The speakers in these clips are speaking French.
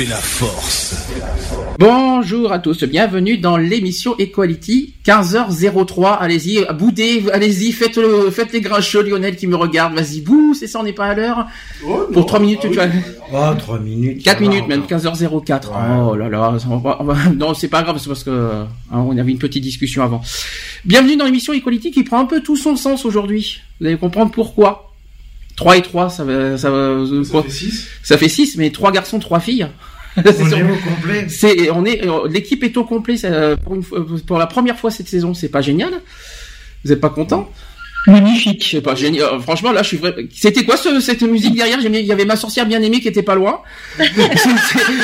Fait la force. Bonjour à tous, bienvenue dans l'émission Equality, 15h03, allez-y, boudez, allez-y, faites, le, faites les grincheux, Lionel qui me regarde, vas-y, bouh, c'est ça, on n'est pas à l'heure Pour 3 minutes, tu vas... Oh, 3 minutes. 4 ça va minutes même, encore. 15h04. Oh là là, on va- on va- non, c'est pas grave, c'est parce que hein, on avait une petite discussion avant. Bienvenue dans l'émission Equality qui prend un peu tout son sens aujourd'hui. Vous allez comprendre pourquoi. 3 et 3, ça va... Ça, va, Ça fait 6. ça fait 6, mais 3 garçons, 3 filles. On C'est sûr. est au complet. C'est, on est, euh, l'équipe est au complet ça, pour, une pour la première fois cette saison. C'est pas génial Vous êtes pas content? Magnifique. C'est pas génial. Euh, Franchement, là, je suis vrai. C'était quoi ce, cette musique derrière? J'ai mis- Il y avait ma sorcière bien aimée qui était pas loin.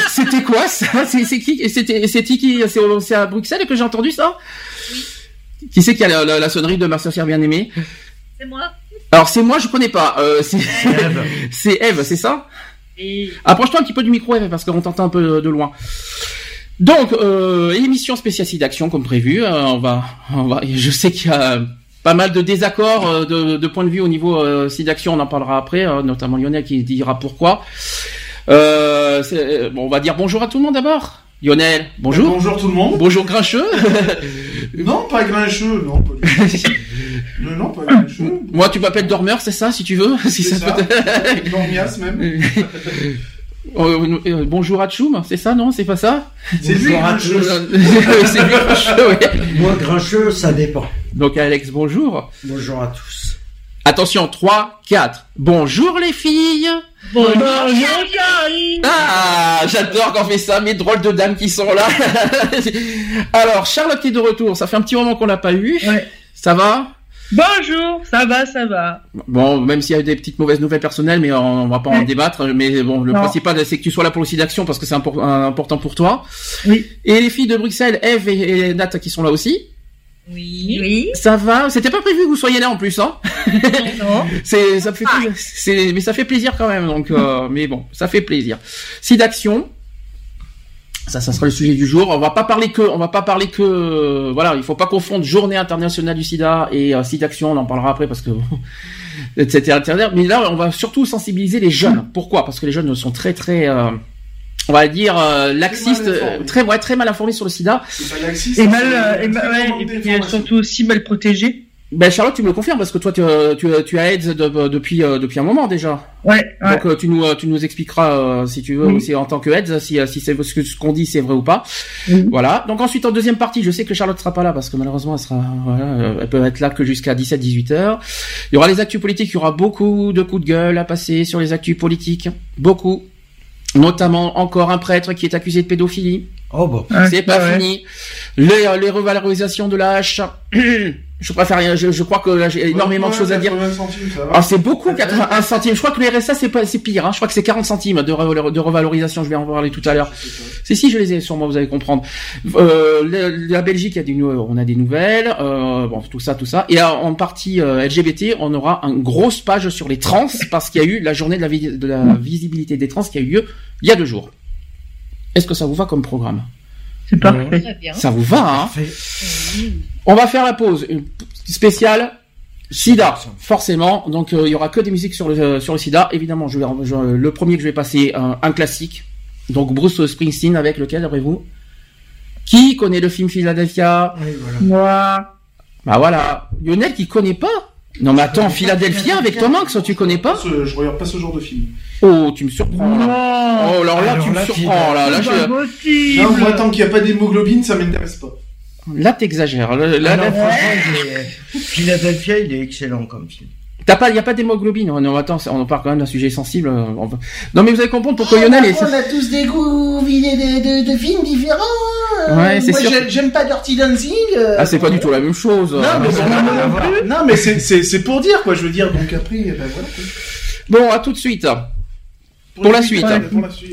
C'était- quoi ça? C'est c'est qui C'était c'est qui C'est à Bruxelles que j'ai entendu ça? Qui c'est qui a la, la- la sonnerie de ma sorcière bien aimée? C'est moi. Alors c'est moi, je connais pas. Euh, c'est c'est Eve, c'est ça? Et Approche-toi un petit peu du micro, parce qu'on t'entend un peu de loin. Donc, euh, émission spéciale d'action comme prévu. Euh, on va, on va. Je sais qu'il y a pas mal de désaccords euh, de, de points de vue au niveau euh, d'action. On en parlera après, euh, notamment Lionel qui dira pourquoi. Euh, c'est- bon, on va dire bonjour à tout le monde d'abord. Lionel, bonjour. Bonjour tout le monde. Bonjour Grincheux. Non, pas grincheux, non. Pas. non, non, pas grincheux. Moi, tu m'appelles dormeur, c'est ça, si tu veux. Si C'est ça ça. peut- Dormias même. Euh, euh, bonjour à Tchoum, c'est ça, non C'est pas ça C'est lui Bonjour à grincheux. C'est lui, Grincheux, ouais. Moi, grincheux, ça dépend. Donc Alex, bonjour. Bonjour à tous. Attention, 3, 4. Bonjour les filles bonjour Karine. Ah, j'adore quand on fait ça, mes drôles de dames qui sont là. Alors, Charlotte est de retour, ça fait un petit moment qu'on l'a pas eu. Ouais. Ça va? Bonjour, ça va, ça va. Bon, même s'il y a des petites mauvaises nouvelles personnelles, mais on, on va pas en Ouais. débattre. Mais bon, le Non. principal, c'est que tu sois là pour le site d'action parce que c'est impor- euh, important pour toi. Oui. Et les filles de Bruxelles, Eve et, et Nat qui sont là aussi. Oui. Oui. Ça va? C'était pas prévu que vous soyez là en plus, hein Non. C'est, ça fait plaisir. C'est, mais ça fait plaisir quand même. Donc, euh, mais bon, ça fait plaisir. Site d'action. Ça, ça sera le sujet du jour. On va pas parler que, on va pas parler que, euh, voilà, il faut pas confondre Journée internationale du SIDA et euh, site d'action. On en parlera après parce que, etc., etc. Mais là, on va surtout sensibiliser les jeunes. Pourquoi? Parce que les jeunes sont très, très, euh, on va dire euh, laxistes, mal informés. euh, très, ouais, très mal informés sur le SIDA. Laxiste. Et mal, c'est euh, et, un ma- très ouais, grand et puis surtout aussi mal protégé. Ben Charlotte, tu me le confirmes parce que toi, tu, tu, tu as AIDS de- depuis, euh, depuis un moment déjà. Ouais, ouais. Donc euh, tu nous euh, tu nous expliqueras euh, si tu veux Oui. aussi en tant que aides si euh, si c'est ce que- ce qu'on dit c'est vrai ou pas. Oui. Voilà. Donc ensuite en deuxième partie, je sais que Charlotte sera pas là parce que malheureusement elle sera voilà, euh, elle peut être là que jusqu'à 17 18 heures. Il y aura les actus politiques, il y aura beaucoup de coups de gueule à passer sur les actus politiques, beaucoup. Notamment encore un prêtre qui est accusé de pédophilie. Oh bon. Ouais, c'est pas ouais. fini. Les, euh, les revalorisations de la hache. je préfère rien. Je, je crois que là, j'ai énormément de choses à dire. 80 centimes, ça va. Ah, c'est beaucoup, 81 centimes. Je crois que le RSA, c'est pas, c'est pire, hein. Je crois que c'est 40 centimes de, reval- de revalorisation. Je vais en parler tout à l'heure. Si, si, je les ai, sûrement, vous allez comprendre. Euh, le- la Belgique, il y a des, on a des nouvelles, euh, bon, tout ça, tout ça. Et euh, en partie euh, LGBT, on aura une grosse page sur les trans parce qu'il y a eu la journée de la, de la visibilité des trans qui a eu lieu il y a deux jours. Est-ce que ça vous va comme programme? C'est parfait. Très bien. Ça vous va, hein Parfait. on va faire la pause une spéciale SIDA, forcément. Donc euh, il y aura que des musiques sur le euh, sur le SIDA. Évidemment, je vais je- le premier que je vais passer un, un classique. Donc Bruce Springsteen avec lequel après-vous Qui connaît le film Philadelphia? Oui, voilà. Moi. Bah voilà, Lionel qui connaît pas? Non mais attends, Philadelphia avec Tom Hanks, tu connais pas Ce- Je regarde pas ce genre de film. Oh, tu me surprends là. Oh alors là, Alors tu me là, surprends là. Là, je... possible. Non, moi, tant qu'il n'y a pas d'hémoglobine, ça m'intéresse pas. là t'exagères. Là, là, non, là- Philadelphia, il est excellent comme film. T'as pas, y a pas d'hémoglobine. Non, non, attends, on en parle quand même d'un sujet sensible. euh, on Non, mais vous allez comprendre pourquoi Lionel est. On a tous des goûts de, de, films différents. hein. Ouais, c'est Moi, sûr. j'aime- pas Dirty Dancing. euh, Ah, c'est pas du tout la même chose. Non, Euh, mais, non, mais c'est, pour dire, quoi, je veux dire. Donc après, ben voilà. quoi. Bon, à tout de suite. Pour la suite. Pour la suite.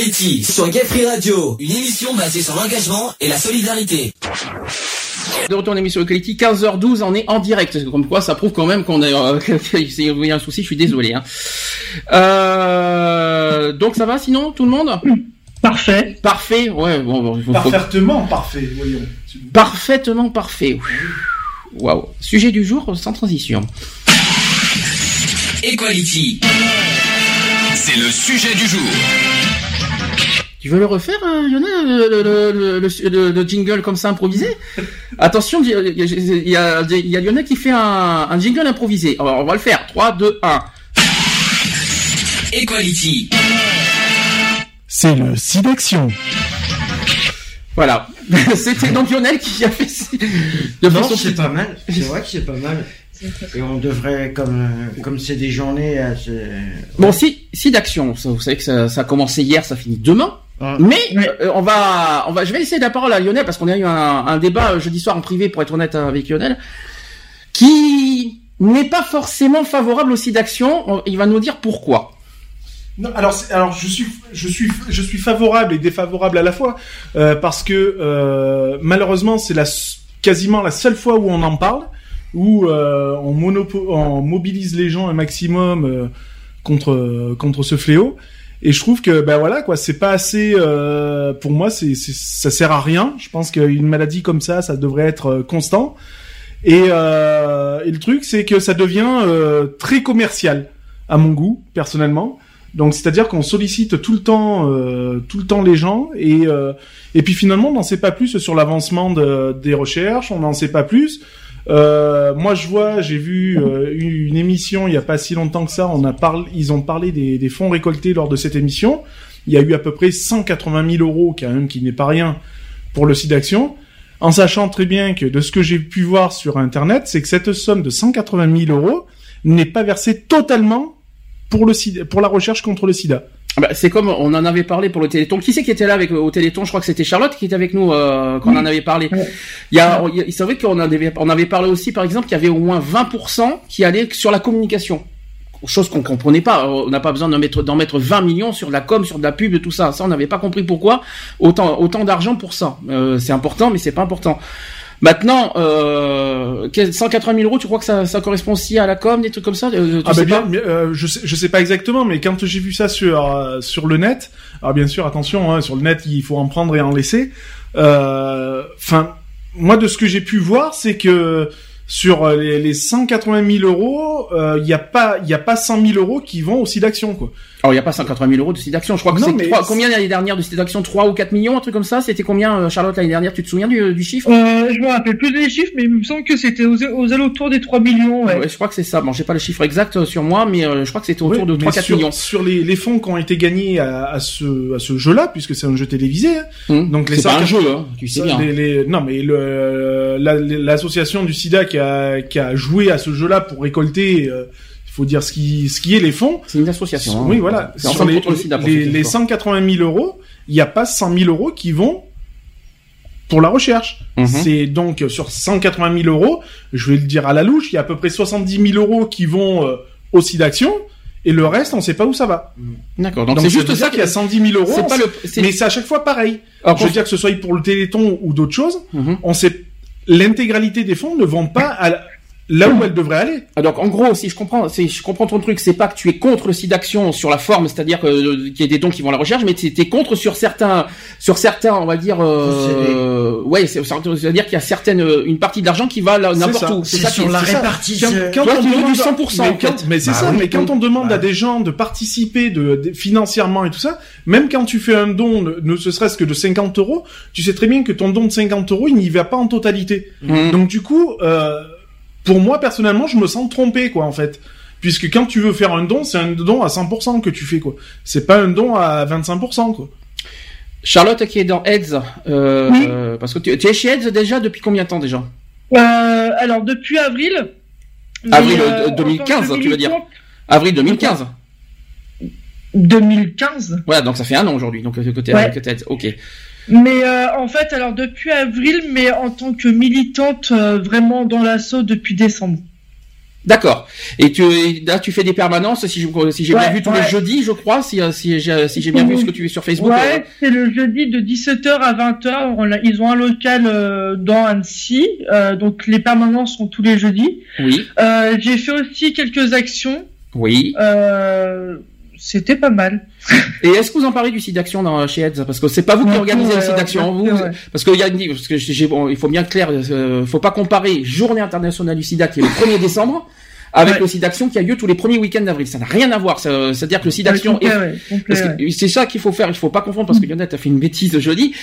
Equality sur Gay Free Radio, une émission basée sur l'engagement et la solidarité. De retour à l'émission Equality, 15h12, on est en direct. Comme quoi, ça prouve quand même qu'on est, euh, s'il y a un souci, je suis désolé. Hein. Euh, donc ça va sinon, tout le monde? Parfait. Parfait, ouais, bon, bon, faut- faut- Parfaitement parfait, voyons. parfaitement parfait. Waouh. Sujet du jour, sans transition. Equality. C'est le sujet du jour. Tu veux le refaire, hein, Lionel, le, le, le, le- le- le jingle comme ça improvisé? Attention, il y a, y a- il y a Lionel qui fait un, un jingle improvisé. Alors, on va le faire. 3, 2, 1. Equality. C'est le SIDAction. Voilà. C'était donc Lionel qui a fait... De Non, façon- c'est pas mal. C'est vrai que c'est pas mal. Et on devrait, comme euh, comme c'est des journées assez... Bon, si, si d'action. Ça, Vous savez que ça, ça a commencé hier, ça finit demain. Ah. Mais euh, on va, on va, je vais laisser la parole à Lionel parce qu'on a eu un, un débat euh, jeudi soir en privé, pour être honnête avec Lionel, qui n'est pas forcément favorable aussi d'action. On- Il va nous dire pourquoi. Non, alors, alors je suis, je suis, je suis favorable et défavorable à la fois euh, parce que euh, malheureusement c'est la quasiment la seule fois où on en parle, où on, on mobilise les gens un maximum contre contre ce fléau. Et je trouve que ben voilà quoi, c'est pas assez. euh, pour moi, c'est ça sert à rien. Je pense qu'une maladie comme ça, ça devrait être euh, constant. Et, euh, et le truc, c'est que ça devient euh, très commercial à mon goût, personnellement. Donc c'est-à-dire qu'on sollicite tout le temps, euh, tout le temps les gens et euh, et puis finalement on n'en sait pas plus sur l'avancement de- des recherches, on n'en sait pas plus. Euh, moi je vois, j'ai vu euh, une émission il y a pas si longtemps que ça, on a parlé, ils ont parlé des, des fonds récoltés lors de cette émission. Il y a eu à peu près 180 000 euros, quand même, qui n'est pas rien pour le SIDAction, en sachant très bien que de ce que j'ai pu voir sur Internet, c'est que cette somme de 180 000 euros n'est pas versée totalement pour le sida, pour la recherche contre le sida. Ah bah, c'est comme on en avait parlé pour le Téléthon. Qui c'est qui était là avec au Téléthon? Je crois que c'était Charlotte qui était avec nous euh, quand on en avait parlé. Il y a, il y a- c'est vrai qu'on en avait, on avait parlé aussi, par exemple, qu'il y avait au moins 20% qui allaient sur la communication. Chose qu'on comprenait pas. On n'a pas besoin d'en mettre, d'en mettre 20 millions sur de la com, sur de la pub, et tout ça. Ça, on n'avait pas compris pourquoi autant, autant d'argent pour ça. Euh, c'est important, mais c'est pas important. Maintenant, euh, quel- 180 000 euros, tu crois que ça, ça correspond aussi à la com, des trucs comme ça Euh, tu Ah sais bah bien, pas euh, je sais, je sais pas exactement, mais quand j'ai vu ça sur euh, sur le net, alors bien sûr, attention, hein, sur le net, il faut en prendre et en laisser. Euh, Enfin, moi, de ce que j'ai pu voir, c'est que sur euh, les, les 180 000 euros, euh, il y a pas, il y a pas 100 000 euros qui vont au site d'action, quoi. Alors, il n'y a pas 180 000 euros de site d'action. Je crois que Non, c'est mais combien l'année dernière de site d'action? 3 ou 4 millions, un truc comme ça? C'était combien, euh, Charlotte, l'année dernière? Tu te souviens du, du chiffre? Euh, je me rappelle plus des chiffres, mais il me semble que c'était aux, aux alentours des 3 millions, ouais. Ouais, Je crois que c'est ça. Bon, j'ai pas le chiffre exact euh, sur moi, mais euh, je crois que c'était autour Oui, de mais 3-4 sur, millions. Sur les, les fonds qui ont été gagnés à, à ce à ce jeu-là, puisque c'est un jeu télévisé. hein, Hum. Donc les c'est pas un 180 jeu, hein, tu sais bien. les- les- non, mais la- l'association du SIDA qui a, qui a joué à ce jeu-là pour récolter, euh, faut dire ce qui, ce qui est les fonds. C'est une association. hein. oui, voilà. Sur les, les, ceux qui les savent 180 000 euros, il n'y a pas 100 000 euros qui vont pour la recherche. Mhm. C'est donc sur 180 000 euros, je vais le dire à la louche, il y a à peu près 70 000 euros qui vont euh, au SIDAction, et le reste, on sait pas où ça va. D'accord. Donc c'est juste ça qu'il y a 110 000 euros. Pas le. Mais c'est à chaque fois pareil. Alors, Je veux dire que ce soit pour le Téléthon ou d'autres choses, Mhm. on sait l'intégralité des fonds ne vont pas à la- là où elles devraient aller. Ah, Donc en gros, si je comprends, si je comprends ton truc, c'est pas que tu es contre le site d'action sur la forme, c'est-à-dire que euh, qu'il y ait des dons qui vont à la recherche, mais tu es contre sur certains, sur certains, on va dire, euh, ouais, c'est- c'est-à-dire qu'il y a certaines, une partie de l'argent qui va n'importe où. C'est sur la répartition. Quand, Toi, on tu demande- du 100%, mais en quand- fait. mais c'est Bah ça. oui, mais quand on demande à des gens de participer de, de- financièrement et tout ça, même quand tu fais un don, ne, ne serait-ce que de 50 euros, tu sais très bien que ton don de 50 euros, il n'y va pas en totalité. Mhm. Donc du coup, euh, pour moi personnellement, je me sens trompé quoi en fait. Puisque quand tu veux faire un don, c'est un don à 100% que tu fais quoi. C'est pas un don à 25% quoi. Charlotte qui est dans Heads, euh, Oui. euh, parce que tu, tu es chez Heads déjà depuis combien de temps déjà? Euh, alors, depuis avril. Avril, mais, euh, 2015, tu veux dire. Avril 2015. 2015. Voilà, donc ça fait un an aujourd'hui, donc que Ouais. que t'es Heads. Ok. Mais euh, en fait, alors depuis avril, mais en tant que militante euh, vraiment dans l'assaut depuis décembre. D'accord. Et tu là tu fais des permanences si j'ai bien vu tous ouais. les jeudis, je crois, si euh, si j'ai si bien vu ce que tu fais sur Facebook. euh, Ouais, c'est le jeudi de 17h à 20h. On a- Ils ont un local euh, dans Annecy, euh, donc les permanences sont tous les jeudis. euh, oui, Euh, J'ai fait aussi quelques actions. oui. Euh, C'était pas mal. Et est-ce que vous en parlez du site d'action dans chez Heads parce que c'est pas vous qui organisez le ouais, site d'action, vous ouais. parce qu'il y a une parce que bon, il faut bien clair, euh, faut pas comparer Journée internationale du SIDA qui est le 1er décembre avec Ouais. le site d'action qui a lieu tous les premiers week-ends d'avril. Ça n'a rien à voir. C'est-à-dire que le site d'action ouais, c'est ça qu'il faut faire, il faut pas confondre parce que Lionel t'as fait une bêtise jeudi.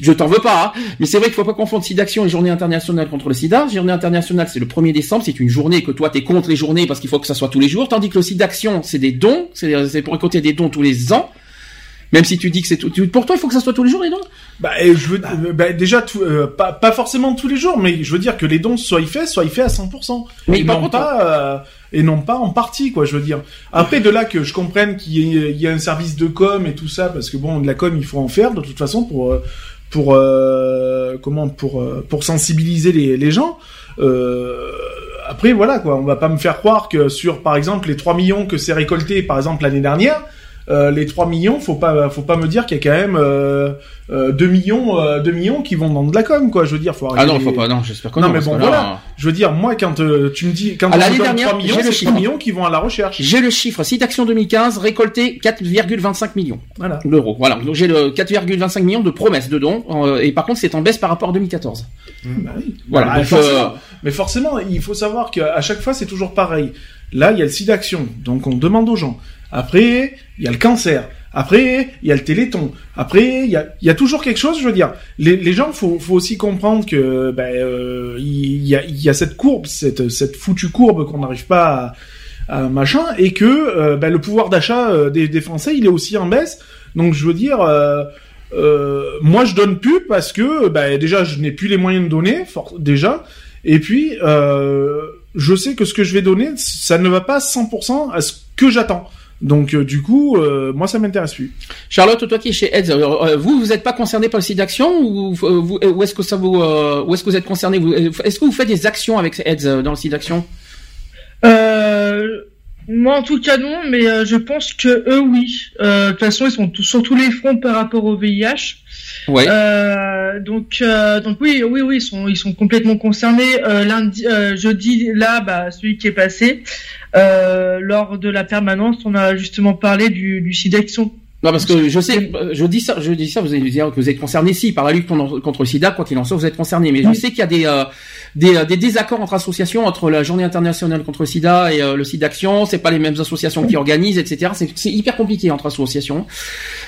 Je t'en veux pas, hein. mais c'est vrai qu'il faut pas confondre SIDA Action et Journée internationale contre le SIDA. Journée internationale c'est le 1er décembre, c'est une journée que toi t'es contre les journées parce qu'il faut que ça soit tous les jours, tandis que le SIDA Action c'est des dons, c'est pour récolter des dons tous les ans. Même si tu dis que c'est tout, pour toi il faut que ça soit tous les jours les dons? Bah, et je veux, euh, bah, déjà, tout, euh, pas, pas forcément tous les jours, mais je veux dire que les dons soient faits, soient faits à 100%. Mais et par non contre- pas, euh, et non pas en partie, quoi, je veux dire. Après, de là que je comprenne qu'il y, ait- il y a un service de com et tout ça, parce que bon, de la com, il faut en faire, de toute façon, pour, pour, euh, comment, pour, pour sensibiliser les, les gens. Euh, après, voilà, quoi, on va pas me faire croire que sur, par exemple, les 3 millions que c'est récolté, par exemple, l'année dernière, euh, les 3 millions, faut pas, faut pas me dire qu'il y a quand même euh, euh, 2 millions, euh, 2 millions qui vont dans de la com, quoi. Je veux dire, faut arrêter. Ah non, faut pas, non, j'espère que Non, non. mais bon, que là, voilà. Je veux dire, moi, quand euh, tu me dis, quand l'année me donne dernière, 3 millions, c'est chiffre. 3 millions qui vont à la recherche. J'ai le chiffre, site action 2015, récolté 4,25 millions Voilà. d'euros. Voilà, donc j'ai le 4,25 millions de promesses de dons, euh, et par contre c'est en baisse par rapport à 2014. Bah oui. Voilà, Bah, donc, forcément. euh, Mais forcément, il faut savoir qu'à chaque fois, c'est toujours pareil. Là, il y a le site d'action, donc on demande aux gens. Après, il y a le cancer. Après, il y a le téléthon. Après, il y a, y a toujours quelque chose, je veux dire. Les, gens, faut, faut aussi comprendre que ben, euh, il y, a, y a cette courbe, cette, cette foutue courbe qu'on n'arrive pas à, machin, et que euh, ben, le pouvoir d'achat euh, des, Français, il est aussi en baisse. Donc, je veux dire, moi, je donne plus parce que ben, déjà, je n'ai plus les moyens de donner, déjà. Et puis, je sais que ce que je vais donner, ça ne va pas 100% à ce que j'attends. Donc, euh, du coup, euh, moi, ça m'intéresse plus. Charlotte, toi qui es chez AIDS, euh, euh, vous, vous n'êtes pas concerné par le site d'action ou, vous, euh, ou est-ce que ça vous, euh, ou est-ce que vous êtes concerné? Est-ce que vous faites des actions avec AIDS euh, dans le site d'action? Euh, moi, en tout cas, non, mais euh, je pense que eux, oui. Euh, De toute façon, ils sont sur tous les fronts par rapport au VIH. Ouais. Euh, donc, euh, donc oui, oui, oui, ils sont, ils sont complètement concernés. Euh, lundi, euh, jeudi, là, bah, celui qui est passé, euh, lors de la permanence, on a justement parlé du, du site d'action. Non, parce que je sais, je dis ça, je dis ça, vous allez dire que vous êtes concerné, si, par la lutte contre, le sida, quand il en soit, vous êtes concerné. Mais je sais qu'il y a des, euh, des, euh, des désaccords entre associations, entre la Journée internationale contre le sida et euh, le site d'action. C'est pas les mêmes associations qui organisent, etc. C'est, hyper compliqué entre associations.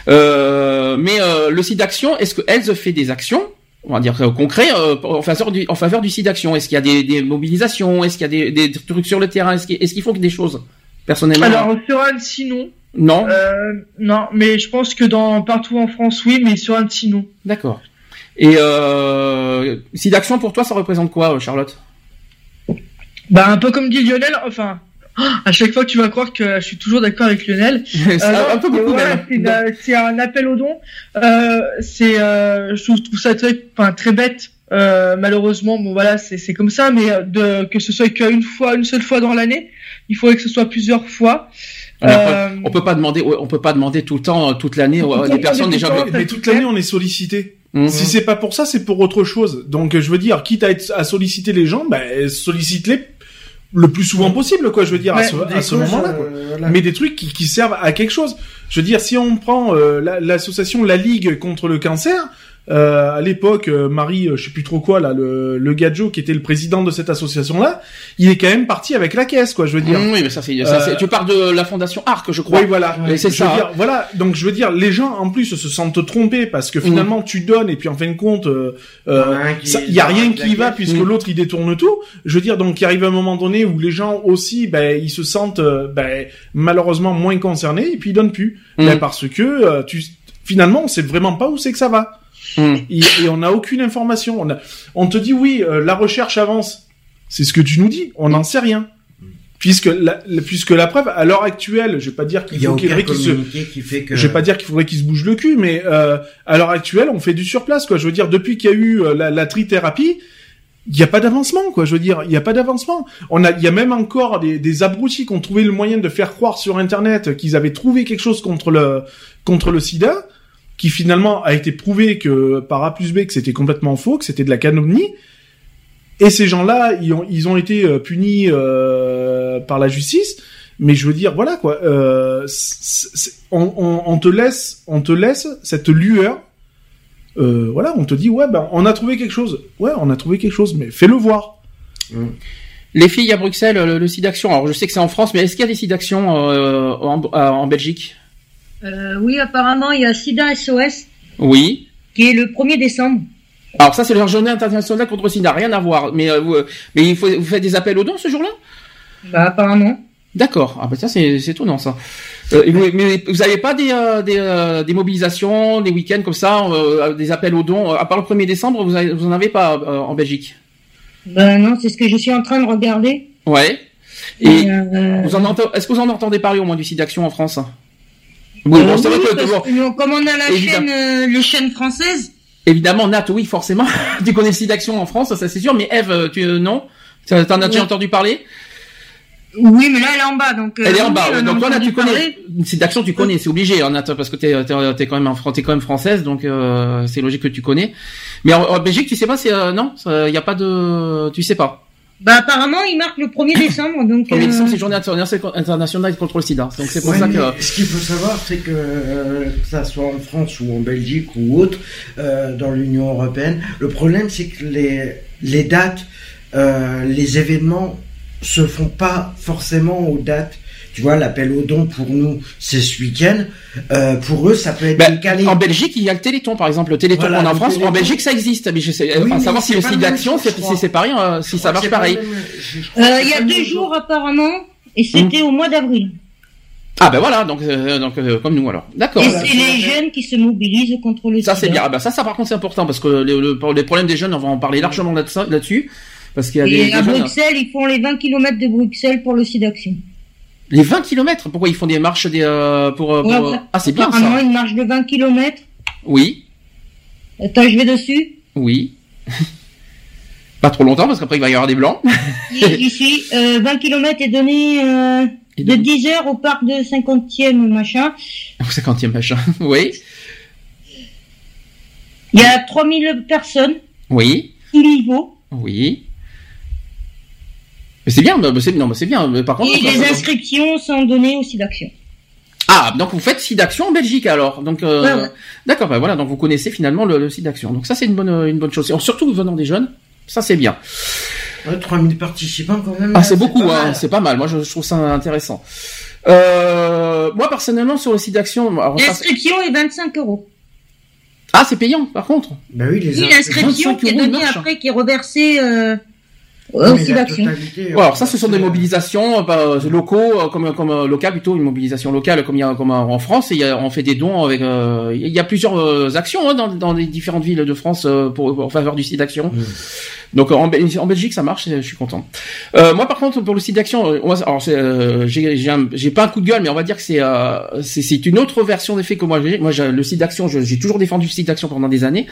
Euh, mais euh, le site d'action, est-ce que elles fait des actions on va dire euh, concret euh, en faveur du en faveur du site d'action Est-ce qu'il y a des, des mobilisations? Est-ce qu'il y a des, des trucs sur le terrain? Est-ce qu'ils, font des choses personnellement? Alors, sur Annecy, non. Non. Euh, non, mais je pense que dans partout en France, oui, mais sur Annecy, non. D'accord. Et euh, site d'action pour toi, ça représente quoi, Charlotte? Bah, un peu comme dit Lionel, enfin, à chaque fois, tu vas croire que je suis toujours d'accord avec Lionel. C'est Euh, non, un peu beaucoup voilà, même. c'est un appel au don. Euh, c'est, euh, je trouve, ça très, enfin, très bête. Malheureusement, bon voilà, c'est comme ça, mais de que ce soit qu'une fois, une seule fois dans l'année, il faudrait que ce soit plusieurs fois. Alors, Euh, on peut pas demander, on peut pas demander tout le temps, toute l'année, des personnes déjà. temps. Mais, toute l'année, on est sollicité. Mhm. Si c'est pas pour ça, c'est pour autre chose. Donc, je veux dire, quitte à, être, à solliciter les gens, ben, sollicite-les le plus souvent possible, quoi. Je veux dire, à ce, à ce moment-là. euh, voilà. Mais des trucs qui, qui servent à quelque chose. Je veux dire, si on prend euh, la- l'association La Ligue contre le cancer, euh, à l'époque, euh, Marie, euh, je sais plus trop quoi, là, le, le gadjo qui était le président de cette association-là, il est quand même parti avec la caisse, quoi. Je veux dire. Mhm, oui, mais ça c'est, ça, c'est- Euh, tu parles de la fondation Arc, je crois. Oui, voilà. C'est Je ça, veux dire, voilà. Donc, je veux dire, les gens, en plus, se sentent trompés parce que finalement, tu donnes et puis en fin de compte, euh, euh, Il y a qui y rien qui la va puisque Mm. l'autre il détourne tout. Je veux dire, donc il arrive un moment donné où les gens aussi, ben, ils se sentent, ben, malheureusement moins concernés et puis ils donnent plus. Ben, parce que euh, tu, finalement, on sait vraiment pas où c'est que ça va. Mhm. Et, et on n'a aucune information. On, a- on te dit oui, euh, la recherche avance. C'est ce que tu nous dis. On n'en sait rien. Puisque la, la- puisque la preuve, à l'heure actuelle, je vais pas dire qu'il faut qu'il qu'il se, communiqué qui fait que. je vais pas dire qu'il faudrait qu'il se bouge le cul, mais euh, à l'heure actuelle, on fait du surplace, quoi. Je veux dire, depuis qu'il y a eu euh, la, la trithérapie, il n'y a pas d'avancement, quoi. Je veux dire, il n'y a pas d'avancement. On a, il y a même encore des, des abrutis qui ont trouvé le moyen de faire croire sur Internet qu'ils avaient trouvé quelque chose contre le contre le SIDA, qui finalement a été prouvé que par A plus B que c'était complètement faux, que c'était de la calomnie. Et ces gens-là, ils ont, ils ont été euh, punis euh, par la justice. Mais je veux dire, voilà quoi. Euh, on, te laisse, on te laisse cette lueur. Voilà, on te dit ouais, ben on a trouvé quelque chose. Ouais, on a trouvé quelque chose, mais fais-le voir. Les filles à Bruxelles, le, le site d'action. Alors je sais que c'est en France, mais est-ce qu'il y a des sites d'action en Belgique? Euh, oui, apparemment, il y a SIDA SOS Oui. qui est le 1er décembre. Alors ça c'est la journée internationale contre le sida, rien à voir. Mais euh, vous, mais il faut, vous faites des appels aux dons ce jour-là? Bah, apparemment. D'accord. Ah bah ça c'est étonnant ça. Euh, et vous, mais vous avez pas des euh, des, euh, des mobilisations, des week-ends comme ça, euh, des appels aux dons à part le 1er décembre, vous, avez, vous en avez pas euh, en Belgique? Ben non, c'est ce que je suis en train de regarder. Ouais. Et Euh, entendez, est-ce que vous en entendez parler au moins du site d'action en France? Oui, euh, bon, oui, parce que nous, comme on a la Évidemment. chaîne, euh, les chaînes françaises, évidemment Nat, oui forcément, tu connais le site d'action en France, ça c'est sûr. Mais Eve, tu euh, non? T'en as déjà entendu parler? Oui, mais là, elle est en bas, donc. euh, Elle est en bas. Donc voilà, entendu tu connais. C'est d'action, tu connais, c'est obligé. Attend parce que t'es t'es t'es quand même en- t'es quand même française, donc euh, c'est logique que tu connais. Mais en, en Belgique, tu sais pas, c'est euh, non, il y a pas de, tu sais pas. Bah, apparemment, il marque le 1er décembre, donc. Premier euh, décembre, c'est journée internationale contre le SIDA. Donc c'est pour Ouais, ça que. Ce qu'il faut savoir, c'est que, euh, que ça soit en France ou en Belgique ou autre, euh, dans l'Union européenne, le problème, c'est que les, les dates, euh, les événements se font pas forcément aux dates. Tu vois, l'appel aux dons pour nous, c'est ce week-end. Euh, pour eux, ça peut être Ben, décalé. en Belgique, il y a le Téléthon, par exemple. Le Téléthon Voilà, qu'on a en France, en. Belgique, ça existe. Mais je sais, Oui, à mais savoir si le site d'action, c'est pareil, euh, si ça marche pareil. euh, Il y a deux jours, apparemment, et c'était au mois d'avril. Ah ben voilà, donc euh, donc euh, comme nous alors. D'accord. Et c'est les jeunes qui se mobilisent contre le Ça c'est bien. Ah ben ça, ça par contre c'est important parce que le, le- pour les problèmes des jeunes, on va en parler largement là-dessus, parce qu'il y a des, Et des à jeunes- Bruxelles, ils font les 20 km de Bruxelles pour le SIDAction. Les 20 kilomètres Pourquoi ils font des marches des euh, pour, euh, pour, Ouais, euh, Ah c'est bien ça. une marche de 20 km. Oui, Attends, je vais dessus. oui. Pas trop longtemps parce qu'après il va y avoir des blancs. J'y suis. Euh, 20 km est donné euh, Et de donc- 10 heures au parc de 50e machin. Au 50e machin. Oui, Il y a 3000 personnes, oui, tout niveau. oui. Mais c'est bien, bah, bah, c'est non, bah, c'est bien. Mais par contre, Et les inscriptions sont données au SIDAction. ah donc vous faites site d'action en Belgique alors. Donc euh, Ouais, ouais. d'accord, bah voilà, donc vous connaissez finalement le, le site d'action. Donc ça c'est une bonne euh, une bonne chose. Et surtout venant des jeunes, ça c'est bien. Ouais, 3000 participants quand même. Ah, là, c'est beaucoup, hein, c'est pas mal. Moi, je, je trouve ça intéressant. Euh, moi, personnellement, sur le site d'action, L'inscription est 25 euros. ah, c'est payant, par contre. Bah oui, les Oui, l'inscription 25 qui est donnée marche. après, qui est reversée euh, Oui, au mais la SIDAction. totalité, Ouais, alors ça, euh, ce sont des c'est- mobilisations euh, bah, locaux, euh, comme comme euh, local plutôt, une mobilisation locale, comme il y a comme en France. Et il y a, on fait des dons avec. euh, il y a plusieurs euh, actions hein, dans, dans les différentes villes de France euh, pour en faveur du site d'action. Donc en, en Belgique, ça marche. Je suis content. Euh, moi, par contre, pour le site d'action, euh, alors c'est, euh, j'ai j'ai un- j'ai pas un coup de gueule, mais on va dire que c'est euh, c'est c'est une autre version des faits que moi j'ai. Moi, j'ai- le site d'action, j'ai toujours défendu le site d'action pendant des années.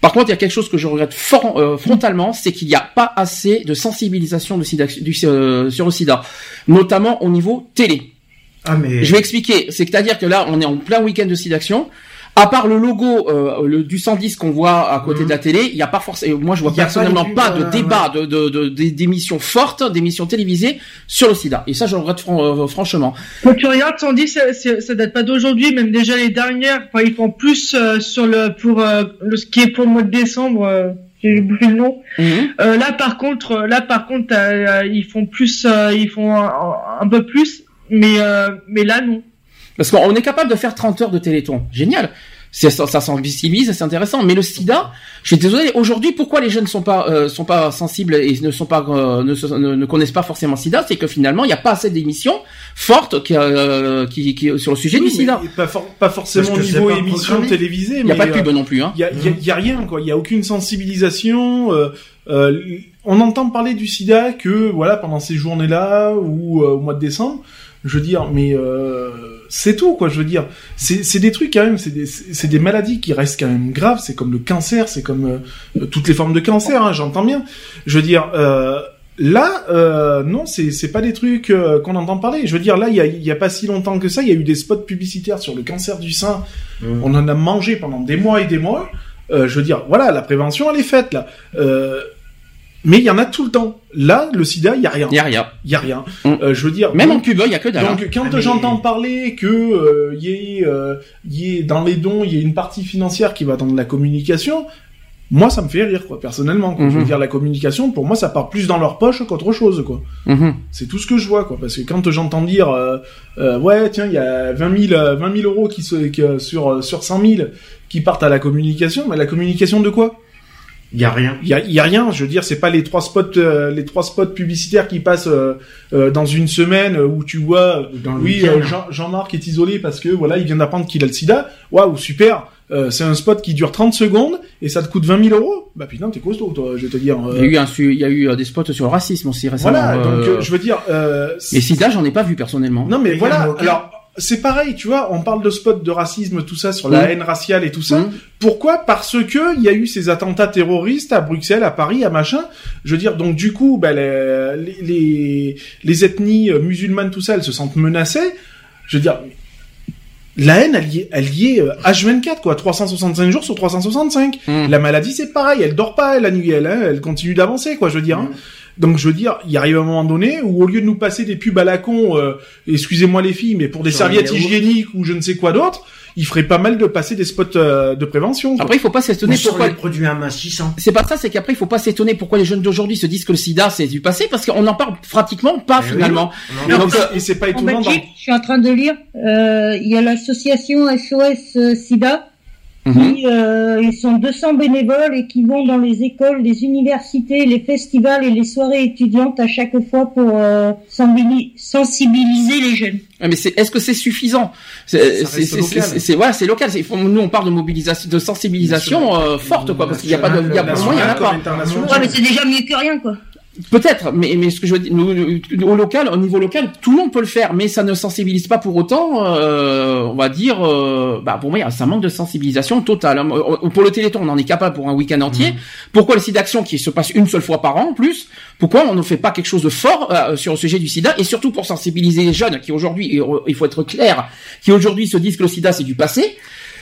Par contre, il y a quelque chose que je regrette fort, euh, frontalement, c'est qu'il n'y a pas assez de sensibilisation de sida, du, euh, sur le sida, notamment au niveau télé. Ah, mais. Je vais expliquer. C'est-à-dire que là, on est en plein week-end de sida action. À part le logo euh, le, du 110 qu'on voit à côté Mhm. de la télé, il n'y a pas forcément. Moi, je vois personnellement pas pas, du tout, de euh, débat, de de- de- de- d'émissions fortes, d'émissions télévisées sur le sida. Et ça, je le regrette fran- euh, franchement. Quand tu regardes, on dit ça, c'est- ça date pas d'aujourd'hui, même déjà les dernières. Enfin, ils font plus euh, sur le pour euh, le ce qui est pour le mois de décembre. euh, J'ai bouffé le nom. Mhm. Euh, là, par contre, euh, là, par contre, euh, ils font plus, euh, ils font un, un peu plus, mais euh, mais là non. Parce qu'on est capable de faire 30 heures de téléthon. Génial. Ça, ça c'est intéressant. Mais le sida, je suis désolé. Aujourd'hui, pourquoi les jeunes sont pas euh, sont pas sensibles et ne sont pas euh, ne, se- ne, ne connaissent pas forcément le sida, c'est que finalement, il n'y a pas assez d'émissions fortes qui, euh, qui, qui sur le sujet Oui, du sida. Pas, for- pas forcément au niveau pas émission programmé. télévisée, Il n'y a pas de euh, pub non plus. Hein. Il y a, il y a- il y a rien quoi. Il y a aucune sensibilisation. euh, euh, on entend parler du SIDA que voilà pendant ces journées-là ou euh, au mois de décembre. Je veux dire, mais euh, c'est tout quoi. Je veux dire, c'est des trucs quand même. C'est des maladies qui restent quand même graves. C'est comme le cancer. C'est comme euh, toutes les formes de cancer. Hein, J'entends bien. Je veux dire. Euh, Là, euh, non, c'est pas des trucs euh, qu'on entend parler. Je veux dire, là, il y a, il y a pas si longtemps que ça, il y a eu des spots publicitaires sur le cancer du sein. Mm. On en a mangé pendant des mois et des mois. Euh, je veux dire, voilà, la prévention, elle est faite là. Mais il y en a tout le temps. Là, le SIDA, il y a rien. Il y a rien. Il y a rien. Mm. Euh, je veux dire, Même donc- en pub, il y a que dalle. hein. donc quand Ah, mais- j'entends parler que euh, y ait, euh, y ait dans les dons, il y a une partie financière qui va dans de la communication, moi ça me fait rire quoi personnellement. quoi. Je veux Mhm. dire la communication, pour moi ça part plus dans leur poche qu'autre chose quoi. Mhm. C'est tout ce que je vois quoi. Parce que quand j'entends dire euh, ouais tiens il y a 20 000, euh, 20 000 euros qui se, qui, sur sur 100 000 qui partent à la communication, mais la communication de quoi? Il y a rien. il y a, il y a rien, je veux dire, c'est pas les trois spots, euh, les trois spots publicitaires qui passent euh, euh, dans une semaine euh, où tu vois, euh, Dans oui, euh, Jean- Jean-Marc est isolé parce que voilà, il vient d'apprendre qu'il a le SIDA. Waouh, super. Euh, c'est un spot qui dure 30 secondes et ça te coûte 20 000 euros. Bah putain, t'es costaud, toi, je vais te dire. euh, Il y a eu un su- il y a eu des spots sur le racisme aussi récemment. voilà, donc je veux dire. Euh, Mais sida, j'en ai pas vu personnellement. non mais voilà. Alors c'est pareil, tu vois, on parle de spot de racisme, tout ça, sur la haine raciale et tout ça. Pourquoi? Parce que il y a eu ces attentats terroristes à Bruxelles, à Paris, à machin. Je veux dire, donc du coup, ben, les, les, ethnies euh, musulmanes, tout ça, elles se sentent menacées. Je veux dire, la haine, elle y est, elle y est euh, H24, quoi, 365 jours sur 365. Mhm. La maladie, c'est pareil, elle dort pas la nuit, elle, hein, elle continue d'avancer, quoi, je veux dire. hein. Donc je veux dire, il arrive un moment donné où au lieu de nous passer des pubs à la con, euh, excusez-moi les filles, mais pour des serviettes hygiéniques ou je ne sais quoi d'autre, il ferait pas mal de passer des spots euh, de prévention. quoi. Après, il faut pas s'étonner pourquoi. les produits amincissants. C'est pas ça, c'est qu'après il faut pas s'étonner pourquoi les jeunes d'aujourd'hui se disent que le sida c'est du passé parce qu'on en parle pratiquement pas Eh oui. finalement. Non, Donc, euh, et c'est pas En étonnant. dans- je suis en train de lire, euh, il y a l'association SOS SIDA. Mhm. Qui, euh, ils sont 200 bénévoles et qui vont dans les écoles, les universités, les festivals et les soirées étudiantes à chaque fois pour euh, sensibiliser les jeunes. Ouais, Mais c'est, est-ce que c'est suffisant? C'est, Ça c'est, reste c'est, local. c'est, c'est- voilà, c'est local. Nous, on parle de mobilisation, de sensibilisation euh, forte, quoi, parce qu'il y a pas de, il y a, pas. international. Ouais, mais c'est déjà mieux que rien, quoi. Peut-être, mais, mais ce que je veux dire, au local, au niveau local, tout le monde peut le faire, mais ça ne sensibilise pas pour autant, euh, on va dire, euh, bah pour moi, ça manque de sensibilisation totale. hein. Euh, Pour le Téléthon, on en est capable pour un week-end entier. Pourquoi le sida action qui se passe une seule fois par an en plus Pourquoi on ne fait pas quelque chose de fort euh, sur le sujet du sida et surtout pour sensibiliser les jeunes qui aujourd'hui, euh, il faut être clair, qui aujourd'hui se disent que le sida c'est du passé.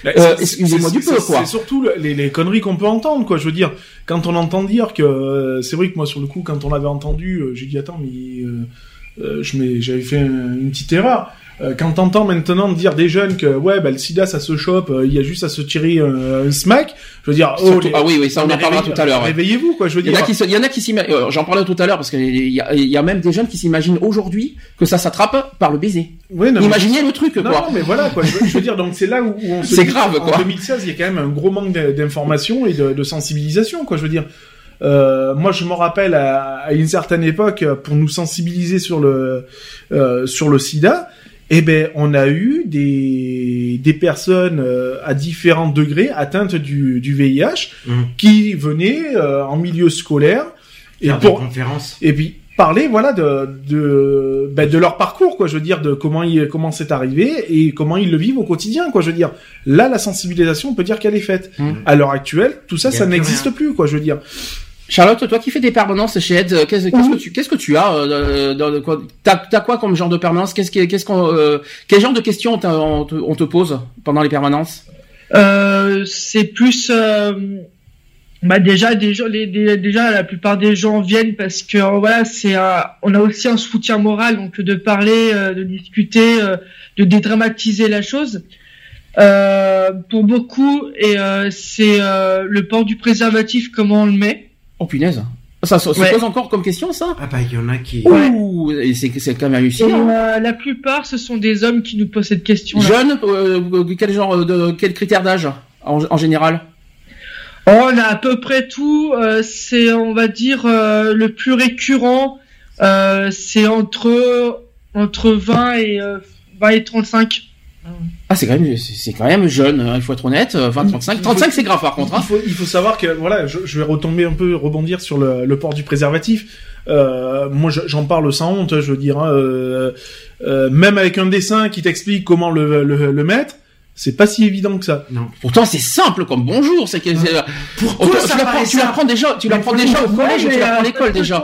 Euh, c'est- excusez-moi c'est- du peu, c'est- quoi. C'est surtout le- les, les conneries qu'on peut entendre, quoi. Je veux dire, quand on entend dire que euh, c'est vrai que moi sur le coup, quand on l'avait entendu, euh, j'ai dit attends, mais euh, j'avais fait un- une petite erreur. Euh, quand t'entends maintenant dire des jeunes que ouais, bah le SIDA ça se chope, euh, il y a juste à se tirer un, un smack. Je veux dire, oh, Surtout- les- ah oui, oui, ça on en parlera tout à l'heure. ouais. Réveillez-vous, quoi. Je veux Il y en dire. se- il y en a qui s'imaginent, euh, j'en parlais tout à l'heure parce qu'il y a, y a même des jeunes qui s'imaginent aujourd'hui que ça s'attrape par le baiser. Ouais, non, mais- Imaginez le truc, Non, quoi. non, mais voilà, quoi. Je veux, dire, donc c'est là où, où on se C'est grave, en quoi. 2016, il y a quand même un gros manque d'information et de, de sensibilisation, quoi. Je veux dire, euh, moi, je me rappelle à, à une certaine époque, euh, pour nous sensibiliser sur le euh, sur le SIDA, eh ben, on a eu des des personnes euh, à différents degrés atteintes du, du VIH Mhm. qui venaient euh, en milieu scolaire et Faire pour des conférences. et puis parler voilà de de ben, de leur parcours quoi je veux dire de comment il comment c'est arrivé et comment ils le vivent au quotidien quoi je veux dire là la sensibilisation on peut dire qu'elle est faite Mm. à l'heure actuelle tout ça ça n'existe plus quoi je veux dire Charlotte, toi qui fais des permanences chez Ed, euh, qu'est-ce, que tu, qu'est-ce que tu as euh, dans, dans- quoi T'as, t'as quoi comme genre de permanence? Qu'est-ce qu'est-ce qu'on, euh, quel genre de questions on, on te, on te pose pendant les permanences? Euh, c'est plus euh, bah déjà les, des- déjà la plupart des gens viennent parce que euh, voilà c'est on a aussi un soutien moral donc de parler euh, de discuter euh, de dédramatiser la chose. Euh, pour beaucoup et euh, c'est euh, le port du préservatif comment on le met Oh punaise. Ça se Ouais. pose encore comme question, ça? Ah bah il y en a qui. Ouh, et c'est, quand même et hallucinant. euh, la plupart ce sont des hommes qui nous posent cette question Jeune, euh, quel genre de, quel critère d'âge en, en général? On a à peu près tout. euh, c'est, on va dire, euh, le plus récurrent, euh, c'est entre entre 20 et euh, 20 et 35. Ah, c'est quand même, c'est, quand même jeune. hein, il faut être honnête. euh, 20, 35, 35 c'est grave par contre. il Hein. faut il faut savoir que voilà je, je vais retomber un peu rebondir sur le, le port du préservatif euh, moi je- j'en parle sans honte je veux dire hein, euh, euh, même avec un dessin qui t'explique comment le, le, le mettre c'est pas si évident que ça Non. Pourtant, c'est simple comme bonjour. C'est que c'est- Pourquoi ça tu l'apprends, déjà, tu l'apprends déjà au collège, tu l'apprends à l'école déjà.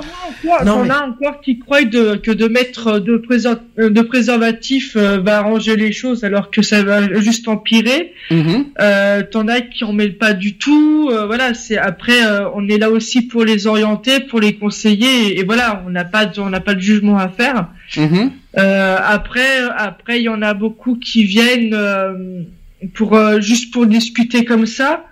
Non, as encore qui croient de, que de mettre de, préser- euh, de préservatif euh, va arranger les choses alors que ça va juste empirer. Mhm. Euh, T'en as qui en mêlent pas du tout. euh, voilà, c'est après euh, on est là aussi pour les orienter, pour les conseiller et, et voilà, on n'a pas de, on n'a pas de jugement à faire. Euh, après, après, il y en a beaucoup qui viennent euh, pour euh, juste pour discuter comme ça.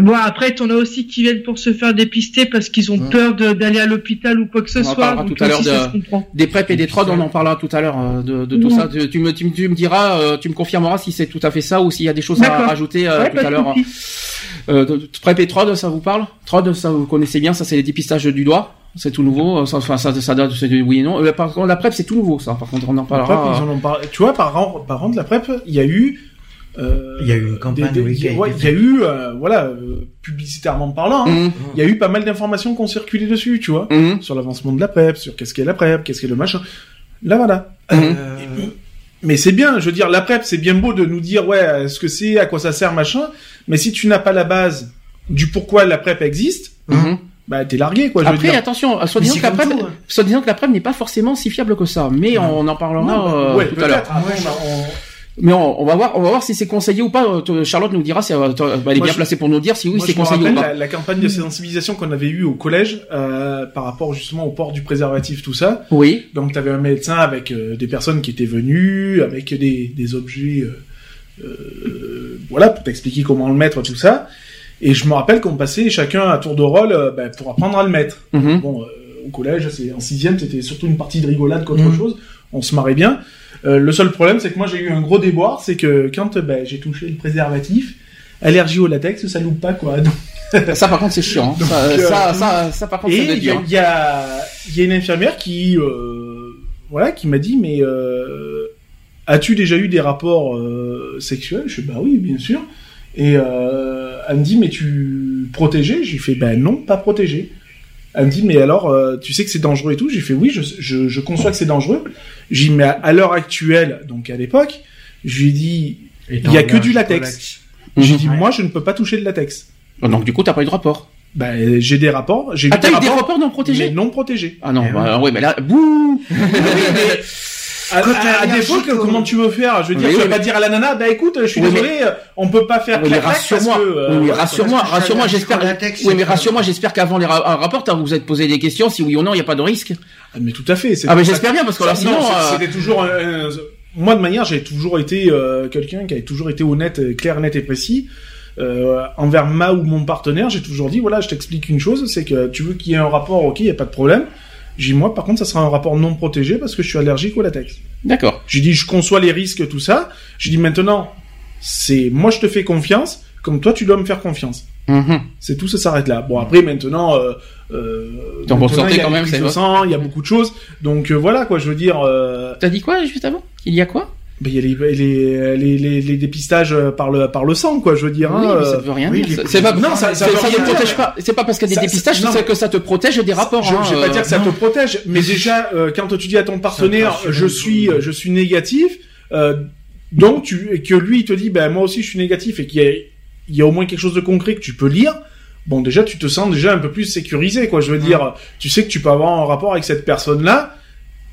Bon, après, t'en as aussi qui viennent pour se faire dépister parce qu'ils ont Ouais. peur d'aller à l'hôpital ou quoi que ce On en soit. tout à l'heure de-. Des PrEP et des TROD, on en parlera tout à l'heure euh, de, de tout Ouais. ça. Tu, tu me, tu, me- tu me diras, euh, tu me confirmeras si c'est tout à fait ça ou s'il y a des choses à rajouter euh, Ouais, tout à l'heure. Euh, PrEP et TROD, ça vous parle? TROD, ça vous connaissez bien, ça c'est les dépistages du doigt. C'est tout nouveau, ça, enfin ça, ça date, c'est du oui et non. Par contre, la PrEP c'est tout nouveau, ça. Par contre, on en parlera. ils en ont parlé. Tu vois, par, ren- par contre, la PrEP, il y a eu. Euh, Il y a eu une campagne, des- des- oui, qui a ouais, été il y a eu, euh, voilà, euh, publicitairement parlant, hein, Mhm. il y a eu pas mal d'informations qui ont circulé dessus, tu vois, Mhm. sur l'avancement de la PrEP, sur qu'est-ce qu'est la PrEP, qu'est-ce qu'est le machin. Là, voilà. Mhm. Euh, Mais c'est bien, je veux dire, la PrEP, c'est bien beau de nous dire, ouais, ce que c'est, à quoi ça sert, machin. Mais si tu n'as pas la base du pourquoi la PrEP existe, bah t'es largué, quoi. Je veux Après, dire. attention, soit Mais disant que PrEP, tout, hein. soit disant que la PrEP n'est pas forcément si fiable que ça, mais on en parlera Non, bah, euh, ouais, tout à l'heure. Ouais. on- Mais on, on va voir, on va voir si c'est conseillé ou pas. Euh, Charlotte nous dira si euh, elle est bien je- placée pour nous dire si oui c'est je me conseillé ou rappelle pas. la, la campagne de sensibilisation qu'on avait eue au collège euh, par rapport justement au port du préservatif, tout ça. Oui. Donc, tu avais un médecin avec euh, des personnes qui étaient venues, avec des, des objets, euh, voilà, pour t'expliquer comment le mettre, tout ça. Et je me rappelle qu'on passait chacun à tour de rôle ben, pour apprendre à le mettre. Mhm. Bon, euh, au collège, c'est en sixième, c'était surtout une partie de rigolade qu'autre Mhm. chose. On se marrait bien. Euh, le seul problème, c'est que moi j'ai eu un gros déboire, c'est que quand euh, ben, j'ai touché le préservatif, allergie au latex, ça loupe pas quoi. Donc, Ça par contre c'est chiant. hein. Donc, ça, euh, ça, ça, ça, par contre et il y, a- dur. il y a, il y a une infirmière qui, euh, voilà, qui m'a dit, mais as-tu déjà eu des rapports sexuels? Je fais bah oui, bien sûr. Et elle me dit, mais tu protégé J'ai fait ben non, pas protégé. Elle me dit, mais alors, euh, tu sais que c'est dangereux et tout? J'ai fait oui, je, je, je conçois que c'est dangereux. J'ai dit, mais à, à l'heure actuelle, donc à l'époque, je lui ai dit, il y a que du latex. J'ai Mhm. dit, moi, je ne peux pas toucher de latex. Donc du coup t'as pas eu de rapport? Ben, j'ai des rapports. J'ai Ah eu t'as eu des rapports non protégés mais non protégés. Ah non, Eh bah, ouais mais là, bouh. à- t'es à défaut, que- au- comment tu veux faire? Je veux dire, Oui, tu vas pas dire à la nana, bah écoute, je suis Oui, désolé, euh, on peut pas faire Oui, mais rassure-moi. que, euh, rassure-moi, rassure-moi, j'espère. Oui, mais rassure-moi, j'espère qu'avant les ra- un rapport, t'as- vous êtes posé des questions, si oui ou non, il n'y a pas de risque. Ah, mais tout à fait. c'est Ah, mais j'espère bien, parce que alors sinon, euh, c'était toujours. moi, de manière, j'ai toujours été euh, quelqu'un qui avait toujours été honnête, euh, clair, net et précis. Euh, envers ma ou mon partenaire, j'ai toujours dit voilà, je t'explique une chose, c'est que tu veux qu'il y ait un rapport, ok, il y a pas de problème. J'ai dit moi, par contre, ça sera un rapport non protégé parce que je suis allergique au latex. D'accord. J'ai dit, je conçois les risques, tout ça. J'ai dit, maintenant, c'est moi, je te fais confiance, comme toi, tu dois me faire confiance. Mhm. C'est tout, ça s'arrête là. Bon, après, maintenant, euh, euh, il y a quand même, c'est sang, il y a beaucoup de choses. Donc, euh, voilà, quoi, je veux dire, euh, T'as dit quoi juste avant Il y a quoi? Il y a les, les, les, les, les dépistages euh, par le, par le sang, quoi, je veux dire. Oui, hein, mais ça euh, veut rien oui, dire. les C'est- pas, Non, ça- ça ça rien ne protège pas. C'est pas parce qu'il y a des Ça- dépistages ça- non, c'est que ça te protège des rapports. Je, hein, je vais pas euh, dire que ça te protège, mais déjà euh, quand tu dis à ton partenaire je suis euh, je suis négatif, euh, donc tu et que lui il te dit ben moi aussi je suis négatif et qu'il y a il y a au moins quelque chose de concret que tu peux lire. Bon déjà tu te sens déjà un peu plus sécurisé quoi. Je veux dire tu sais que tu peux avoir un rapport avec cette personne là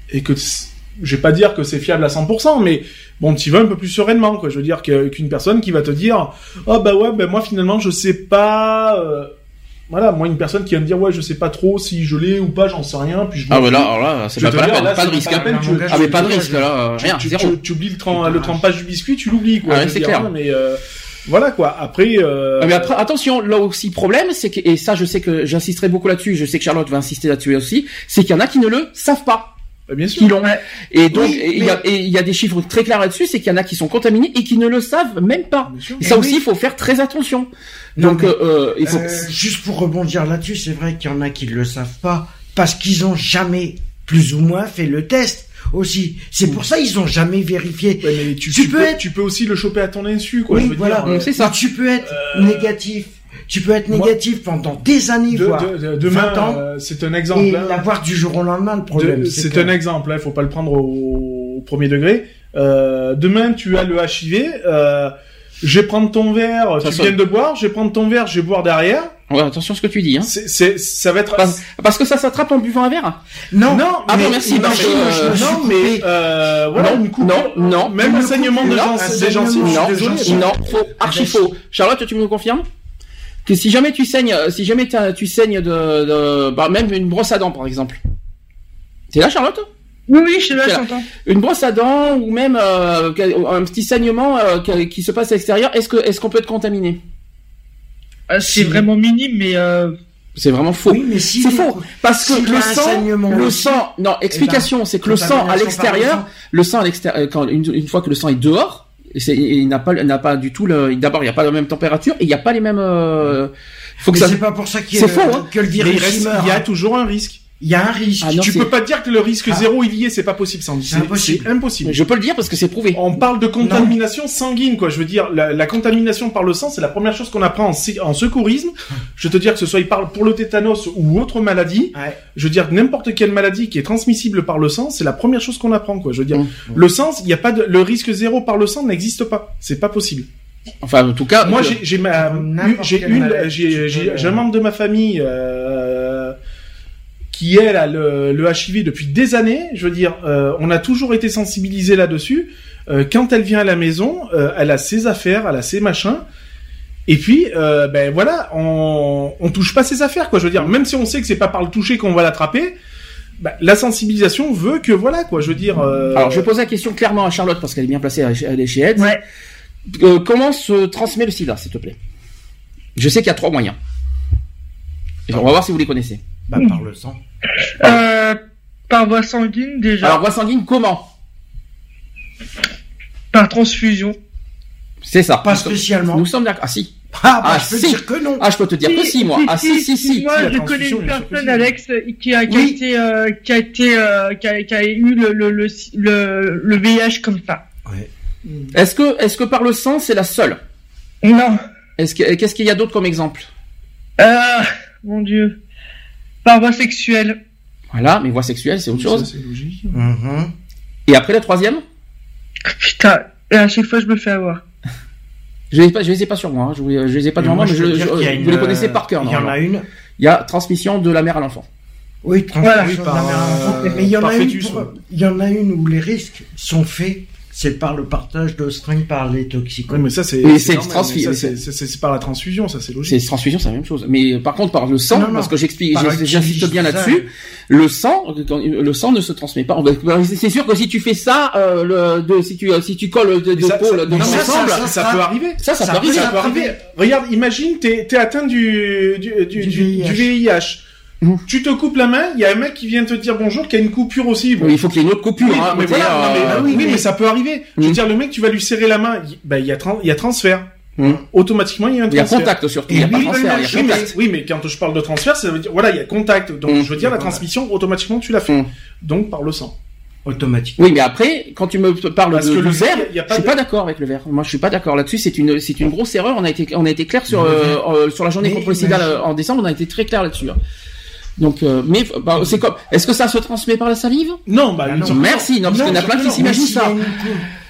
et que je vais pas dire que c'est fiable à 100%, mais bon, tu vas un peu plus sereinement, quoi. Je veux dire qu'une personne qui va te dire, oh bah ouais, ben moi finalement je sais pas, euh, voilà, moi une personne qui va me dire ouais, je sais pas trop si je l'ai ou pas, j'en sais rien, puis je Ah m'en ouais, là, fous. alors là, c'est pas, te pas la peine, pas de risque. pas hein. peine, tu- Ah, Ah mais pas de risque là, euh, tu- rien, tu, zéro. tu- tu oublies le, trem- le trempage du biscuit, tu l'oublies, quoi. Ah c'est clair. hein, mais euh, voilà, quoi. Après, euh, Ah, mais après, attention, là aussi, problème, c'est que, et ça, je sais que j'insisterai beaucoup là-dessus, je sais que Charlotte va insister là-dessus aussi, c'est qu'il y en a qui ne le savent pas, bah, bien sûr. qui l'ont. Et donc, Oui, il y a, y des chiffres très clairs là-dessus, c'est qu'il y en a qui sont contaminés et qui ne le savent même pas. Bien sûr. Et ça aussi, oui. il faut faire très attention. Non, donc, mais, euh, euh, il faut. Euh, juste pour rebondir là-dessus, c'est vrai qu'il y en a qui le savent pas parce qu'ils ont jamais plus ou moins fait le test aussi. C'est pour ça ils ont jamais vérifié. Ouais, mais tu, Tu tu peux peux, être- tu peux aussi le choper à ton insu, quoi. oui, je veux voilà. dire, euh, c'est ça. Tu peux être Euh, négatif. Tu peux être moi- négatif pendant des années, de- voire de- de- demain, 20 ans, euh, c'est un et exemple. hein. l'avoir du jour au lendemain. Le problème, De- c'est C'est que- un exemple, il faut pas le prendre au, au premier degré. Euh, demain, tu as le HIV. Euh, je vais prendre ton verre, Ça tu sonne. viens de boire. Je vais prendre ton verre, je vais boire derrière. Ouais, attention à ce que tu dis, hein. C'est, c'est, ça va être. Parce, parce que ça s'attrape en buvant un verre. Non, Non, Ah mais- bon, merci, non, que, euh, je non, mais euh, voilà, Non, une coupure. non, non. Même saignement de gens, des suis Non, non, faux, archi faux. Charlotte, tu me confirmes? Que si jamais tu saignes, euh, si jamais t'as- tu saignes de, de bah, même une brosse à dents par exemple. T'es là, Charlotte? Oui, oui, je suis là, C'est je là. t'entends. Une brosse à dents ou même euh, un petit saignement euh, qui- se passe à l'extérieur. Est-ce que est-ce qu'on peut être contaminé? Euh, C'est Si. vraiment minime, mais euh, C'est vraiment faux. Oui, mais si C'est faux parce que le sang, le aussi, sang, non, explication, c'est que le sang à l'extérieur, le sang. à l'extérieur, quand une, une fois que le sang est dehors, il n'a pas, il n'a pas du tout le, d'abord il n'y a pas la même température et il n'y a pas les mêmes. euh, faut que Mais ça. c'est pas pour ça qu'il y C'est a- faux, hein. que le il, virus reste- il meurt. il y a hein. toujours un risque. Il y a un risque. Ah non, tu peux pas dire que le risque Ah. zéro il y est, c'est pas possible, Sandy. C'est impossible. impossible. Je peux le dire parce que c'est prouvé. On parle de contamination sanguine, quoi. Je veux dire, la, la contamination par le sang, c'est la première chose qu'on apprend en, secourisme. Je te dire que ce soit il parle pour le tétanos ou autre maladie. Ouais. Je veux dire, n'importe quelle maladie qui est transmissible par le sang, c'est la première chose qu'on apprend, quoi. Je veux dire, Mmh. le sang, il y a pas de, le risque zéro par le sang n'existe pas. C'est pas possible. Enfin, en tout cas, Moi, euh, j'ai, j'ai j'ai j'ai, un membre de ma famille, euh, qui elle a le, le HIV depuis des années. Je veux dire, euh, on a toujours été sensibilisé là-dessus. Euh, quand elle vient à la maison, euh, elle a ses affaires, elle a ses machins. Et puis, euh, ben voilà, on, on touche pas ses affaires, quoi. Je veux dire, même si on sait que c'est pas par le toucher qu'on va l'attraper, ben, la sensibilisation veut que voilà, quoi. Je veux dire. euh, alors je vais poser la question clairement à Charlotte parce qu'elle est bien placée, elle est chez AIDS. Ouais. Euh, comment se transmet le sida, s'il te plaît? Je sais qu'il y a trois moyens. Et on va voir si vous les connaissez. Bah, par le sang. Euh, par voie sanguine déjà, Alors, voie sanguine, comment? Par transfusion. C'est ça. Pas Nous sommes- spécialement. Nous sommes d'accord. Ah si. Ah, bah, Ah, je peux si. dire que non. Ah, je peux te dire que si, moi. Ah si, si, si. Moi, Si, je connais une personne, si. Alex, qui a, qui a Oui. été, euh, qui a été, euh, qui a, qui a eu le, le, le, le, le VIH comme ça. Est-ce que, est-ce que par le sang, c'est la seule? Non. Est-ce que, qu'est-ce qu'il y a d'autre comme exemple? Euh, mon dieu. Par voie sexuelle. Voilà, mais voie sexuelle, c'est autre chose. c'est logique. Mhm. Et après la troisième Putain, et à chaque fois, je me fais avoir. Je les je les ai pas sur moi. hein. Je, je les ai pas devant moi, mais je, vous une, les connaissez euh, par cœur. Il y en a une. Il y a transmission de la mère à l'enfant. Oui, trans- Voilà. oui, par, Par, euh, euh, mais il y en par a une. fœtus, pour- ouais. Il y en a une où les risques sont faits. C'est par le partage de string par les toxicomanes. Oui, mais ça, c'est, c'est par la transfusion, ça, c'est logique. C'est transfusion, c'est la même chose. Mais par contre, par le sang, Non, non. parce que j'explique, j'insiste bien là-dessus, le sang, le sang ne se transmet pas. Va- C'est sûr que si tu fais ça, euh, le, de, si tu si tu colles de mais ça, ensemble, ça, ça peut arriver. ça, ça, ça peut arriver. Ça Ça peut arriver. Regarde, imagine, t'es, t'es atteint du, du, du, Du du- VIH. du VIH. Mhm. Tu te coupes la main, il y a un mec qui vient te dire bonjour, qui a une coupure aussi. Bon. Oui, il faut qu'il y ait une autre coupure. Oui, hein, mais voilà, non, mais, euh, bah oui, mais ça peut arriver. Je veux Mhm. dire, le mec, tu vas lui serrer la main, il, bah, il y a, il y a transfert. Mhm. Automatiquement, il y a un Il y a transfert. contact surtout, il n'y a pas lui, transfert, il y a il Oui mais, contact. oui, mais quand je parle de transfert, ça veut dire, voilà, il y a contact. Donc, Mhm. je veux dire, la transmission, automatiquement, tu l'as fait. Mhm. Donc, par le sang. Automatique. Oui, mais après, quand tu me parles Parce de, que le verre, verre, il y a je pas suis de- pas d'accord avec le verre. Moi, je suis pas d'accord là-dessus. C'est une, c'est une grosse erreur. On a été, on a été clair sur, euh, euh, sur la journée Mais contre le sida euh, en décembre. On a été très clair là-dessus. hein. Donc, euh, mais bah, c'est comme, est-ce que ça se transmet par la salive? Non, bah, Ah non. Merci. Non, parce qu'il y en a plein qui non, s'imaginent ça.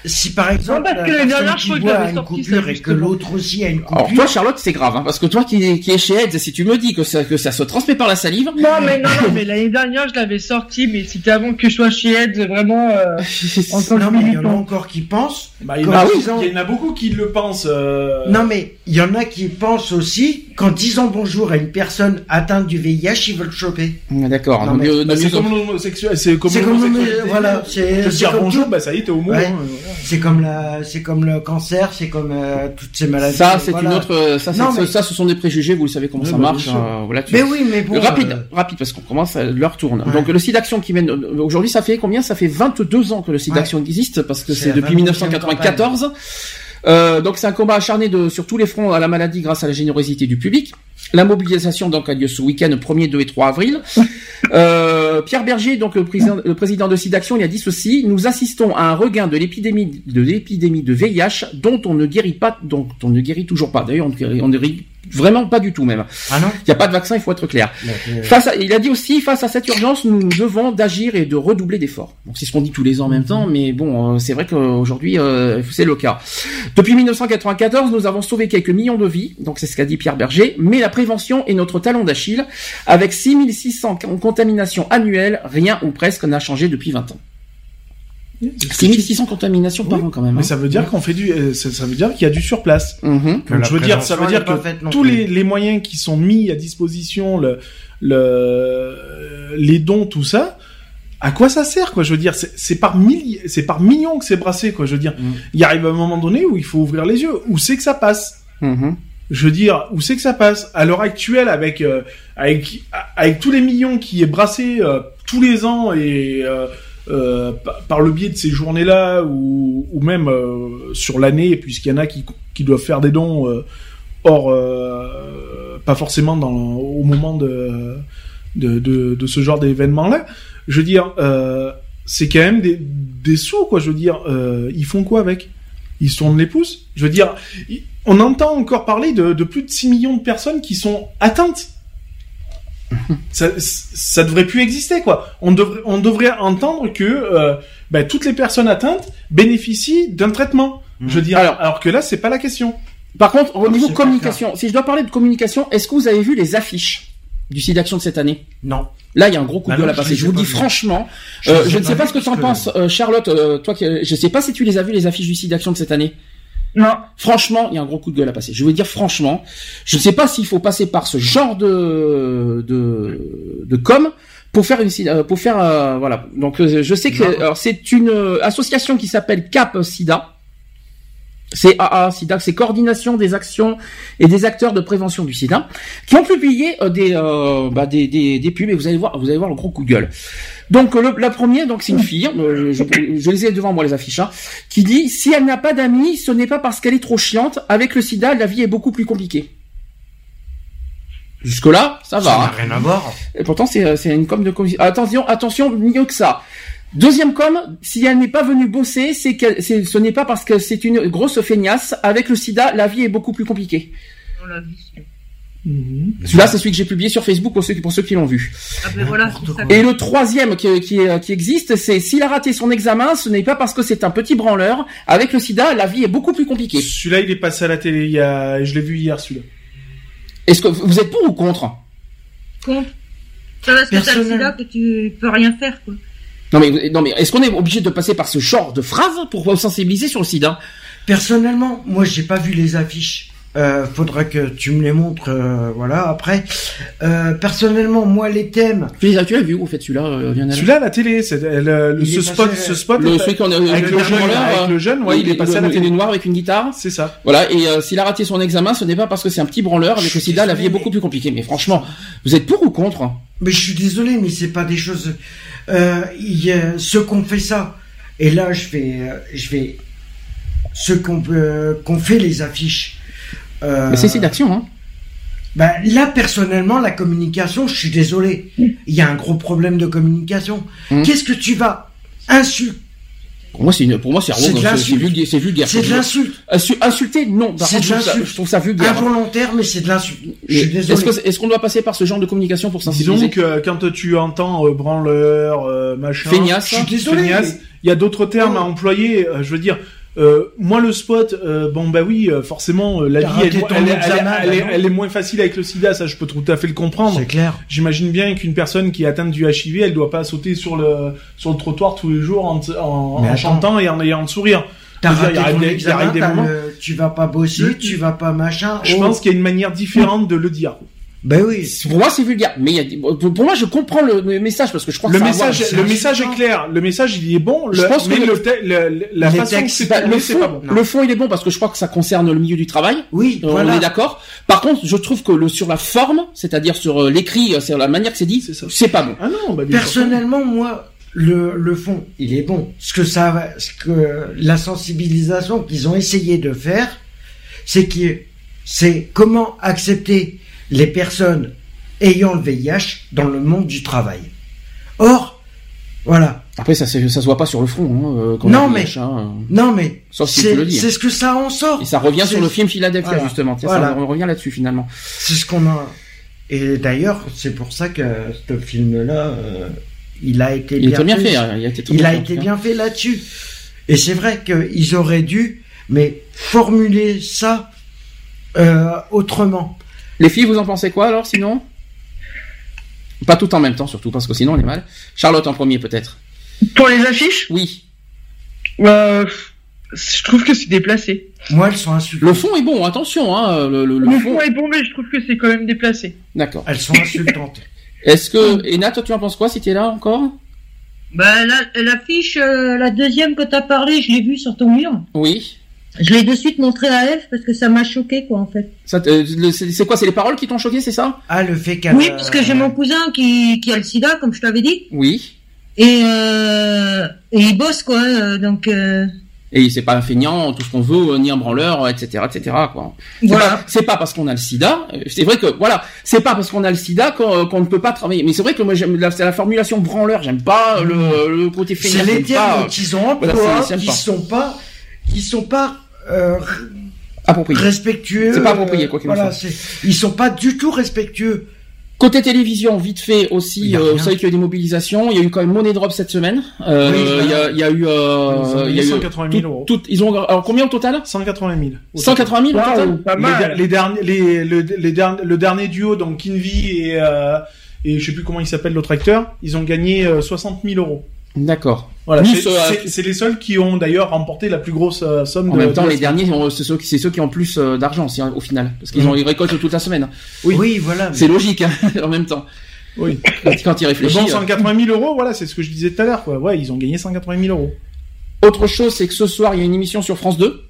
Si par exemple, parce que la dernière, crois que a une coupure et que l'autre aussi a une Alors coupure. toi, Charlotte, c'est grave, hein, parce que toi qui, qui es chez AIDS, si tu me dis que ça, que ça se transmet par la salive, Non, mais non, non, mais l'année dernière, je l'avais sorti, mais c'était avant que je sois chez Ed, vraiment, euh, en tant que Non, mais il y en a encore qui pensent. Bah, il y en a- ont- il y en a beaucoup qui le pensent. euh, Non, mais il y en a qui pensent aussi, quand disant bonjour à une personne atteinte du VIH, ils veulent choper. Ah, d'accord. Non, c'est comme l'homosexuel, c'est comme C'est comme voilà, c'est- dire bonjour, bah ça y est, t'es homo. C'est comme la, c'est comme le cancer, c'est comme euh, toutes ces maladies. ça, c'est voilà. une autre, euh, ça, c'est- Non, mais- ça, ce sont des préjugés. Vous le savez comment Oui, ça bah, marche. euh, voilà, tu- Mais oui, mais bon. rapide, euh, rapide, parce qu'on commence, à- l'heure tourne. Ouais. Donc le site d'action qui mène euh, aujourd'hui, ça fait combien? Ça fait 22 ans que le site Ouais. d'action existe, parce que C'est depuis 22e 1994. Euh, donc c'est un combat acharné de, sur tous les fronts à la maladie grâce à la générosité du public. La mobilisation donc a lieu ce week-end 1er, 2 et 3 avril. Euh, Pierre Berger, donc le président, le président de SIDAction, il a dit ceci nous assistons à un regain de l'épidémie de l'épidémie de VIH dont on ne guérit pas, dont on ne guérit toujours pas. D'ailleurs, on ne guérit, on ne guérit vraiment pas du tout même. Ah non? Il n'y a pas de vaccin, il faut être clair. Euh, Face à- il a dit aussi, face à cette urgence, nous devons d'agir et de redoubler d'efforts. Donc c'est ce qu'on dit tous les ans en même temps, mais bon, euh, c'est vrai qu'aujourd'hui, euh, c'est le cas. Depuis 1994, nous avons sauvé quelques millions de vies, donc c'est ce qu'a dit Pierre Berger, mais la prévention est notre talon d'Achille. Avec 6600 con- contaminations annuelles, rien ou presque n'a changé depuis 20 ans. 6600 contaminations par Oui, an quand même. Mais hein. ça veut dire qu'on fait du, euh, ça, ça veut dire qu'il y a du surplace. Mhm. Donc, la je veux dire, ça veut dire que faite tous les, les moyens qui sont mis à disposition, le, le, les dons, tout ça, à quoi ça sert, quoi? Je veux dire, c'est par milliers, c'est par millions que c'est brassé, quoi. Je veux dire, Mm. il arrive un moment donné où il faut ouvrir les yeux. Où c'est que ça passe? Mhm. Je veux dire, où c'est que ça passe? À l'heure actuelle, avec euh, avec avec tous les millions qui est brassé euh, tous les ans et euh, euh, par, le biais de ces journées-là ou, ou même sur l'année, puisqu'il y en a qui qui doivent faire des dons euh, pas forcément au moment de de, de, ce genre d'événement-là. Je veux dire, c'est quand même des, des sous, quoi. Je veux dire, ils font quoi avec? Ils se tournent les pouces? Je veux dire, on entend encore parler de, de plus de 6 millions de personnes qui sont atteintes. ça, ça devrait plus exister, quoi. On devrait, on devrait entendre que euh, ben, toutes les personnes atteintes bénéficient d'un traitement. Je veux dire, alors, alors que là, c'est pas la question. Par contre, au niveau communication, si je dois parler de communication, est-ce que vous avez vu les affiches du site d'action de cette année? Non. Là, il y a un gros coup de Bah gueule non, à je passer. Je vous dis franchement, Je euh, je ne sais pas ce que tu en parce que- penses, euh, Charlotte. toi, qui, je sais pas si tu les as vues les affiches du site d'action de cette année. Non. Franchement, il y a un gros coup de gueule à passer. Je veux dire franchement, je ne sais pas s'il faut passer par ce genre de de, de com pour faire une euh, pour faire euh, voilà. Donc euh, je sais que alors c'est une association qui s'appelle Cap Sida. C'est AA SIDA, c'est coordination des actions et des acteurs de prévention du SIDA, qui ont publié euh, des, euh, bah, des, des des pubs et vous allez voir vous allez voir le gros coup de gueule. Donc euh, le- la première donc c'est une fille, euh, je, je les ai devant moi les affiches, hein, qui dit si elle n'a pas d'amis, ce n'est pas parce qu'elle est trop chiante. Avec le SIDA, la vie est beaucoup plus compliquée. Jusque là, ça va. Ça n'a hein. rien à voir. Et pourtant, c'est c'est une com de. Attention, attention, mieux que ça. Deuxième com, si elle n'est pas venue bosser, c'est que c'est- ce n'est pas parce que c'est une grosse feignasse. Avec le sida, la vie est beaucoup plus compliquée. On l'a vu. Celui-là, c'est celui que j'ai publié sur Facebook pour ceux, qui- pour ceux qui l'ont vu. Ah ben voilà, c'est ça. Et le troisième qui, qui, existe, c'est s'il a raté son examen, ce n'est pas parce que c'est un petit branleur. Avec le sida, la vie est beaucoup plus compliquée. Celui-là, il est passé à la télé. Il y a... Je l'ai vu hier, celui-là. Est-ce que vous êtes pour ou contre? Contre. Ça va, parce que t'as le sida que tu peux rien faire, quoi. Non mais, est-ce qu'on est obligé de passer par ce genre de phrase pour sensibiliser sur le sida? Personnellement, moi, j'ai pas vu les affiches. Euh, faudra que tu me les montres, euh, voilà. Après, euh, personnellement, moi, les thèmes, Tu l'as tu l'as vu, vous faites celui-là, euh, Celui-là, à la télé, c'est le, le- ce spot, passé- ce spot, Le celui qu'on a avec le jeune, avec le jeune, ouais, il est passé à la Il est télé. noir avec une guitare. C'est ça. Voilà, et euh, s'il a raté son examen, ce n'est pas parce que c'est un petit branleur. Avec le sida, la vie est beaucoup plus compliquée. Mais franchement, vous êtes pour ou contre? Mais je suis désolé, mais c'est pas des choses. Euh, il y a ceux qu'on fait ça. Et là, je vais, je vais, ceux qu'on qu'on fait les affiches. Euh, Mais c'est d'action, hein. Ben, là, personnellement, la communication, je suis désolé. Il y a un gros problème de communication. Mm. Qu'est-ce que tu vas insulter? Pour moi, c'est une- pour moi, c'est vulgaire. C'est vulgaire. C'est de l'insulte. Insu- Insulter, non. Par C'est contre, de je trouve ça- l'insulte. je trouve ça vulgaire. Involontaire, mais c'est de l'insulte. Je suis Est-ce désolé. est-ce qu'on doit passer par ce genre de communication pour sensibiliser Disons que quand tu entends euh, branleur, euh, machin, Feignasse. Je suis désolé. feignasse, il y a d'autres termes Oh. à employer. euh, je veux dire, euh, moi le spot, euh, bon bah oui, euh, forcément la vie elle, ton elle- elle- examen, elle est- non. elle est moins facile avec le sida, ça je peux tout à fait le comprendre. C'est clair. J'imagine bien qu'une personne qui est atteinte du HIV, elle doit pas sauter sur le sur le trottoir tous les jours en, en, en chantant et en ayant le sourire. Dire, arrive des- il examen, arrive des le- tu vas pas bosser, tu vas pas machin. Je Oh. pense qu'il y a une manière différente de le dire. Ben oui. Pour moi, c'est vulgaire. Mais il y a des- pour moi, je comprends le, le message parce que je crois Le que voir- message, c'est le message est clair. Le message, il est bon. Je le, pense mais que le, le- te- le- le- la façon textes, que c'est Bah, le, fond, pas bon. le fond, il est bon parce que je crois que ça concerne le milieu du travail. Oui, Euh, voilà. On est d'accord. Par contre, je trouve que le sur la forme, c'est-à-dire sur euh, l'écrit, euh, c'est la manière que c'est dit, C'est pas bon. Ah non, bah, bien sûr. Personnellement, moi, le, le fond, il est bon. Ce que ça, va- ce que la sensibilisation qu'ils ont essayé de faire, c'est que c'est comment accepter les personnes ayant le VIH dans le monde du travail. Or, voilà. Après, ça, ça se voit pas sur le front. Hein, euh, quand Non, mais- VIH, hein. Non, mais Sauf si tu c'est le dis. c'est ce que ça en sort. Et ça revient sur le film Philadelphia Voilà. justement. Voilà. ça, on revient là-dessus finalement. C'est ce qu'on a. Et d'ailleurs, c'est pour ça que ce film-là, euh, il a été Il bien fait. fait. hein, Il a été Il a bien fait là-dessus. Et c'est vrai qu'ils auraient dû, mais formuler ça euh, autrement. Les filles, vous en pensez quoi alors sinon? Pas tout en même temps surtout parce que sinon on est mal. Charlotte en premier peut-être. Pour les affiches, Oui. euh, je trouve que c'est déplacé. Moi, elles sont insultantes. Le fond est bon. Attention. Hein, le, le- le Le fond. fond est bon, mais je trouve que c'est quand même déplacé. D'accord. Elles sont insultantes. Est-ce que Ena, toi tu en penses quoi si t'es là encore? Bah, la- l'affiche, euh, la deuxième que t'as parlé, je l'ai vue sur ton mur. Oui. Je l'ai de suite montré à Eve parce que ça m'a choqué, quoi, en fait. C'est c'est quoi C'est les paroles qui t'ont choqué, c'est ça? Ah, le fait qu'elle. Oui, parce que j'ai mon cousin qui, qui a le sida, comme je t'avais dit. Oui. Et, euh, et il bosse, quoi. euh, donc, euh, Et c'est pas un feignant, tout ce qu'on veut, ni un branleur, etc., etc. Quoi. C'est Voilà. pas, c'est pas parce qu'on a le SIDA. euh, C'est vrai que voilà, c'est pas parce qu'on a le SIDA qu'on ne peut pas travailler. Mais c'est vrai que moi j'aime la, c'est la formulation branleur. J'aime pas le, le côté C'est feignant. les j'aime pas, termes qu'ils ont voilà, c'est- j'aime qui pas. sont pas, qui sont pas euh, approprié. respectueux. C'est pas approprié, quoi qu'il en soit. ils sont pas du tout respectueux. Côté télévision, vite fait aussi, a euh, vous savez qu'il y a eu des mobilisations. Il y a eu quand même Money Drop cette semaine. Euh, Oui, il, y a, il y a eu, Ils ont euh, il y a eu 180 000 euros. tout- tout- ils ont alors combien au total? 180 000. 180 000 au total? pas Les, mal. les derniers, les, le, les derni- le dernier duo, donc Kinvi et, euh, et je sais plus comment il s'appelle l'autre acteur, ils ont gagné euh, 60 000 euros. D'accord. Voilà, c'est euh, c'est- les seuls qui ont d'ailleurs remporté la plus grosse euh, somme En de. même temps, de- les derniers, on- c'est ceux, qui- c'est ceux qui ont plus euh, d'argent hein, au final, parce qu'ils Mhm. ont ils récoltent toute la semaine. Oui, voilà. C'est logique hein, en même temps. Oui. Quand, quand ils réfléchissent. bon, euh. 180 000 euros, voilà, c'est ce que je disais tout à l'heure. Ouais, ils ont gagné 180 000 euros. Autre chose, c'est que ce soir, il y a une émission sur France 2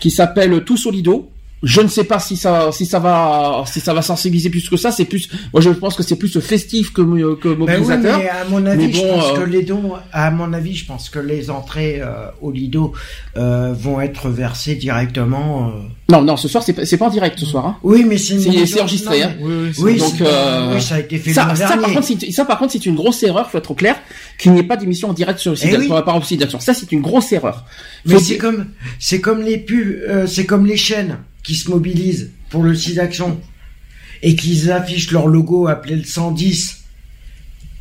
qui s'appelle Tout Solido. Je ne sais pas si ça, si ça va, si ça va sensibiliser plus que ça. C'est plus, moi, je pense que c'est plus festif que, que Ben oui, mobilisateur. mais à mon avis, Mais je pense euh, que les dons, à mon avis, je pense que les entrées euh, au Lido euh, vont être versées directement. euh. Non, non, ce soir, c'est pas, c'est pas en direct ce soir. Hein. Oui, mais c'est une C'est- enregistré, non, hein. mais- Oui, oui, c'est- Oui, Donc, euh, oui, ça a été fait Ça, ça, par contre, c'est, ça, par contre, c'est une grosse erreur. Faut être clair qu'il n'y ait pas d'émission en direct sur le site Eh oui. par rapport au site d'action. Ça, c'est une grosse erreur. Mais c'est comme, c'est comme les pubs, euh, c'est comme les chaînes qui se mobilisent pour le site d'action et qui affichent leur logo appelé le 110.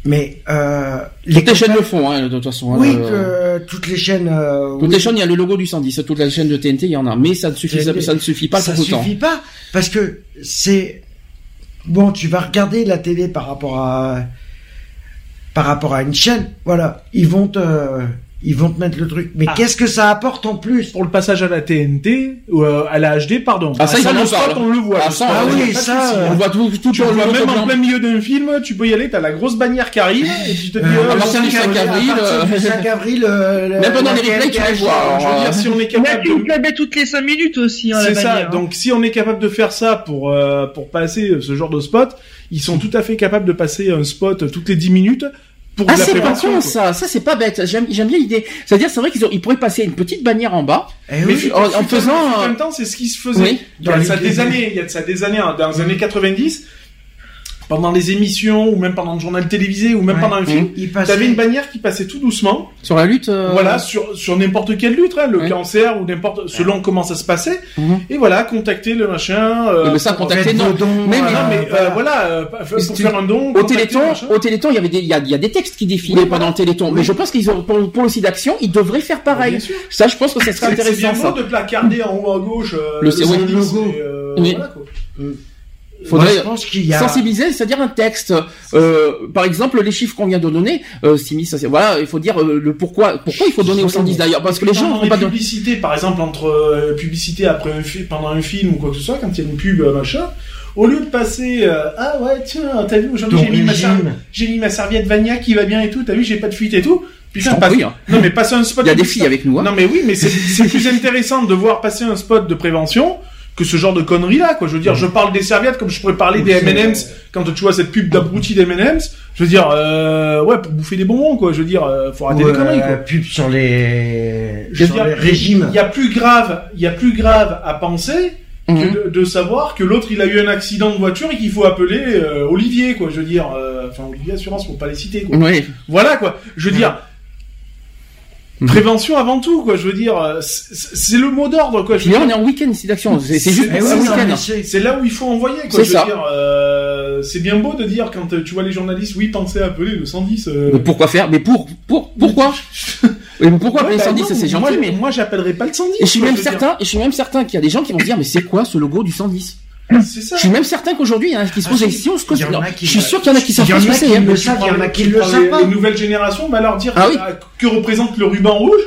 Mais euh, Toutes les chaînes le font, hein, de toute façon. hein, Oui, euh, que toutes les chaînes. euh, Toutes oui, les chaînes, il y a le logo du 110. Toute la chaîne de TNT, il y en a. Mais ça ne suffit, ça, TNT. ça ne suffit pas ça temps. suffit pas parce que c'est bon. Tu vas regarder la télé par rapport à par rapport à une chaîne. Voilà, ils vont te ils vont te mettre le truc. Mais Ah. qu'est-ce que ça apporte en plus Pour le passage à la TNT, ou euh, à la HD, pardon. Ah, ça, À le nous spot, parlent. on le voit. Ah, le ça, spot, ah oui, ça, euh, hein. On voit tout, tout Tu le le vois même en plein milieu d'un film, tu peux y aller, t'as la grosse bannière qui arrive, et tu te dis, Euh, euh, à le partir du 5 avril, euh, 5 avril, euh, le- Même pendant la les replays, tu les vois, TNT, je veux dire, si on est Mais capable tu de... la mets toutes les 5 minutes aussi, hein, C'est ça. hein. Donc, si on est capable de faire ça pour euh, pour passer ce genre de spot, ils sont tout à fait capables de passer un spot toutes les 10 minutes pour Ah, c'est pas con, ça. Ça, c'est pas bête. J'aime, j'aime bien l'idée. C'est-à-dire, c'est vrai qu'ils ont- ils pourraient passer une petite bannière en bas. Eh Mais oui, en- faisant, en même temps, c'est ce qui se faisait. Oui. Il y a de ça les- des années, il y a de ça des années, hein, dans les années 90, pendant les émissions, ou même pendant le journal télévisé, ou même Ouais. pendant un film, il passait. t'avais une bannière qui passait tout doucement, Sur la lutte. euh, voilà, sur, sur n'importe quelle lutte, hein, le Ouais. cancer, ou n'importe, selon comment ça se passait, Mhm. et voilà, contacter le machin, euh, mais ça, pour- contacter, Faites non. dons, Mais- non, mais, euh, voilà. voilà, euh, pour faire un don, Au contacter Téléthon, au Téléthon, il y avait des, il y a, il y a des textes qui défilaient Oui, pendant voilà. le Téléthon. Mais je pense qu'ils ont, pour, pour le site d'action, ils devraient faire pareil. Bien sûr. Ça, je pense que ça serait C'est c'est intéressant, bien ça. de placarder en haut à gauche euh, Le- logo. voilà, quoi. Faudrait Moi, je pense qu'il y a. sensibiliser, c'est-à-dire un texte. Euh, par exemple, les chiffres qu'on vient de donner, euh, Simi, ça c'est, voilà, il faut dire euh, le pourquoi, pourquoi il faut donner au 110 d'ailleurs, parce que les gens les pas donner. publicités, par exemple, entre euh, publicité après un film, pendant un film ou quoi que ce soit, quand il y a une pub, euh, machin, au lieu de passer, euh, ah ouais, tiens, t'as vu, aujourd'hui j'ai mis, ma j'ai mis ma serviette Vania qui va bien et tout, t'as vu, j'ai pas de fuite et tout. Putain, passe- prie, hein. non mais passe un spot. Il y a des filles avec nous, hein. Non mais oui, mais c'est plus intéressant de voir passer un spot de prévention que ce genre de conneries là, quoi. Je veux dire, je parle des serviettes comme je pourrais parler des M&M's quand tu vois cette pub d'abruti des M&M's. Je veux dire, euh, ouais, pour bouffer des bonbons, quoi. Je veux dire, euh, faut arrêter les conneries, quoi. pub sur les, Je veux sur dire, les régimes. Il y a plus grave, il y a plus grave à penser que Mhm. de, de savoir que l'autre il a eu un accident de voiture et qu'il faut appeler euh, Olivier, quoi. Je veux dire, euh, enfin Olivier Assurance, faut pas les citer, quoi. Oui. Voilà, quoi. Je veux dire. Mhm. Prévention avant tout, quoi. Je veux dire, euh, c'est le mot d'ordre, quoi. Je là, on est en week-end ici d'action. C'est juste c'est- là où il faut envoyer, quoi. C'est Je veux ça. dire, euh, c'est bien beau de dire quand euh, tu vois les journalistes, oui, pensez à appeler le 110. euh, Mais pourquoi faire? Mais pour, pour, pourquoi? Pourquoi ouais, appeler bah 110 non, C'est moi, gentil, mais. moi, j'appellerai pas le 110. Et je suis même certain, et je suis même certain qu'il y a des gens qui vont se dire, mais c'est quoi ce logo du 110 C'est ça. Je suis même certain qu'aujourd'hui, il y en a qui se Ah, posent des si. questions. se non, qui- Je suis sûr qu'il y en a qui savent Il y en pas ce a qui hein. le savent, il y en a qui le savent pas. les nouvelles générations, bah leur dire Ah oui. euh, que représente le ruban rouge?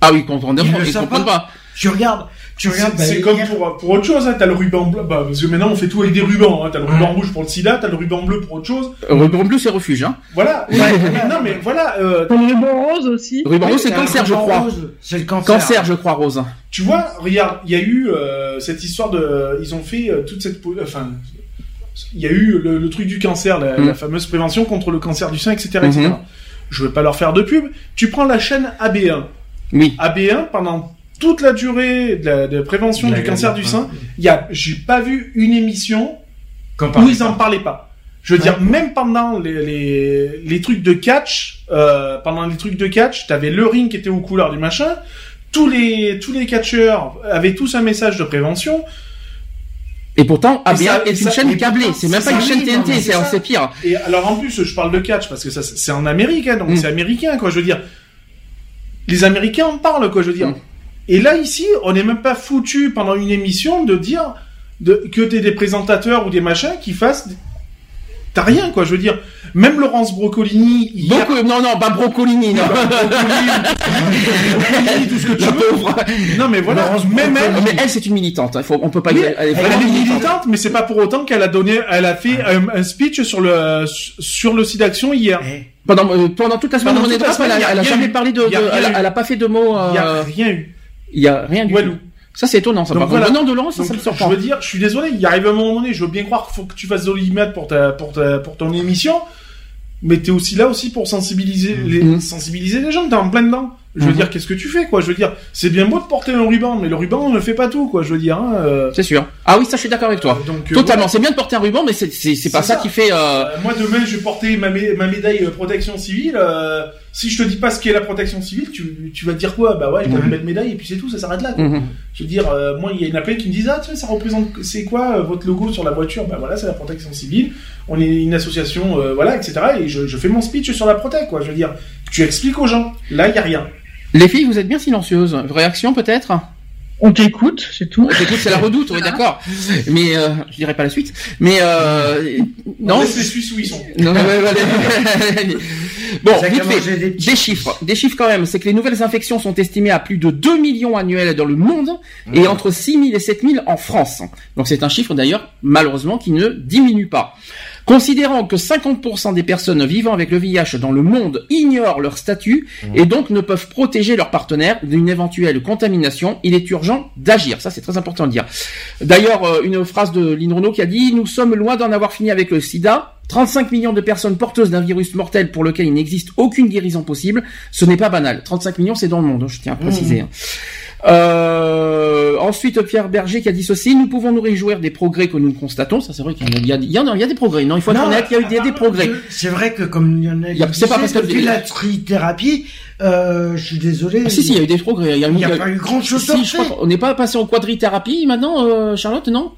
Ah oui, ils comprennent Ils le ils savent comprennent pas. Tu regardes, tu C'est regardes. bah, c'est comme pour, pour autre chose, hein. t'as le ruban bleu, bah, parce que maintenant on fait tout avec des rubans, hein. t'as le ruban rouge pour le sida, t'as le ruban bleu pour autre chose. Euh, Ruban bleu, c'est refuge. Hein. Voilà. Ouais. non mais voilà, euh, le ruban rose aussi. Ruban Oui, rose, c'est cancer, je ruban crois. rose, C'est le cancer. Cancer, je crois, Rose. tu vois, regarde, il y a eu euh, cette histoire de, ils ont fait euh, toute cette, enfin, il y a eu le, le truc du cancer, la, Mm. la fameuse prévention contre le cancer du sein, etc., etc. Mhm. Je veux pas leur faire de pub. Tu prends la chaîne AB1. Oui. AB1 pendant toute la durée de, la- de prévention la du cancer du sein, il y a, j'ai pas vu une émission Comme où ils en parlaient pas. Je veux dire, même pendant les, les, les trucs de catch, euh, pendant les trucs de catch, t'avais le ring qui était aux couleurs du machin. Tous les tous les catcheurs avaient tous un message de prévention. Et pourtant, Et AB1 ça- est une ça- chaîne câblée. C'est même pas une chaîne TNT, c'est pire. Et alors en plus, je parle de catch parce que ça c'est en Amérique, hein, donc Mm. c'est américain quoi. Je veux dire, les Américains en parlent quoi. Je veux dire. Mm. Et là ici, on n'est même pas foutu pendant une émission de dire de, que t'es des présentateurs ou des machins qui fassent. T'as rien quoi. Je veux dire, même Laurence hier- Beaucoup, non, non, pas Brocolini, non. Broccolini, tout ce que tu veux. Non mais voilà. Laurence Même elle. Mais elle, c'est une militante. hein. Il faut, on peut pas. Oui, elle est elle vraiment est militante. militante, mais c'est pas pour autant qu'elle a donné, elle a fait un, un speech sur le sur le site d'action hier. Eh, Pendant, euh, pendant toute la semaine, Pendant on est la elle, a, elle jamais eu. parlé de, elle, a, eu. elle a pas fait de mots. Il y a Euh, rien eu. Il y a rien du Walou. tout. Ça, c'est étonnant. Ça, Donc par contre, voilà. venant de Laurence, ça, Donc, ça me je surprend. veux dire, je suis désolé, il arrive un moment donné, je veux bien croire qu'il faut que tu fasses Dolimat pour ta, pour ta, pour ton émission, mais t'es aussi là aussi pour sensibiliser les, Mhm. sensibiliser les gens, t'es en plein dedans. Je veux Mhm. dire, qu'est-ce que tu fais, quoi? Je veux dire, c'est bien beau de porter un ruban, mais le ruban ne fait pas tout, quoi, je veux dire, hein, euh, C'est sûr. Ah oui, ça, je suis d'accord avec toi. donc, euh, Totalement. C'est bien de porter un ruban, mais c'est pas ça, ça. qui fait. Euh... Euh, moi demain je vais porter ma, mé- ma médaille euh, protection civile. Si je te dis pas ce qu'est la protection civile, tu, tu vas te dire quoi? Bah ouais, Mhm. me mettre médaille et puis c'est tout, ça s'arrête là. Quoi. mhm. Je veux dire, euh, moi il y a plein qui me disent ah tu sais ça représente c'est quoi euh, votre logo sur la voiture? Bah voilà c'est la protection civile. On est une association euh, voilà etc. Et je, je fais mon speech sur la protec quoi. Je veux dire, tu expliques aux gens. Là il y a rien. Les filles, vous êtes bien silencieuses. Réaction peut-être? On t'écoute, c'est tout. Écoute, c'est la redoute, oui, d'accord. Mais euh, je dirais pas la suite. Mais euh, Non, les Suisses où ils sont. Non, non, ouais, ouais, bon, ça vite fait. Des chiffres, des chiffres quand même, c'est que les nouvelles infections sont estimées à plus de 2 millions annuels dans le monde et entre 6 000 et 7 000 en France. Donc c'est un chiffre d'ailleurs malheureusement qui ne diminue pas. Considérant que 50% des personnes vivant avec le VIH dans le monde ignorent leur statut et donc ne peuvent protéger leur partenaire d'une éventuelle contamination, il est urgent d'agir. Ça c'est très important de dire. D'ailleurs, euh, une phrase de Lynn Renault qui a dit « Nous sommes loin d'en avoir fini avec le sida. 35 millions de personnes porteuses d'un virus mortel pour lequel il n'existe aucune guérison possible. Ce n'est pas banal. 35 millions, c'est dans le monde, hein, je tiens à préciser. hein. Euh, ensuite, Pierre Berger qui a dit ceci, nous pouvons nous réjouir des progrès que nous constatons. Ça, c'est vrai qu'il y, en a- il y, a- il y en a- il y a des progrès. Non, il faut être honnête, il y a eu des, des progrès. C'est vrai que comme Lionel Y a- c'est pas disait, parce que- depuis la trithérapie, euh, je suis désolé. Ah, si, si, il y a eu des progrès. Il y a, Il a il y a- pas eu grand chose si, je crois qu'on n'est pas passé en quadrithérapie maintenant, euh, Charlotte, non?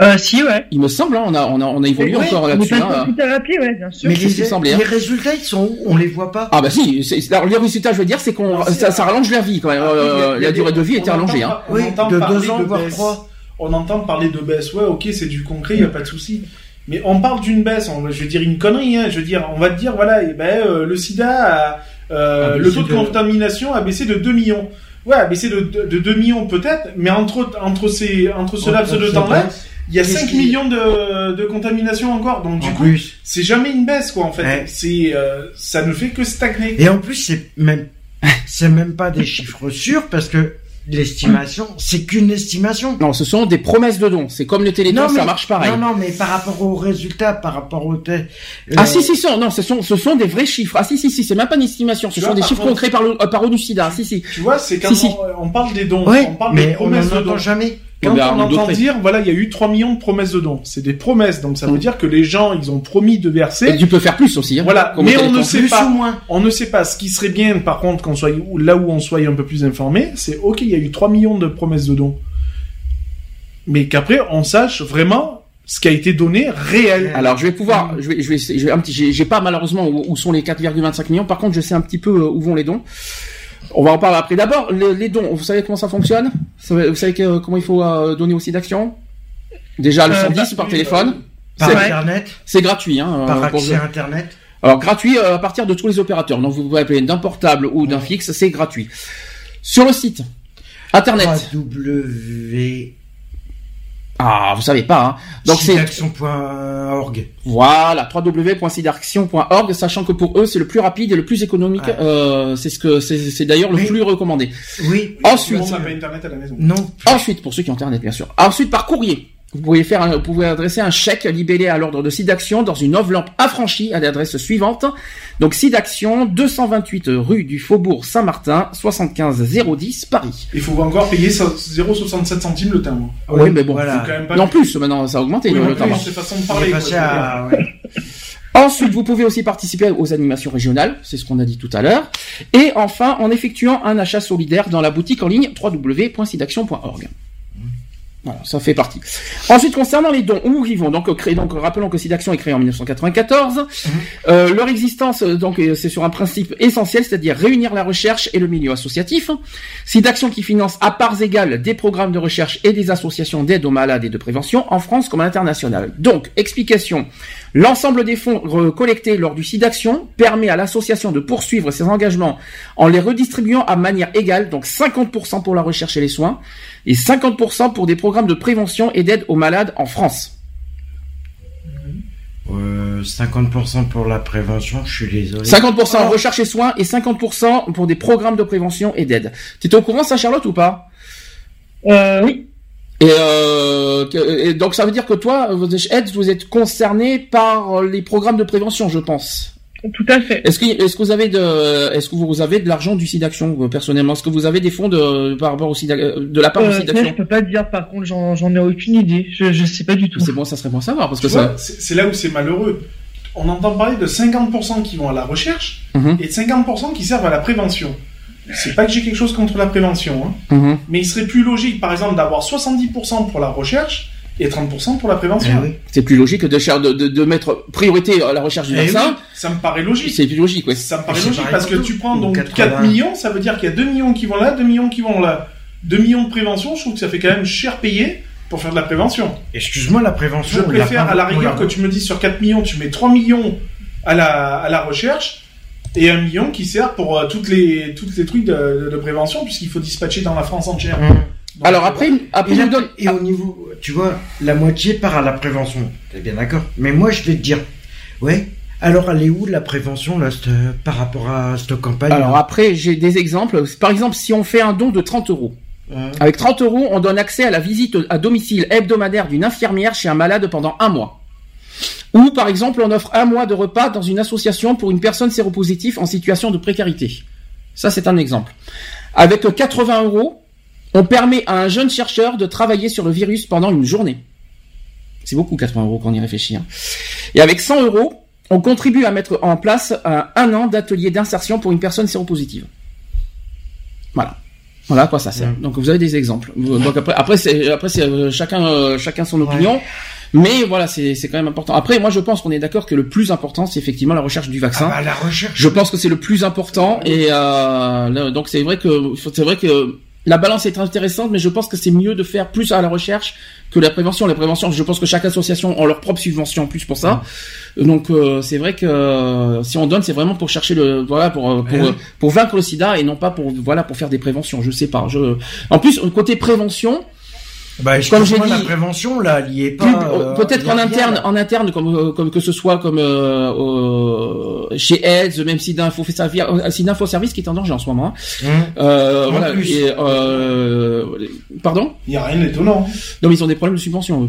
Euh, si, ouais. Il me semble, hein, on a, on a, on a évolué Ouais, encore là-dessus. hein. thérapie, ouais, bien sûr. Mais les, hein. les résultats, ils sont où? On les voit pas. Ah bah si, alors, les résultats, je veux dire, c'est qu'on ça, rallonge la vie quand même. Ah, Euh, la des- durée de vie on était rallongée. entend Hein. Oui, entend de parler deux ans, de voire trois. On entend parler de baisse, ouais, ok, c'est du concret, il y a pas de souci. Mais on parle d'une baisse, on- je veux dire une connerie, hein, je veux dire, on va te dire, voilà, eh ben, euh, le sida, a, euh, le taux de de- contamination a baissé de 2 millions. Ouais, a baissé de, de, de 2 millions peut-être, mais entre, entre, ces, entre ce laps de temps-là, il y a Qu'est-ce 5 qui- millions de, de contamination encore. Donc, du En coup, c'est jamais une baisse, quoi, en fait. Ouais. C'est, euh, ça ne fait que stagner. Et en plus, c'est même, c'est même pas des chiffres sûrs parce que l'estimation, c'est qu'une estimation. Non, ce sont des promesses de dons. C'est comme le téléthon, ça mais- marche pareil. Non, non, mais par rapport aux résultats, par rapport au te- Ah euh, si si si, non, ce sont ce sont des vrais chiffres. Ah si si si, c'est même pas une estimation, ce Tu sont vois, des par chiffres contre- concrets par le euh, par. Si si. Tu vois, c'est quand Si, si. On, on parle des dons, Ouais, on parle mais des on promesses n'en de dons. jamais. Quand Ben, on entend dire, voilà, il y a eu 3 millions de promesses de dons. C'est des promesses, donc ça veut Mm. dire que les gens, ils ont promis de Et verser. tu peux faire plus aussi. Hein, Voilà, mais on ne sait Plus pas. ou moins. On ne sait pas. Ce qui serait bien, par contre, qu'on soit là où on soit un peu plus informé, c'est ok, il y a eu 3 millions de promesses de dons. Mais qu'après, on sache vraiment ce qui a été donné réel. Alors je vais pouvoir, je vais, je vais, je vais un petit, j'ai pas malheureusement où, où sont les 4,25 millions. Par contre, je sais un petit peu euh, où vont les dons. On va en parler après. D'abord, les, les dons. Vous savez comment ça fonctionne? Vous savez, que- comment il faut euh, donner aussi d'action? Déjà le Euh, 110 bah, par téléphone. Par C'est- internet, C'est gratuit. Hein, par euh, pour- accès internet. Alors gratuit euh, à partir de tous les opérateurs. Donc vous pouvez appeler d'un portable ou d'un fixe, c'est gratuit. Sur le site internet. Ah, vous savez pas. Hein. Donc c'est Sidaction.org. voilà www.sidaction.org, sachant que pour eux c'est le plus rapide et le plus économique. Ouais. Euh, c'est ce que c'est c'est d'ailleurs le Mais- plus recommandé. Oui. Ensuite, On n'a pas internet à la maison. Non. ensuite pour ceux qui ont internet bien sûr. Ensuite par courrier. Vous pouvez faire, un- vous pouvez adresser un chèque libellé à l'ordre de SIDAction dans une enveloppe affranchie à l'adresse suivante. Donc SIDAction, 228 rue du Faubourg Saint-Martin, 75 010 Paris. Il faut encore payer so- 0,67 centimes le timbre. Oui, mais bon. voilà. Quand même pas- Non plus, maintenant ça a augmenté Oui, le, en le plus, timbre. c'est façon de parler. quoi, à, ouais. Ensuite, vous pouvez aussi participer aux animations régionales, c'est ce qu'on a dit tout à l'heure. Et enfin, en effectuant un achat solidaire dans la boutique en ligne www.sidaction.org. Voilà, ça fait partie. Ensuite, concernant les dons, où ils vont donc créer, donc rappelons que SIDAction est créé en 1994. Euh, leur existence, euh, donc, euh, c'est sur un principe essentiel, c'est-à-dire réunir la recherche et le milieu associatif. SIDAction qui finance à parts égales des programmes de recherche et des associations d'aide aux malades et de prévention en France comme à l'international. Donc, explication. L'ensemble des fonds collectés lors du SIDAction permet à l'association de poursuivre ses engagements en les redistribuant à manière égale, donc 50% pour la recherche et les soins, et 50% pour des programmes de prévention et d'aide aux malades en France. Euh, 50% pour la prévention, je suis désolé. 50% en recherche et soins et 50% pour des programmes de prévention et d'aide. T'étais au courant ça Charlotte ou pas? Euh, oui. Et, euh, et donc ça veut dire que toi, vous êtes, vous êtes concerné par les programmes de prévention, je pense. Tout à fait. Est-ce que, est-ce que vous avez de, est-ce que vous avez de l'argent du SIDAction euh, personnellement? Est-ce que vous avez des fonds de par rapport au SIDA, euh, de la part du Euh, ça, je peux pas te dire, par contre, j'en ai aucune idée. Je, je sais pas du tout. C'est bon, ça serait bon à savoir parce Tu que vois, ça. c'est c'est là où c'est malheureux. On entend parler de 50% qui vont à la recherche Mhm, et de 50% qui servent à la prévention. C'est pas que j'ai quelque chose contre la prévention, hein, mhm. mais il serait plus logique, par exemple, d'avoir 70% pour la recherche et 30% pour la prévention. Eh oui. C'est plus logique de, de, de, de mettre priorité à la recherche du Eh vaccin. oui, ça me paraît logique. C'est plus logique, ouais. Ça me paraît logique parce que tu prends donc 80. 4 millions, ça veut dire qu'il y a 2 millions qui vont là, 2 millions qui vont là. 2 millions de prévention, je trouve que ça fait quand même cher payé pour faire de la prévention. Excuse-moi, la prévention. Je préfère à la rigueur que tu me dises sur 4 millions, tu mets 3 millions à la, à la recherche et 1 million qui sert pour euh, toutes les, toutes les trucs de, de prévention puisqu'il faut dispatcher dans la France entière. Donc, Alors euh, après, après, Et, donne. et au niveau, tu vois, la moitié part à la prévention. T'es bien d'accord Mais moi, je vais te dire, ouais. Alors, elle est où la prévention là, cette- par rapport à cette campagne Alors après, j'ai des exemples. Par exemple, si on fait un don de 30 euros. Hein Avec 30 euros, on donne accès à la visite à domicile hebdomadaire d'une infirmière chez un malade pendant un mois. Ou par exemple, on offre un mois de repas dans une association pour une personne séropositive en situation de précarité. Ça, c'est un exemple. Avec 80 euros, on permet à un jeune chercheur de travailler sur le virus pendant une journée. C'est beaucoup 80 euros quand on y réfléchit. hein. Et avec 100 euros, on contribue à mettre en place un, un an d'atelier d'insertion pour une personne séropositive. Voilà. Voilà à quoi ça sert. Donc vous avez des exemples. Donc après, après c'est après c'est euh, chacun euh, chacun son opinion. Mais voilà, c'est c'est quand même important. Après, moi je pense qu'on est d'accord que le plus important, c'est effectivement la recherche du vaccin. Ah bah, la recherche. Je pense que c'est le plus important et euh, donc c'est vrai que c'est vrai que la balance est intéressante, mais je pense que c'est mieux de faire plus à la recherche que la prévention. La prévention, je pense que chaque association a leur propre subvention en plus pour ça. Donc euh, c'est vrai que euh, si on donne, c'est vraiment pour chercher le voilà pour euh, pour, euh, pour vaincre le SIDA et non pas pour voilà pour faire des préventions. Je sais pas. Je en plus côté prévention, Bah, Comme j'ai excuse-moi, la dit- prévention là, elle y est pas. euh, peut-être qu'en interne, en interne, comme, euh, comme que ce soit comme euh, euh, chez AIDS, même si d'info euh, si d'info service qui est en danger en ce moment. hein. Euh, En voilà. plus. Et, pardon? Il n'y a rien d'étonnant. Non, mais ils ont des problèmes de subvention. Eux.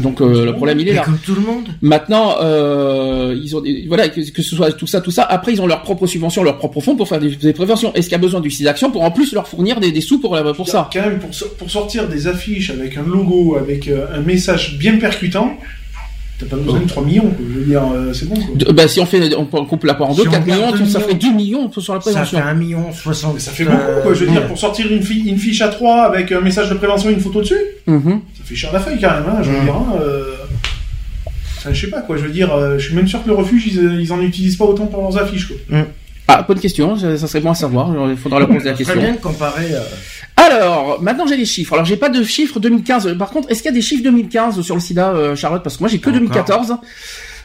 Donc euh, le problème il est là. comme tout le monde. Maintenant, euh, ils ont des- voilà que, que ce soit tout ça, tout ça. Après, ils ont leur propre subvention, leur propre fonds pour faire des, des préventions. Est-ce qu'il y a besoin du site d'action pour en plus leur fournir des, des sous pour la- pour ça? Quand même, pour, pour sortir des affiches avec un logo, avec euh, un message bien percutant, t'as pas besoin de 3 millions. quoi. Je veux dire, euh, c'est bon. Quoi. De- ben, si on fait, on coupe la part en deux, Si on 4 garde millions, deux ça millions, ferait 2 millions sur la Ça prévention. fait 1 million 60. Mais ça fait beaucoup, quoi. Je veux dire, pour sortir une, fi- une fiche à 3 avec un message de prévention et une photo dessus, Mhm. ça fait cher la feuille quand même. Hein, je veux Mhm. dire, hein, euh, je sais pas quoi. Je veux dire, euh, je suis même sûr que le refuge, ils, ils en utilisent pas autant pour leurs affiches. Quoi. Ah, bonne question. Ça, ça serait bon à savoir. Il faudra leur poser la Très question. bien de comparer. euh, Alors, maintenant j'ai les chiffres. Alors j'ai pas de chiffres 2015. Par contre, est-ce qu'il y a des chiffres 2015 sur le SIDA, euh, Charlotte? Parce que moi j'ai que Encore. 2014. Euh,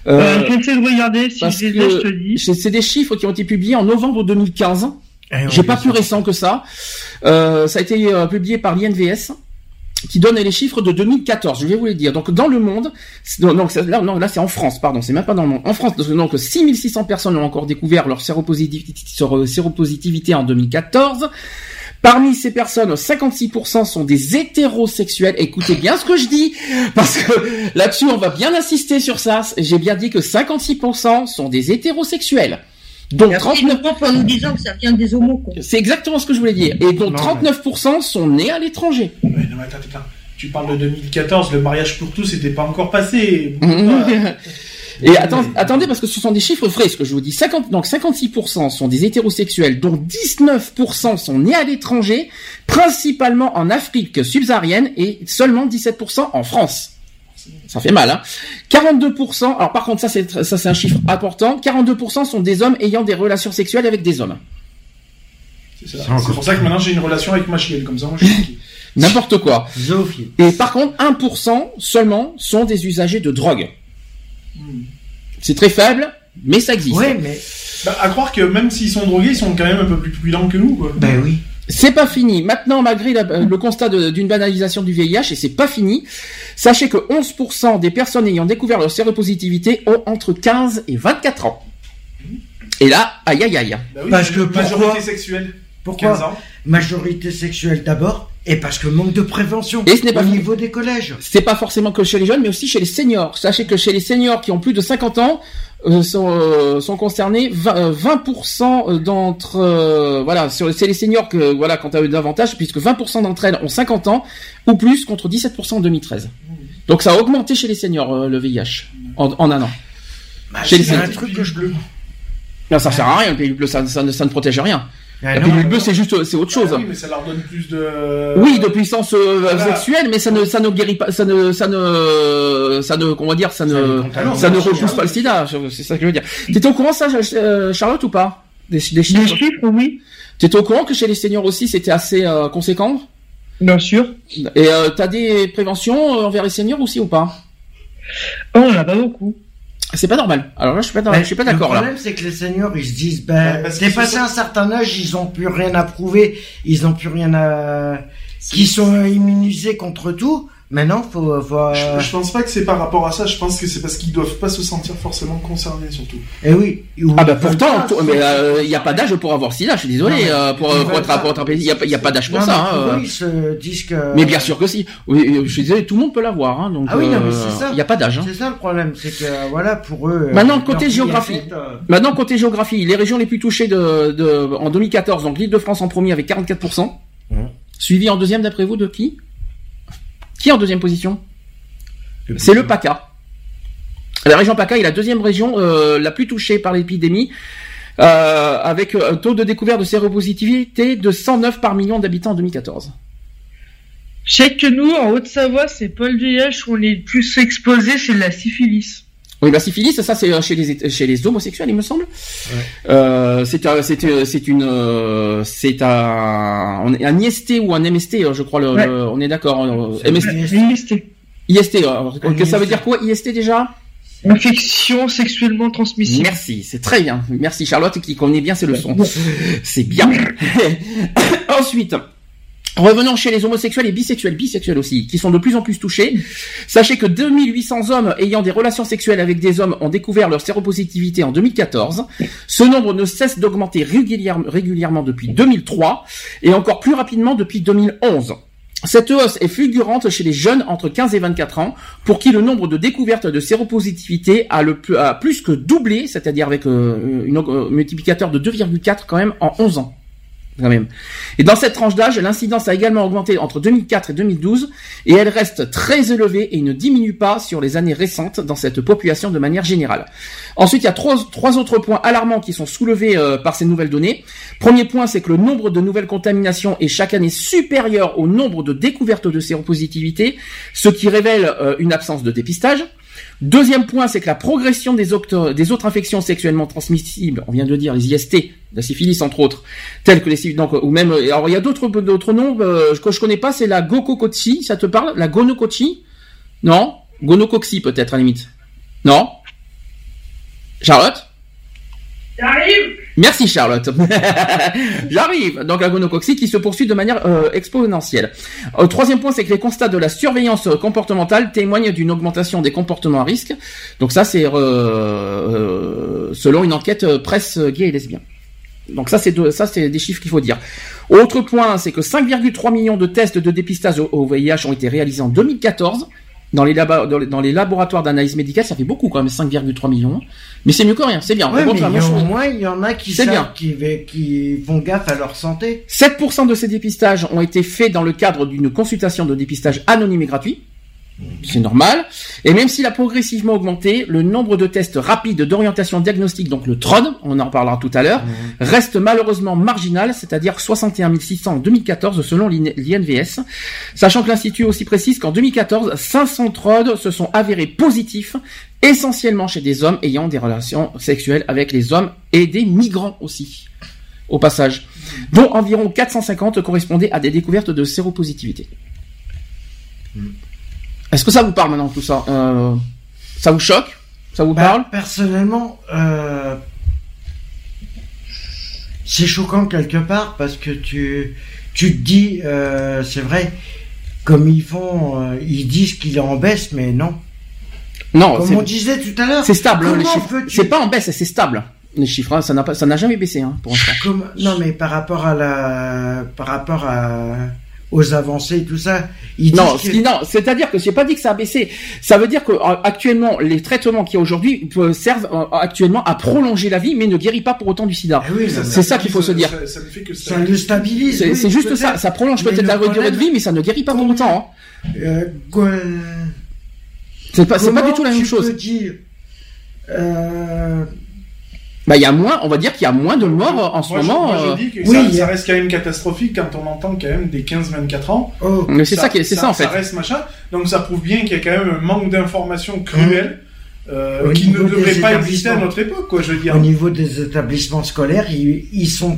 Euh, je vais essayer de regarder. Si parce je les ai, que- je te dis. c'est des chiffres qui ont été publiés en novembre 2015. eh, J'ai pas plus récent que ça. Euh, ça a été euh, publié par l'INVS qui donne les chiffres de 2014. Je vais vous les dire. Donc dans le monde, donc, là, non, là c'est en France, pardon, c'est même pas dans le monde. En France, donc 6600 personnes ont encore découvert leur séropositivité, leur séropositivité en 2014. Parmi ces personnes, 56% sont des hétérosexuels. Écoutez bien ce que je dis, parce que là-dessus, on va bien insister sur ça. J'ai bien dit que 56% sont des hétérosexuels. Donc Merci 39... de en nous disant que ça vient des homos. quoi. C'est exactement ce que je voulais dire. Et donc Non, 39% sont nés à l'étranger. Ouais, non, mais attends, attends. Tu parles de 2014, le mariage pour tous n'était pas encore passé. Et attends- attendez, parce que ce sont des chiffres vrais, ce que je vous dis. 50, donc 56% sont des hétérosexuels, dont 19% sont nés à l'étranger, principalement en Afrique subsaharienne et seulement 17% en France. Ça fait mal, hein. 42%, alors par contre, ça c'est, ça c'est un chiffre important, 42% sont des hommes ayant des relations sexuelles avec des hommes. C'est ça. C'est pour ça que maintenant j'ai une relation avec ma chienne, comme ça moi je suis. N'importe quoi. Zoophile. Et par contre, 1% seulement sont des usagers de drogue. C'est très faible, mais ça existe. Ouais, mais. Bah, à croire que même s'ils sont drogués, ils sont quand même un peu plus prudents que nous. Quoi. Ben oui. C'est pas fini. Maintenant, malgré la- le constat d'une banalisation du VIH, et c'est pas fini, sachez que 11% des personnes ayant découvert leur séropositivité ont entre 15 et 24 ans. Et là, aïe aïe aïe. Bah oui, Parce que majorité sexuelle. Pourquoi 15 ans. Majorité sexuelle d'abord, et parce que manque de prévention Et ce n'est pas au fini. niveau des collèges. C'est pas forcément que chez les jeunes, mais aussi chez les seniors. Sachez que chez les seniors qui ont plus de 50 ans, sont, euh, sont concernés 20%, euh, 20% d'entre euh, voilà sur- c'est les seniors que voilà quand à eux davantage puisque 20% d'entre elles ont 50 ans ou plus contre 17% en 2013 donc ça a augmenté chez les seniors euh, le VIH en, en un an. Bah, Chez les un truc que je le. non ça sert à rien le bleu ça, ça ne- ça ne protège rien Ah la non, pilule bleue c'est juste c'est autre chose Ah oui, mais ça leur donne plus de. oui, de puissance euh, Voilà. sexuelle, mais ça ne, ça ne guérit pas, ça ne, ça ne, ça ne, comment dire, ça ne, Ça ne ça ne contamine. repousse pas le sida. C'est ça que je veux dire. T'étais au courant ça, euh, Charlotte ou pas? Des, des Des chiffres? chiffres, oui, T'étais au courant que chez les seniors aussi c'était assez euh, conséquent? bien sûr. Et euh, t'as des préventions envers les seniors aussi ou pas? Oh, on n'a pas beaucoup. C'est pas normal. Alors là, je suis pas, Ben, je suis pas d'accord Le là. problème, c'est que les seniors, ils se disent, Ouais, ben, parce qu'ils dépassé un certain âge, ils ont plus rien à prouver, ils ont plus rien à, qui sont immunisés contre tout. Maintenant, faut, faut, Je, euh, je pense pas que c'est par rapport à ça, je pense que c'est parce qu'ils doivent pas se sentir forcément concernés surtout. eh oui. Ou Ah bah pourtant, pas, tout- mais il n'y a pas d'âge pour avoir sida. Je suis désolé Non, mais euh, pour, euh, pour être pour être il y a, y a pas d'âge pour Non, ça. mais hein, euh. ils se disent que. Mais bien sûr que si. Oui, euh, je suis désolé, tout le monde peut l'avoir. Hein, donc, Ah oui, non, mais euh, c'est ça. Il n'y a pas d'âge. hein. C'est ça le problème, c'est que voilà pour eux. euh, Maintenant, côté géographie. euh, Maintenant, côté géographie, les régions les plus touchées de, de, en 2014, donc l'île de France en premier avec 44%. Ouais. Suivi en deuxième, d'après vous, de qui? Qui est en deuxième position C'est le PACA. La région PACA est la deuxième région euh, la plus touchée par l'épidémie, euh, avec un taux de découverte de séropositivité de 109 par million d'habitants en 2014. Je sais que nous, en Haute-Savoie, c'est le VIH où on est le plus exposé, c'est la syphilis. Oui, la syphilis, ça c'est euh, chez les chez les homosexuels, il me semble. Euh, c'est un- c'est euh, c'est une c'est un on est un IST ou un MST, euh, je crois. Le, Ouais. le- on est d'accord. MST, IST. IST. alors, que ça veut dire quoi IST déjà? Infection sexuellement transmissible. Merci, c'est très bien. Merci Charlotte qui connaît bien ces leçons. C'est bien. Ensuite, revenons chez les homosexuels et bisexuels, bisexuels aussi, qui sont de plus en plus touchés. Sachez que 2800 hommes ayant des relations sexuelles avec des hommes ont découvert leur séropositivité en 2014. Ce nombre ne cesse d'augmenter régulière- régulièrement depuis 2003 et encore plus rapidement depuis 2011. Cette hausse est fulgurante chez les jeunes entre 15 et 24 ans, pour qui le nombre de découvertes de séropositivité a, plus, que doublé, c'est-à-dire avec euh, un multiplicateur de 2,4 quand même en 11 ans. Et dans cette tranche d'âge, l'incidence a également augmenté entre 2004 et 2012, et elle reste très élevée et ne diminue pas sur les années récentes dans cette population de manière générale. Ensuite, il y a trois, trois autres points alarmants qui sont soulevés euh, par ces nouvelles données. Premier point, c'est que le nombre de nouvelles contaminations est chaque année supérieur au nombre de découvertes de séropositivité, ce qui révèle euh, une absence de dépistage. Deuxième point, c'est que la progression des, des autres infections sexuellement transmissibles, on vient de dire les IST, la syphilis entre autres, telles que les syphilis, donc ou même, alors il y a d'autres d'autres noms euh, que je connais pas, c'est la gococoxie, ça te parle, la gonocoxie Non, gonocoxie peut-être à la limite. Non? Charlotte? J'arrive Merci Charlotte. J'arrive. Donc la gonocoxie qui se poursuit de manière euh, exponentielle. Euh, troisième point, c'est que les constats de la surveillance euh, comportementale témoignent d'une augmentation des comportements à risque. Donc ça, c'est selon une enquête presse gay et lesbien. Donc ça, c'est de- ça, c'est des chiffres qu'il faut dire. Autre point, c'est que 5,3 millions de tests de dépistage au, au VIH ont été réalisés en 2014 dans les, laba- dans les, dans les laboratoires d'analyse médicale. Ça fait beaucoup quand même, 5,3 millions. Mais c'est mieux que rien, c'est bien. Ouais, mais je au moins, il y en a qui C'est savent, bien. qui, va- qui font gaffe à leur santé. 7% de ces dépistages ont été faits dans le cadre d'une consultation de dépistage anonyme et gratuit. C'est normal. Et même s'il a progressivement augmenté, le nombre de tests rapides d'orientation diagnostique, donc le TROD, on en reparlera tout à l'heure, reste malheureusement marginal, c'est-à-dire 61 600 en 2014 selon l'IN- l'INVS. Sachant que l'Institut aussi précise qu'en 2014, 500 TROD se sont avérés positifs, essentiellement chez des hommes ayant des relations sexuelles avec les hommes et des migrants aussi au passage, dont environ 450 correspondaient à des découvertes de séropositivité. Est-ce que ça vous parle maintenant tout ça Euh, Ça vous choque? Ça vous Bah, parle? Personnellement, euh, c'est choquant quelque part parce que tu, tu te dis, euh, c'est vrai, comme ils font, ils disent qu'il est en baisse, mais non. Non, Comme on disait tout à l'heure. c'est stable hein, les chiffres. C'est pas en baisse, c'est stable. Les chiffres, hein, ça n'a pas, ça n'a jamais baissé hein, pour l'instant. Comme- non, mais par rapport à la, par rapport à, aux avancées et tout ça, ils Non, que- non, c'est-à-dire que j'ai pas dit que ça a baissé. Ça veut dire que euh, actuellement, les traitements qu'il y a aujourd'hui euh, servent euh, actuellement à prolonger la vie, mais ne guérit pas pour autant du SIDA. Ah oui, C'est ça qu'il faut se dire. Ça, ça ne fait que ça le stabilise. C'est oui, juste ça. Ça prolonge peut-être la durée de vie, mais ça ne guérit pas pour autant. Hein. Euh, C'est pas, c'est pas comment du tout la même chose. dire, euh, Bah, il y a moins, on va dire qu'il y a moins de morts en ce Moi, je- moment. moi, je euh, dis que oui, ça, ça reste quand même catastrophique quand on entend quand même des 15-24 ans. oh, Mais c'est ça, qui est- c'est ça, en fait. Ça reste machin. Donc ça prouve bien qu'il y a quand même un manque d'informations cruel euh, Au qui ne devrait pas exister à notre époque, quoi. Je veux dire, au niveau des établissements scolaires, ils, ils sont.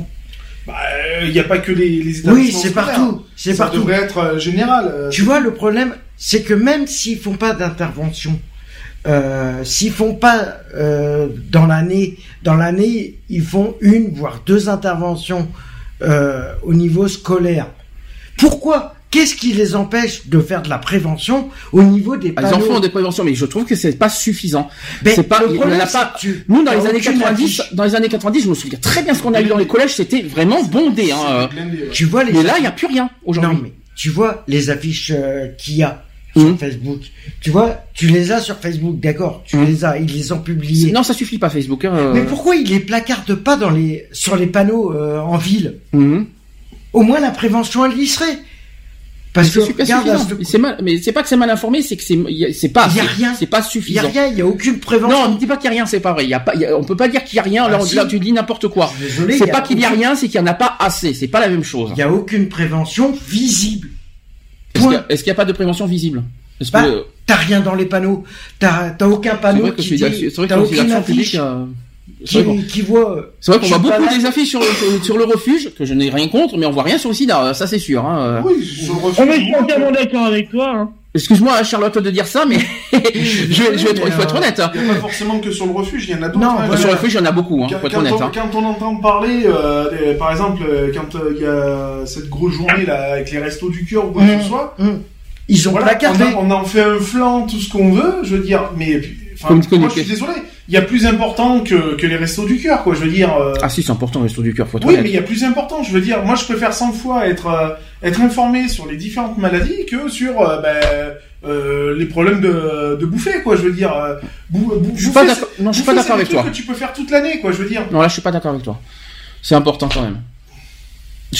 Bah, euh, il n'y a pas que les, les établissements. Oui, c'est scolaires. partout. C'est Ça partout. devrait être euh, général. euh, Tu vois, le problème, c'est que même s'ils font pas d'intervention, euh, s'ils font pas euh, dans l'année, dans l'année, ils font une voire deux interventions euh, au niveau scolaire. Pourquoi? Qu'est-ce qui les empêche de faire de la prévention au niveau des Ils panneaux? en font des préventions, mais je trouve que c'est pas suffisant. Mais c'est pas, le il y en problème, a pas. Nous, dans les années aucune 90, affiche. dans les années 90, je me souviens très bien ce qu'on a eu dans les collèges, c'était vraiment bondé, hein. euh. blindé, ouais. Tu vois les Mais là, il n'y a plus rien, aujourd'hui. Non, mais tu vois les affiches euh, qu'il y a sur Mhm. Facebook. Tu vois, tu les as sur Facebook, d'accord Tu Mhm. les as, ils les ont publiés. Non, ça suffit pas, Facebook. hein, euh. Mais pourquoi ils les placardent pas dans les sur les panneaux euh, en ville? Mhm. Au moins la prévention elle y serait. Parce que suffisant. C'est mal, mais c'est pas que c'est mal informé, c'est que c'est, c'est pas, Il y a assez. rien. c'est pas il y a suffisant. rien, il y a aucune prévention. Non, ne dis pas qu'il y a rien, c'est pas vrai. Il y a pas, il y a- on peut pas dire qu'il y a rien. Ah, là, si. là, tu dis n'importe quoi. C'est pas qu'il y a rien, c'est qu'il y en a pas assez. C'est pas la même chose. Il y a aucune prévention visible. Est-ce qu'il a- n'y a pas de prévention visible? Est-ce Bah, que T'as rien dans les panneaux. T'as t'as aucun c'est panneau vrai que je qui suis dit. c'est vrai T'as que je suis aucune affiche euh, c'est vrai qu'on- qui, voit. C'est vrai qu'on voit pas beaucoup là. des affiches sur le, sur le refuge, que je n'ai rien contre, mais on voit rien sur le sida, ça c'est sûr. Hein. Oui, sur le On refus, est entièrement d'accord avec toi. Hein. Excuse-moi Charlotte de dire ça, mais je, vais- je vais être- il faut être honnête. hein. Il n'y a pas forcément que sur le refuge, il y en a d'autres. Non, hein. Sur le refuge, il y en a beaucoup, hein, Quand, faut être quand honnête. on, hein. quand on entend parler, euh, des- par exemple, euh, quand euh, il y a cette grosse journée là avec les restos du cœur ou quoi que Mmh. ce soit, Hum. Ils ont voilà, placardé. on, a- on en fait un flanc, tout ce qu'on veut, je veux dire, mais enfin, Comme- comme- moi je suis désolé, il y a plus important que, que les restos du cœur, quoi, je veux dire. euh, Ah si, c'est important, le resto du cœur, faut oui, honnête. mais il y a plus important, je veux dire, moi je préfère 100 fois être euh, être informé sur les différentes maladies que sur euh, ben, les problèmes de, de bouffer, quoi, je veux dire. bou- bou- Je suis pas bouffer, d'accord. Non, je suis pas d'accord avec toi. que tu peux faire toute l'année, quoi, je veux dire. Non, là, je suis pas d'accord avec toi. C'est important quand même.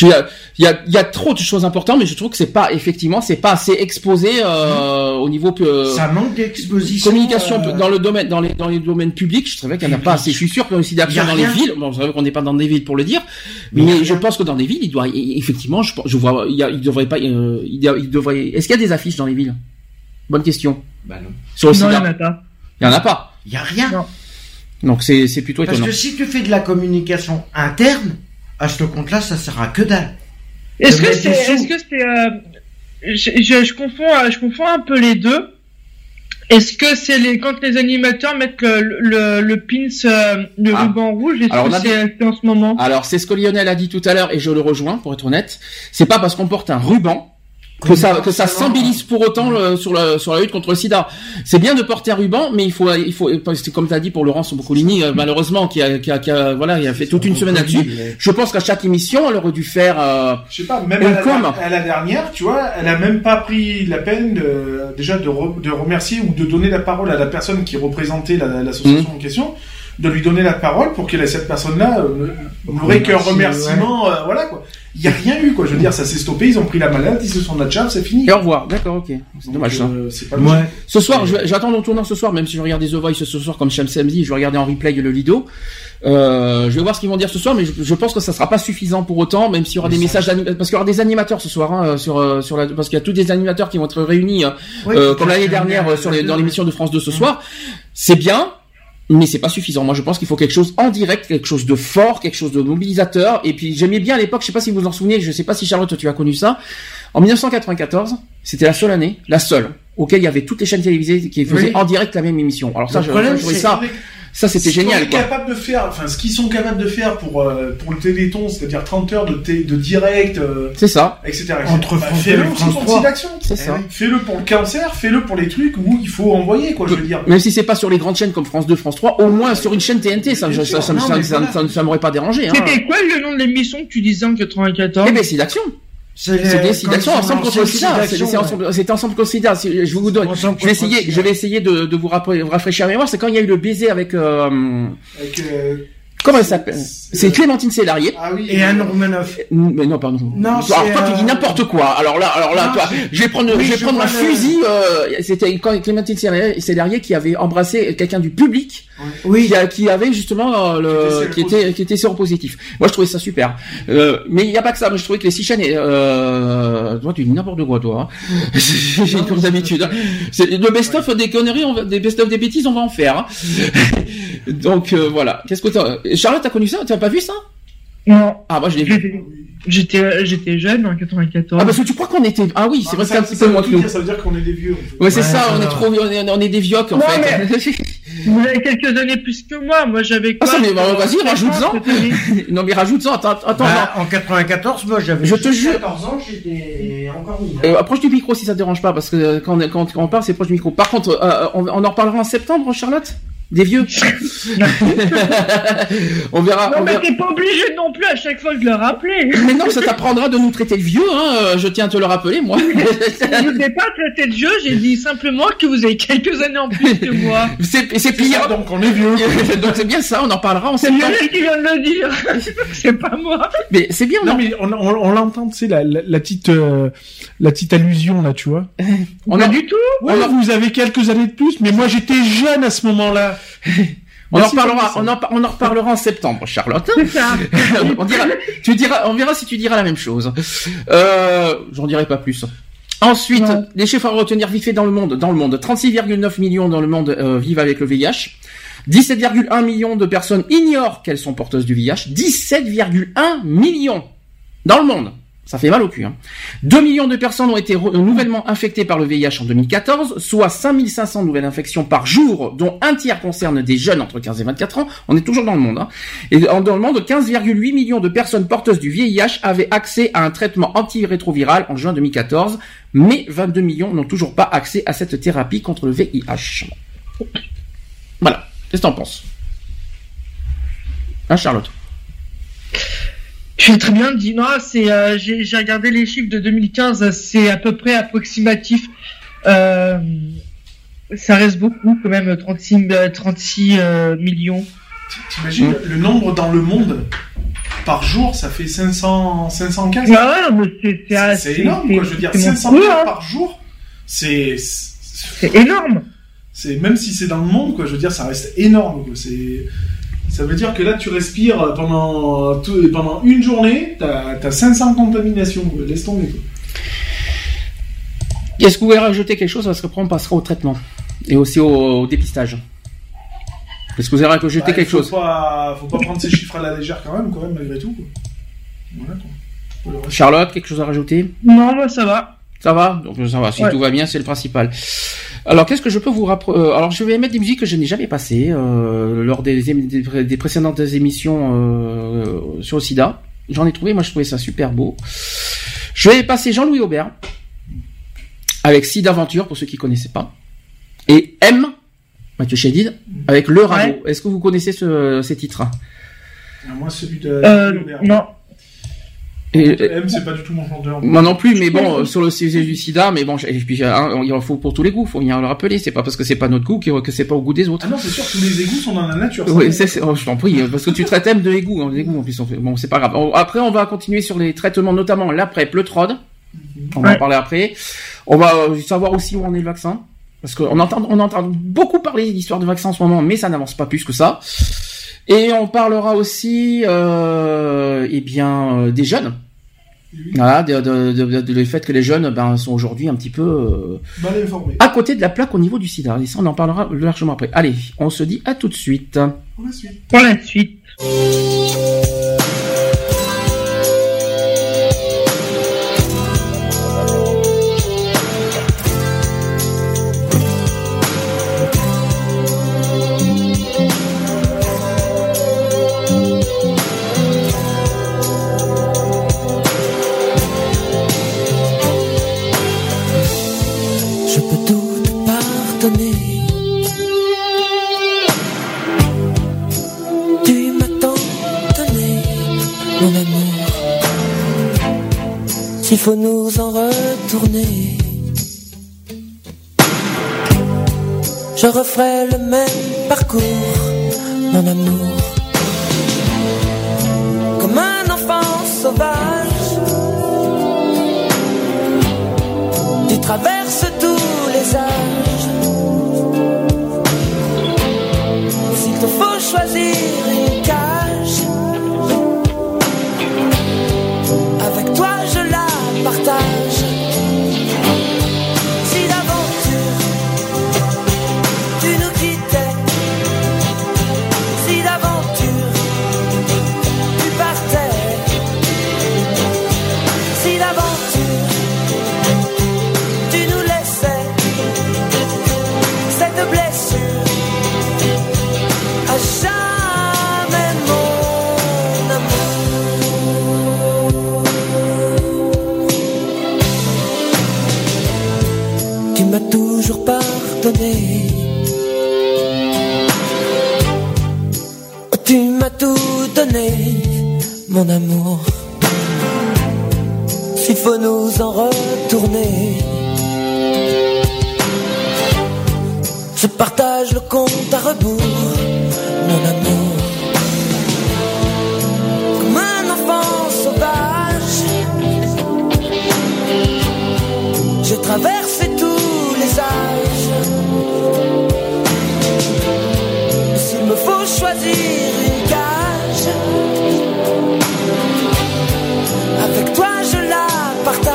Il y, a, il, y a, il y a trop de choses importantes, mais je trouve que c'est pas effectivement, c'est pas assez exposé euh, au niveau euh, Ça manque d'exposition. communication euh, dans le domaine, dans les dans les domaines publics. Je savais qu'il n'y en a pas assez. Je suis sûr qu'il y a aussi d'action dans les villes. Bon, c'est vrai qu'on n'est pas dans des villes pour le dire, Mais je pense que dans des villes, il doit effectivement, je, je vois, il, y a, il devrait pas, euh, il, y a- il devrait. Est-ce qu'il y a des affiches dans les villes? Bonne question. Bah non. Sur le Non, il y sida, en a pas. il y en a pas. Il y a rien. Non. Donc c'est c'est plutôt Parce étonnant. que si tu fais de la communication interne, à ce compte-là, ça sert à que dalle. Est-ce que c'est, est-ce que c'est, euh, je, je, je confonds, euh, je confonds un peu les deux. Est-ce que c'est les quand les animateurs mettent le le, le pins, euh, le Ah. ruban rouge Est-ce Alors, que c'est en ce moment? Alors c'est ce que Lionel a dit tout à l'heure et je le rejoins pour être honnête. C'est pas parce qu'on porte un ruban que ça que ça s'embellisse pour autant le- sur la sur la lutte contre le sida. C'est bien de porter un ruban, mais il faut il faut c'est comme tu as dit pour Laurence Boccolini euh, malheureusement qui a, qui a qui a- voilà, il a fait toute une semaine là-dessus. Je pense qu'à chaque émission, elle aurait dû faire euh, Je sais pas, même à la, comme à la dernière, tu vois, elle a même pas pris la peine de, déjà de, re- de remercier ou de donner la parole à la personne qui représentait la- l'association Mhm. en question, de lui donner la parole pour que cette personne-là euh, ne- n'aurait qu'un Remercie, remerciement, euh, voilà quoi. Il y a rien eu quoi, je veux dire, ça s'est stoppé, ils ont pris la malade, ils se sont ciao, c'est fini. et au revoir. D'accord, OK. C'est dommage ça. Euh, c'est pas. Ouais. Ce soir, je- j'attends mon tournant ce soir, même si je regardais The Voice ce soir comme chaque samedi, je vais regarder en replay le Lido. Euh, je vais voir ce qu'ils vont dire ce soir, mais je, je pense que ça sera pas suffisant pour autant, même s'il y aura des messages parce qu'il y aura des animateurs ce soir hein, sur euh, sur la, parce qu'il y a tous des animateurs qui vont être réunis, Ouais, tout comme l'année dernière sur les, dans l'émission de France 2 ce Mm. soir. C'est bien, mais c'est pas suffisant. Moi, je pense qu'il faut quelque chose en direct, quelque chose de fort, quelque chose de mobilisateur. Et puis, j'aimais bien à l'époque, je sais pas si vous vous en souvenez, je sais pas si Charlotte, tu as connu ça. En 1994, c'était la seule année, la seule, auquel il y avait toutes les chaînes télévisées qui faisaient Oui. en direct la même émission. Alors ça, je, problème, je trouvais ça, ça c'était génial, quoi. capable de faire, enfin, ce qu'ils sont capables de faire pour, euh, pour le Téléthon, c'est-à-dire 30 heures de, de direct, euh, C'est ça, etc. etc. Entre Bah, France fais-le 2 et aussi France pour le 3. site d'action. c'est Eh ça. oui. Fais-le pour le cancer, fais-le pour les trucs où il faut envoyer, quoi, je veux dire. Même si c'est pas sur les grandes chaînes comme France 2, France 3, au moins sur une chaîne TNT, ça, ça, ça, ça, Non, ça, mais ça- voilà. ça- ça m'aurait pas dérangé. Hein. C'était quoi le nom de l'émission que tu disais en 94 Eh ben, c'est d'action. C'est Action, comme ensemble contre sida. C'est- ensemble- contre sida. Si- Je vous donne. Je vais essayer, je vais essayer de, de vous rafraîchir la mémoire. C'est quand il y a eu le baiser avec, euh, Avec, euh, comment elle s'appelle? C'est Clémentine Célarier. Ah oui. Et Anne Romanoff. Mais non, pardon. Non, alors toi, tu dis euh, n'importe quoi. Alors là, alors là, Non, toi, je vais prendre, Oui, je vais je prendre le- fusil. Euh, C'était quand Clémentine Célarier Célarier qui avait embrassé quelqu'un du public, Oui. qui, a- qui avait justement euh, le, Qui était qui était, qui était séropositif. Moi, je trouvais ça super. Euh, mais il n'y a pas que ça. Moi, je trouvais que les six chaînes, euh, toi, tu dis n'importe quoi, toi. hein. J'ai comme d'habitude. C'est le best-of des conneries, on va- des best-of des bêtises, on va en faire. hein. Donc euh, voilà. Qu'est-ce que t'as Charlotte, t'as connu ça? Tu as pas vu ça? Non, Ah, moi, je l'ai vu. j'étais j'étais jeune en 94. Ah parce que tu crois qu'on était ah oui c'est vrai que c'est un petit peu moins que nous. Ça veut dire qu'on est des vieux. en fait. Ouais c'est Ouais, ça on est trop on est, on est des vioques en Non, fait. Vous avez quelques années plus que moi. Moi, j'avais Ah, quoi ça, mais bah, vas-y, rajoute-en. non mais rajoute-en attends attends Bah, en 94, moi j'avais Je te jure. 14 ans, j'étais encore mineur. Euh, approche du micro si ça te dérange pas parce que euh, quand on, quand, quand on parle c'est proche du micro. Par contre euh, on, on en reparlera en septembre Charlotte? Des vieux. on verra Non, on mais verra. t'es pas obligé non plus à chaque fois de le rappeler. Mais non ça t'apprendra de nous traiter de vieux hein je tiens à te le rappeler moi. Je vous ai pas traité de jeu, j'ai dit simplement que vous avez quelques années en plus que moi. c'est c'est C'est pire ça, donc on est vieux. donc c'est bien ça on en parlera en C'est. Lionel qui vient de le dire. C'est pas moi. Mais c'est bien Non non mais on, on, on l'entend, tu sais, la, la, la petite, euh, la petite allusion là, tu vois. on pas en- du tout. Ouais, vous avez quelques années de plus, mais moi j'étais jeune à ce moment-là. On en reparlera on en, par- on en reparlera en septembre Charlotte. Ça. on dira, tu diras, on verra si tu diras la même chose. Euh, j'en dirai pas plus. Ensuite, les chiffres à retenir vite fait dans le monde. Dans le monde, 36,9 millions dans le monde euh, vivent avec le VIH. 17,1 millions de personnes ignorent qu'elles sont porteuses du VIH. 17,1 millions dans le monde. Ça fait mal au cul. Hein. 2 millions de personnes ont été re- nouvellement infectées par le VIH en 2014, soit 5500 nouvelles infections par jour, dont un tiers concerne des jeunes entre 15 et 24 ans. On est toujours dans le monde. Hein. Et en- dans le monde, 15,8 millions de personnes porteuses du VIH avaient accès à un traitement antirétroviral en juin 2014, mais 22 millions n'ont toujours pas accès à cette thérapie contre le VIH. Voilà. Qu'est-ce que t'en penses? Hein, Charlotte? Je vais très bien c'est, euh, j'ai j'ai regardé les chiffres de 2015, c'est à peu près approximatif. Euh, ça reste beaucoup quand même, 36, euh, 36 euh, millions. T'imagines Mm. le nombre dans le monde par jour, ça fait 500, 500 cas. Ah ouais, mais c'est c'est C'est c'est énorme, quoi. Je veux dire, c'est 500 monstrueux, cas hein. par jour, c'est, c'est, C'est énorme. c'est- même si c'est dans le monde, quoi. Je veux dire, ça reste énorme, quoi. C'est, ça veut dire que là, tu respires pendant, tout- pendant une journée, t'as, t'as 500 contaminations. Laisse tomber, quoi. Est-ce que vous voulez rajouter quelque chose Parce qu'après on passera au traitement. Et aussi au, au dépistage. Est-ce que vous avez rajouté Ouais, quelque faut chose Pas, faut pas prendre ces chiffres à la légère quand même, quand même, malgré tout, quoi. Voilà, quoi. Charlotte, quelque chose à rajouter? Non, moi ça va. Ça va Donc ça va, si Ouais. tout va bien, c'est le principal. Alors qu'est-ce que je peux vous rapprocher Alors je vais mettre des musiques que je n'ai jamais passées euh, lors des, des, des précédentes émissions euh, sur le sida. J'en ai trouvé, moi je trouvais ça super beau. Je vais passer Jean-Louis Aubert. avec Sid Aventure pour ceux qui connaissaient pas, et M, Mathieu Chédid, avec Le Radeau. Est-ce que vous connaissez ce, ces titres Moi, celui de. Euh, non. Et- M, c'est pas du tout mon chanteur. Moi non plus, mais bon, euh, sur le sujet du sida, mais bon, et puis hein, il en faut pour tous les goûts, faut bien le rappeler. C'est pas parce que c'est pas notre goût que, que c'est pas au goût des autres. Ah non, c'est sûr, tous les égouts sont dans la nature. Oui, oh, je t'en prie, parce que tu traites M de égout, hein, d'égout en plus. on fait- Bon, c'est pas grave. On- Après, on va continuer sur les traitements, notamment la PrEP, le TROD. On va en parler après. On va euh, savoir aussi où en est le vaccin. Parce qu'on entend, on entend beaucoup parler d'histoire de vaccin en ce moment, mais ça n'avance pas plus que ça. Et on parlera aussi, euh, eh bien, euh, des jeunes. Voilà, de, de, de, de- de- le fait que les jeunes ben, sont aujourd'hui un petit peu euh, Mal à côté de la plaque au niveau du sida. Et ça, on en parlera largement après. Allez, on se dit à tout de suite. Pour la suite. Pour la suite. S'il faut nous en retourner, je referai le même parcours, mon amour. Comme un enfant sauvage. Tu traverses tous les âges. S'il te faut choisir toujours pardonné. Tu m'as tout donné, mon amour. S'il faut nous en retourner. Je partage le compte à rebours, mon amour. Comme un enfant sauvage, j'ai traversé me faut choisir une cage, avec toi je la partage.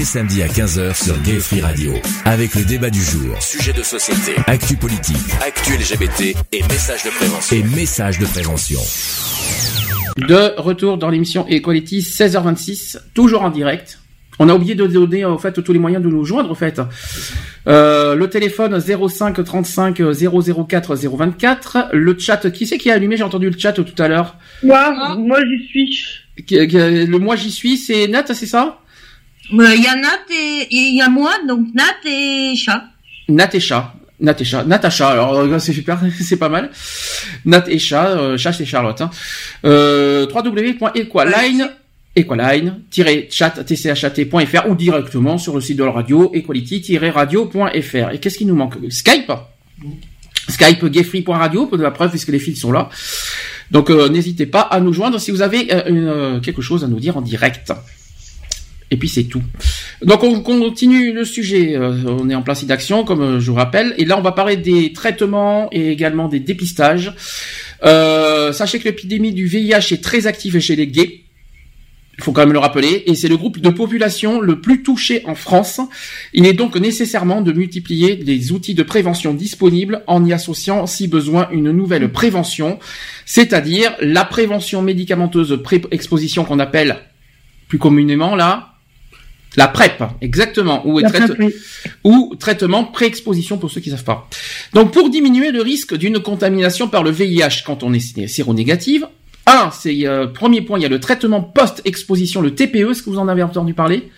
Les samedis à 15h sur Gay Free Radio. Avec le débat du jour, sujet de société, actu politique, actu LGBT et messages de prévention. Et messages de prévention. De retour dans l'émission Equality 16h26, toujours en direct. On a oublié de donner en fait tous les moyens de nous joindre en fait. Euh, le téléphone 05 35 004 024. Le chat, qui c'est qui a allumé? J'ai entendu le chat tout à l'heure. Moi, moi j'y suis. Le moi j'y suis, c'est Nat, c'est ça? Euh, Il y a Nat et il y a moi, donc Nat et chat. Nat et chat. Nat et chat. Natacha, alors euh, c'est super, c'est pas mal. Nat et chat, euh, chat c'est Charlotte. Hein. Euh, www.equaline equaline-chat tchat.fr ou directement sur le site de la radio equality-radio.fr. Et qu'est-ce qui nous manque? Skype Skype gayfree.radio, pour de la preuve puisque les fils sont là. Donc euh, n'hésitez pas à nous joindre si vous avez euh, une, euh, quelque chose à nous dire en direct. Et puis c'est tout. Donc on continue le sujet. euh, on est en plein site d'action, comme euh, je vous rappelle. Et là, on va parler des traitements et également des dépistages. Euh, sachez que l'épidémie du VIH est très active chez les gays. Il faut quand même le rappeler. Et c'est le groupe de population le plus touché en France. Il est donc nécessairement de multiplier les outils de prévention disponibles en y associant, si besoin, une nouvelle prévention, c'est-à-dire la prévention médicamenteuse pré-exposition qu'on appelle plus communément là la PrEP, exactement, ou, La traite- PrEP, oui. ou traitement pré-exposition pour ceux qui savent pas. Donc pour diminuer le risque d'une contamination par le VIH quand on est séronégative, un, c'est euh, premier point, il y a le traitement post-exposition, le TPE, est-ce que vous en avez entendu parler?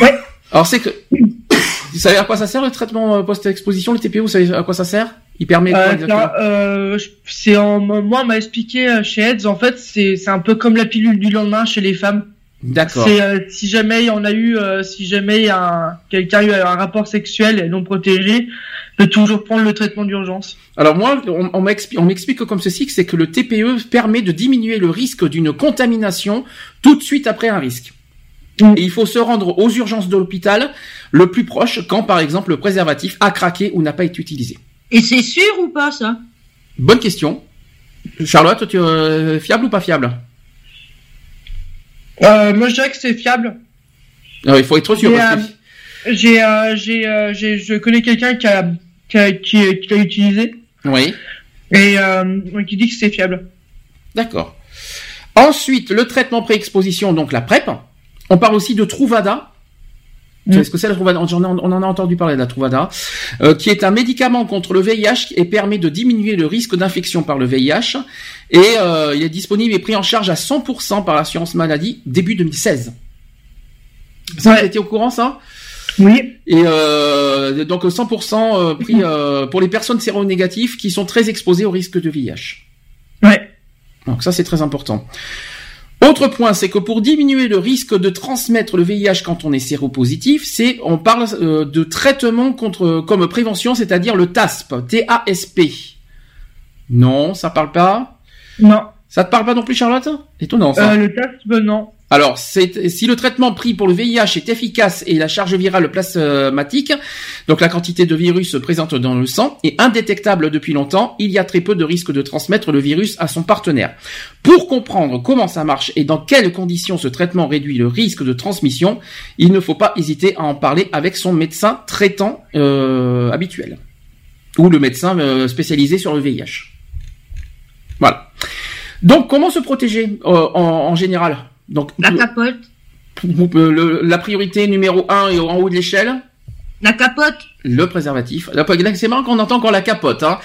Ouais. Alors c'est que vous savez à quoi ça sert le traitement euh, post-exposition, le TPE, vous savez à quoi ça sert? Il permet quoi Euh, exactement? euh, c'est en, moi, on m'a expliqué euh, chez AIDS, en fait, c'est, c'est un peu comme la pilule du lendemain chez les femmes. D'accord. Euh, si jamais on a eu, euh, si jamais un, quelqu'un a eu un rapport sexuel non protégé, de toujours prendre le traitement d'urgence. Alors moi, on, on m'explique, comme ceci que c'est que le TPE permet de diminuer le risque d'une contamination tout de suite après un risque. Et il faut se rendre aux urgences de l'hôpital le plus proche quand, par exemple, le préservatif a craqué ou n'a pas été utilisé. Et c'est sûr ou pas ça? Bonne question. Charlotte, tu, euh, fiable ou pas fiable? Euh, moi, je dirais que c'est fiable. Non, Il faut être sûr. Euh, J'ai, euh, j'ai, euh, j'ai, je connais quelqu'un qui a, qui a, qui, qui l'a utilisé Oui. et qui dit que c'est fiable. D'accord. Ensuite, le traitement pré-exposition, donc la PrEP. On parle aussi de Truvada. Sais ce que c'est la Truvada on, en- on en a entendu parler de la Truvada, euh, qui est un médicament contre le VIH et permet de diminuer le risque d'infection par le VIH. Et euh, il est disponible et pris en charge à 100% par l'assurance maladie début 2016. Ça, vous étiez au courant ça? Oui. Et euh, donc 100% euh, pris euh, pour les personnes séronégatives qui sont très exposées au risque de VIH. Ouais. Donc ça c'est très important. Autre point, c'est que pour diminuer le risque de transmettre le VIH quand on est séropositif, c'est on parle euh, de traitement contre comme prévention, c'est-à-dire le TASP, T-A-S-P. Non, ça parle pas? Non. Ça te parle pas non plus, Charlotte? Étonnant ça. Euh, le ben non. Alors, si le traitement pris pour le VIH est efficace et la charge virale plasmatique, donc la quantité de virus présente dans le sang, est indétectable depuis longtemps, il y a très peu de risque de transmettre le virus à son partenaire. Pour comprendre comment ça marche et dans quelles conditions ce traitement réduit le risque de transmission, il ne faut pas hésiter à en parler avec son médecin traitant euh, habituel ou le médecin euh, spécialisé sur le VIH. Voilà. Donc, comment se protéger euh, en général? Donc, La capote. euh, le- la priorité numéro un et en haut de l'échelle, La capote. le préservatif. La- C'est marrant qu'on entend encore la capote. Hein.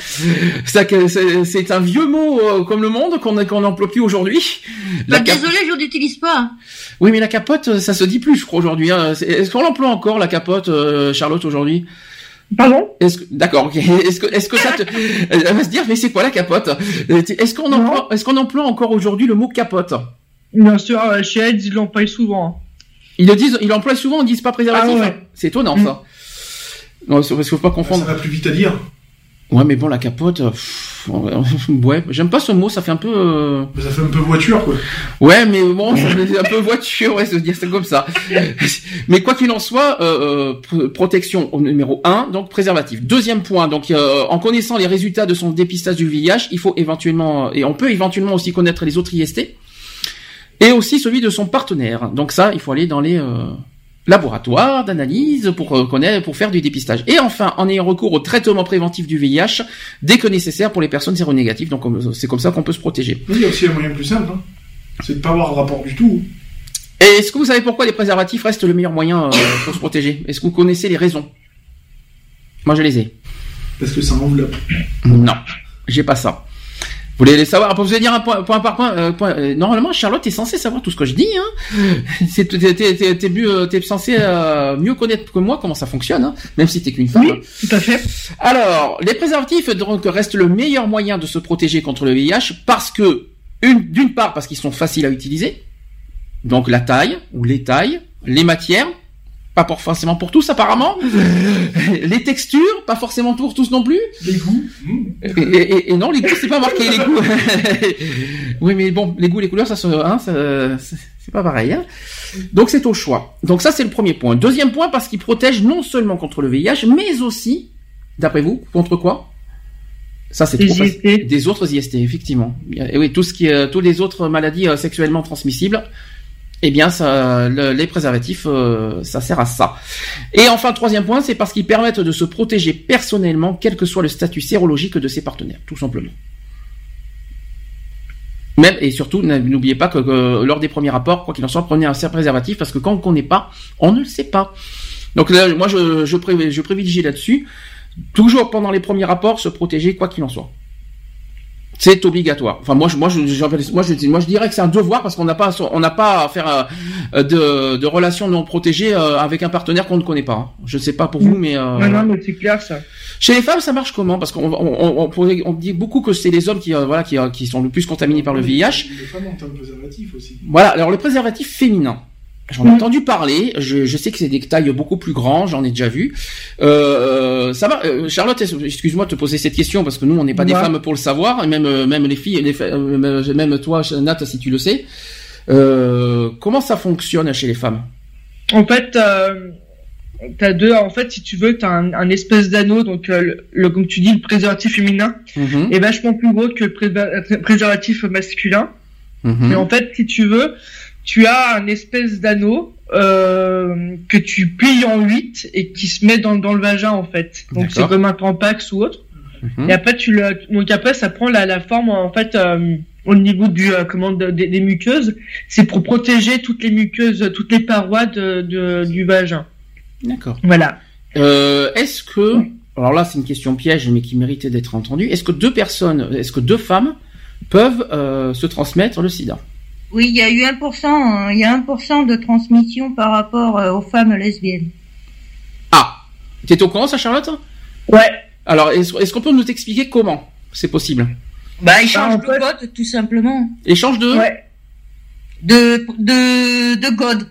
C'est un vieux mot euh, comme le monde qu'on n'emploie plus aujourd'hui. La Bah, cap- désolé, je n'utilise pas. Oui, mais la capote, ça se dit plus, je crois aujourd'hui. hein. Est-ce qu'on l'emploie encore la capote, euh, Charlotte, aujourd'hui? Pardon? Est-ce que d'accord, ok. Est-ce que est-ce que ça te Elle va se dire mais c'est quoi la capote? Est-ce qu'on emploie est-ce qu'on emploie encore aujourd'hui le mot capote? Bien sûr, euh, chez Aids, ils l'emploient souvent. Ils le disent, ils l'emploient souvent, ils disent pas préservatif. Ah ouais. hein. C'est étonnant ça. Non, c'est parce qu'il faut pas confondre. Ça va plus vite à dire. Ouais, mais bon, la capote, euh, pff, ouais, j'aime pas ce mot, ça fait un peu. euh, Mais ça fait un peu voiture, quoi. Ouais, mais bon, ça fait un peu voiture, ouais, se dire c'est comme ça. mais quoi qu'il en soit, euh, euh, pr- protection au numéro 1, donc préservatif. Deuxième point, donc euh, en connaissant les résultats de son dépistage du VIH, il faut éventuellement et on peut éventuellement aussi connaître les autres IST et aussi celui de son partenaire. Donc ça, il faut aller dans les euh, laboratoires d'analyse pour euh, connaître, pour faire du dépistage. Et enfin, en ayant recours au traitement préventif du VIH dès que nécessaire pour les personnes séronégatives. Donc euh, c'est comme ça qu'on peut se protéger. Il y a aussi un moyen plus simple, hein. c'est de pas avoir de rapport du tout. Et est-ce que vous savez pourquoi les préservatifs restent le meilleur moyen euh, pour se protéger? Est-ce que vous connaissez les raisons? Moi, je les ai. Parce que ça enveloppe. Non, j'ai pas ça. Vous voulez les savoir Vous allez dire un point, point par point. euh, point- euh, normalement, Charlotte est censée savoir tout ce que je dis. Hein. C'est t'es, t'es, t'es, mieux, euh, t'es censé euh, mieux connaître que moi comment ça fonctionne, hein, même si t'es qu'une femme. Oui, tout à fait. Alors, les préservatifs donc restent le meilleur moyen de se protéger contre le VIH parce que une d'une part parce qu'ils sont faciles à utiliser, donc la taille ou les tailles, les matières, pas pour forcément pour tous apparemment, les textures, pas forcément pour tous non plus. Les goûts. Et, et- et non, les goûts, c'est pas marqué les goûts. oui, mais bon, les goûts, les couleurs, ça se, hein, ça- c'est pas pareil. Hein. Donc c'est au choix. Donc ça c'est le premier point. Deuxième point parce qu'il protège non seulement contre le VIH, mais aussi, d'après vous, contre quoi? Ça c'est. Des autres IST, effectivement. Et oui, tout ce qui, est- tous les autres maladies euh, sexuellement transmissibles. Eh bien, les préservatifs, euh, ça sert à ça. Et enfin, troisième point, c'est parce qu'ils permettent de se protéger personnellement, quel que soit le statut sérologique de ses partenaires, tout simplement. Même et surtout, n'oubliez pas que, lors des premiers rapports, quoi qu'il en soit, prenez un préservatif parce que quand on ne connaît pas, on ne le sait pas. Donc là, moi, je, je privilégie là-dessus. Toujours pendant les premiers rapports, se protéger quoi qu'il en soit. C'est obligatoire. Enfin, moi, je, moi, je, moi, je, moi, je dirais que c'est un devoir parce qu'on n'a pas, on n'a pas à faire euh, de, de relations non protégées euh, avec un partenaire qu'on ne connaît pas. hein. Je sais pas pour vous, mais euh, Non, non, mais c'est clair, ça. chez les femmes, ça marche comment? Parce qu'on on, on, on, dit beaucoup que c'est les hommes qui, euh, voilà, qui, euh, qui sont le plus contaminés par le VIH. Les femmes ont un préservatif aussi. Voilà. Alors, le préservatif féminin. J'en ai entendu parler. Je, je sais que c'est des tailles beaucoup plus grands. J'en ai déjà vu. Euh, ça va. euh, Charlotte, excuse-moi de te poser cette question parce que nous, on n'est pas des femmes pour le savoir. Et même, euh, même les filles, les, euh, même toi, Nat, si tu le sais. Euh, comment ça fonctionne chez les femmes? En fait, t'as deux. En fait, si tu veux, t'as un, un espèce d'anneau, donc le, le- comme tu dis, le préservatif féminin Mhm. est vachement plus gros que le préser- préservatif masculin. Mhm. Et en fait, si tu veux, tu as un espèce d'anneau euh, que tu plies en 8 et qui se met dans, dans le vagin en fait. Donc c'est comme un tampax ou autre. Mhm. Et après tu le, donc après ça prend la, la forme en fait euh, au niveau du euh, comment de- des, des muqueuses. C'est pour protéger toutes les muqueuses, toutes les parois de, de- du vagin. D'accord. Voilà. Est-ce que, alors là c'est une question piège mais qui méritait d'être entendue, est-ce que deux personnes, est-ce que deux femmes peuvent se transmettre le sida? Oui, il y a eu 1%, euh, il y a 1% de transmission par rapport euh, aux femmes lesbiennes. Ah, t'es au courant ça Charlotte? Ouais. Alors est-ce qu'on peut nous expliquer comment? C'est possible Bah, ils changent en de fait- code, tout simplement. Échange de Ouais. De, de, de code.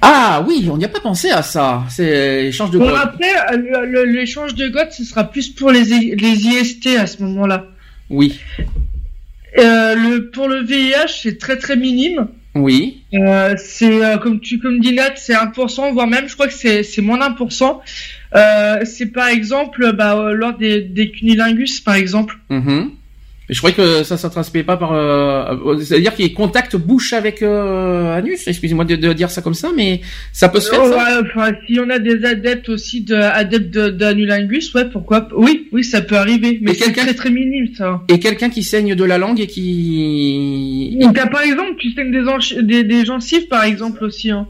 Ah oui, on n'y a pas pensé à ça. C'est échange de Bon après euh, l'échange de goth ce sera plus pour les les IST à ce moment-là. Oui, Euh, le pour le VIH c'est très très minime. oui. Euh, c'est euh, comme tu comme dit Nat, c'est 1%, voire même je crois que c'est c'est moins d'un pour cent. Euh, c'est par exemple bah, euh, lors des, des cunilingus par exemple. Mhm. Je croyais que ça ne transmet pas par. Euh, euh, C'est-à-dire qu'il y a contact bouche avec euh, anus. Excusez-moi de, de dire ça comme ça, mais ça peut se faire. Oh, ça? Ouais, enfin, si on a des adeptes aussi de adeptes de- ouais pourquoi. Oui oui ça peut arriver, mais c'est très très minime ça. Et quelqu'un qui saigne de la langue et qui. Donc, T'as par exemple tu saignes des, ench- des, des gencives par exemple aussi. Hein.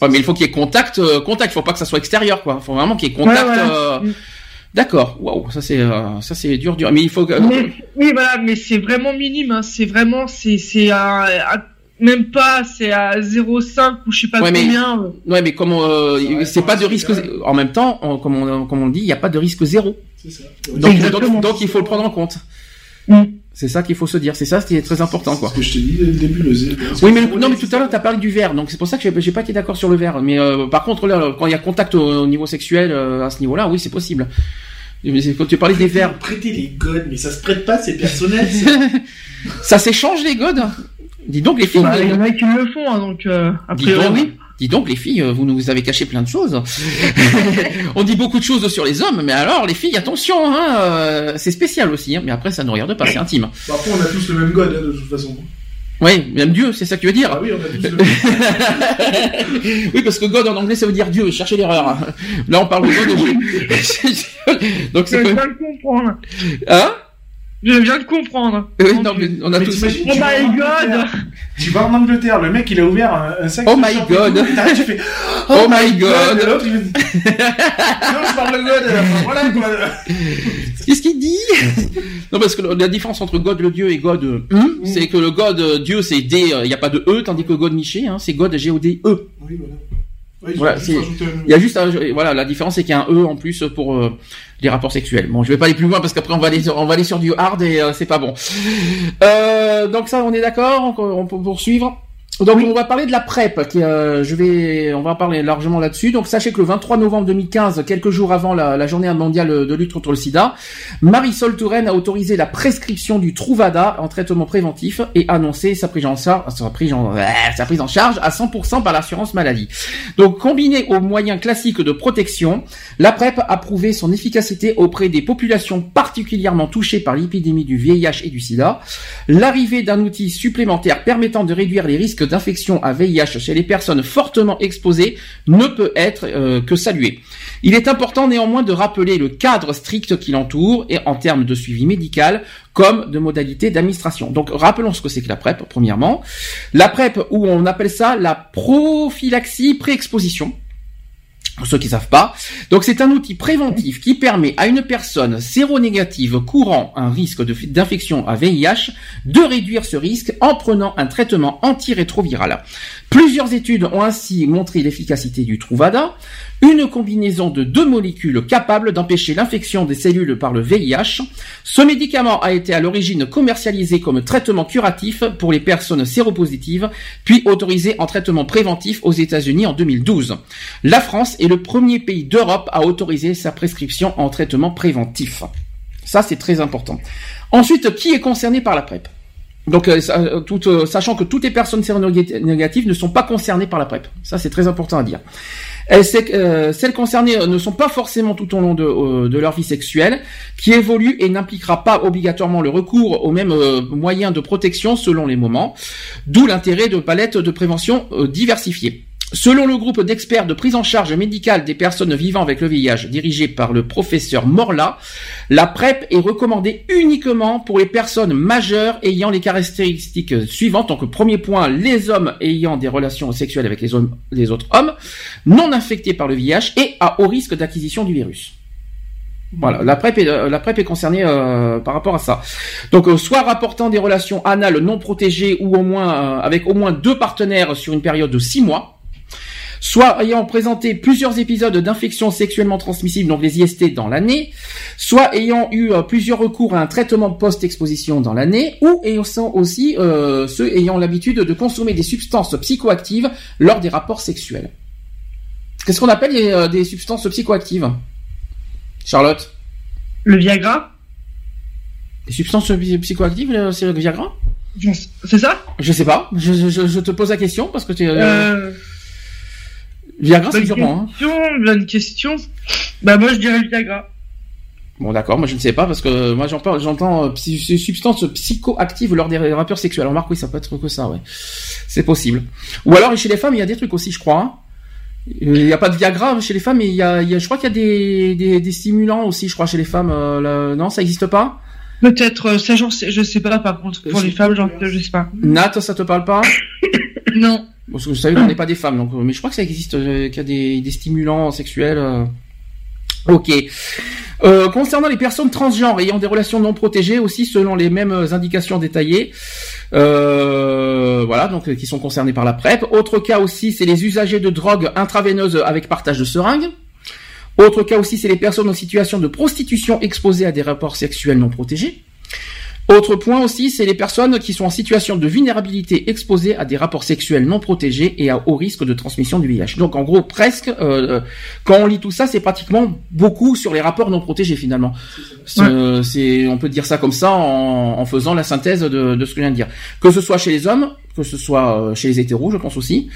Enfin, mais il faut qu'il y ait contact. euh, contact. Il faut pas que ça soit extérieur, quoi. Il faut vraiment qu'il y ait contact. Ouais, voilà. D'accord. Waouh, ça c'est euh, ça c'est dur, dur. Mais il faut. que- Mais, oui, voilà, mais c'est vraiment minime. Hein. C'est vraiment, c'est, c'est à, à- même pas, c'est à 0,5 ou je sais pas Ouais, mais- combien. euh. Ouais, mais comme euh, c'est pas de risque. En même temps, on- comme on, comme on le dit, il n'y a pas de risque zéro. C'est ça. Donc, Exactement. donc, donc il faut le prendre en compte. Mm. C'est ça qu'il faut se dire. C'est ça qui est très important, quoi. Ce que je t'ai dit dès le début, le zé. Oui, mais non, mais tout à l'heure, t'as parlé du verre, donc c'est pour ça que j'ai- pas été d'accord sur le verre. Mais euh, par contre, là, quand il y a contact au, au niveau sexuel, euh, à ce niveau-là, oui, c'est possible. Mais quand tu parlais des verres, Prêter les godes, mais ça se prête pas, c'est personnel. ça. ça s'échange les godes? Dis donc les filles. Bah, il y en a qui le font, hein, donc euh, a Dis priori donc, oui. Dis donc les filles, euh, vous nous avez caché plein de choses. On dit beaucoup de choses sur les hommes, mais alors les filles, attention, hein, euh, c'est spécial aussi. hein, mais après, ça ne regarde pas, c'est intime. Bah, après, on a tous le même god, hein, de toute façon. Oui, même Dieu, c'est ça que tu veux dire. Ah oui, on a tous le même oui, parce que God en anglais ça veut dire Dieu, cherchez l'erreur. Là on parle de God. Donc Je c'est quoi de comprendre. Hein? Je viens de comprendre. Oui, non, mais on a Mais tous. Oh my god Tu vas en Angleterre, le mec il a ouvert un, un sac Oh de my champignons, God. tu fais Oh my God. Et l'autre il me dit Non, je parle de God, voilà quoi. Qu'est-ce qu'il dit? Non, parce que la différence entre God le Dieu et God euh, hum, c'est que le God euh, Dieu c'est D, il n'y a pas de E, tandis que God Miché, hein, c'est God G O D E. Oui, voilà. Ouais, Voilà, c'est- Il y a juste un, voilà la différence c'est qu'il y a un E en plus pour euh, les rapports sexuels. Bon, je vais pas aller plus loin parce qu'après on va aller sur- on va aller sur du hard et euh, c'est pas bon. Euh, donc ça on est d'accord, on, on peut poursuivre. Donc on va parler de la PrEP, qui, euh, je vais, on va en parler largement là-dessus. Donc sachez que le 23 novembre 2015, quelques jours avant la, la journée mondiale de lutte contre le SIDA, Marisol Touraine a autorisé la prescription du Truvada en traitement préventif et annoncé sa prise en charge, sa prise en, euh, sa prise en charge à 100% par l'assurance maladie. Donc combiné aux moyens classiques de protection, la PrEP a prouvé son efficacité auprès des populations particulièrement touchées par l'épidémie du VIH et du SIDA. L'arrivée d'un outil supplémentaire permettant de réduire les risques d'infection à VIH chez les personnes fortement exposées ne peut être euh, que salué. Il est important néanmoins de rappeler le cadre strict qui l'entoure et en termes de suivi médical comme de modalités d'administration. Donc rappelons ce que c'est que la PrEP premièrement. La PrEP où on appelle ça la prophylaxie pré-exposition pour ceux qui savent pas. Donc c'est un outil préventif qui permet à une personne séronégative courant un risque d'infection à VIH de réduire ce risque en prenant un traitement antirétroviral. Plusieurs études ont ainsi montré l'efficacité du Truvada, une combinaison de deux molécules capables d'empêcher l'infection des cellules par le VIH. Ce médicament a été à l'origine commercialisé comme traitement curatif pour les personnes séropositives, puis autorisé en traitement préventif aux États-Unis en 2012. La France est le premier pays d'Europe à autoriser sa prescription en traitement préventif. Ça, c'est très important. Ensuite, qui est concerné par la PrEP? Donc, euh, euh, euh, sachant que toutes les personnes séronégatives ne sont pas concernées par la PrEP. Ça, c'est très important à dire. Celles concernées ne sont pas forcément tout au long de, leur vie sexuelle, qui évolue et n'impliquera pas obligatoirement le recours aux mêmes moyens de protection selon les moments, d'où l'intérêt de palettes de prévention diversifiées. Selon le groupe d'experts de prise en charge médicale des personnes vivant avec le VIH, dirigé par le professeur Morla, la PrEP est recommandée uniquement pour les personnes majeures ayant les caractéristiques suivantes. Donc, premier point, les hommes ayant des relations sexuelles avec les, hommes, les autres hommes, non infectés par le VIH et à haut risque d'acquisition du virus. Voilà, la PrEP est, euh, la PrEP est concernée euh, par rapport à ça. Donc, euh, soit rapportant des relations anales non protégées ou au moins euh, avec au moins deux partenaires sur une période de six mois, soit ayant présenté plusieurs épisodes d'infections sexuellement transmissibles, donc les IST, dans l'année, soit ayant eu euh, plusieurs recours à un traitement post-exposition dans l'année, ou ayant aussi euh, ceux ayant l'habitude de consommer des substances psychoactives lors des rapports sexuels. Qu'est-ce qu'on appelle les, euh, des substances psychoactives? Charlotte? Le Viagra? Les substances psy- psychoactives, euh, c'est le Viagra? C'est ça? Je sais pas, je, je- je te pose la question parce que tu... euh... Viagra, c'est sûrement, hein. question, bonne question. Bah moi je dirais le Viagra. Bon d'accord, moi je ne sais pas parce que moi j'en parle, j'entends euh, psy- ces substances psychoactives lors des rappeurs sexuels. Remarque oui, ça peut être que ça, ouais. C'est possible. Ou alors chez les femmes, il y a des trucs aussi, je crois. hein. Euh, Il n'y a pas de Viagra chez les femmes, mais il y a, il y a je crois qu'il y a des, des, des stimulants aussi, je crois, chez les femmes. euh, là- Non, ça n'existe pas? Peut-être, euh, ça sais, je sais pas par contre, pour les femmes, je sais pas. Nat, ça te parle pas? Non. Parce que vous savez qu'on n'est pas des femmes, donc, euh, mais je crois que ça existe, euh, qu'il y a des, des stimulants sexuels. euh. Ok. Euh, concernant les personnes transgenres ayant des relations non protégées aussi selon les mêmes indications détaillées, euh, voilà donc qui sont concernés par la PrEP. Autre cas aussi, c'est les usagers de drogues intraveineuses avec partage de seringues. Autre cas aussi, c'est les personnes en situation de prostitution exposées à des rapports sexuels non protégés. Autre point aussi, c'est les personnes qui sont en situation de vulnérabilité exposées à des rapports sexuels non protégés et à haut risque de transmission du VIH. Donc en gros, presque, euh, euh, quand on lit tout ça, c'est pratiquement beaucoup sur les rapports non protégés finalement. C'est, euh, c'est- on peut dire ça comme ça en, en faisant la synthèse de, de ce que je viens de dire. Que ce soit chez les hommes, que ce soit euh, chez les hétéros, je pense aussi.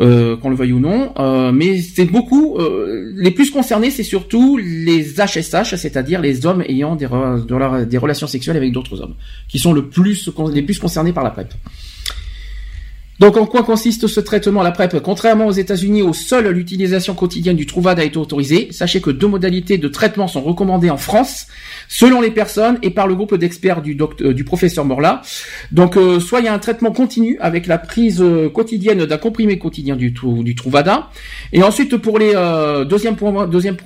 Euh, qu'on le veuille ou non, euh, mais c'est beaucoup. euh, les plus concernés, c'est surtout les HSH, c'est-à-dire les hommes ayant des, re- de la- des relations sexuelles avec d'autres hommes, qui sont le plus les plus concernés par la PrEP. Donc en quoi consiste ce traitement la PrEP? Contrairement aux États-Unis où seule l'utilisation quotidienne du Truvada est autorisée, sachez que deux modalités de traitement sont recommandées en France selon les personnes et par le groupe d'experts du, euh, du professeur Morla. Donc euh, soit il y a un traitement continu avec la prise euh, quotidienne d'un comprimé quotidien du, du Truvada et ensuite pour les deuxième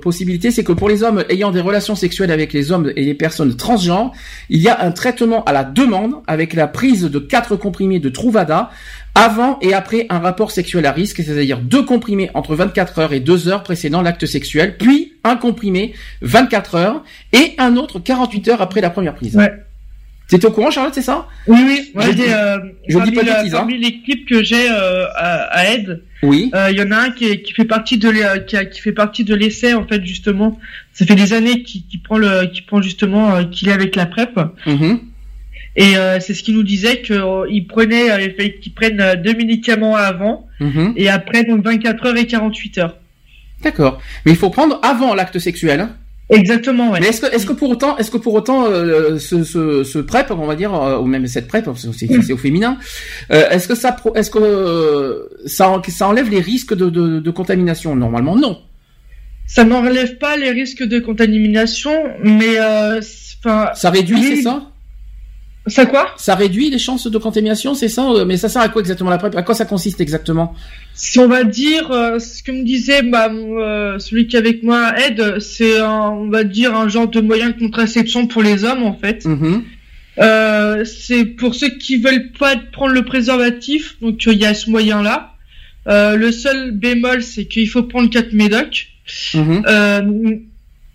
possibilité c'est que pour les hommes ayant des relations sexuelles avec les hommes et les personnes transgenres, il y a un traitement à la demande avec la prise de quatre comprimés de Truvada avant et après un rapport sexuel à risque, c'est-à-dire deux comprimés entre 24 heures et 2 heures précédant l'acte sexuel, puis un comprimé 24 heures et un autre 48 heures après la première prise. Ouais. T'étais au courant, Charlotte, c'est ça? Oui, oui. Dis- euh, je parmi dis pas de bêtises, hein. Parmi les clips que j'ai euh, à, à Aide, Oui. euh, il y en a un qui, est- qui fait partie de qui, a- qui fait partie de l'essai en fait justement. Ça fait des années qu'il prend le, qui prend justement euh, qu'il est avec la PrEP. Mhm. Et euh, c'est ce qu'il nous disait euh, prenait, euh, il fallait qu'il prenne euh, deux médicaments avant Mhm. et après donc 24 heures et 48 heures. D'accord. Mais il faut prendre avant l'acte sexuel. hein. Exactement, ouais. Mais est-ce que, est-ce que pour autant, est-ce que pour autant, euh, ce, ce, ce PrEP, on va dire, euh, ou même cette PrEP, c'est, au féminin, euh, est-ce que ça, est-ce que ça, en- ça enlève les risques de, de, de contamination? Normalement, non. Ça n'enlève pas les risques de contamination, mais enfin. Ça réduit, c'est ça? Ça quoi? Ça réduit les chances de contamination, c'est ça? Euh, Mais ça sert à quoi exactement la PrEP? À quoi ça consiste exactement? Si on va dire euh, ce que me disait bah, euh, celui qui est avec moi, Ed, c'est un, on va dire un genre de moyen de contraception pour les hommes en fait. Mhm. Euh, c'est pour ceux qui veulent pas prendre le préservatif, donc il y a ce moyen-là. Le seul bémol, c'est qu'il faut prendre 4 médocs. Mhm. Euh,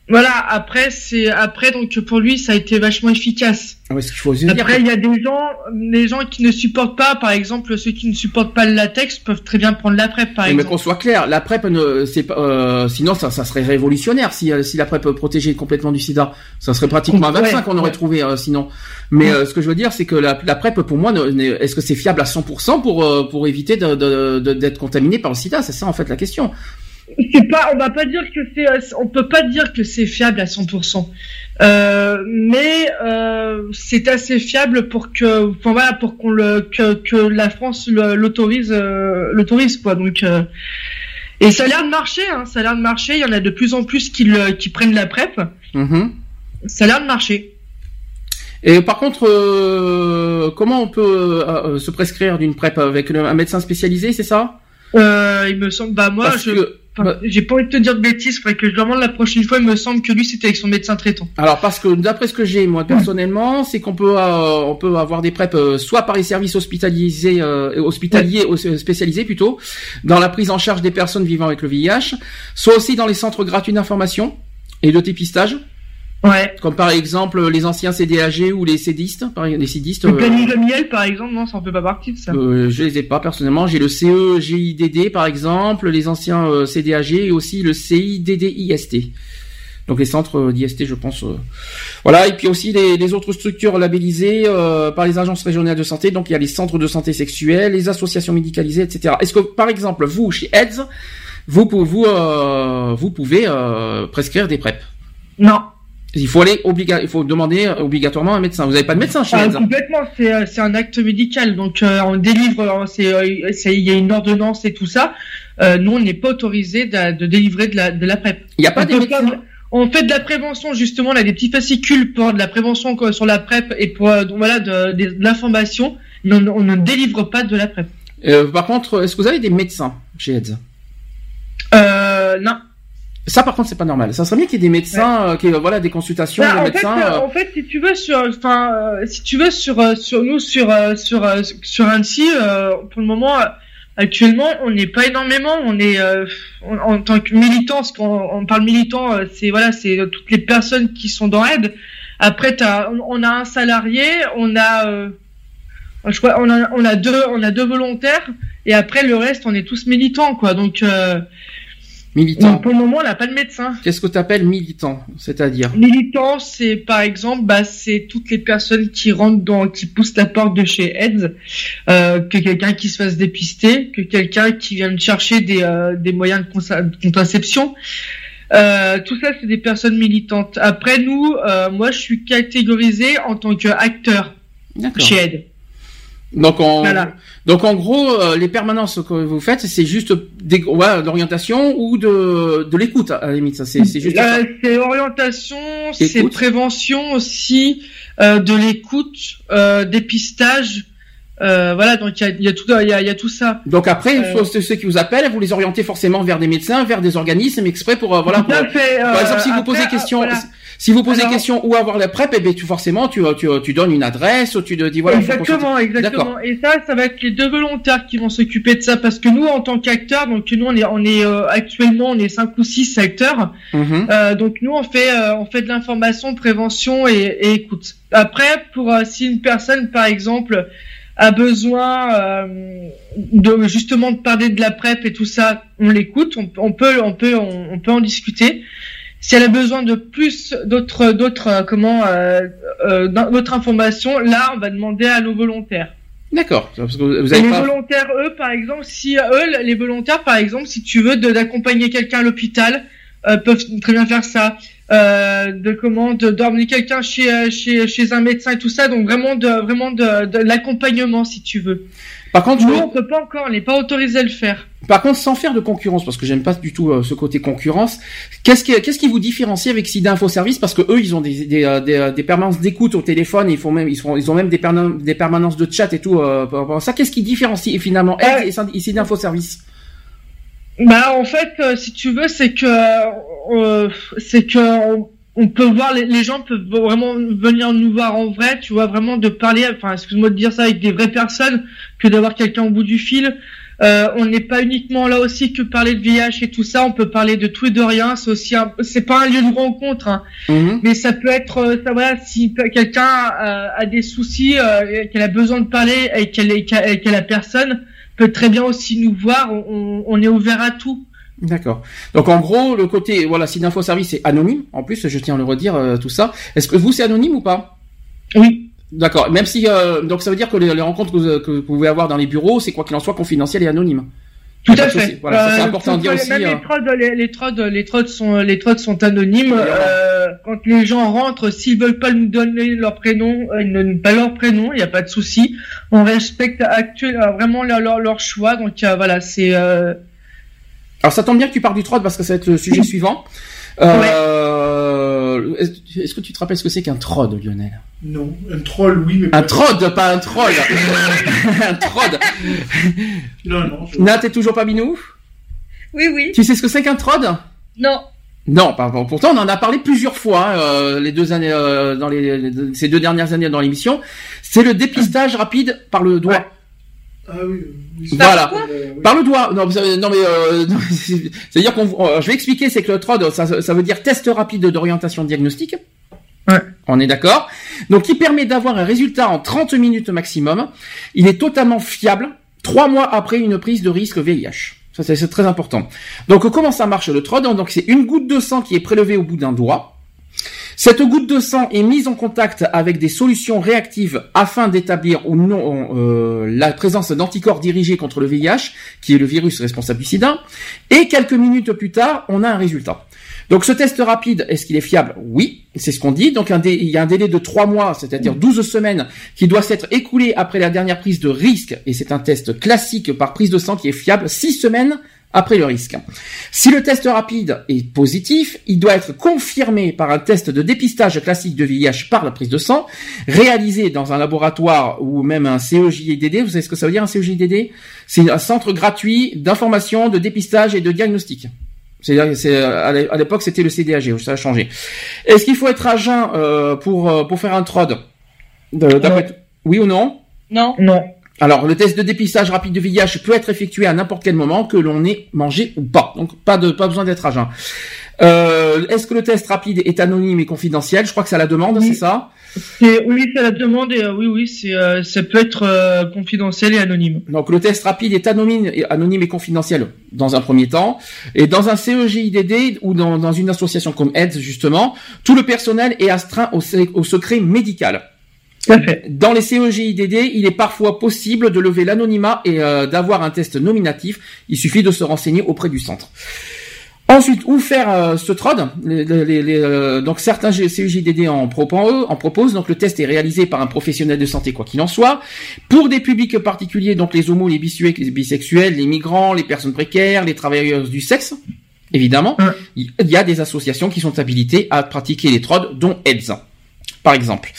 Voilà, après c'est après donc pour lui ça a été vachement efficace. Ah ouais, ce qu'il faut se dire. Après il y a des gens les gens qui ne supportent pas par exemple ceux qui ne supportent pas le latex peuvent très bien prendre la PrEP par Mais exemple. qu'on soit clair, la PrEP, ne, c'est pas, euh, sinon ça, ça serait révolutionnaire si, euh, si la PrEP protégeait complètement du SIDA. Ça serait pratiquement un Ouais, vaccin qu'on aurait ouais. trouvé euh, sinon. Mais euh, ce que je veux dire, c'est que la, la PrEP, pour moi, est-ce que c'est fiable à 100% pour euh, pour éviter de, de- de- d'être contaminé par le SIDA? C'est ça en fait la question. C'est pas, on va pas dire que c'est, euh, on peut pas dire que c'est fiable à 100%. Euh, mais euh, c'est assez fiable pour que, enfin voilà, pour qu'on le, que, que la France l'autorise, euh, l'autorise quoi. Donc, et ça a l'air de marcher, hein, ça a l'air de marcher. Il y en a de plus en plus qui le, qui prennent la PrEP. Mhm. Ça a l'air de marcher. Et par contre, comment on peut se prescrire d'une PrEP avec un médecin spécialisé, c'est ça? Euh, il me semble, bah moi, Parce je, que- enfin, j'ai pas envie de te dire de bêtises, faudrait que je demande la prochaine fois. Il me semble que lui c'était avec son médecin traitant. Alors parce que d'après ce que j'ai moi personnellement, c'est qu'on peut euh, on peut avoir des PrEP euh, soit par les services hospitalisés euh, hospitaliers ou spécialisés plutôt dans la prise en charge des personnes vivant avec le VIH, soit aussi dans les centres gratuits d'information et de dépistage. Ouais. Comme par exemple les anciens CDAG ou les CDistes, par les. Le euh, planning de miel, par exemple, non, ça en fait pas partie de ça. euh, je les ai pas personnellement. J'ai le CE GIDD par exemple, les anciens euh, CDAG et aussi le CIDDIST. Donc les centres euh, d'IST, je pense. euh. Voilà, et puis aussi les, les autres structures labellisées euh, par les agences régionales de santé. Donc il y a les centres de santé sexuelle, les associations médicalisées, etc. Est-ce que par exemple vous chez AIDS, vous pouvez vous, euh, vous pouvez euh, prescrire des PrEP? Non. Il faut aller obliga il faut demander obligatoirement un médecin. Vous n'avez pas de médecin chez Ah, hein complètement, c'est euh, c'est un acte médical, donc euh, on délivre, euh, il y a une ordonnance et tout ça. Euh, nous, on n'est pas autorisé de, de délivrer de la de la PrEP. Il n'y a pas On médecins faire- On fait de la prévention justement, on a des petits fascicules pour de la prévention quoi, sur la PrEP et pour donc, voilà de, de, de l'information, mais on, on ne délivre pas de la PrEP. Euh, Par contre, est-ce que vous avez des médecins chez AIDS Euh, non. Ça, par contre, c'est pas normal. Ça serait bien qu'il y ait des médecins, euh, qui, voilà, des consultations, Bah, des en, médecins. fait, euh, euh, en fait, si tu veux sur, enfin, euh, si tu veux sur, sur nous, sur, sur, sur Annecy, pour le moment, actuellement, on n'est pas énormément. On est en, tant que militant, qu'on on parle militant, c'est voilà, c'est toutes les personnes qui sont dans aide. Après, on, on a un salarié, on a, je crois, on a, on a deux, on a deux volontaires, et après le reste, on est tous militants, quoi. Donc, Militant. donc, pour le moment, on n'a pas de médecin. Qu'est-ce que tu appelles militant C'est-à-dire? Militant, c'est par exemple, bah, c'est toutes les personnes qui rentrent dans, qui poussent la porte de chez AIDS, euh, que quelqu'un qui se fasse dépister, que quelqu'un qui vienne chercher des, euh, des moyens de, contraception. Euh, tout ça, c'est des personnes militantes. Après, nous, euh, moi, je suis catégorisé en tant qu'acteur chez AIDS. Donc, en, Voilà. donc en gros, euh, les permanences que vous faites, c'est juste des, ouais, d'orientation ou de, de l'écoute, à la limite. Ça, c'est, c'est juste. Euh, c'est orientation, c'est prévention aussi, euh, de l'écoute, euh, dépistage. Euh, voilà, donc il y a, il y a tout, il y a, il y a tout ça. Donc après, Euh, ceux, ceux qui vous appellent, vous les orientez forcément vers des médecins, vers des organismes exprès pour, voilà. Pour- fait, par exemple, si vous posez question, voilà. Si vous posez Alors- question où avoir la PrEP, eh bien, tu, forcément, tu, tu, tu donnes une adresse, ou tu te dis, voilà, exactement, exactement. Et ça, ça va être les deux volontaires qui vont s'occuper de ça parce que nous, en tant qu'acteurs, donc nous, on est, on est euh, actuellement, on est cinq ou six acteurs. Mhm. Euh, donc nous, on fait, euh, on fait de l'information, prévention et, et écoute. Après, pour euh, si une personne, par exemple, a besoin euh, de justement de parler de la PrEP et tout ça, on l'écoute, on, on peut, on peut, on, on peut en discuter. Si elle a besoin de plus d'autres, d'autres, euh, comment, euh, euh, d'autres informations, là, on va demander à nos volontaires. D'accord. Parce que vous Et avez les pas. volontaires, eux, par exemple, si eux, les volontaires, par exemple, si tu veux d'accompagner quelqu'un à l'hôpital, euh, peuvent très bien faire ça. Euh, de comment de d'emmener quelqu'un chez chez chez un médecin et tout ça. Donc vraiment de vraiment de, de l'accompagnement si tu veux. Par contre, Nous, on peut pas encore, on n'est pas autorisé à le faire. Par contre, sans faire de concurrence, parce que j'aime pas du tout euh, ce côté concurrence, qu'est-ce qui, qu'est-ce qui vous différencie avec SIDA Info Service Parce que eux, ils ont des, des, euh, des, euh, des permanences d'écoute au téléphone, ils font même, ils, sont, ils ont même des, perna- des permanences de chat et tout. Euh, par rapport à ça, qu'est-ce qui différencie finalement AIDS et SIDA Info Service Bah en fait, euh, si tu veux, c'est que euh, c'est que on, on peut voir les, les gens peuvent vraiment venir nous voir en vrai, tu vois, vraiment de parler. Enfin, excuse-moi de dire ça avec des vraies personnes que d'avoir quelqu'un au bout du fil. Euh, on n'est pas uniquement là aussi que parler de VIH et tout ça. On peut parler de tout et de rien. C'est aussi, c'est pas un lieu de rencontre, hein. Mhm. mais ça peut être, euh, ça voilà, si quelqu'un a, a des soucis, euh, qu'elle a besoin de parler et qu'elle est, et qu'elle a personne, peut très bien aussi nous voir. On- on est ouvert à tout. D'accord. Donc en gros, le côté voilà, site d'info service c'est anonyme. En plus, je tiens à le redire euh, tout ça. Est-ce que vous c'est anonyme ou pas? Oui. D'accord. Même si euh, donc ça veut dire que les, les rencontres que vous, que vous pouvez avoir dans les bureaux, c'est quoi qu'il en soit confidentiel et anonyme? Tout à fait. Voilà, c'est Euh, important de dire aussi. Même euh, les trods, les, les sont, les sont anonymes. Euh, quand les gens rentrent, s'ils veulent pas nous donner leur prénom, euh, ils ne donnent pas leur prénom, il n'y a pas de souci. On respecte actuel, euh, vraiment leur, leur, leur choix. Donc euh, voilà, c'est. Alors ça tombe bien que tu parles du trod parce que ça va être le sujet suivant. Euh, est-ce- Est-ce que tu te rappelles ce que c'est qu'un trod, Lionel? Non, un troll, oui, mais Un trod, pas un troll. un trod. Non, non. je- Nat, t'es toujours pas minou Oui, oui. Tu sais ce que c'est qu'un trod? Non. Non, pas- bon, pourtant on en a parlé plusieurs fois euh, les deux années euh, dans les, les- ces deux dernières années dans l'émission. C'est le dépistage rapide par le doigt. Ah oui. oui, Voilà. Euh, oui. Par le doigt. Non, ça- non mais euh, non, c'est- c'est-à-dire qu'on, euh, je vais expliquer, c'est que le TROD, ça, ça veut dire test rapide d'orientation diagnostique. Ouais. On est d'accord. Donc, qui permet d'avoir un résultat en 30 minutes maximum. Il est totalement fiable. Trois mois après une prise de risque VIH. Ça, c'est c'est très important. Donc, comment ça marche le TROD? Donc, c'est une goutte de sang qui est prélevée au bout d'un doigt. Cette goutte de sang est mise en contact avec des solutions réactives afin d'établir ou non euh, la présence d'anticorps dirigés contre le VIH, qui est le virus responsable du sida. Et quelques minutes plus tard, on a un résultat. Donc ce test rapide, est-ce qu'il est fiable? Oui, c'est ce qu'on dit. Donc il y a un délai de 3 mois, c'est-à-dire 12 semaines, qui doit s'être écoulé après la dernière prise de risque. Et c'est un test classique par prise de sang qui est fiable 6 semaines après le risque. Si le test rapide est positif, il doit être confirmé par un test de dépistage classique de VIH par la prise de sang, réalisé dans un laboratoire ou même un CEJDD. Vous savez ce que ça veut dire un CEJDD C'est un centre gratuit d'information, de dépistage et de diagnostic. C'est, à l'é- à l'époque c'était le CDAG, ça a changé. Est-ce qu'il faut être à jeun euh, pour euh, pour faire un trod? De- Oui ou non? Non. Non. Alors, le test de dépistage rapide de VIH peut être effectué à n'importe quel moment, que l'on ait mangé ou pas. Donc, pas de, pas besoin d'être à jeun. Euh, est-ce que le test rapide est anonyme et confidentiel? Je crois que c'est à la demande, c'est ça? Oui, c'est la demande et euh, oui, oui, c'est, euh, ça peut être confidentiel et anonyme. Donc, le test rapide est anonyme, et- anonyme et confidentiel dans un premier temps. Et dans un CEGIDD ou dans, dans une association comme AIDS, justement, tout le personnel est astreint au secret médical. Dans les CEGIDD, il est parfois possible de lever l'anonymat et euh, d'avoir un test nominatif. Il suffit de se renseigner auprès du centre. Ensuite, où faire euh, ce TROD? Les- les- les, euh, Donc certains CEJDD en, proposent, en proposent. Donc le test est réalisé par un professionnel de santé, quoi qu'il en soit. Pour des publics particuliers, donc les homos, les bisexuels, les bisexuels, les migrants, les personnes précaires, les travailleurs du sexe, évidemment, il il y a des associations qui sont habilitées à pratiquer les TROD, dont AIDS, par exemple.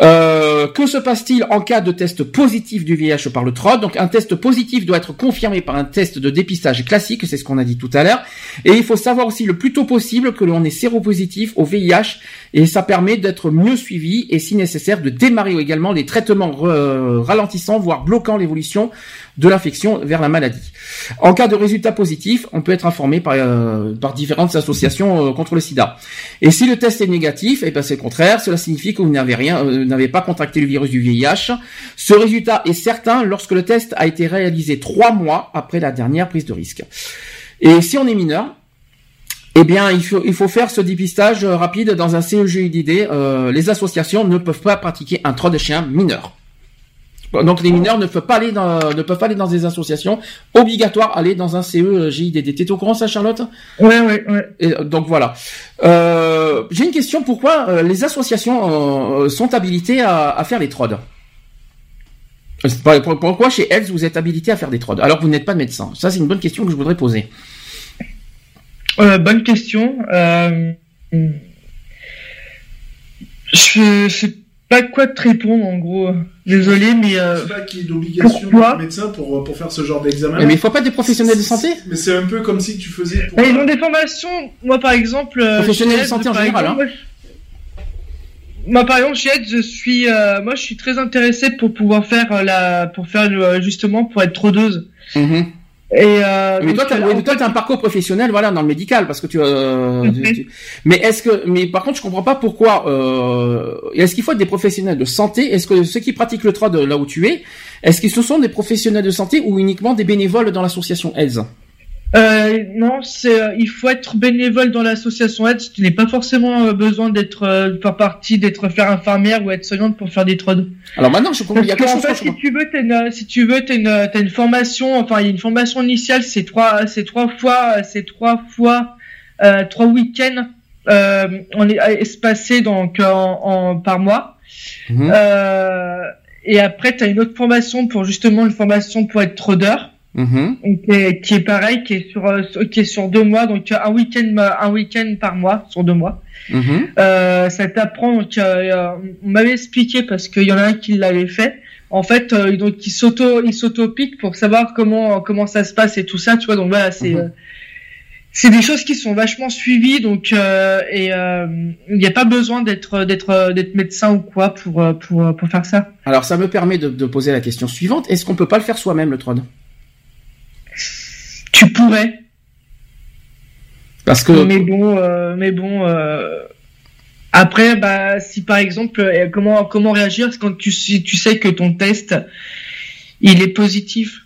Euh, que se passe-t-il en cas de test positif du VIH par le TROD? Donc un test positif doit être confirmé par un test de dépistage classique, c'est ce qu'on a dit tout à l'heure. Et il faut savoir aussi le plus tôt possible que l'on est séropositif au VIH et ça permet d'être mieux suivi et si nécessaire de démarrer également les traitements euh, ralentissant voire bloquant l'évolution de l'infection vers la maladie. En cas de résultat positif, on peut être informé par, euh, par différentes associations euh, contre le sida. Et si le test est négatif, eh ben c'est le contraire, cela signifie que vous n'avez rien, euh, n'avez pas contracté le virus du VIH. Ce résultat est certain lorsque le test a été réalisé trois mois après la dernière prise de risque. Et si on est mineur, eh bien, il faut, il faut faire ce dépistage euh, rapide dans un CEGIDD. Les associations ne peuvent pas pratiquer un trot de chien mineur. Donc les mineurs ne peuvent pas aller dans, ne peuvent pas aller dans des associations. Obligatoire aller dans un CEJIDD. T'es au courant ça, Charlotte? Ouais, ouais, ouais. Et, euh, donc voilà. Euh, J'ai une question. Pourquoi euh, les associations euh, sont habilitées à, à faire les TROD Euh, Pour- pour- Pourquoi chez elles vous êtes habilité à faire des TROD alors que vous n'êtes pas médecin Ça c'est une bonne question que je voudrais poser. Euh, bonne question. Euh, je sais pas quoi te répondre en gros. Désolé, mais euh, C'est pas qu'il y ait d'obligation de médecin pour, pour faire ce genre d'examen. Mais il faut pas des professionnels de santé? Mais c'est un peu comme si tu faisais pour... bah, ils ont des formations. Moi, par exemple, euh, Professionnels de santé en par général, exemple, hein. moi, moi par exemple chez Ed, je suis, euh, moi je suis très intéressé pour pouvoir faire euh, la, pour faire euh, justement pour être trodeuse. Mhm. Et euh, Mais toi, en toi, t'as un parcours professionnel, voilà, dans le médical, parce que tu. Euh, Mhm. tu- Mais est-ce que, mais par contre, je comprends pas pourquoi. Euh... Est-ce qu'il faut être des professionnels de santé? Est-ce que ceux qui pratiquent le trod là où tu es, est-ce ce sont des professionnels de santé ou uniquement des bénévoles dans l'association AIDS Euh, non, c'est euh, il faut être bénévole dans l'association aide. Tu n'as pas forcément euh, besoin d'être euh, faire partie, d'être faire infirmière ou être soignante pour faire des trodes. Alors maintenant, je comprends. Il y a quelque chose fait, si tu veux, t'as une, si tu veux, t'as une, une formation. Enfin, il y a une formation initiale. C'est trois, c'est trois fois, euh, c'est trois fois, euh, trois week-ends. Euh, on est espacés donc en, en par mois. Mhm. Euh, et après, tu as une autre formation pour justement une formation pour être trodeur. Et qui est, qui est pareil, qui est sur, euh, sur- qui est sur deux mois, donc euh, un week-end, un week-end par mois sur deux mois. Mhm. Euh, ça t'apprend, donc euh, euh, on m'avait expliqué parce qu'il y en a un qui l'avait fait. En fait, euh, donc il s'auto, il s'auto-pique pour savoir comment comment ça se passe et tout ça, tu vois. Donc voilà, c'est Mhm. euh, c'est des choses qui sont vachement suivies, donc euh, et euh, il n'y a pas besoin d'être d'être d'être médecin ou quoi pour euh, pour pour faire ça. Alors ça me permet de, de poser la question suivante est-ce qu'on peut pas le faire soi-même le trod Tu pourrais, Parce que mais bon, euh, mais bon. Euh... Après, bah, si par exemple, euh, comment comment réagir quand tu si tu sais que ton test il est positif?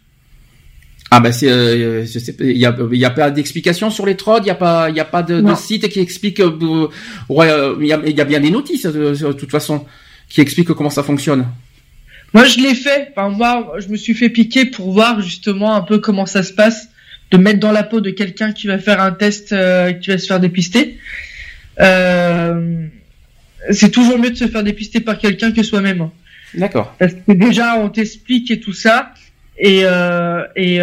ah bah c'est euh, je sais pas, il y a y a pas d'explication sur les trods il y a pas il y a pas de, de site qui explique euh, ouais il y a, il y a bien des notices euh, de toute façon qui expliquent comment ça fonctionne. Moi, je l'ai fait. Enfin, moi, je me suis fait piquer pour voir justement un peu comment ça se passe, de mettre dans la peau de quelqu'un qui va faire un test, euh, qui va se faire dépister. Euh, c'est toujours mieux de se faire dépister par quelqu'un que soi-même. D'accord. Parce que déjà, on t'explique et tout ça, et euh, et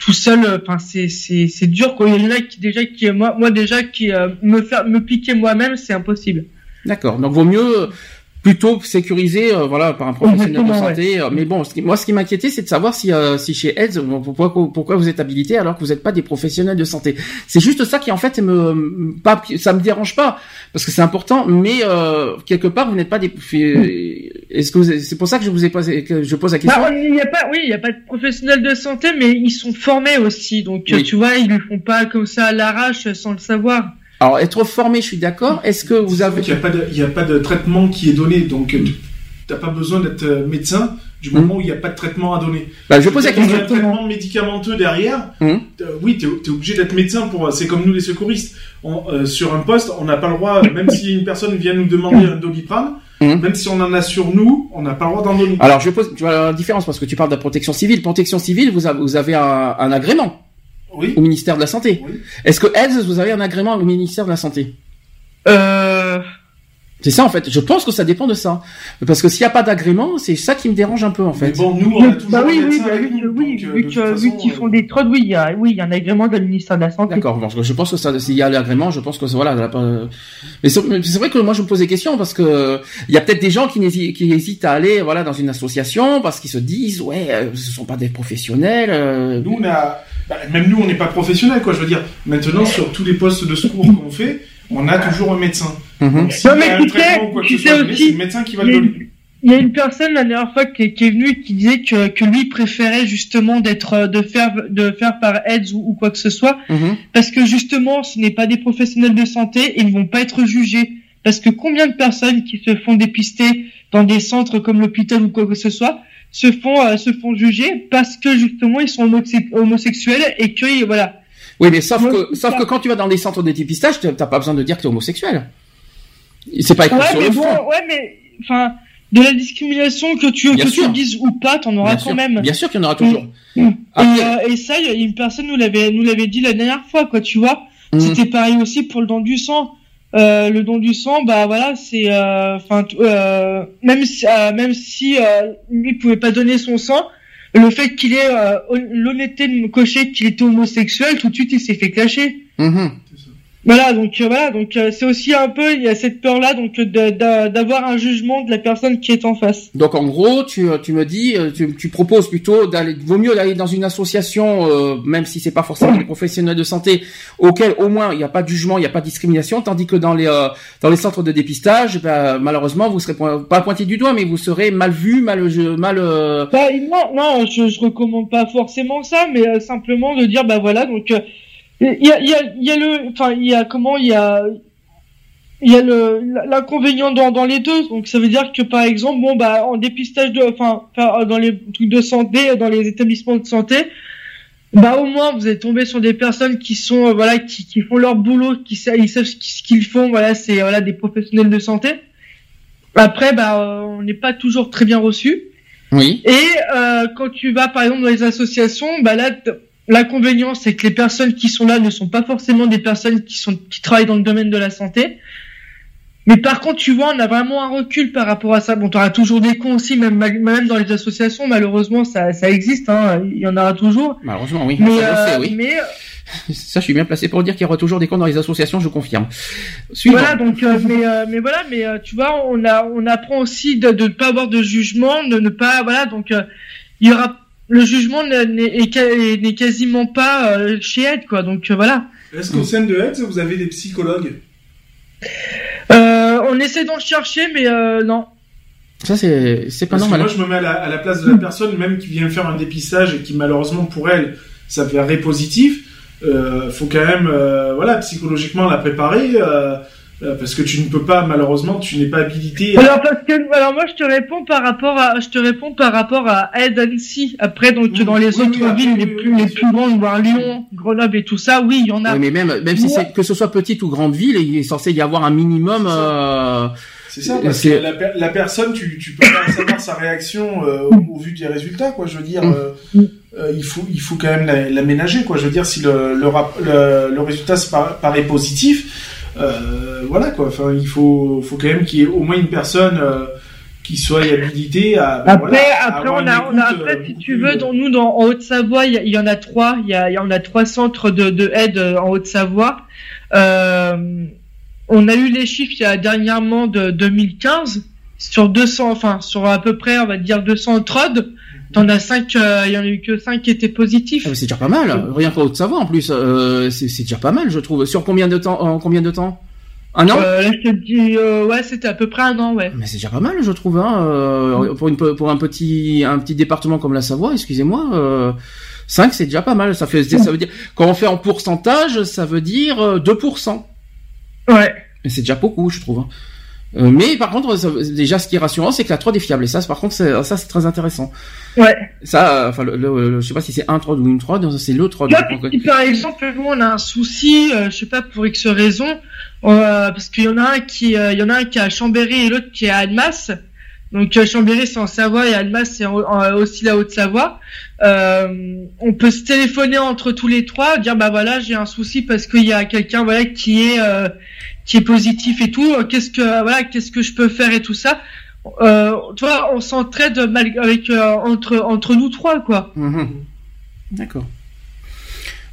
tout seul, enfin, c'est c'est c'est dur. Quoi. Il y en a qui déjà qui moi moi déjà qui me faire me piquer moi-même, c'est impossible. D'accord. Donc vaut mieux plutôt sécuriser euh, voilà par un professionnel de santé. Euh, Mais bon, ce qui- moi ce qui m'inquiétait c'est de savoir si euh, si chez AIDS pourquoi pourquoi vous êtes habilité alors que vous n'êtes pas des professionnels de santé. C'est juste ça qui en fait me pas ça me dérange pas parce que c'est important mais euh, quelque part vous n'êtes pas des est-ce que c'est pour ça que je vous ai posé que je pose la question. Bah, il y a pas, oui, il y a pas de professionnels de santé, mais ils sont formés aussi. Donc, euh, Oui. tu vois, ils le font pas comme ça à l'arrache sans le savoir. Alors être formé, je suis d'accord. Est-ce que vous avez Il n'y a, a pas de traitement qui est donné, donc euh, tu n'as pas besoin d'être euh, médecin du moment où il n'y a pas de traitement à donner. Bah, je pose la Quand il y a question. un traitement médicamenteux derrière, Hum. euh, oui, tu es, obligé d'être médecin pour. C'est comme nous les secouristes. On, euh, sur un poste, on n'a pas le droit, même si une personne vient nous demander un doliprane, Hum. même si on en a sur nous, on n'a pas le droit d'en donner. Alors je pose tu vois la différence parce que tu parles de la protection civile. Protection civile, vous avez, vous avez un, un agrément Oui. au ministère de la santé. Oui. Est-ce que AIDS vous avez un agrément au ministère de la santé? Euh, C'est ça en fait. Je pense que ça dépend de ça. Parce que s'il n'y a pas d'agrément, c'est ça qui me dérange un peu en Mais fait. bon, nous, on a toujours bah oui, oui, bah, nous, oui, donc, euh, vu façon, qu'ils euh, font des trodes, oui, il y a, oui, il y a un agrément de ministère de la santé. D'accord. Bon, je pense que ça, s'il y a l'agrément, je pense que c'est- voilà. là, pas- Mais c'est mais vrai que moi je me pose des questions parce que il y a peut-être des gens qui, hésitent à aller voilà dans une association parce qu'ils se disent ouais, euh, ce sont pas des professionnels. euh, Nous, on a, bah, même nous, on n'est pas professionnels, quoi. Je veux dire, maintenant, sur tous les postes de secours qu'on fait, on a toujours un médecin. Mhm. Donc, s'il Non, y mais tu sais- c'est le médecin qui va il le y a donner. une- Il y a une personne la dernière fois qui, est- qui est venue qui disait que, que lui préférait justement d'être euh, de faire de faire par AIDS ou, ou quoi que ce soit Mhm. parce que justement ce n'est pas des professionnels de santé et ils ne vont pas être jugés parce que combien de personnes qui se font dépister dans des centres comme l'hôpital ou quoi que ce soit se font euh, se font juger parce que justement ils sont homose- homosexuels et que voilà Oui, mais sauf que, sauf que quand tu vas dans des centres de dépistage, t'as pas besoin de dire que t'es homosexuel. C'est pas écrit ouais sur mais le bon front. ouais mais enfin de la discrimination que tu Bien que sûr. tu dises ou pas t'en auras Bien quand sûr, même bien sûr qu'il y en aura toujours. Mm. Après- Et, euh, et ça, une personne nous l'avait nous l'avait dit la dernière fois, quoi, tu vois. Mhm. C'était pareil aussi pour le don du sang. Euh, le don du sang, bah voilà, c'est, euh, enfin, euh, même si, euh, même si euh, lui pouvait pas donner son sang, le fait qu'il ait hon- l'honnêteté de me cocher qu'il était homosexuel, tout de suite il s'est fait clasher. Mhm. Voilà, donc euh, voilà, donc euh, c'est aussi un peu il y a cette peur là donc d'avoir un jugement de la personne qui est en face. Donc en gros, tu, tu me dis, euh, tu, tu proposes plutôt d'aller, vaut mieux d'aller dans une association, euh, même si c'est pas forcément des professionnels de santé, auquel au moins il n'y a pas de jugement, il n'y a pas de discrimination, tandis que dans les euh, dans les centres de dépistage, ben, malheureusement vous serez pas pointé du doigt, mais vous serez mal vu, mal mal. euh, Bah, non, non, je, je recommande pas forcément ça, mais euh, simplement de dire bah voilà donc euh, il y a il y a il y a le enfin il y a comment il y a il y a le l'inconvénient dans dans les deux. Donc ça veut dire que par exemple bon bah en dépistage de enfin enfin, dans les trucs de santé dans les établissements de santé bah au moins vous êtes tombé sur des personnes qui sont euh, voilà qui, qui font leur boulot qui savent ils savent ce qu'ils font voilà c'est voilà des professionnels de santé. Après bah euh, on n'est pas toujours très bien reçu. Oui. et euh, quand tu vas par exemple dans les associations, bah là l'inconvénient c'est que les personnes qui sont là ne sont pas forcément des personnes qui sont qui travaillent dans le domaine de la santé. Mais par contre, tu vois, on a vraiment un recul par rapport à ça. Bon, tu auras toujours des cons aussi, même dans les associations, malheureusement, ça ça existe, hein, il y en aura toujours. Malheureusement, oui. Mais, ça, je euh, sais, oui. mais Ça, je suis bien placé pour dire qu'il y aura toujours des cons dans les associations, je confirme. Suivant. Voilà, donc, euh, mais, euh, mais voilà, mais tu vois, on a, on apprend aussi de ne pas avoir de jugement, de ne pas, voilà, donc il y aura le jugement n'est n'est- est- n'est quasiment pas euh, chez Ed, quoi. Donc euh, voilà. Est-ce qu'au sein de Heads, vous avez des psychologues? Euh, on essaie d'en chercher, mais euh, non. Ça, c'est c'est pas Parce que normal. moi, je me mets à la, à la place de la personne, même qui vient faire un dépistage et qui, malheureusement, pour elle, s'avérerait positif. Euh, faut quand même, euh, voilà, psychologiquement la préparer, euh, parce que tu ne peux pas, malheureusement, tu n'es pas habilité. à- Alors parce que, alors moi je te réponds par rapport à, je te réponds par rapport à Ed Annecy. Après donc dans les oui, autres oui, villes oui, les plus les plus grandes, voire Lyon, Grenoble et tout ça, oui, il y en a. Oui, mais même, même si c'est que ce soit petite ou grande ville, il est censé y avoir un minimum. Euh... C'est ça, parce c'est- que la, per- la personne, tu, tu peux pas savoir sa réaction euh, au, au vu des résultats, quoi. Je veux dire, euh, euh, il faut, il faut quand même la- l'aménager, quoi. Je veux dire, si le, le, rap- le, le résultat se par- paraît positif, euh, voilà, quoi. Enfin, il faut, faut quand même qu'il y ait au moins une personne euh, qui soit habilitée à. ben, Après, voilà, après, avoir on une a, on a, écoute, après, euh, si tu veux, dans nous, dans, en Haute-Savoie, il y, en a trois. Il y a, y en a trois centres de, de aide euh, en Haute-Savoie. On a eu les chiffres il y a dernièrement de 2015 sur 200, enfin, sur à peu près, on va dire 200 trod. T'en as cinq, euh, il y en a eu que cinq qui étaient positifs. Ah, c'est déjà pas mal. Rien qu'en Haute-Savoie, en plus, euh, c'est déjà pas mal, je trouve. Sur combien de temps En combien de temps? Un an? Euh, là, je te dis, euh, ouais, c'était à peu près un an, ouais. Mais c'est déjà pas mal, je trouve. Hein, euh, pour, une, pour un petit un petit département comme la Savoie, excusez-moi. Euh, 5, c'est déjà pas mal. Ça fait ça veut dire quand on fait en pourcentage, ça veut dire euh, 2%. Ouais. Mais c'est déjà beaucoup, je trouve. hein. Euh, mais par contre, ça- déjà, ce qui est rassurant, c'est que la 3 est fiable. Et ça, par contre, ça, c'est très intéressant. Ouais. Ça, euh, enfin, le, le- le- je sais pas si c'est un 3 ou une 3, c'est le 3. Là, si par exemple, nous, on a un souci, euh, je sais pas pour X raison, euh, parce qu'il y en a un qui, euh, il y en a un qui est à Chambéry et l'autre qui est à Annemasse. Donc euh, Chambéry c'est en Savoie et Annemasse c'est aussi la Haute-Savoie. Euh, on peut se téléphoner entre tous les trois, dire bah voilà j'ai un souci parce qu'il y a quelqu'un voilà qui est euh, qui est positif et tout. Qu'est-ce que voilà qu'est-ce que je peux faire et tout ça. Euh, tu vois, on s'entraide avec euh, entre entre nous trois quoi. Mhm. D'accord.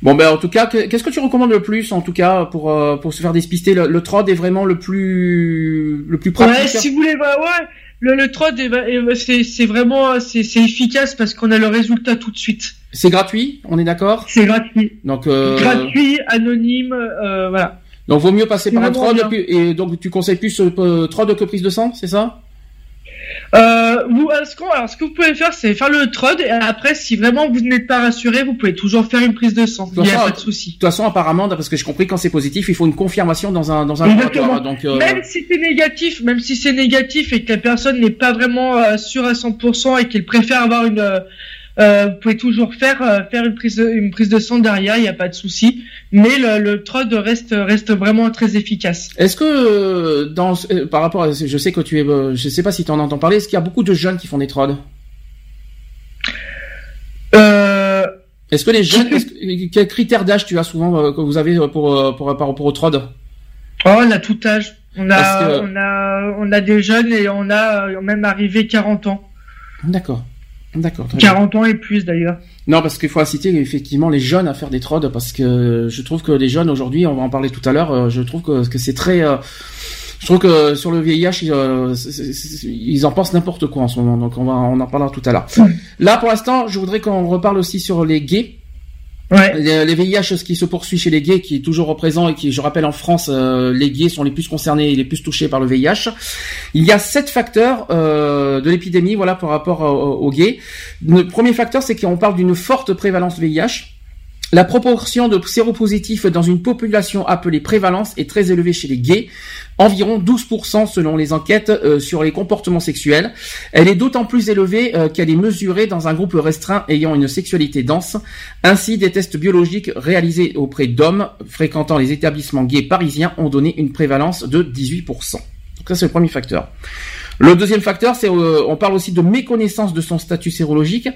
Bon ben en tout cas, que- qu'est-ce que tu recommandes le plus en tout cas pour euh, pour se faire dépister le, le TROD est vraiment le plus le plus pratique? Ouais, si vous voulez, bah, ouais, le, le est- c'est c'est vraiment, c'est c'est efficace parce qu'on a le résultat tout de suite. C'est gratuit, on est d'accord? C'est gratuit. Donc euh, Gratuit, anonyme, euh, voilà. Donc vaut mieux passer par un vraiment TROD bien. et, donc tu conseilles plus euh, TROD que prise de sang, c'est ça? Euh, vous, alors, ce, qu'on- alors, ce que vous pouvez faire, c'est faire le trod et après, si vraiment vous n'êtes pas rassuré, vous pouvez toujours faire une prise de sang. Il De n'y a pas de souci. De toute façon, apparemment, parce que j'ai compris quand c'est positif, il faut une confirmation dans un dans un laboratoire. Donc euh, Même si c'est négatif, même si c'est négatif et que la personne n'est pas vraiment euh, sûre à 100% et qu'elle préfère avoir une, euh, vous pouvez toujours faire euh, faire une prise de, une prise de sang derrière, il n'y a pas de souci. Mais le, le trod reste reste vraiment très efficace. Est-ce que euh, dans euh, par rapport à je sais que tu es euh, je sais pas si tu en entends parler, est-ce qu'il y a beaucoup de jeunes qui font des TROD Euh, Est-ce que les jeunes que- quels critères d'âge tu as souvent que vous avez pour pour par rapport au TROD? Oh, on a tout âge. On a que- on a on a des jeunes et on a même arrivé 40 ans. D'accord. D'accord. très bien. 40 ans et plus d'ailleurs. Non, parce qu'il faut inciter effectivement les jeunes à faire des trodes, parce que je trouve que les jeunes aujourd'hui, on va en parler tout à l'heure, euh, je trouve que, que c'est très... euh, je trouve que sur le VIH, ils, euh, ils en pensent n'importe quoi en ce moment, donc on va on en parlera tout à l'heure. Là, pour l'instant, je voudrais qu'on reparle aussi sur les gays. Les, les VIH, ce qui se poursuit chez les gays, qui est toujours présent et qui, je rappelle, en France, euh, les gays sont les plus concernés et les plus touchés par le VIH. Il y a sept facteurs euh, de l'épidémie, voilà, par rapport au- aux gays. Le premier facteur, c'est qu'on parle d'une forte prévalence VIH. La proportion de séropositifs dans une population appelée prévalence est très élevée chez les gays, environ 12% selon les enquêtes euh, sur les comportements sexuels. Elle est d'autant plus élevée euh, qu'elle est mesurée dans un groupe restreint ayant une sexualité dense. Ainsi, des tests biologiques réalisés auprès d'hommes fréquentant les établissements gays parisiens ont donné une prévalence de 18%. Donc ça, c'est le premier facteur. Le deuxième facteur, c'est euh, on parle aussi de méconnaissance de son statut sérologique.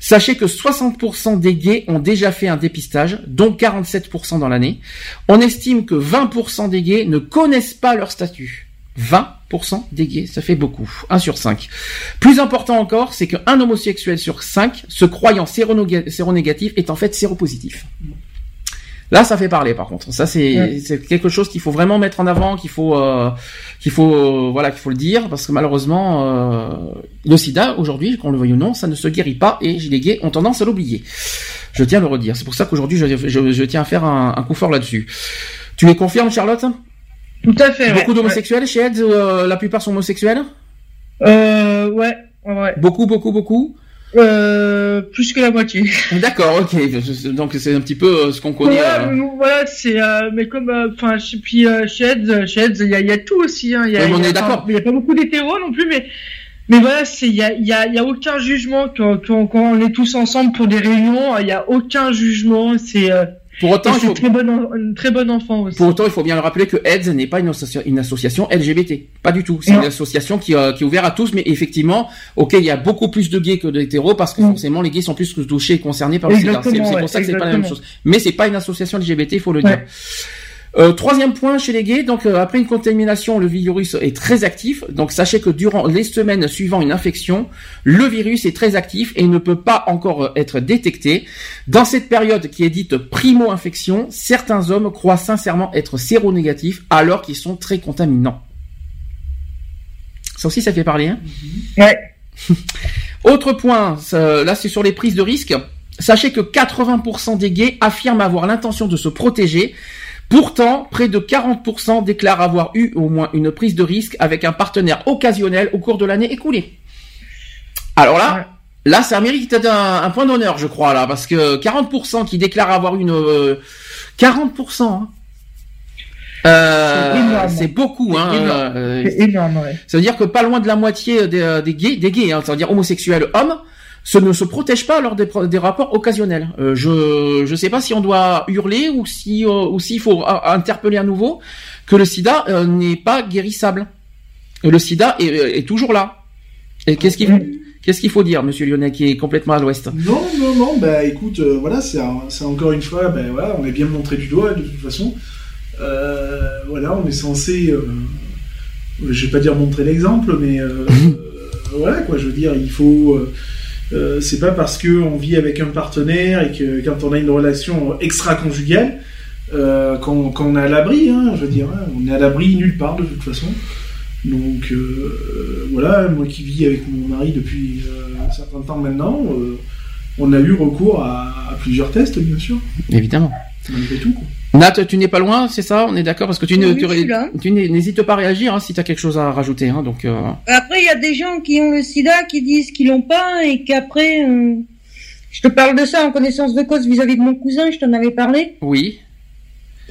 Sachez que 60% des gays ont déjà fait un dépistage, dont 47% dans l'année. On estime que 20% des gays ne connaissent pas leur statut. 20% des gays, ça fait beaucoup. 1 sur 5. Plus important encore, c'est qu'un homosexuel sur 5, se croyant séronégatif, est en fait séropositif. Là, ça fait parler, par contre. Ça, c'est Ouais. c'est quelque chose qu'il faut vraiment mettre en avant, qu'il faut, euh, qu'il faut, euh, voilà, qu'il faut le dire, parce que malheureusement, euh, le SIDA aujourd'hui, qu'on le veuille ou non, ça ne se guérit pas, et les gays ont tendance à l'oublier. Je tiens à le redire. C'est pour ça qu'aujourd'hui, je, je, je tiens à faire un, un coup fort là-dessus. Tu les confirmes, Charlotte? Tout à fait. Beaucoup ouais, d'homosexuels chez Ed, euh, la plupart sont homosexuels? Euh, ouais, ouais. Beaucoup, beaucoup, beaucoup Euh, plus que la moitié. D'accord, ok. Donc c'est un petit peu euh, ce qu'on connaît. Euh. mais bon, voilà, c'est euh, mais comme euh, enfin chez puis euh, chez Eds, chez il y y a tout aussi hein, y a, on il y a- est d'accord. Il y a pas beaucoup d'hétéros non plus mais mais voilà, c'est il y a il y a y a aucun jugement quand, quand, quand on est tous ensemble pour des réunions, il y a aucun jugement, c'est euh, Pour autant, il faut- très bon en- un très bon enfant aussi. Pour autant, il faut bien le rappeler que AIDS n'est pas une, associa- une association LGBT. Pas du tout. C'est une association qui, euh, qui est ouverte à tous, mais effectivement, ok, il y a beaucoup plus de gays que d'hétéros parce que forcément, les gays sont plus touchés et concernés par le sida. C'est Mm. Pour ça que c'est pas la même chose. Mais c'est pas une association LGBT, il faut le Ouais. dire. Euh, troisième point chez les gays, donc euh, après une contamination, le virus est très actif. Donc sachez que durant les semaines suivant une infection, le virus est très actif et ne peut pas encore euh, être détecté. Dans cette période qui est dite primo-infection, certains hommes croient sincèrement être séronégatifs alors qu'ils sont très contaminants. Ça aussi, ça fait parler. Hein Ouais. Autre point, ça- là c'est sur les prises de risque. Sachez que 80% des gays affirment avoir l'intention de se protéger. Pourtant, près de 40% déclarent avoir eu au moins une prise de risque avec un partenaire occasionnel au cours de l'année écoulée. Alors là, là ça mérite un, un point d'honneur, je crois là, parce que 40% qui déclarent avoir une euh, 40%. hein. Euh, C'est beaucoup, hein. C'est énorme. euh, énorme, ouais. ça veut dire que pas loin de la moitié des, euh, des gays, des gays, hein, ça veut dire homosexuels hommes, se ne se protègent pas lors des, rapports occasionnels. Euh, je je sais pas si on doit hurler ou si euh, ou s'il faut interpeller à nouveau que le SIDA euh, n'est pas guérissable. Euh, Le SIDA est, est toujours là. Et qu'est-ce qu'il qu'est-ce qu'il faut dire, Monsieur Lyonnais, qui est complètement à l'ouest? Non, non, non, bah écoute, euh, voilà, c'est encore une fois, ben voilà, on est bien montré du doigt de toute façon. Euh, voilà, on est censé, euh, je vais pas dire montrer l'exemple, mais euh, euh, voilà quoi, je veux dire, il faut. Euh, c'est pas parce que on vit avec un partenaire et que quand on a une relation extra-conjugale euh, qu'on qu'on est à l'abri, hein, je veux dire, hein, on est à l'abri nulle part de toute façon. Donc euh, voilà, moi qui vis avec mon mari depuis un certain temps maintenant, on a eu recours à, à plusieurs tests, bien sûr, Évidemment. malgré tout. Quoi. Nat, tu n'es pas loin, c'est ça? On est d'accord? Parce que tu Oui, n'hésites pas à réagir hein, si tu as quelque chose à rajouter. Hein, donc euh, Après, il y a des gens qui ont le sida qui disent qu'ils l'ont pas et qu'après, euh, je te parle de ça en connaissance de cause vis-à-vis de mon cousin, je t'en avais parlé. oui.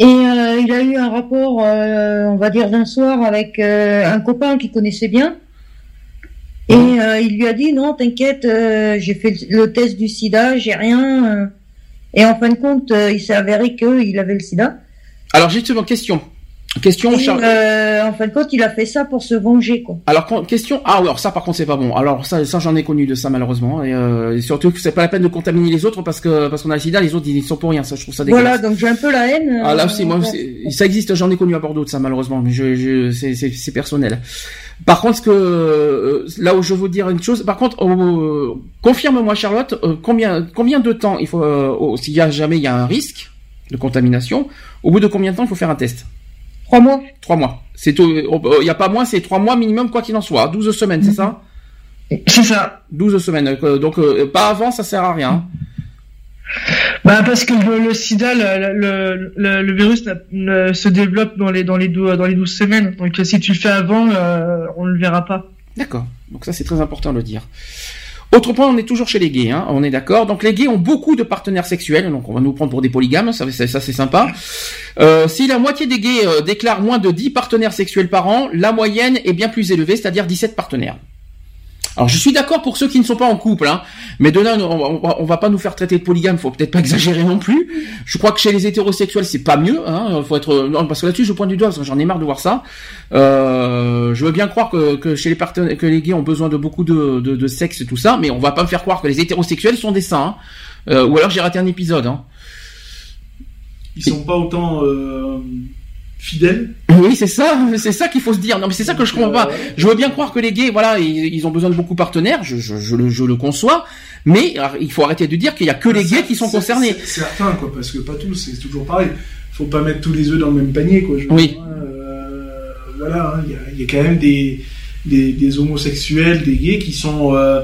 Et euh, il a eu un rapport, euh, on va dire d'un soir, avec euh, un copain qu'il connaissait bien. Et euh, il lui a dit non, t'inquiète, euh, j'ai fait le test du sida, j'ai rien. Et en fin de compte, euh, il s'est avéré qu'il avait le sida. Alors justement, question. Question, Et, Charles. euh, en fin de compte, il a fait ça pour se venger, quoi. Alors question ah ouais, alors ça par contre c'est pas bon. Alors ça ça j'en ai connu de ça malheureusement et, euh, et surtout que c'est pas la peine de contaminer les autres parce que parce qu'on a le sida les autres ils sont pour rien ça je trouve ça dégueulasse. Voilà, donc j'ai un peu la haine. Ah là euh, aussi moi ça existe j'en ai connu à Bordeaux de ça malheureusement mais je, je c'est personnel. Par contre ce que euh, là où je veux dire une chose par contre euh, confirme-moi Charlotte euh, combien combien de temps il faut euh, oh, s'il y a jamais il y a un risque de contamination au bout de combien de temps il faut faire un test? Trois mois. Trois mois. C'est au- il y a pas moins c'est trois mois minimum quoi qu'il en soit 12 semaines c'est ça? C'est ça. 12 semaines. Donc euh, pas avant, ça sert à rien. Bah parce que le, sida, le, le, virus ne se développe dans les dans les dou- dans les 12 semaines. Donc si tu le fais avant, euh, on le verra pas. D'accord. Donc ça c'est très important de le dire. Autre point, on est toujours chez les gays, hein, on est d'accord. Donc les gays ont beaucoup de partenaires sexuels, donc on va nous prendre pour des polygames, ça, ça, ça, c'est sympa. Euh, si la moitié des gays euh, déclarent moins de 10 partenaires sexuels par an, la moyenne est bien plus élevée, c'est-à-dire 17 partenaires. Alors je suis d'accord pour ceux qui ne sont pas en couple, hein, mais de là on, va- on va pas nous faire traiter de polygame, faut peut-être pas exagérer non plus. Je crois que chez les hétérosexuels c'est pas mieux, hein, faut être non, parce que là-dessus je pointe du doigt parce que j'en ai marre de voir ça. Euh, je veux bien croire que, que chez les partenaires, que les gays ont besoin de beaucoup de, de, de sexe et tout ça, mais on va pas me faire croire que les hétérosexuels sont des saints, hein. Euh, ou alors j'ai raté un épisode. Hein. Ils sont pas autant euh, fidèles. Oui, c'est ça, c'est ça qu'il faut se dire. Non, mais c'est ça que je comprends pas. Je veux bien croire que les gays, voilà, ils, ils ont besoin de beaucoup de partenaires, je, je, je, le, je le conçois, mais alors, il faut arrêter de dire qu'il y a que les gays qui sont concernés. Certains, quoi, parce que pas tous, c'est toujours pareil. Faut pas mettre tous les œufs dans le même panier, quoi. je Oui. dire, euh, voilà, hein, il y, a, il y a quand même des, des, des homosexuels, des gays qui sont, euh,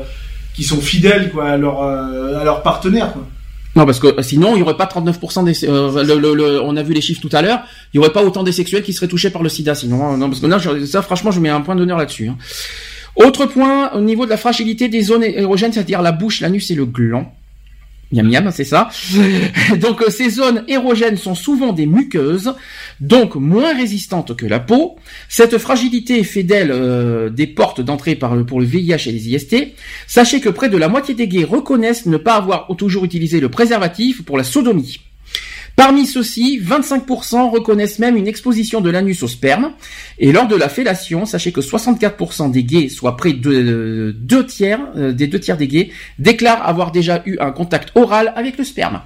qui sont fidèles, quoi, à leur, euh, à leur partenaire, quoi. Non, parce que sinon, il y aurait pas 39% des. euh, le, le- on a vu les chiffres tout à l'heure. Il y aurait pas autant des sexuels qui seraient touchés par le SIDA. Sinon, hein, non, parce que là, ça, franchement, je mets un point d'honneur là-dessus. hein. Autre point au niveau de la fragilité des zones érogènes, c'est-à-dire la bouche, l'anus et le gland. Miam miam, c'est ça. donc euh, ces zones érogènes sont souvent des muqueuses, donc moins résistantes que la peau. Cette fragilité fait d'elles euh, des portes d'entrée pour le VIH et les IST. Sachez que près de la moitié des gays reconnaissent ne pas avoir toujours utilisé le préservatif pour la sodomie. Parmi ceux-ci, 25% reconnaissent même une exposition de l'anus au sperme. Et lors de la fellation, sachez que 64% des gays, soit près de deux tiers, euh, des deux tiers des gays, déclarent avoir déjà eu un contact oral avec le sperme.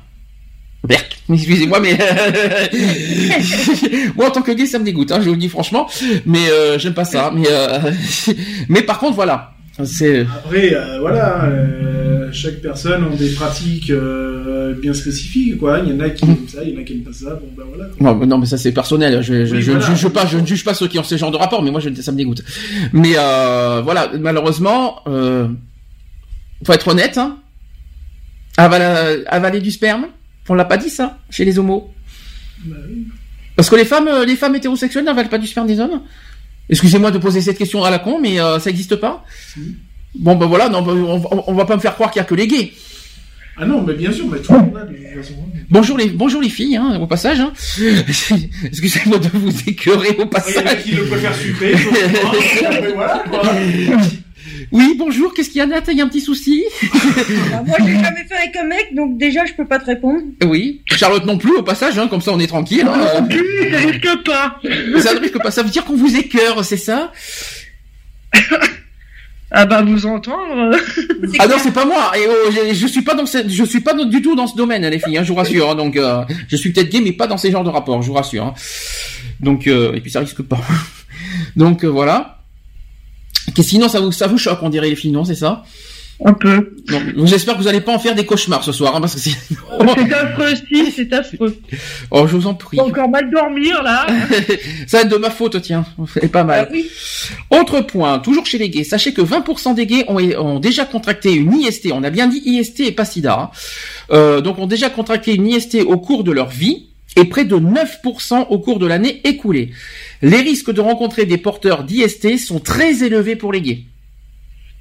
Berk, excusez-moi, mais moi en tant que gay, ça me dégoûte, hein, je vous le dis franchement. Mais euh, j'aime pas ça. Mais euh, mais par contre, voilà, Après, euh, voilà, euh, chaque personne a des pratiques euh, bien spécifiques, quoi. Il y en a qui aiment ça, il y en a qui aiment pas ça. Bon, ben voilà. quoi. Non, mais- non, mais ça c'est personnel. Je, je, Oui, je voilà. ne juge pas, je ne juge pas ceux qui ont ce genre de rapport, mais moi je, ça me dégoûte. Mais voilà, malheureusement, euh, faut être honnête. Hein. Avaler, avaler du sperme, on l'a pas dit ça chez les homos. Bah oui. Parce que les femmes, les femmes hétérosexuelles n'avalent pas du sperme des hommes. Excusez-moi de poser cette question à la con, mais euh, ça existe pas. Bon ben voilà, non, ben, on, on- on va pas me faire croire qu'il y a que les gays. Ah non, mais bien sûr, mais tout le monde a de toute façon. Bonjour les, bonjour les filles, hein, au passage. Hein. Excusez-moi de vous écœurer au Il y en a passage. qui le préfèrent sucré, d'autres pas, mais voilà, quoi. Oui, bonjour, qu'est-ce qu'il y a, Nat? Il y a un petit souci? Alors, moi, j'ai jamais fait avec un mec, donc déjà, je peux pas te répondre. Oui. Charlotte non plus, au passage, hein, comme ça on est tranquille. hein. Plus, ça risque pas. ça ne risque pas, ça veut dire qu'on vous écœure, c'est ça? Ah bah vous entendre. Ah non, c'est pas moi. Et oh, je, je suis pas dans ce, je suis pas du tout dans ce domaine, les filles. Hein, je vous rassure. hein. donc, euh, je suis peut-être gay, mais pas dans ces genres de rapports. Je vous rassure. hein. Donc, euh, et puis ça risque pas. donc euh, voilà. Que sinon, ça vous, ça vous choque, on dirait les filles, non C'est ça? Un peu. Non, J'espère que vous allez pas en faire des cauchemars ce soir, hein, parce que c'est. C'est affreux, si, c'est affreux. oh, je vous en prie. Encore mal dormir là. ça va être de ma faute, tiens. C'est pas mal. Ah oui. Autre point, toujours chez les gays, sachez que 20% des gays ont, ont déjà contracté une IST. On a bien dit IST et pas SIDA. hein. Euh, donc ont déjà contracté une IST au cours de leur vie et près de 9% au cours de l'année écoulée. Les risques de rencontrer des porteurs d'IST sont très élevés pour les gays.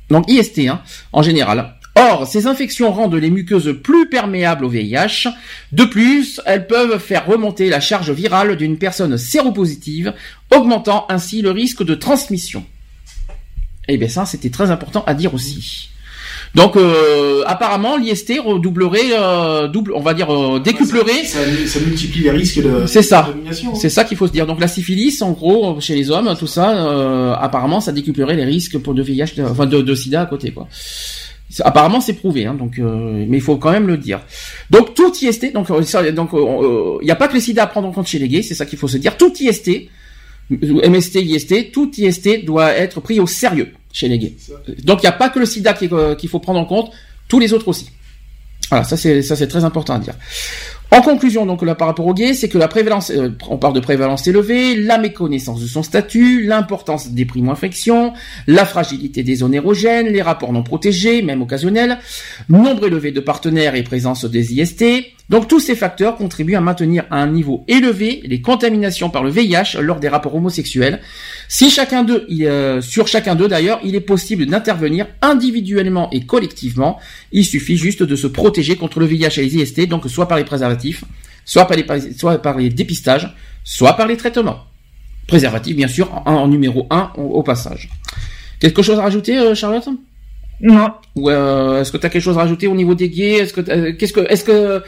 Donc IST hein, en général. Or, ces infections rendent les muqueuses plus perméables au VIH. De plus, elles peuvent faire remonter la charge virale d'une personne séropositive, augmentant ainsi le risque de transmission. Eh bien ça, c'était très important à dire aussi. Donc euh, apparemment l'IST redoublerait, euh, double, on va dire euh, décuplerait. Ça, ça multiplie les risques de. C'est ça. domination. C'est ça qu'il faut se dire. Donc la syphilis, en gros, chez les hommes, tout ça, euh, apparemment, ça décuplerait les risques pour de VIH, de- enfin de, de SIDA à côté, quoi. Apparemment, c'est prouvé, hein, donc, euh, mais il faut quand même le dire. Donc tout IST, donc euh, ça, donc il n'y a pas que le SIDA à prendre en compte chez les gays, c'est ça qu'il faut se dire. Tout IST, MST, IST, tout IST doit être pris au sérieux chez les gays. Donc il n'y a pas que le SIDA euh, qu'il faut prendre en compte, tous les autres aussi. Voilà, ça c'est ça c'est très important à dire. En conclusion, donc là par rapport au gay, c'est que la prévalence, euh, on parle de prévalence élevée, la méconnaissance de son statut, l'importance des primo-infections, la fragilité des zones érogènes, les rapports non protégés, même occasionnels, nombre élevé de partenaires et présence des IST. Donc tous ces facteurs contribuent à maintenir à un niveau élevé les contaminations par le VIH lors des rapports homosexuels. Si chacun d'eux, euh, sur chacun d'eux d'ailleurs, il est possible d'intervenir individuellement et collectivement. Il suffit juste de se protéger contre le VIH et les IST, donc soit par les préservatifs, soit par les, soit par les dépistages, soit par les traitements. Préservatifs, bien sûr, en, en numéro 1 au, au passage. Quelque chose à rajouter, euh, Charlotte? Non. Ou euh, est-ce que tu as quelque chose à rajouter au niveau des gays? Est-ce que t'as- qu'est-ce que est-ce que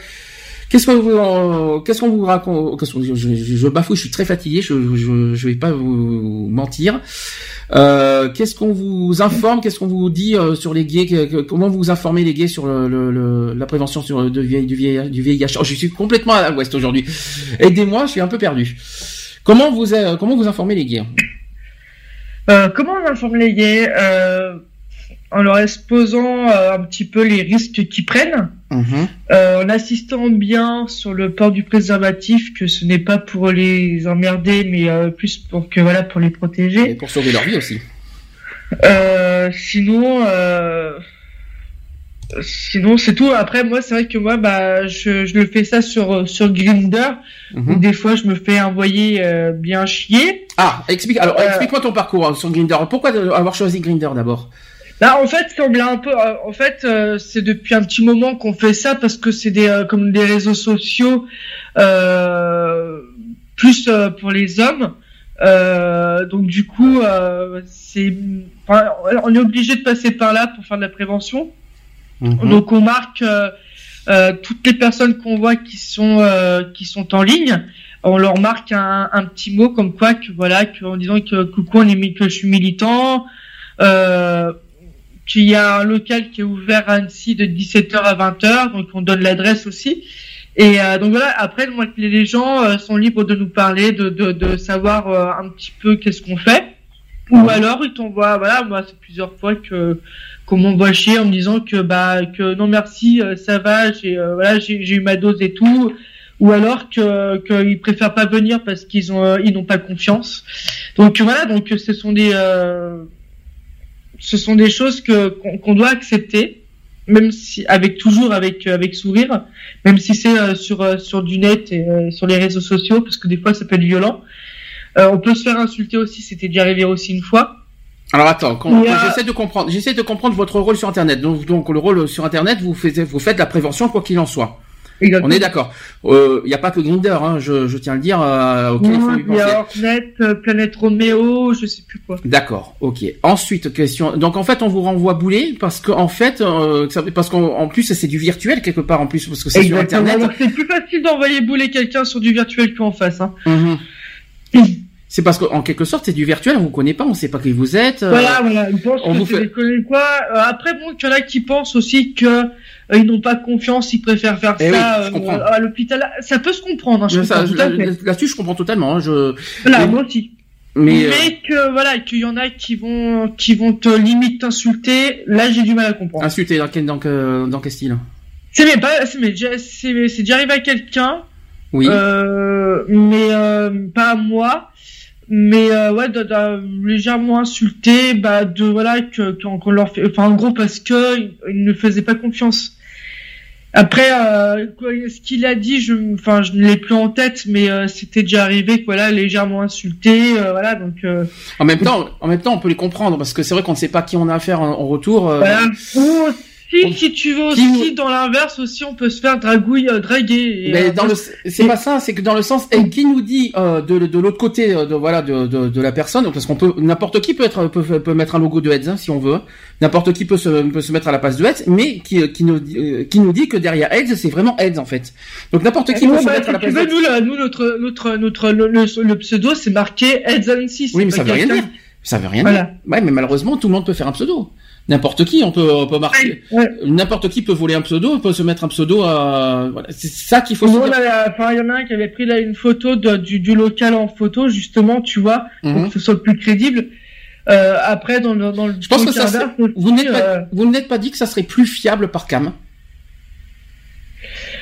qu'est-ce que vous qu'on vous raconte je, je, je bafouille, je suis très fatigué, je je je vais pas vous mentir. Euh, qu'est-ce qu'on vous informe Qu'est-ce qu'on vous dit euh, sur les gays que- Comment vous informez les gays sur le, le- le- la prévention sur du, vieil- du Je suis complètement à l'ouest aujourd'hui. Aidez-moi, je suis un peu perdu. Comment vous euh, comment vous informez les gays? Euh, comment on informe les gays euh, En leur exposant euh, un petit peu les risques qu'ils prennent, euh, en insistant bien sur le port du préservatif, que ce n'est pas pour les emmerder, mais euh, plus pour que voilà pour les protéger. Et pour sauver leur vie aussi. Euh, sinon, sinon c'est tout. Après, moi, c'est vrai que moi, bah, je, je le fais ça sur sur Grinder. où des fois, je me fais envoyer bien chier. Ah, explique. Alors, explique-moi ton parcours hein, sur Grinder. Pourquoi avoir choisi Grinder d'abord? Là, en fait, là un peu, euh, en fait, euh, c'est depuis un petit moment qu'on fait ça parce que c'est des euh, comme des réseaux sociaux euh, plus euh, pour les hommes. Euh, donc du coup, euh, c'est, enfin, on est obligé de passer par là pour faire de la prévention. Donc on marque toutes les personnes qu'on voit qui sont euh, qui sont en ligne. On leur marque un, un petit mot comme quoi que voilà que, en disant que coucou on est que je suis militant. Euh, qu'il y a un local qui est ouvert à Annecy de 17h à 20h, donc on donne l'adresse aussi. Et euh, donc voilà, après, moi, les gens euh, sont libres de nous parler, de, de, de savoir euh, un petit peu qu'est-ce qu'on fait. Ou alors ils t'envoient, voilà, moi c'est plusieurs fois que qu'on m'envoie chier en me disant que bah que non merci, euh, ça va, j'ai voilà j'ai eu ma dose et tout. Ou alors que qu'ils préfèrent pas venir parce qu'ils ont ils n'ont pas confiance. Donc voilà, donc ce sont des euh, ce sont des choses que qu'on doit accepter, même si avec toujours avec euh, avec sourire, même si c'est euh, sur euh, sur du net et sur les réseaux sociaux, parce que des fois ça peut être violent. On peut se faire insulter aussi, c'était déjà arrivé aussi une fois. Alors attends, j'essaie de comprendre. J'essaie de comprendre votre rôle sur Internet. Donc, donc le rôle sur Internet, vous faites vous faites la prévention quoi qu'il en soit. On est d'accord. Il n'y a pas que Grinder, hein, je, je tiens à le dire. Euh, il y il y penser. a euh, Planète Roméo, je sais plus quoi. D'accord, ok. Ensuite, question. Donc en fait, on vous renvoie bouler parce que en fait, euh, parce qu'en en plus, c'est du virtuel quelque part en plus parce que c'est sur. Internet. C'est plus facile d'envoyer bouler quelqu'un sur du virtuel qu'en face. Hein. Mhm. C'est parce qu'en quelque sorte, c'est du virtuel, on vous connaît pas, on sait pas qui vous êtes. euh, Voilà, voilà, ils pensent on que vous fait- des conneries, quoi. Euh, après, bon, il y en a qui pensent aussi que euh, ils n'ont pas confiance, ils préfèrent faire Eh ça euh, à l'hôpital. Ça peut se comprendre, hein, je Je- ça, comprends tout à là- fait. Là-dessus, je comprends totalement. hein, je. Mais- moi aussi. Mais, Mais, euh, que voilà, qu'il y en a qui vont qui vont te limite t'insulter, là j'ai du mal à comprendre. Insulter dans quel dans, que- dans quel style? C'est mais pas c'est mais déjà- c'est déjà arrivé à quelqu'un. Oui. Euh, mais euh, pas à moi. Mais euh, ouais, de, de- légèrement insulté, bah de voilà que qu'on qu'on leur fait, enfin en gros parce que ils ne faisaient pas confiance. Après, euh, quoi, ce qu'il a dit, je, enfin, je ne l'ai plus en tête, mais euh, c'était déjà arrivé, que, voilà, légèrement insulté, euh, voilà, donc. euh, En même temps, en même temps, on peut les comprendre parce que c'est vrai qu'on ne sait pas qui on a affaire en, en retour. euh, Voilà. Ou Si, si tu veux aussi, dans l'inverse aussi, on peut se faire dragouille, euh, draguer. et, Mais euh, dans le, c'est pas ça, c'est que dans le sens, et qui nous dit euh, de, de l'autre côté, euh, de voilà, de, de, de la personne, parce qu'on peut, n'importe qui peut être, peut, peut mettre un logo de Heads hein, si on veut, n'importe qui peut se, peut se mettre à la place de Heads, mais qui, qui nous, euh, qui nous dit que derrière Heads, c'est vraiment Heads en fait. Donc n'importe qui Nous, peut se bah, mettre à la place veux, nous, là, nous, notre, notre, notre, le, le- le pseudo, c'est marqué Heads and Six. Oui, mais ça veut rien dire. Ça veut rien Voilà. dire. Ouais, mais malheureusement, tout le monde peut faire un pseudo. N'importe qui, on peut, on peut marquer. N'importe qui peut voler un pseudo, peut se mettre un pseudo à. Voilà, c'est ça qu'il faut enfin, il y en a un qui avait pris là une photo de- du, du local en photo, justement, tu vois, pour Mhm. que ce soit le plus crédible. Euh, après, dans le, dans le Je pense que ça. serait- inverse, Vous n'êtes euh, pas, vous n'êtes pas dit que ça serait plus fiable par cam.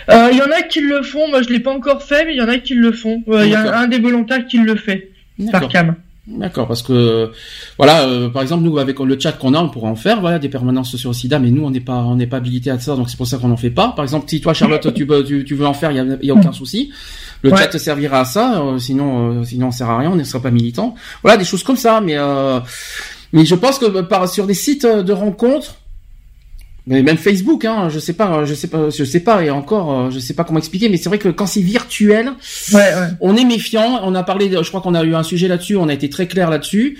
euh, il y en a qui le font, moi je l'ai pas encore fait, mais il y en a qui le font. Euh, Il y a un des volontaires qui le fait, par cam. D'accord, parce que voilà, euh, par exemple nous avec le chat qu'on a, on pourrait en faire, voilà, des permanences sur le SIDA, mais nous on n'est pas on n'est pas habilité à ça, donc c'est pour ça qu'on n'en fait pas. Par exemple, si toi Charlotte tu veux tu, tu veux en faire, il y a, y a aucun souci. Le Ouais. chat te servira à ça, euh, sinon euh, sinon on sert à rien, on ne sera pas militant. Voilà, des choses comme ça, mais euh, mais je pense que par sur des sites de rencontres mais même Facebook, hein, je sais pas, je sais pas, je sais pas, et encore, euh, je sais pas comment expliquer, mais c'est vrai que quand c'est virtuel, on est méfiant. On a parlé, je crois qu'on a eu un sujet là-dessus, on a été très clair là-dessus.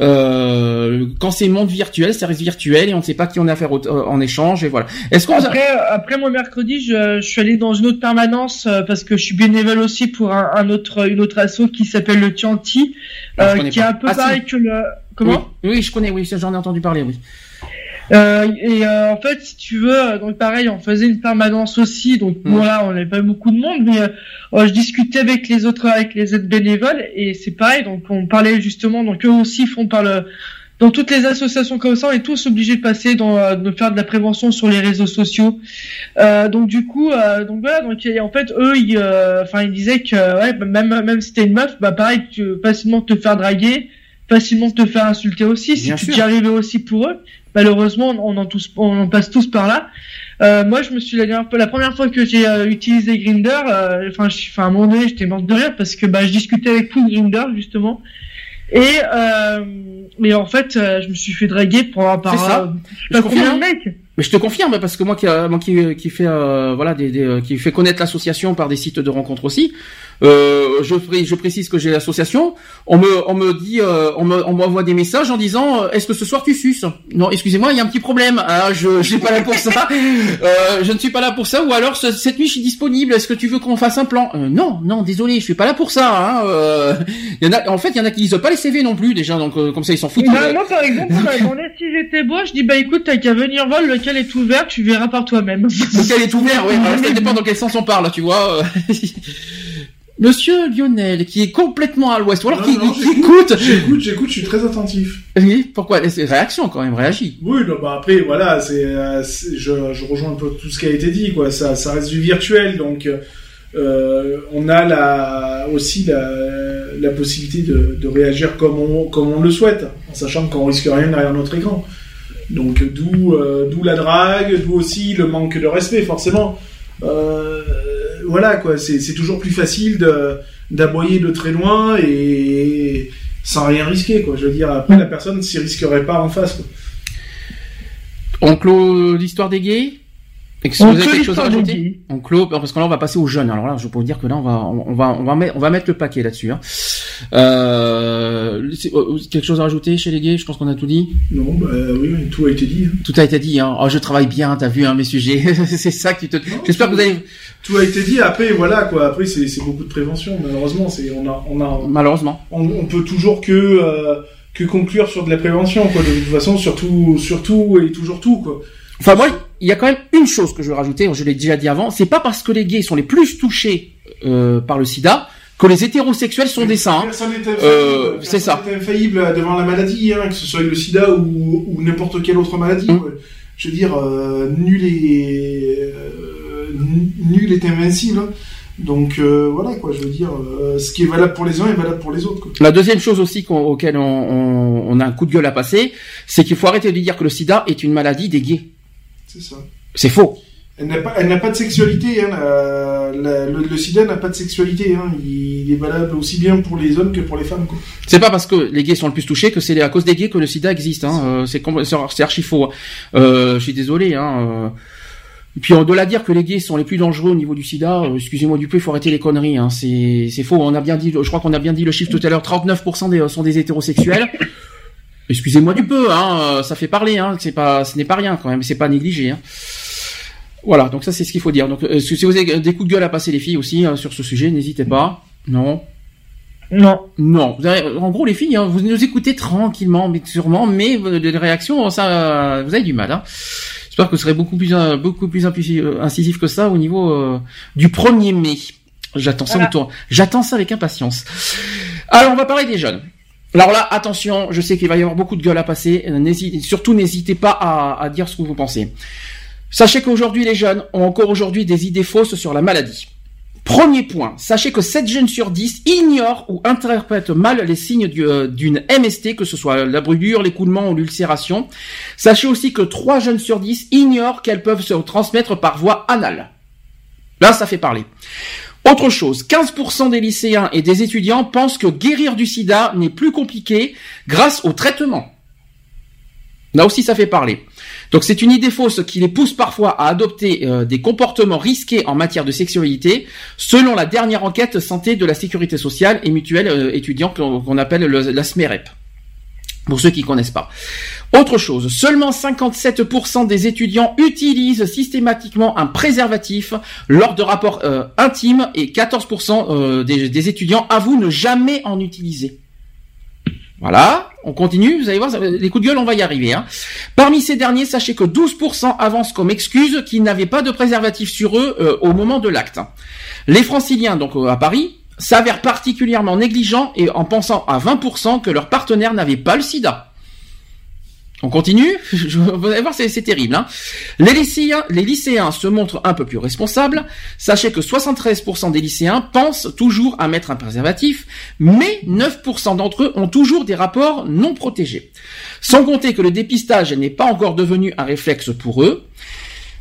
Euh, quand c'est monde virtuel, ça reste virtuel et on ne sait pas qui on a affaire euh, en échange et voilà. Est-ce qu'on Après, euh, après mon mercredi, je, je suis allé dans une autre permanence euh, parce que je suis bénévole aussi pour un, un autre, une autre asso qui s'appelle le Tianti, Ah, euh, qui est un peu Ah, si. pareil que le. Comment? Oui, oui, je connais, oui, j'en ai entendu parler, oui. Euh, et euh, en fait, si tu veux, euh, donc pareil, on faisait une permanence aussi. Donc Mm. bon là, on n'avait pas beaucoup de monde, mais euh, euh, je discutais avec les autres, avec les autres bénévoles, et c'est pareil. Donc on parlait justement, donc eux aussi font par le dans toutes les associations comme ça, on est tous obligés de passer dans, euh, de faire de la prévention sur les réseaux sociaux. Euh, donc du coup, euh, donc voilà, donc en fait eux, ils, euh, enfin ils disaient que ouais, bah, même même si t'es une meuf, bah pareil, tu facilement te faire draguer, facilement te faire insulter aussi. Si Bien tu sûr. t'y arrivais aussi pour eux, malheureusement, on en tous, on en passe tous par là. Euh, moi, je me suis la, dernière la première fois que j'ai euh, utilisé Grinder, euh, enfin, je- enfin, à un moment donné, j'étais morte de rire parce que bah, je discutais avec tout Grinder justement, et euh, mais en fait, euh, je me suis fait draguer par par ça. euh, je confirme. de mecs. Mais je te confirme parce que moi qui euh, moi qui qui fait euh, voilà des, des, euh, qui fait connaître l'association par des sites de rencontres aussi. Euh, je, pré- je précise que j'ai l'association. On me on me dit euh, on me m'envoie des messages en disant euh, est-ce que ce soir tu suces? Non, excusez-moi, il y a un petit problème. Ah, je je suis pas là pour ça. Euh, je ne suis pas là pour ça. Ou alors ce- cette nuit je suis disponible. Est-ce que tu veux qu'on fasse un plan? Euh, Non, non, désolé, je suis pas là pour ça. Hein. Euh, y en a en fait il y en a qui lisent pas les CV non plus déjà donc euh, comme ça ils s'en foutent. Bah, moi, par exemple, on m'a demandé si j'étais beau, je dis bah écoute, t'as qu'à venir voir lequel est ouvert, tu verras par toi-même. Lequel est ouvert, oui. Ça dépend dans quel sens on parle, tu vois. euh. Monsieur Lionel, qui est complètement à l'ouest, ou alors Non, qui, non, qui j'écoute, écoute. J'écoute, j'écoute, je suis très attentif. Oui, pourquoi? Réaction quand même, réagis. Oui, non, bah après, voilà, c'est, euh, c'est- je, je rejoins un peu tout ce qui a été dit, quoi. Ça, ça reste du virtuel, donc euh, on a la, aussi la, la possibilité de, de réagir comme on, comme on le souhaite, en sachant qu'on risque rien derrière notre écran. Donc d'où, euh, d'où la drague, d'où aussi le manque de respect, forcément. Euh, voilà, quoi. C'est, toujours plus facile d'aboyer de très loin et sans rien risquer, quoi. Je veux dire, après la personne s'y risquerait pas en face. On clôt l'histoire des gays? Est-ce que On vous avez quelque chose à rajouter On clôt, parce que là on va passer aux jeunes. Alors là, je peux vous dire que là on va, on va, on va mettre, on va mettre le paquet là-dessus. Hein. Euh, c'est- euh, quelque chose à rajouter chez les gays? Je pense qu'on a tout dit. Non, bah oui, tout a été dit. hein. Tout a été dit. Hein. Oh, je travaille bien. T'as vu hein, mes sujets. c'est ça que tu te. J'espère que vous avez. Tout a été dit. Après, voilà, quoi. Après, c'est c'est beaucoup de prévention. Malheureusement, c'est on a, on a, Malheureusement. on, on peut toujours que euh, que conclure sur de la prévention, quoi. De toute façon, surtout, surtout et toujours tout, quoi. Enfin moi, il y a quand même une chose que je veux rajouter. Je l'ai déjà dit avant. C'est pas parce que les gays sont les plus touchés euh, par le SIDA que les hétérosexuels sont des saints. hein. Personne n'est Euh, infaillible, c'est ça. personne n'est infaillible devant la maladie, hein, que ce soit le sida ou, ou n'importe quelle autre maladie. Mm. Je veux dire, euh, nul est euh, nul est invincible. hein. Donc euh, voilà quoi, je veux dire, euh, ce qui est valable pour les uns est valable pour les autres. Quoi. La deuxième chose aussi auquel on, on- on a un coup de gueule à passer, c'est qu'il faut arrêter de dire que le SIDA est une maladie des gays. C'est ça. C'est faux. Elle n'a pas, elle n'a pas de sexualité. Hein, la- la- le, le sida n'a pas de sexualité. Hein, il est valable aussi bien pour les hommes que pour les femmes. Quoi. C'est pas parce que les gays sont le plus touchés que c'est à cause des gays que le sida existe. Hein. Euh, c'est compl- c'est c'est archi faux. Euh, je suis désolé. Hein. euh. Et puis de dire que les gays sont les plus dangereux au niveau du sida, excusez-moi du peu, il faut arrêter les conneries. Hein. C'est c'est faux. On a bien dit, je crois qu'on a bien dit le chiffre tout à l'heure. 39% des, sont des hétérosexuels. Excusez-moi du peu, hein, euh, ça fait parler, hein, c'est pas, ce n'est pas rien quand même, c'est pas négligé. Hein. Voilà, donc ça c'est ce qu'il faut dire. Donc euh, si vous avez des coups de gueule à passer les filles aussi hein, sur ce sujet, n'hésitez pas. Non. Non. Non. Vous avez- en gros les filles, hein, vous nous écoutez tranquillement, mais sûrement, mais des réactions, ça, vous avez du mal. Hein. J'espère que vous serez beaucoup plus, euh, beaucoup plus euh, incisif que ça au niveau euh, du 1er mai. J'attends ça Voilà. autour. J'attends ça avec impatience. Alors on va parler des jeunes. Alors là, attention, je sais qu'il va y avoir beaucoup de gueule à passer. euh, surtout, n'hésitez pas à, dire ce que vous pensez. Sachez qu'aujourd'hui, les jeunes ont encore aujourd'hui des idées fausses sur la maladie. Premier point, sachez que 7 jeunes sur 10 ignorent ou interprètent mal les signes euh, d'une MST, que ce soit la brûlure, l'écoulement ou l'ulcération. Sachez aussi que 3 jeunes sur 10 ignorent qu'elles peuvent se transmettre par voie anale. Là, ça fait parler. Autre chose, 15% des lycéens et des étudiants pensent que guérir du sida n'est plus compliqué grâce au traitement. Là aussi, ça fait parler. Donc c'est une idée fausse qui les pousse parfois à adopter euh, des comportements risqués en matière de sexualité, selon la dernière enquête santé de la sécurité sociale et mutuelle euh, qu'on appelle le- la SMEREP. Pour ceux qui connaissent pas. Autre chose, seulement 57% des étudiants utilisent systématiquement un préservatif lors de rapports euh, intimes et 14% euh, des, étudiants avouent ne jamais en utiliser. Voilà, on continue, vous allez voir, les coups de gueule, on va y arriver. Hein. Parmi ces derniers, sachez que 12% avancent comme excuse qu'ils n'avaient pas de préservatif sur eux euh, au moment de l'acte. Les franciliens, donc à Paris, s'avèrent particulièrement négligents et en pensant à 20% que leur partenaire n'avait pas le sida. On continue Vous allez voir, c'est terrible. Hein les, lycéens, les lycéens se montrent un peu plus responsables. Sachez que 73% des lycéens pensent toujours à mettre un préservatif, mais 9% d'entre eux ont toujours des rapports non protégés. Sans compter que le dépistage n'est pas encore devenu un réflexe pour eux.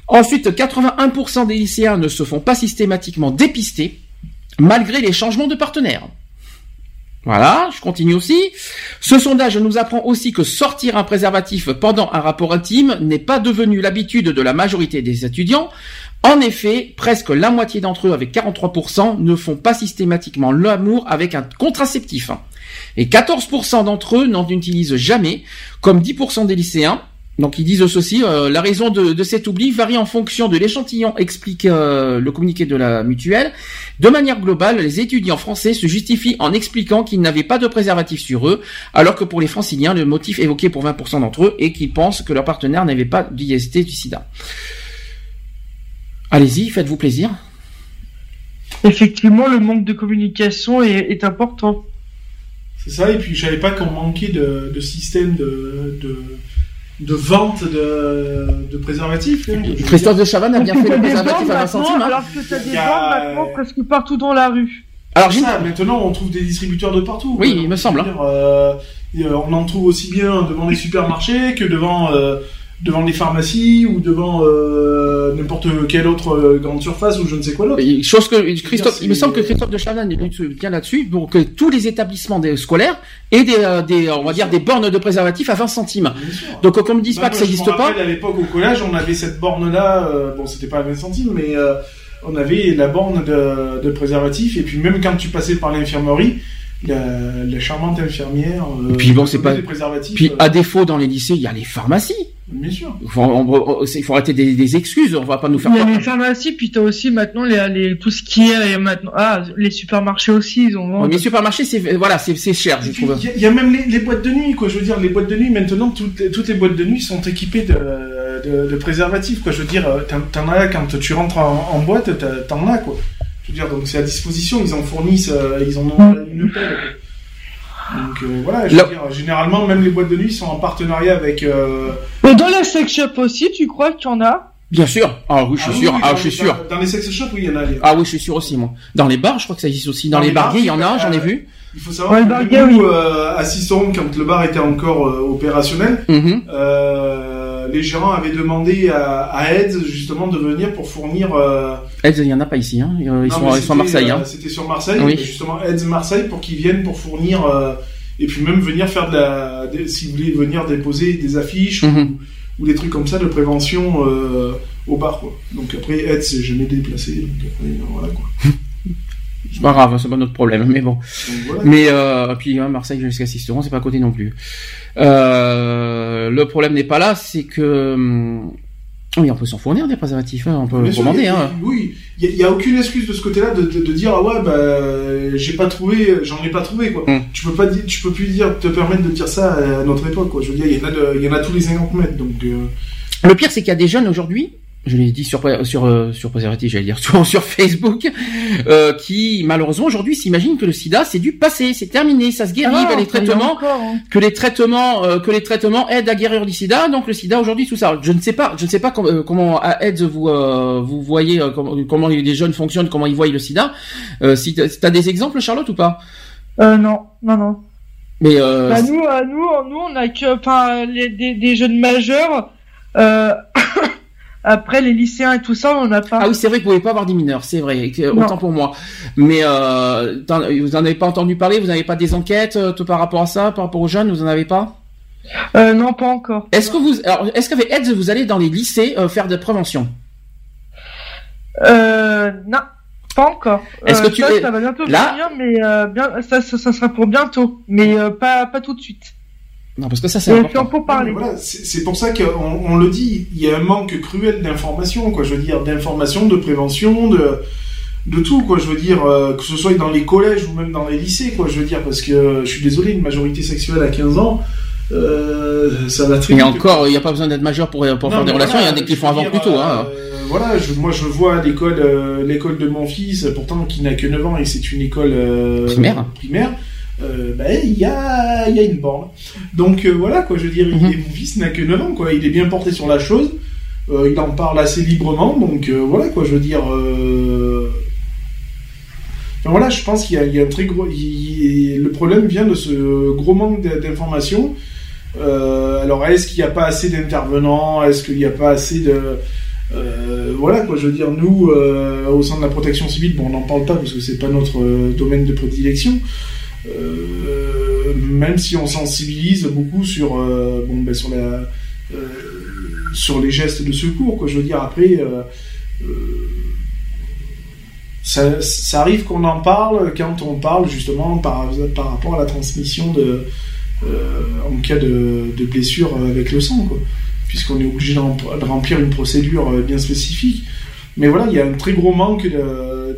Ensuite, 81% des lycéens ne se font pas systématiquement dépister, malgré les changements de partenaires. Voilà, je continue aussi. Ce sondage nous apprend aussi que sortir un préservatif pendant un rapport intime n'est pas devenu l'habitude de la majorité des étudiants. En effet, presque la moitié d'entre eux, avec 43%, ne font pas systématiquement l'amour avec un contraceptif. Et 14% d'entre eux n'en utilisent jamais, comme 10% des lycéens. Donc ils disent ceci, euh, la raison de, de cet oubli varie en fonction de l'échantillon, explique euh, le communiqué de la mutuelle. De manière globale, les étudiants français se justifient en expliquant qu'ils n'avaient pas de préservatif sur eux, alors que pour les franciliens, le motif évoqué pour 20% d'entre eux est qu'ils pensent que leur partenaire n'avait pas d'IST du sida. Allez-y, faites-vous plaisir. Effectivement, le manque de communication est, est important. C'est ça, et puis je savais pas qu'on manquait de, de système de, de, de vente de, de préservatifs. hein. Christophe de Chavannes a bien fait le des préservatif à 20 maintenant, centimes. hein. Alors que t'as des Il y a- bandes maintenant presque partout dans la rue. Alors, ça, maintenant on trouve des distributeurs de partout. Oui, quoi. il me semble, dire, euh, euh, on en trouve aussi bien devant les supermarchés que devant euh, devant les pharmacies ou devant euh, n'importe quelle autre euh, grande surface ou je ne sais quoi d'autre. Et Chose que Christophe, c'est- il me semble que Christophe de Chavannes vient là-dessus pour que tous les établissements des scolaires aient des, euh, des, on va dire des bornes de préservatifs à 20 centimes. Bien. Donc qu'on me dise Bah, pas que ça n'existe pas. À l'époque au collège, on avait cette borne-là. euh, bon, c'était pas à 20 centimes, mais euh, on avait la borne de, de préservatif. Et puis même quand tu passais par l'infirmerie, la, la charmante infirmière. euh, Puis bon, c'est pas-. Puis euh, à défaut dans les lycées, il y a les pharmacies. bien sûr. Il faut, on- on- il faut arrêter des, des excuses. On va pas nous faire. Il y a les pharmacies, puis t'as aussi maintenant les, les, tout ce qui est et maintenant. Ah, les supermarchés aussi, ils ont Ouais, mais les supermarchés, c'est voilà, c'est c'est cher, je puis, trouve. Il y, a- il y a même les, les boîtes de nuit, quoi. Je veux dire, les boîtes de nuit, maintenant, toutes les, toutes les boîtes de nuit sont équipées de, de, de préservatifs, quoi. Je veux dire, euh, t'en, as quand tu rentres en, en boîte, t'en as, quoi. Je veux dire, donc c'est à disposition, ils en fournissent, euh, ils en ont une pelle. Donc euh, voilà, je veux dire, généralement, même les boîtes de nuit sont en partenariat avec. euh, Mais dans les sex shops aussi, tu crois qu'il y en a? Bien sûr. Ah oui, je suis ah sûr. oui, Ah, dans- je suis sûr. Dans, les sex shops, oui, il y en a. les- Ah oui, je suis sûr aussi moi. Dans les bars, je crois que ça existe aussi. Dans, Dans les les bars, il y en a, j'en ai vu. Il faut savoir Ouais, que nous, oui. euh, à quand le bar était encore euh, opérationnel, Mhm. Euh, euh, les gérants avaient demandé à, à Eds justement de venir pour fournir. Euh, Eds, il y en a pas ici, hein. Ils, non, ils sont, ils sont à Marseille, euh, hein. C'était sur Marseille, Oui. justement Eds Marseille pour qu'ils viennent pour fournir euh, et puis même venir faire de la, des- si vous voulez venir déposer des affiches Mhm. ou, ou des trucs comme ça de prévention euh, au bar quoi. Donc après Eds s'est jamais déplacé, donc après euh, voilà quoi. C'est pas grave, c'est pas notre problème, mais bon. Voilà. Mais euh, puis hein, Marseille jusqu'à Sisteron, c'est pas à côté non plus. Euh, le problème n'est pas là, c'est que hum, oui, on peut s'en fournir des préservatifs, hein, on peut sûr, commander. a- Hein. Oui, il n'y a, aucune excuse de ce côté-là de, de, de dire ah ouais bah j'ai pas trouvé, j'en ai pas trouvé quoi. Mm. Tu peux pas dire, tu peux plus dire te permettre de dire ça à notre époque quoi. Je veux dire il y en a de- il y en a tous les 50 mètres donc. euh, Le pire, c'est qu'il y a des jeunes aujourd'hui, je l'ai dit sur sur euh, sur préservatif, j'allais dire sur, sur Facebook, euh, qui malheureusement aujourd'hui s'imaginent que le SIDA c'est du passé, c'est terminé, ça se guérit, Ah, bah, les traitements, encore, hein. que les traitements, euh, que les traitements aident à guérir du SIDA, donc le SIDA aujourd'hui tout ça. Je ne sais pas, je ne sais pas com- euh, comment à AIDS vous euh, vous voyez euh, comment, comment les jeunes fonctionnent, comment ils voient le SIDA. Euh, si t'as des exemples, Charlotte ou pas? Euh, non, non, non. Mais euh, Bah, nous, nous, nous, on a que, enfin, des, des jeunes majeurs. Après, les lycéens et tout ça, on n'a pas. Ah oui, c'est vrai que vous pouvez pas avoir des mineurs, c'est vrai, Non. autant pour moi. Mais euh, vous en avez pas entendu parler, vous n'avez pas des enquêtes euh, tout par rapport à ça, par rapport aux jeunes, vous en avez pas? Euh, non, pas encore. Est-ce que vous, alors, est-ce qu'avec AIDS vous allez dans les lycées euh, faire de prévention Euh, non, pas encore. Est-ce que tu ça, es- ça va bientôt là- venir, mais bien, ça, ça, ça sera pour bientôt, mais pas, pas tout de suite. Non, parce que ça c'est Mais important. c'est pour parler. Voilà, c'est pour ça qu'on on le dit, il y a un manque cruel d'informations, quoi. Je veux dire, d'informations, de prévention, de, de tout, quoi. Je veux dire, euh, que ce soit dans les collèges ou même dans les lycées, quoi. Je veux dire, parce que euh, je suis désolé, une majorité sexuelle à 15 ans, euh, ça va très Et encore, il n'y a pas besoin d'être majeur pour, pour Non, faire des relations, il y en a qui je font avant plus tôt. Hein. euh, voilà, je, moi je vois l'école, euh, l'école de mon fils, pourtant qui n'a que 9 ans et c'est une école euh, Primaire. primaire. Euh, ben, il y a, il y a une borne. Donc euh, voilà quoi, je veux dire, il Mhm. est- mon fils n'a que 9 ans quoi, il est bien porté sur la chose, euh, il en parle assez librement, donc voilà quoi, je veux dire. enfin, voilà, je pense qu'il y a, il y a un très gros. il- le problème vient de ce gros manque d'informations. Alors, est-ce qu'il n'y a pas assez d'intervenants? Est-ce qu'il n'y a pas assez de. Euh, voilà, quoi, je veux dire, nous, euh, au sein de la protection civile, bon, on n'en parle pas parce que c'est pas notre euh, domaine de prédilection. Euh, même si on sensibilise beaucoup sur, euh, bon, ben, sur, euh, sur les gestes de secours, quoi, je veux dire, après. ça, arrive qu'on en parle quand on parle justement par, par rapport à la transmission de, en cas de, de blessure avec le sang, quoi. puisqu'on est obligé de rem- de remplir une procédure bien spécifique. Mais voilà, il y a un très gros manque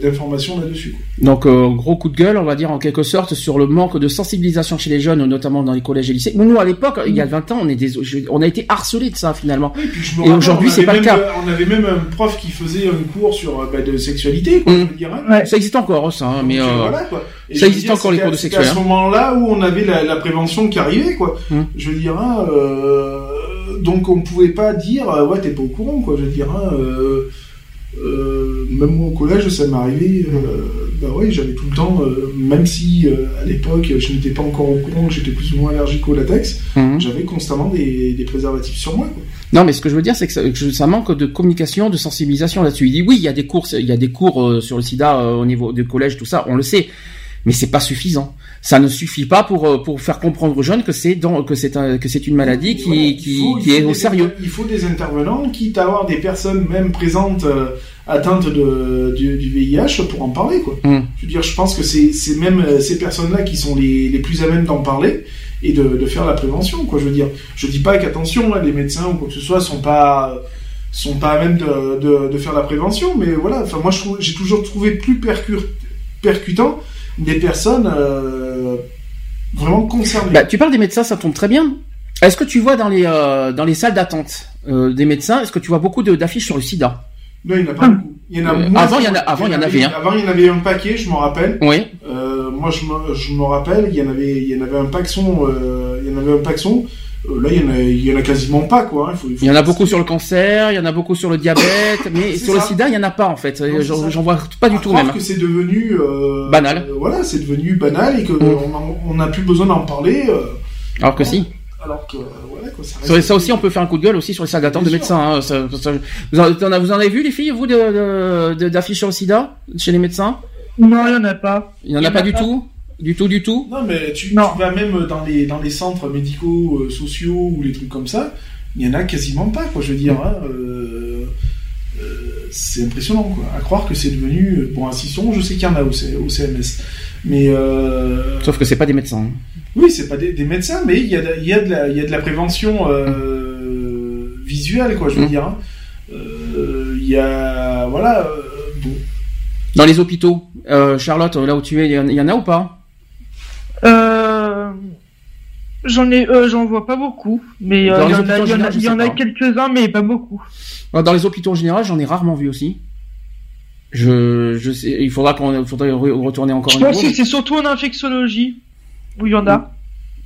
d'informations là-dessus. Donc euh, gros coup de gueule, on va dire en quelque sorte sur le manque de sensibilisation chez les jeunes, notamment dans les collèges et lycées. Mais nous à l'époque, il y a 20 ans, on est des, je- on a été harcelés de ça finalement. Oui, Et aujourd'hui, on c'est pas le cas. On avait même un prof qui faisait un cours sur euh, bah, de sexualité, quoi, Mm. je veux dire. hein. Ouais. Ça existe encore ça, hein, mais Donc, euh, voilà, quoi. Et ça existe dire, encore, les cours de sexuel, à ce hein. moment-là où on avait la, la prévention qui arrivait, quoi. Hum. Je veux dire, hein, euh, donc on pouvait pas dire, euh, ouais, t'es pas au courant, quoi. Je veux dire, hein, euh, euh, même moi au collège, ça m'est arrivé. euh, bah ouais, j'avais tout le temps, euh, même si euh, à l'époque je n'étais pas encore au courant que j'étais plus ou moins allergique au latex, mhm. j'avais constamment des, des préservatifs sur moi, quoi. Non, mais ce que je veux dire, c'est que ça, que ça manque de communication, de sensibilisation là-dessus. Il dit oui, il y a des cours, il y a des cours euh, sur le SIDA euh, au niveau du collège, tout ça, on le sait, mais c'est pas suffisant. Ça ne suffit pas pour euh, pour faire comprendre aux jeunes que c'est dans que c'est un, que c'est une maladie qui Voilà, qui, faut- est au des sérieux. Il faut des intervenants, quitte à avoir des personnes même présentes euh, atteintes de, du, du VIH pour en parler. Quoi. Mm. Je veux dire, je pense que c'est c'est même euh, ces personnes-là qui sont les, les plus à même d'en parler et de, de faire la prévention. Quoi. Je veux dire, je dis pas qu'attention, hein, les médecins ou quoi que ce soit sont pas sont pas à même de, de, de faire la prévention, mais voilà. Enfin, moi, j'ai toujours trouvé plus percu- percutant des personnes euh, vraiment concernées. Bah, tu parles des médecins, ça tombe très bien. Est-ce que tu vois dans les euh, dans les salles d'attente euh, des médecins, est-ce que tu vois beaucoup de- d'affiches sur le SIDA? Non, il n'y en a pas beaucoup. Il y en a Euh, moins. avant, il y en a- avant, il y en avait un. Avant, il y en avait un paquet, je m'en rappelle. Oui. Euh, moi, je me, je me rappelle, il y en avait, il y en avait un paxon. Il y en avait un paxon. Euh, là, il y en a, il y en a quasiment pas, quoi. hein. Il, faut, faut- Il y en a beaucoup sur le cancer, il y en a beaucoup sur le diabète, mais sur le. SIDA, il y en a pas en fait. J'en vois pas du À tout même. que c'est devenu euh, Banal. euh, voilà, c'est devenu banal et que Mm. on n'a plus besoin d'en parler. euh, Alors que si. Alors que, voilà, quoi, ça Ça, reste- ça aussi, on peut faire un coup de gueule aussi sur les salles d'attente de médecins. hein. Ça- ça- vous, en, t'en- vous en avez vu les filles, vous, de- de- de- d'affiches sur le SIDA chez les médecins? Non, il y en a pas. Il y en a pas du tout, du tout, du tout. Non, mais tu, tu vas même dans les, dans les centres médicaux, euh, sociaux ou les trucs comme ça, il y en a quasiment pas, quoi. Je veux dire, hein, euh, euh, c'est impressionnant, quoi. À croire que c'est devenu. Bon, à Sisson, je sais qu'il y en a au, C- au CMS. Mais. Euh, Sauf que c'est pas des médecins. hein. oui, c'est pas des, des médecins, mais il y a, de- il y, a de la- il y a de la prévention euh, visuelle, quoi, je veux Mm. dire. hein. Euh, Il y a. Voilà. euh, bon. Dans les hôpitaux, euh, Charlotte, là où tu es, il y en- il y en a ou pas? J'en ai, euh, j'en vois pas beaucoup, mais euh, il y y en a, quelques-uns, mais pas beaucoup. Dans les hôpitaux en général, j'en ai rarement vu aussi. Je, je sais, il faudra qu'on, faudrait re- retourner encore Je une pense que c'est surtout en infectiologie où il y en a.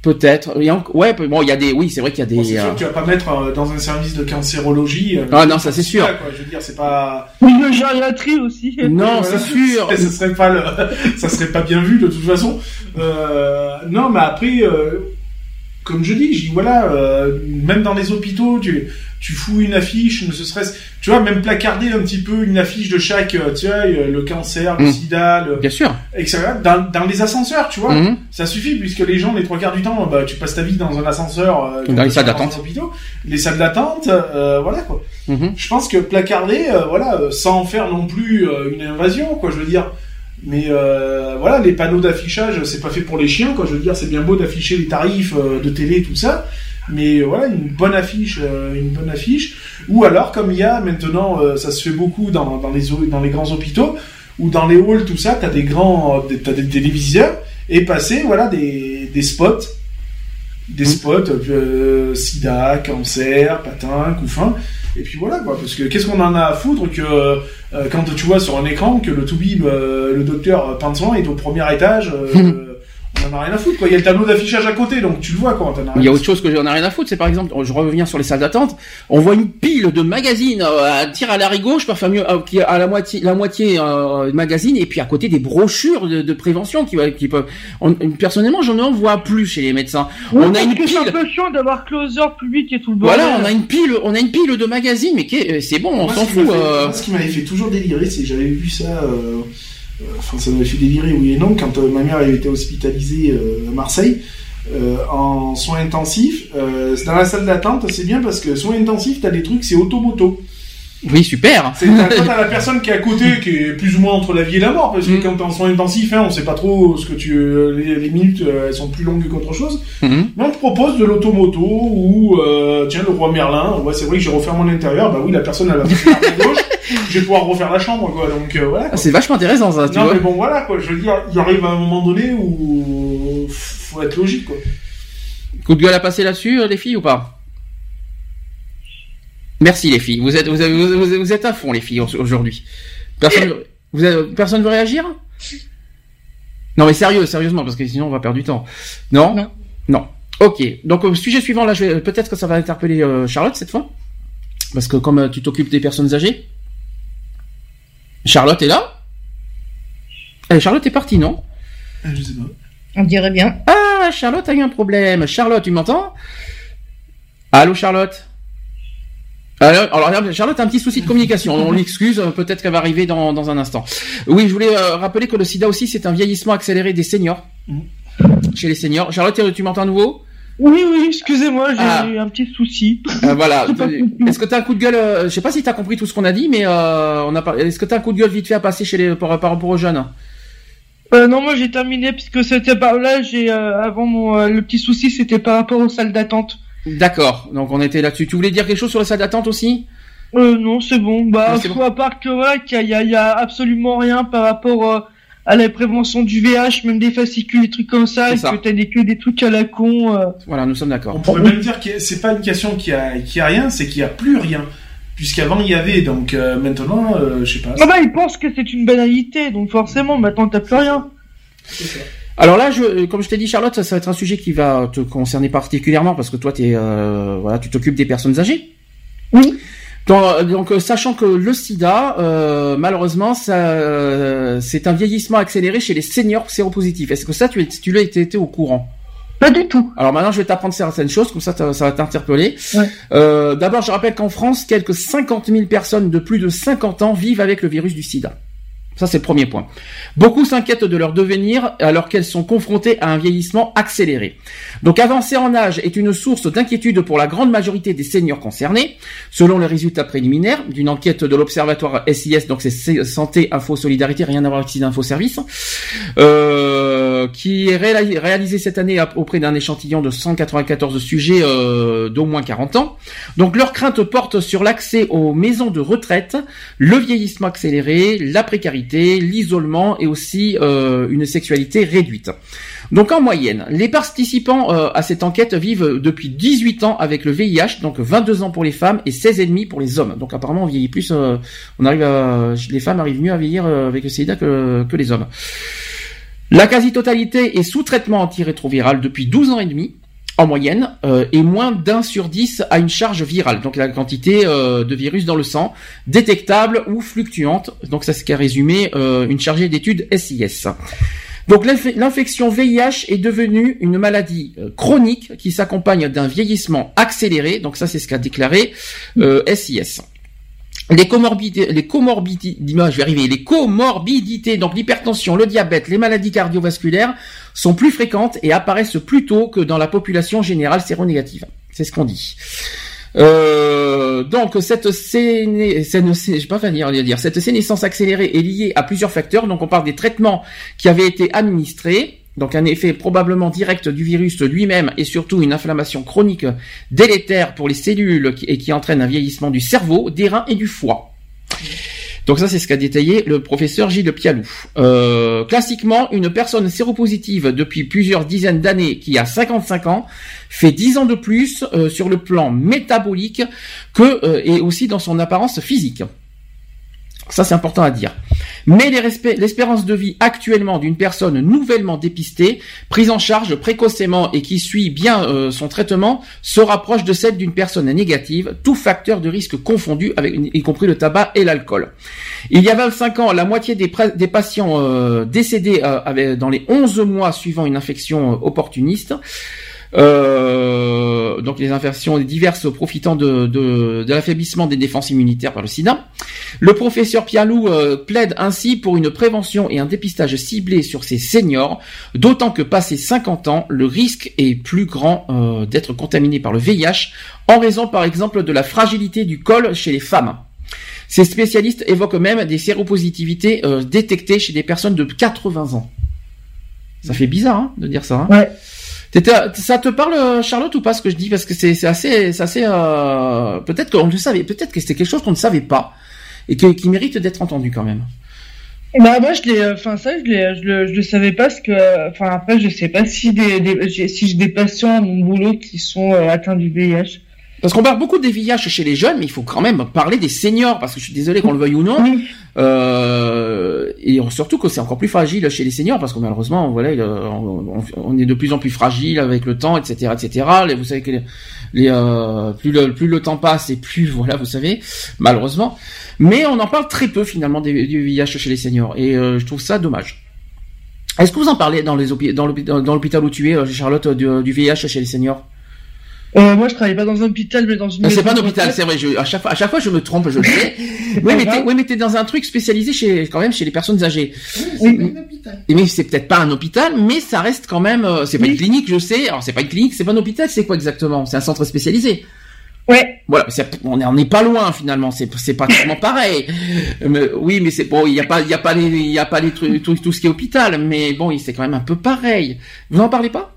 Peut-être. Ouais, bon, il y a des, oui, c'est vrai qu'il y a des. Bon, c'est sûr euh, que tu vas pas mettre dans un service de cancérologie. euh, Ah non, ça, c'est sûr. quoi. Je veux dire, c'est pas. Oui, le gériatrie aussi. Non, Voilà. c'est sûr. ça serait pas le... ça serait pas bien vu de toute façon. Euh, non, mais après, euh, comme je dis, je dis voilà, euh, même dans les hôpitaux, tu, tu fous une affiche, ne ce serait, tu vois, même placarder un petit peu une affiche de chaque, euh, tu vois, euh, le cancer, le Mm. sida, le, Bien sûr. etc. Dans, dans les ascenseurs, tu vois, Mhm. ça suffit puisque les gens, les trois quarts du temps, bah, tu passes ta vie dans un ascenseur, euh, Dans les salles d'attente. les salles d'attente, euh, voilà quoi. Mhm. Je pense que placarder, euh, voilà, sans faire non plus une invasion, quoi, je veux dire. Mais euh, voilà, les panneaux d'affichage, c'est pas fait pour les chiens, quoi. Je veux dire, c'est bien beau d'afficher les tarifs euh, de télé, tout ça, mais euh, voilà, une bonne affiche, une bonne affiche. Ou alors, comme il y a maintenant, ça se fait beaucoup dans, dans les dans les grands hôpitaux ou dans les halls, tout ça, t'as des grands, des- t'as des téléviseurs et passer, voilà, des, des spots, des spots, euh, sida, cancer, patin, couffin. Et puis voilà, quoi, parce que qu'est-ce qu'on en a à foutre que euh, quand tu vois sur un écran que le toubib, euh, le docteur Pinson est au premier étage, euh, on en a rien à foutre, quoi. Il y a le tableau d'affichage à côté, donc tu le vois, quoi. t'en as Il y a autre chose que j'en ai rien à foutre, c'est par exemple, je reviens sur les salles d'attente, on voit une pile de magazines euh, à tir à l'arrigot, je préfère mieux euh, qui à la moitié, la moitié euh, magazine et puis à côté des brochures de, de prévention qui, qui peuvent. on- personnellement, j'en en vois plus chez les médecins. Oui, on a une que c'est un pile. peu chiant d'avoir closer public et tout le bordel. Voilà, on a une pile, on a une pile de magazines, mais c'est bon, on s'en fout. fait- euh. ce qui m'avait fait toujours délirer, c'est que j'avais vu ça. euh, Enfin, ça m'avait fait délirer, oui et non, quand euh, ma mère avait été hospitalisée euh, à Marseille euh, en soins intensifs. euh, dans la salle d'attente, c'est bien parce que soins intensifs, t'as des trucs, c'est automoto. Oui, super. C'est t'as la personne qui est à côté, qui est plus ou moins entre la vie et la mort, parce que Mm. quand t'es en soins intensifs, hein, on sait pas trop ce que tu, euh, les, les minutes, euh, elles sont plus longues qu'autre chose. Mhm. Mais on te propose de l'automoto ou euh, tiens le roi Merlin. Ouais, c'est vrai que j'ai refaire mon intérieur. Bah oui, la personne elle va faire la gauche. Je vais pouvoir refaire la chambre quoi. Donc euh, voilà. C'est vachement intéressant ça, tu non vois. mais bon voilà quoi. Je veux dire, il arrive à un moment donné où faut être logique quoi. Coup de gueule à passer là-dessus, les filles ou pas? Merci les filles. Vous êtes, vous, avez- vous, vous- vous êtes à fond les filles au- aujourd'hui. Personne, vous avez- personne veut réagir? Non mais sérieux, sérieusement, parce que sinon on va perdre du temps. Non? Non. Non. Ok. Donc au sujet suivant, là, je vais- peut-être que ça va interpeller euh, Charlotte cette fois, parce que comme euh, tu t'occupes des personnes âgées. Charlotte est là? Eh, Charlotte est partie, non? Je sais pas. On dirait bien. Ah, Charlotte a eu un problème. Charlotte, tu m'entends? Allô, Charlotte? Alors, alors, Charlotte a un petit souci de communication. On l'excuse, euh, peut-être qu'elle va arriver dans, dans un instant. Oui, je voulais euh, rappeler que le sida aussi, c'est un vieillissement accéléré des seniors. Chez les seniors. Charlotte, tu m'entends à nouveau? Oui, oui, excusez-moi, j'ai Ah. un petit souci. Euh, Voilà. Est-ce que tu as un coup de gueule euh, Je sais pas si tu as compris tout ce qu'on a dit, mais euh, on a est-ce que tu as un coup de gueule vite fait à passer chez les par, par rapport aux jeunes? Euh, non, moi j'ai terminé puisque c'était par là. J'ai euh, avant mon euh, le petit souci, c'était par rapport aux salles d'attente. D'accord. Donc on était là-dessus. Tu voulais dire quelque chose sur la salle d'attente aussi? Euh, non, c'est bon. Bah, Ouais, c'est faut à part que voilà, qu'il y a, y absolument rien par rapport euh, à la prévention du VH, même des fascicules, des trucs comme ça, C'est et ça. que t'as des que des trucs à la con. euh. Voilà, nous sommes d'accord. On pourrait même dire que c'est pas une question qu'il y a, qu'il y a rien, c'est qu'il y a plus rien. Puisqu'avant il y avait, donc euh, maintenant, euh, je sais pas. Ah bah, ils pensent que c'est une banalité, donc forcément, maintenant t'as plus rien. Alors là, je, comme je t'ai dit, Charlotte, ça, ça va être un sujet qui va te concerner particulièrement parce que toi, t'es, euh, voilà, tu t'occupes des personnes âgées. Oui. Donc, donc, euh, sachant que le SIDA, euh, malheureusement, ça, euh, c'est un vieillissement accéléré chez les seniors séropositifs. Est-ce que ça, tu, l'as été, été au courant? Pas du tout. Alors maintenant, je vais t'apprendre certaines choses, comme ça, ça va t'interpeller. Euh, D'abord, je rappelle qu'en France, quelques 50 000 personnes de plus de 50 ans vivent avec le virus du sida. Ça, c'est le premier point. Beaucoup s'inquiètent de leur devenir alors qu'elles sont confrontées à un vieillissement accéléré. Donc, avancer en âge est une source d'inquiétude pour la grande majorité des seniors concernés, selon les résultats préliminaires d'une enquête de l'Observatoire SIS, donc c'est Santé, Info, Solidarité, rien à voir avec Sida Info Service, euh, qui est réalisé cette année auprès d'un échantillon de 194 sujets euh, d'au moins 40 ans. Donc, leur crainte porte sur l'accès aux maisons de retraite, le vieillissement accéléré, la précarité, l'isolement et aussi euh, une sexualité réduite. Donc en moyenne, les participants euh, à cette enquête vivent depuis 18 ans avec le VIH, donc 22 ans pour les femmes et 16 et demi pour les hommes. Donc apparemment on vieillit plus, euh, on arrive à, les femmes arrivent mieux à vieillir avec le SIDA que, que les hommes. La quasi-totalité est sous traitement antirétroviral depuis 12 ans et demi en moyenne, euh, et moins d'un sur dix a une charge virale, donc la quantité euh, de virus dans le sang, détectable ou fluctuante. Donc ça c'est qu'à résumer euh, une chargée d'études SIS. Donc l'infection VIH est devenue une maladie chronique qui s'accompagne d'un vieillissement accéléré. Donc ça c'est ce qu'a déclaré SIS. Les comorbidités, les comorbidités, je vais arriver, les comorbidités, donc l'hypertension, le diabète, les maladies cardiovasculaires sont plus fréquentes et apparaissent plus tôt que dans la population générale séronégative. C'est ce qu'on dit. Euh, donc cette séné, je pas dire, cette sénescence accélérée est liée à plusieurs facteurs. Donc on parle des traitements qui avaient été administrés, donc un effet probablement direct du virus lui-même et surtout une inflammation chronique délétère pour les cellules et qui entraîne un vieillissement du cerveau, des reins et du foie. Donc ça, c'est ce qu'a détaillé le professeur Gilles Pialou. Euh, classiquement, une personne séropositive depuis plusieurs dizaines d'années qui a 55 ans fait 10 ans de plus euh, sur le plan métabolique que euh, et aussi dans son apparence physique. Ça, c'est important à dire. Mais l'espérance de vie actuellement d'une personne nouvellement dépistée, prise en charge précocement et qui suit bien euh, son traitement, se rapproche de celle d'une personne négative, tout facteur de risque confondu, avec, y compris le tabac et l'alcool. Il y a 25 ans, la moitié des, patients euh, décédés euh, dans les 11 mois suivant une infection opportuniste. Euh, donc les infections diverses profitant de, de, de l'affaiblissement des défenses immunitaires par le sida. Le professeur Pialou euh, plaide ainsi pour une prévention et un dépistage ciblé sur ces seniors, d'autant que passé 50 ans, le risque est plus grand euh, d'être contaminé par le VIH en raison par exemple de la fragilité du col chez les femmes. Ces spécialistes évoquent même des séropositivités détectées chez des personnes de 80 ans. Ça fait bizarre hein, de dire ça. Hein ouais. Ça te parle, Charlotte, ou pas ce que je dis? Parce que c'est assez, assez. Euh, peut-être qu'on le savait, peut-être que c'était quelque chose qu'on ne savait pas et qui mérite d'être entendu quand même. Bah moi je l'ai, enfin ça je, l'ai, je, le, je le savais pas parce que, enfin après je sais pas si des, des si j'ai des patients à mon boulot qui sont euh, atteints du VIH. Parce qu'on parle beaucoup des VIH chez les jeunes, mais il faut quand même parler des seniors, parce que je suis désolé qu'on le veuille ou non. Euh, et surtout que c'est encore plus fragile chez les seniors, parce que malheureusement, voilà, on, est de plus en plus fragile avec le temps, etc., etc. Vous savez que les, euh, plus, le, plus le temps passe et plus, voilà, vous savez, malheureusement. Mais on en parle très peu finalement du VIH chez les seniors, et euh, je trouve ça dommage. Est-ce que vous en parlez dans les dans l'hôpital où tu es, Charlotte, du, du VIH chez les seniors? Euh, moi, je travaille pas dans un hôpital, mais dans une. C'est pas un hôpital, c'est vrai. Je, à chaque fois, à chaque fois, je me trompe, je le sais. oui, mais t'es, oui, mais t'es dans un truc spécialisé chez, quand même, chez les personnes âgées. Oui, c'est un hôpital. Mais c'est peut-être pas un hôpital, mais ça reste quand même. Euh, c'est pas une clinique, je sais. Alors, c'est pas une clinique, c'est pas un hôpital, c'est quoi exactement? C'est un centre spécialisé. Ouais. Voilà, on est on n'est pas loin finalement. C'est c'est pratiquement pareil. Mais, oui, mais c'est bon. Il y a pas il y a pas les il y a pas les trucs tout, tout ce qui est hôpital, mais bon, c'est quand même un peu pareil. Vous n'en parlez pas?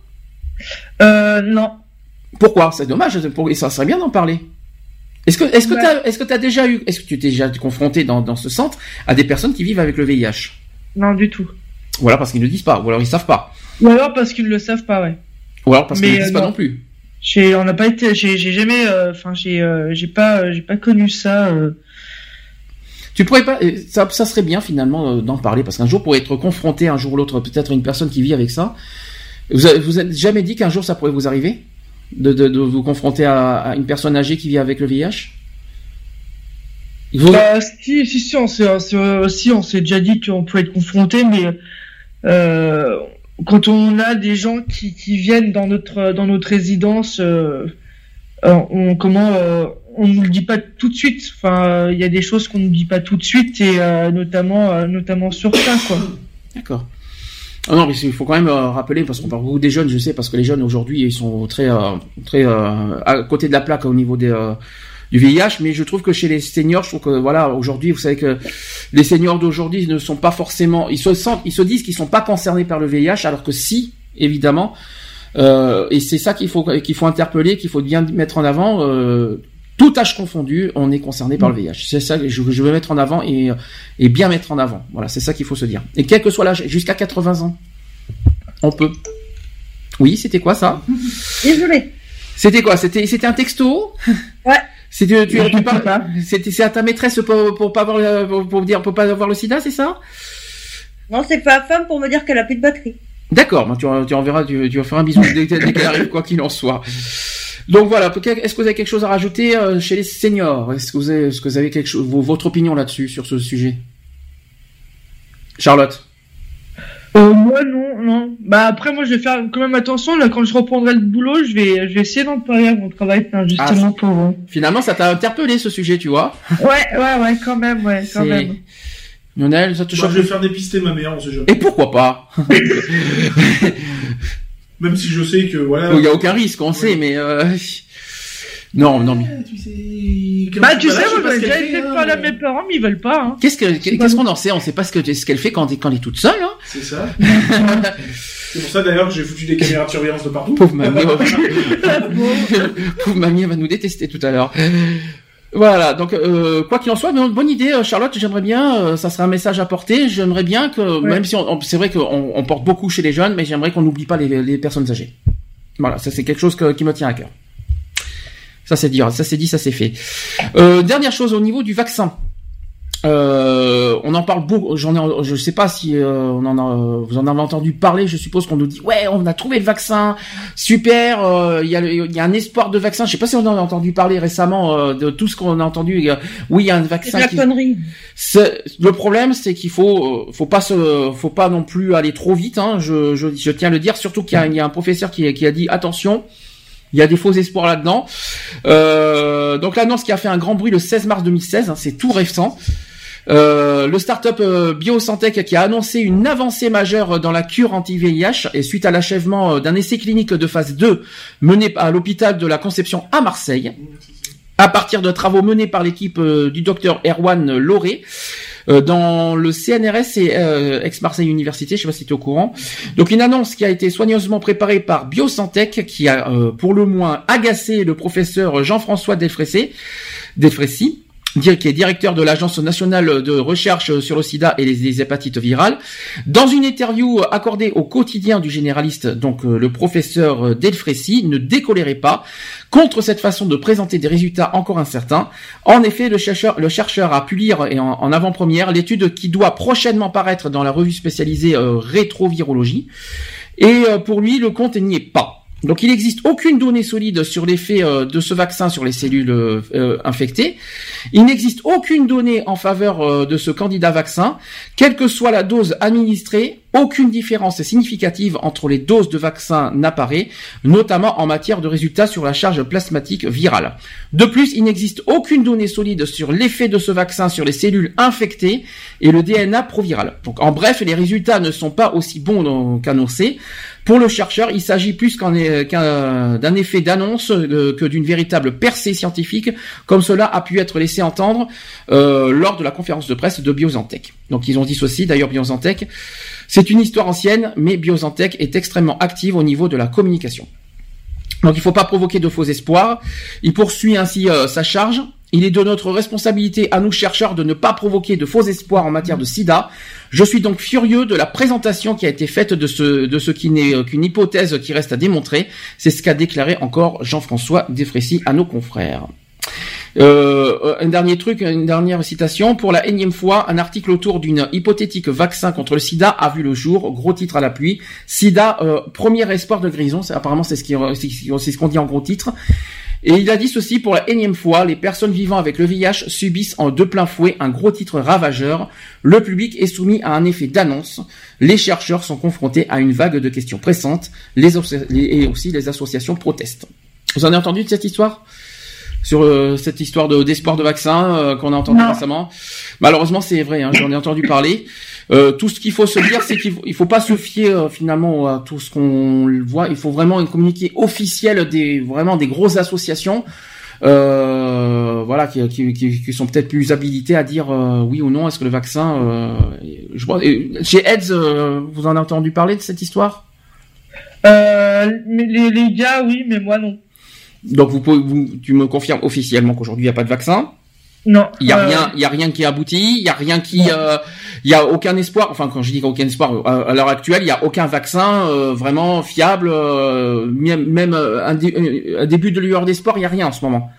Euh, non. Pourquoi? C'est dommage, ça serait bien d'en parler. Est-ce que est-ce que tu est-ce que t'as déjà eu est-ce que tu t'es déjà confronté dans, dans ce centre à des personnes qui vivent avec le VIH Non du tout. Voilà parce qu'ils ne le disent pas ou alors ils savent pas. Ou alors parce qu'ils ne le savent pas ouais. Ou alors parce qu'ils ne le disent pas non plus. J'ai on n'a pas été j'ai jamais euh, enfin j'ai euh, j'ai pas euh, j'ai pas connu ça Tu pourrais pas ça ça serait bien finalement d'en parler parce qu'un jour pour être confronté un jour ou l'autre peut-être une personne qui vit avec ça vous vous avez jamais dit qu'un jour ça pourrait vous arriver? De, de, de vous confronter à, une personne âgée qui vit avec le VIH bah, si, si, on s'est, si, on s'est déjà dit qu'on pouvait être confronté, mais euh, quand on a des gens qui, qui viennent dans notre dans notre résidence, euh, euh, on comment euh, on nous le dit pas tout de suite. Enfin, euh, il y a des choses qu'on nous dit pas tout de suite et euh, notamment euh, notamment sur ça quoi. D'accord. Ah non, mais il faut quand même euh, rappeler parce qu'on parle beaucoup des jeunes, je sais, parce que les jeunes aujourd'hui ils sont très euh, très euh, à côté de la plaque au niveau des euh, du VIH, mais je trouve que chez les seniors, je trouve que voilà, aujourd'hui, vous savez que les seniors d'aujourd'hui ne sont pas forcément, ils se sentent, ils se disent qu'ils sont pas concernés par le VIH, alors que si, évidemment, euh, et c'est ça qu'il faut qu'il faut interpeller, qu'il faut bien mettre en avant. Euh, tout âge confondu, on est concerné par le VIH. C'est ça que je, je veux mettre en avant et, et bien mettre en avant. Voilà, c'est ça qu'il faut se dire. Et quel que soit l'âge, jusqu'à 80 ans, on peut. Oui, c'était quoi ça? Désolé. C'était quoi? C'était c'était un texto? Ouais. C'était tu, tu parles- C'était c'est à ta maîtresse pour, pour pas avoir le- pour, pour dire pour pas avoir le sida, c'est ça? Non, c'est pas la femme pour me dire qu'elle a plus de batterie. D'accord, bah, tu, tu enverras, tu, tu vas faire un bisou dès, dès qu'elle arrive, quoi qu'il en soit. Donc voilà, est-ce que vous avez quelque chose à rajouter euh, chez les seniors? Est-ce que vous avez, est-ce que vous avez quelque chose, vo- votre opinion là-dessus, sur ce sujet? Charlotte? Euh, moi non non. Bah après moi je vais faire quand même attention là quand je reprendrai le boulot je vais je vais essayer d'en parler à mon travail enfin, justement Ah, pour. Finalement, ça t'a interpellé ce sujet, tu vois Ouais ouais ouais quand même ouais quand même. Lionel, ça te Moi, choque je vais faire dépister ma mère, on sait jamais. Et pourquoi pas? Même si je sais que voilà. Il n'y a aucun risque, on sait, mais euh... non, non, mais Bah tu sais Voilà, je sais moi pas j'ai été fait, hein. parler à mes parents mais ils veulent pas. Hein. qu'est-ce que qu'est-ce qu'on en sait? On sait pas ce que ce qu'elle fait quand quand elle est toute seule. Hein C'est ça. C'est pour ça d'ailleurs que j'ai foutu des caméras de surveillance de partout. Pauvre mamie. Pauvre mamie, elle va nous détester tout à l'heure. Voilà, donc euh, quoi qu'il en soit, bonne idée, euh, Charlotte. J'aimerais bien, euh, ça serait un message à porter. J'aimerais bien que, même si on, on- c'est vrai qu'on on porte beaucoup chez les jeunes, mais j'aimerais qu'on n'oublie pas les, les personnes âgées. Voilà, ça c'est quelque chose que- qui me tient à cœur. Ça c'est dit, ça c'est dit, ça c'est fait. Euh, dernière chose au niveau du vaccin. Euh, on en parle beaucoup. J'en ai, je sais pas si euh, on en a, vous en avez entendu parler. Je suppose qu'on nous dit ouais, on a trouvé le vaccin, super. euh, Il y a, le- il y a un espoir de vaccin. Je sais pas si on en a entendu parler récemment euh, de tout ce qu'on a entendu. Euh, Oui, il y a un C'est vaccin. de la qui- connerie. c'est- le problème, c'est qu'il faut, euh, faut pas se, faut pas non plus aller trop vite. Hein, je, je, je tiens à le dire, surtout qu'il y y a un professeur qui, qui a dit attention. Il y a des faux espoirs là-dedans. Euh, donc l'annonce qui a fait un grand bruit le 16 mars 2016, hein, c'est tout récent. Euh, le start-up euh, Biosantech qui a annoncé une avancée majeure dans la cure anti-VIH et suite à l'achèvement euh, d'un essai clinique de phase 2 mené à l'hôpital de la Conception à Marseille, à partir de travaux menés par l'équipe euh, du docteur Erwan Lauré, euh, dans le CNRS et euh, ex-Marseille Université, je sais pas si tu es au courant. Donc une annonce qui a été soigneusement préparée par Biosantech, qui a euh, pour le moins agacé le professeur Jean-François di- qui est directeur de l'Agence nationale de recherche sur le sida et les, hépatites virales. Dans une interview accordée au quotidien du généraliste, donc euh, le professeur euh, Delfrécy ne décolérait pas contre cette façon de présenter des résultats encore incertains. En effet, le chercheur, a pu lire et en, avant-première l'étude qui doit prochainement paraître dans la revue spécialisée euh, Rétrovirologie. Et pour lui, le compte n'y est pas. Donc il n'existe aucune donnée solide sur l'effet euh, de ce vaccin sur les cellules euh, euh, infectées. Il n'existe aucune donnée en faveur de ce candidat vaccin, quelle que soit la dose administrée. Aucune différence significative entre les doses de vaccin n'apparaît, notamment en matière de résultats sur la charge plasmatique virale. De plus, il n'existe aucune donnée solide sur l'effet de ce vaccin sur les cellules infectées et le DNA proviral. Donc, en bref, les résultats ne sont pas aussi bons qu'annoncés. Pour le chercheur, il s'agit plus qu'un- effet d'annonce euh, que d'une véritable percée scientifique, comme cela a pu être laissé entendre euh, lors de la conférence de presse de BioNTech. Donc ils ont dit ceci, d'ailleurs BioNTech, c'est une histoire ancienne, mais BioNTech est extrêmement active au niveau de la communication. Donc il ne faut pas provoquer de faux espoirs. Il poursuit ainsi euh, sa charge. Il est de notre responsabilité à nous chercheurs de ne pas provoquer de faux espoirs en matière de sida. Je suis donc furieux de la présentation qui a été faite de ce, de ce qui n'est euh, qu'une hypothèse qui reste à démontrer. C'est ce qu'a déclaré encore Jean-François Desfrécy à nos confrères. Euh, un dernier truc, une dernière citation. Pour la énième fois, un article autour d'une hypothétique vaccin contre le sida a vu le jour. Gros titre à l'appui. Sida, euh, premier espoir de guérison. C'est- Apparemment, c'est ce qu'on dit en gros titre. Et il a dit ceci pour la énième fois, les personnes vivant avec le VIH subissent en deux plein fouet un gros titre ravageur. Le public est soumis à un effet d'annonce. Les chercheurs sont confrontés à une vague de questions pressantes. Les, et aussi les associations protestent. Vous en avez entendu de cette histoire? Sur euh, cette histoire de d'espoir de vaccin euh, qu'on a entendu récemment. Malheureusement, c'est vrai, hein, j'en ai entendu parler. Euh, tout ce qu'il faut se dire, c'est qu'il faut, faut pas se fier finalement à tout ce qu'on voit. Il faut vraiment une communiqué officiel des vraiment des grosses associations. voilà, qui, qui, qui, sont peut-être plus habilités à dire oui ou non. Est-ce que le vaccin, je vois, chez AIDS, vous en avez entendu parler de cette histoire? Les, les gars, oui, mais moi non. Donc vous, pouvez, vous tu me confirmes officiellement qu'aujourd'hui il n'y a pas de vaccin. Non. Il y a euh, rien, il y a rien qui aboutit, il y a rien qui, euh, il y a aucun espoir. Enfin, quand je dis aucun espoir, à, l'heure actuelle, il y a aucun vaccin euh, vraiment fiable, même, même un, début de lueur d'espoir, il y a rien en ce moment.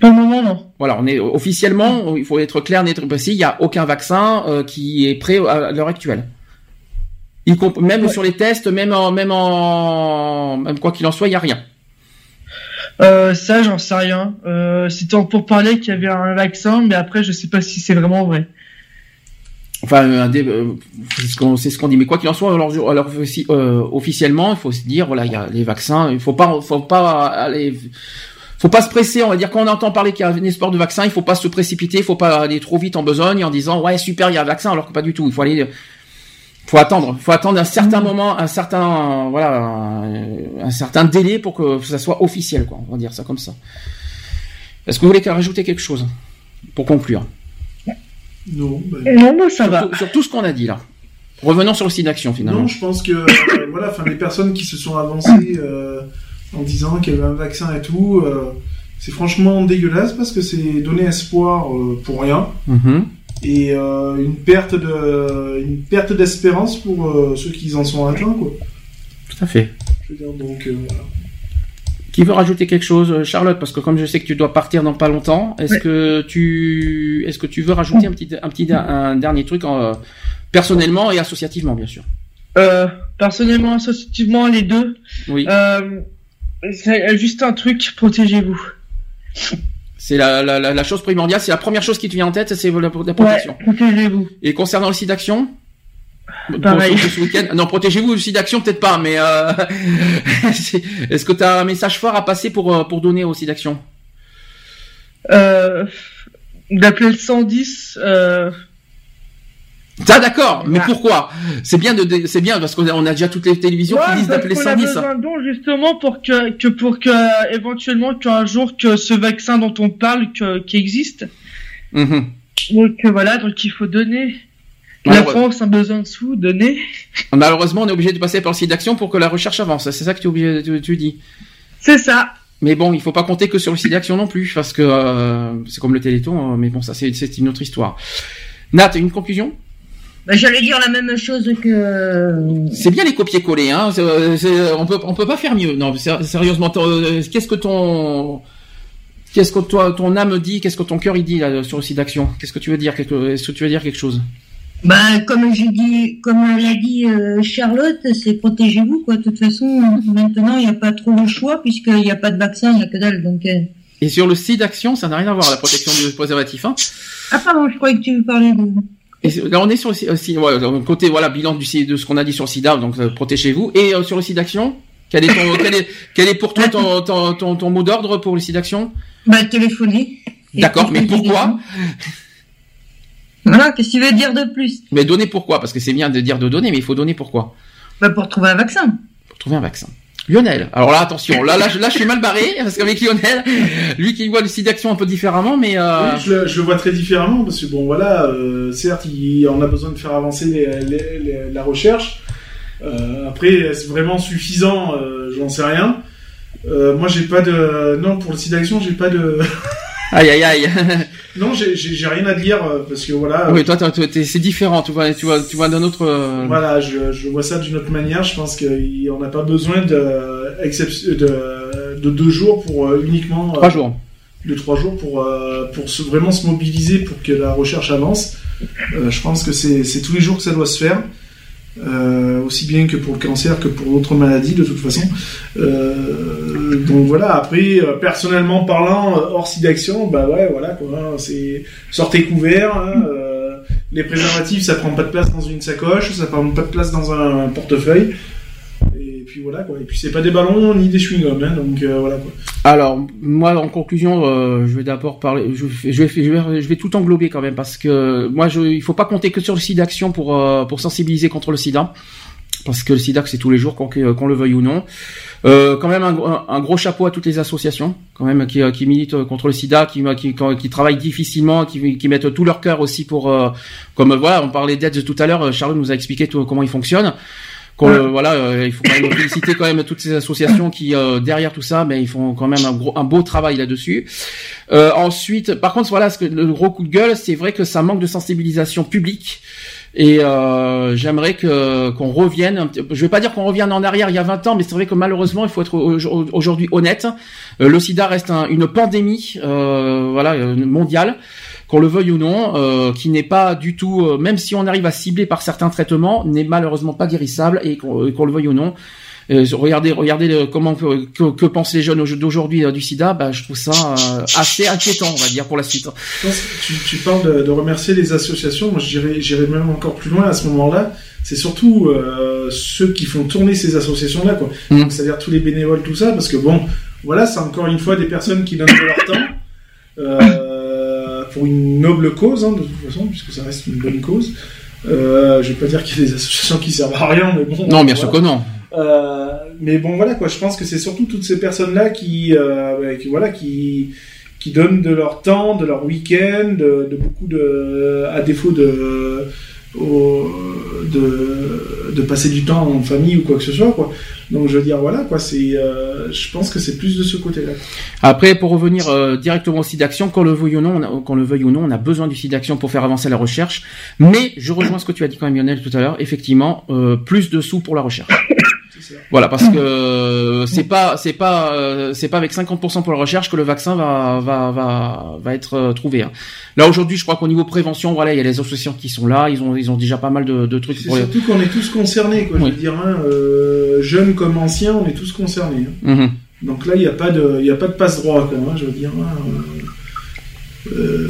Pour le moment, non. Voilà, on est officiellement, il faut être clair, net, précis. Il y a aucun vaccin qui est prêt à l'heure actuelle. Il même sur les tests, même en, même en, même quoi qu'il en soit, il y a rien. Euh, ça, j'en sais rien. Euh, C'était pour parler qu'il y avait un vaccin, mais après, je sais pas si c'est vraiment vrai. Enfin, euh, c'est ce qu'on dit. Mais quoi qu'il en soit, alors, alors euh, officiellement, il faut se dire, voilà, il y a les vaccins. Il faut pas, faut pas aller, faut pas se presser. On va dire quand on entend parler qu'il y a un espoir de vaccin, il faut pas se précipiter, il faut pas aller trop vite en besogne en disant ouais super, il y a un vaccin, alors que pas du tout. Il faut aller faut attendre, faut attendre un certain mmh. moment, un certain voilà, un, certain délai pour que ça soit officiel, quoi. On va dire ça comme ça. Est-ce que vous voulez rajouter quelque chose pour conclure? Non. Ben... Non, ça va. Sur tout ce qu'on a dit là. Revenons sur le site d'action finalement. Non, je pense que euh, voilà, enfin les personnes qui se sont avancées euh, en disant qu'il y avait un vaccin et tout, euh, c'est franchement dégueulasse parce que c'est donner espoir pour rien. Mmh et euh, une perte de une perte d'espérance pour euh, ceux qui en sont atteints quoi. Tout à fait. Je veux dire, donc euh, voilà. Qui veut rajouter quelque chose, Charlotte? Parce que comme je sais que tu dois partir dans pas longtemps, est-ce que tu est-ce que tu veux rajouter un petit un petit un dernier truc en, personnellement et associativement bien sûr? personnellement, associativement les deux. Oui. juste un truc, protégez-vous. C'est la, la, la, chose primordiale, c'est la première chose qui te vient en tête, c'est la, protection. protégez-vous. Et concernant le site d'action? Pareil. non, protégez-vous le site d'action peut-être pas, mais euh, est-ce que tu as un message fort à passer pour euh, pour donner au site d'action? Euh, D'appeler le 110. Euh, ah d'accord, mais pourquoi? C'est bien de, c'est bien parce qu'on a, on a déjà toutes les télévisions qui disent d'appeler 110. On a besoin don justement pour que, que pour que éventuellement qu'un jour que ce vaccin dont on parle que, qui existe. Mm-hmm. Donc euh, voilà, donc il faut donner. La France a besoin de sous, donner. Malheureusement, on est obligé de passer par le site d'action pour que la recherche avance. C'est ça que tu, obligé, tu, tu dis. C'est ça. Mais bon, il faut pas compter que sur le site d'action non plus, parce que euh, c'est comme le Téléthon. Hein, mais bon, ça c'est une autre histoire. Nat, une conclusion? Bah, J'allais dire la même chose que. C'est bien les copier-coller, hein. on peut on peut pas faire mieux. Non, sérieusement, euh, qu'est-ce que ton qu'est-ce que toi ton âme dit, qu'est-ce que ton cœur il dit là sur le site d'action? Qu'est-ce que tu veux dire Est-ce que tu veux dire quelque chose? Bah, comme j'ai dit, comme l'a dit euh, Charlotte, c'est protégez-vous quoi. De toute façon, maintenant il n'y a pas trop le choix puisqu'il n'y a pas de vaccin, il n'y a que dalle. Donc. Euh. Et sur le site d'action, ça n'a rien à voir la protection du préservatif, hein Ah pardon, je croyais que tu parlais de. Et là, on est sur le ouais, côté voilà bilan du de ce qu'on a dit sur le SIDA, donc euh, protégez-vous. Et euh, sur le site d'action, quel est ton, quel est, quel est pour toi ton, ton, ton, ton mot d'ordre pour le site d'action? Bah téléphoner. D'accord, mais pourquoi? Voilà, qu'est-ce que tu veux dire de plus? Mais donner pourquoi? Parce que c'est bien de dire de donner, mais il faut donner pourquoi? Bah pour trouver un vaccin. Pour trouver un vaccin. Lionel. Alors là, attention, là, là, là, je suis mal barré parce qu'avec Lionel, lui qui voit le site d'action un peu différemment, mais euh... oui, je, le, je, le vois très différemment parce que bon, voilà, euh, certes, il, on a besoin de faire avancer les, les, les, la recherche. Euh, après, c'est vraiment suffisant, euh, j'en sais rien. Euh, moi, j'ai pas de, non, pour le site d'action, j'ai pas de. aïe aïe aïe. Non, j'ai rien à dire euh, parce que voilà. Oui, toi, c'est différent. Tu vois, tu vois, tu vois d'un autre. Euh, voilà, je, je vois ça d'une autre manière. Je pense qu'on n'a pas besoin de, de, de deux jours pour euh, uniquement. Trois jours. De trois jours pour pour se, vraiment se mobiliser pour que la recherche avance. je pense que c'est tous les jours que ça doit se faire. Aussi bien que pour le cancer que pour d'autres maladies de toute façon. Euh, donc voilà. Après, euh, personnellement parlant, euh, hors d'action, bah ouais, voilà hein, c'est sortez couvert. hein, euh, les préservatifs, ça prend pas de place dans une sacoche, ça prend pas de place dans un portefeuille. Puis voilà quoi. Et puis c'est pas des ballons ni des chewing-gums, hein, donc euh, voilà quoi. Alors, moi, en conclusion, euh, je vais d'abord parler. Je, vais- je, vais, je, vais, tout englober quand même parce que moi, je, il faut pas compter que sur le sida action pour euh, pour sensibiliser contre le sida, parce que le sida c'est tous les jours, qu'on qu'on le veuille ou non. Euh, quand même un, un gros chapeau à toutes les associations, quand même qui, euh, qui militent contre le sida, qui qui, qui, travaillent difficilement, qui, qui mettent tout leur cœur aussi pour, euh, comme euh, voilà, on parlait d'aides tout à l'heure. Charles nous a expliqué tout, comment ils fonctionnent. Qu'on, euh, voilà, euh, il faut quand même féliciter quand même toutes ces associations qui euh, derrière tout ça, mais ils font quand même un, gros, un beau travail là-dessus. Euh, ensuite, par contre, voilà, ce que le gros coup de gueule, c'est vrai que ça manque de sensibilisation publique. Et euh, j'aimerais que qu'on revienne. Je vais pas dire qu'on revienne en arrière il y a 20 ans, mais c'est vrai que malheureusement, il faut être au- aujourd'hui honnête. Euh, le SIDA reste un- une pandémie, euh, voilà, mondiale qu'on le veuille ou non, euh, qui n'est pas du tout, euh, même si on arrive à cibler par certains traitements, n'est malheureusement pas guérissable et qu'on le veuille ou non. Euh, regardez, regardez le- comment que, pensent les jeunes au- d'aujourd'hui du SIDA. Bah, je trouve ça assez inquiétant, on va dire pour la suite. Tu, tu parles de, de remercier les associations. Moi, j'irais même encore plus loin à ce moment-là. C'est surtout ceux qui font tourner ces associations-là, quoi. Mm. C'est-à-dire tous les bénévoles, tout ça, parce que bon, voilà, c'est encore une fois des personnes qui donnent de leur temps euh, pour une noble cause, hein, de toute façon, puisque ça reste une bonne cause. Euh, je vais pas dire qu'il y a des associations qui servent à rien, mais bon. Non, bien voilà. sûr que non. Euh, mais bon, voilà quoi. Je pense que c'est surtout toutes ces personnes-là qui, euh, bah, qui, voilà, qui, qui donnent de leur temps, de leur week-end, de, de beaucoup de, à défaut de, au- de, de passer du temps en famille ou quoi que ce soit, quoi. Donc je veux dire, voilà quoi. C'est, euh, je pense que c'est plus de ce côté-là. Après, pour revenir euh, directement au site d'action, qu'on le veuille ou non, on a, qu'on le veuille ou non, on a besoin du site d'action pour faire avancer la recherche. Mais je rejoins ce que tu as dit quand même, Lionel, tout à l'heure. Effectivement, euh, plus de sous pour la recherche. Voilà, parce que c'est pas, c'est pas, c'est pas avec 50% pour la recherche que le vaccin va, va, va, va être euh, trouvé. hein. Là aujourd'hui, je crois qu'au niveau prévention, voilà, il y a les associations qui sont là, ils ont, ils ont déjà pas mal de, de trucs. C'est Pour les- surtout qu'on est tous concernés, quoi. Je veux dire, hein, euh, jeunes comme anciens, on est tous concernés. hein. Mhm. Donc là, il n'y a pas de, il y a pas de passe droit, quoi. hein, je veux dire. euh,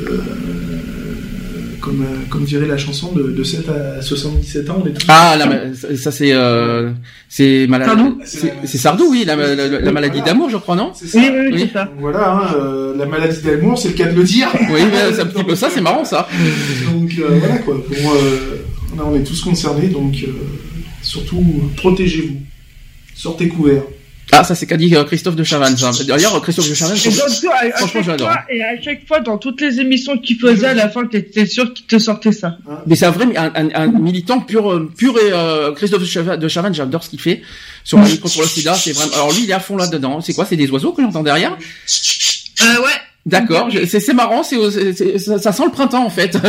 comme, euh, comme dirait la chanson de, de 7 à 77 ans, on est tous. Ah, la ça ça, c'est, euh, c'est malade. Sardou? C'est Sardou, oui, la, la, la- la maladie d'amour, je crois, non? C'est ça. Donc Voilà, hein, euh, la maladie d'amour, c'est le cas de le dire. Oui, c'est un petit peu ça, c'est marrant ça. Donc euh, voilà quoi. Bon, euh, là, on est tous concernés, donc euh, surtout protégez-vous, sortez couverts. Ah, ça c'est qu'a dit euh, Christophe de Chavannes. D'ailleurs, Christophe de Chavannes, franchement, chaque j'adore. fois, et à chaque fois, dans toutes les émissions qu'il faisait, à la fin, t'étais sûr qu'il te sortait ça. Mais c'est un vrai, un, un- un militant pur, euh, pur et euh, Christophe de Chavannes, de Chavannes, j'adore ce qu'il fait sur la lutte contre le SIDA. C'est vraiment. Alors lui, il est à fond là-dedans. C'est quoi? C'est des oiseaux que j'entends derrière? Euh, ouais. D'accord, je- c'est c'est marrant, c'est ça, ça sent le printemps en fait.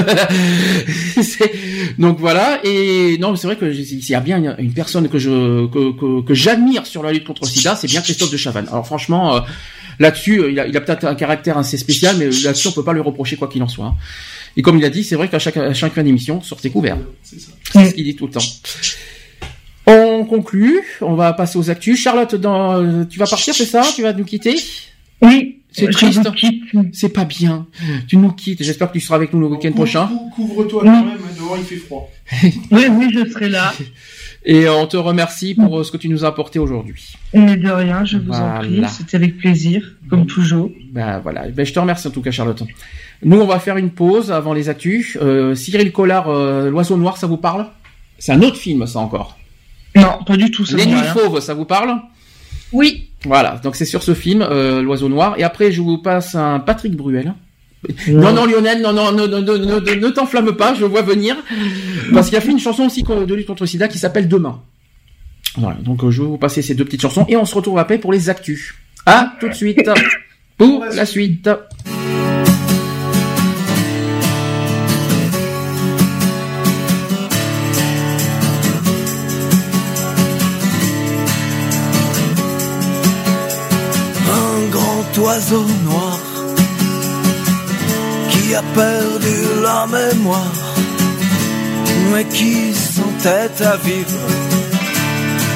Donc voilà, et non, c'est vrai que s'il y a bien une- une personne que je que, que, que j'admire sur la lutte contre le SIDA, c'est bien Christophe de Chavannes. Alors franchement, euh, là-dessus, euh, il a, il a peut-être un caractère assez spécial, mais là-dessus, on peut pas lui reprocher quoi qu'il en soit. hein. Et comme il a dit, c'est vrai qu'à chaque à chaque fin d'émission, sortez couverts. C'est ce qu'il dit tout le temps. On conclut, on va passer aux actus. Charlotte, dans, euh, tu vas partir, c'est ça? Tu vas nous quitter? Oui. C'est triste. C'est pas bien. Tu nous quittes. J'espère que tu seras avec nous le week-end prochain. Couvre-toi quand même, hein, dehors il fait froid. Oui, oui, je serai là. Et euh, on te remercie pour euh, ce que tu nous as apporté aujourd'hui. Mais de rien, je vous en prie. C'était avec plaisir, comme toujours. Ben voilà. Ben, je te remercie en tout cas, Charlotte. Nous, on va faire une pause avant les actus. Euh, Cyril Collard, euh, L'Oiseau Noir, ça vous parle? C'est un autre film, ça encore. Non, pas du tout. Ça Les Nuits. Fauves, ça vous parle? Oui. Voilà. Donc c'est sur ce film, euh, L'Oiseau Noir. Et après, je vous passe un Patrick Bruel. Non, non, Lionel, non, non, non, non, non, non, non, ne t'enflamme pas, je le vois venir. Parce qu'il a fait une chanson aussi de lutte contre le sida qui s'appelle Demain. Voilà, donc euh, je vais vous passer ces deux petites chansons et on se retrouve après pour les actus. À tout de suite pour la suite. Oiseau noir qui a perdu la mémoire, mais qui s'entête à vivre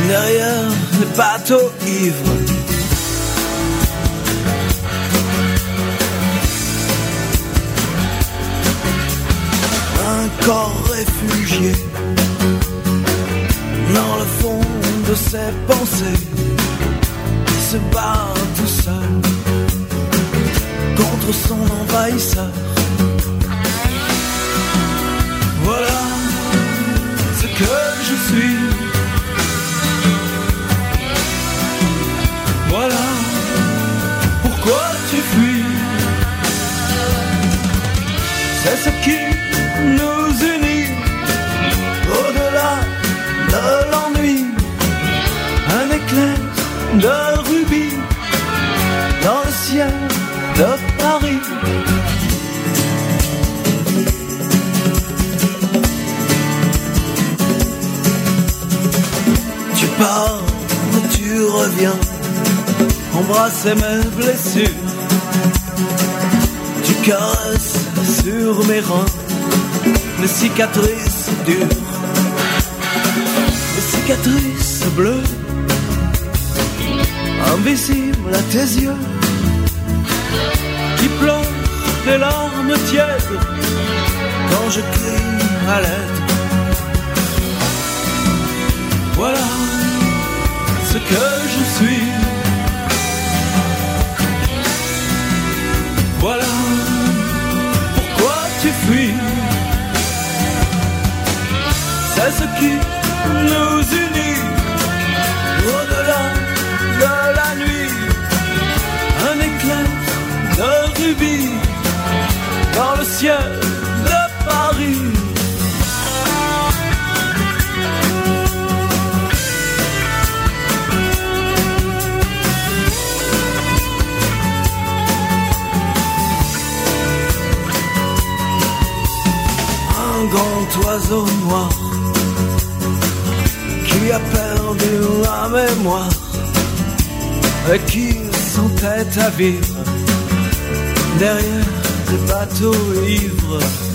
derrière les bateaux ivres. Un corps réfugié dans le fond de ses pensées, se bat tout seul son envahisseur. Voilà ce que je suis. Voilà pourquoi tu fuis. C'est ce qui nous unit au-delà de l'ennui. Un éclair de embrasser mes blessures. Tu caresses sur mes reins les cicatrices dures, les cicatrices bleues, invisibles à tes yeux, qui pleurent des larmes tièdes quand je crie à l'aide. Voilà ce que je suis. Ce qui nous unit au-delà de la nuit? Un éclair de rubis dans le ciel de Paris. un grand oiseau noir qui a perdu la mémoire et qui s'entête à vivre derrière des bateaux ivres.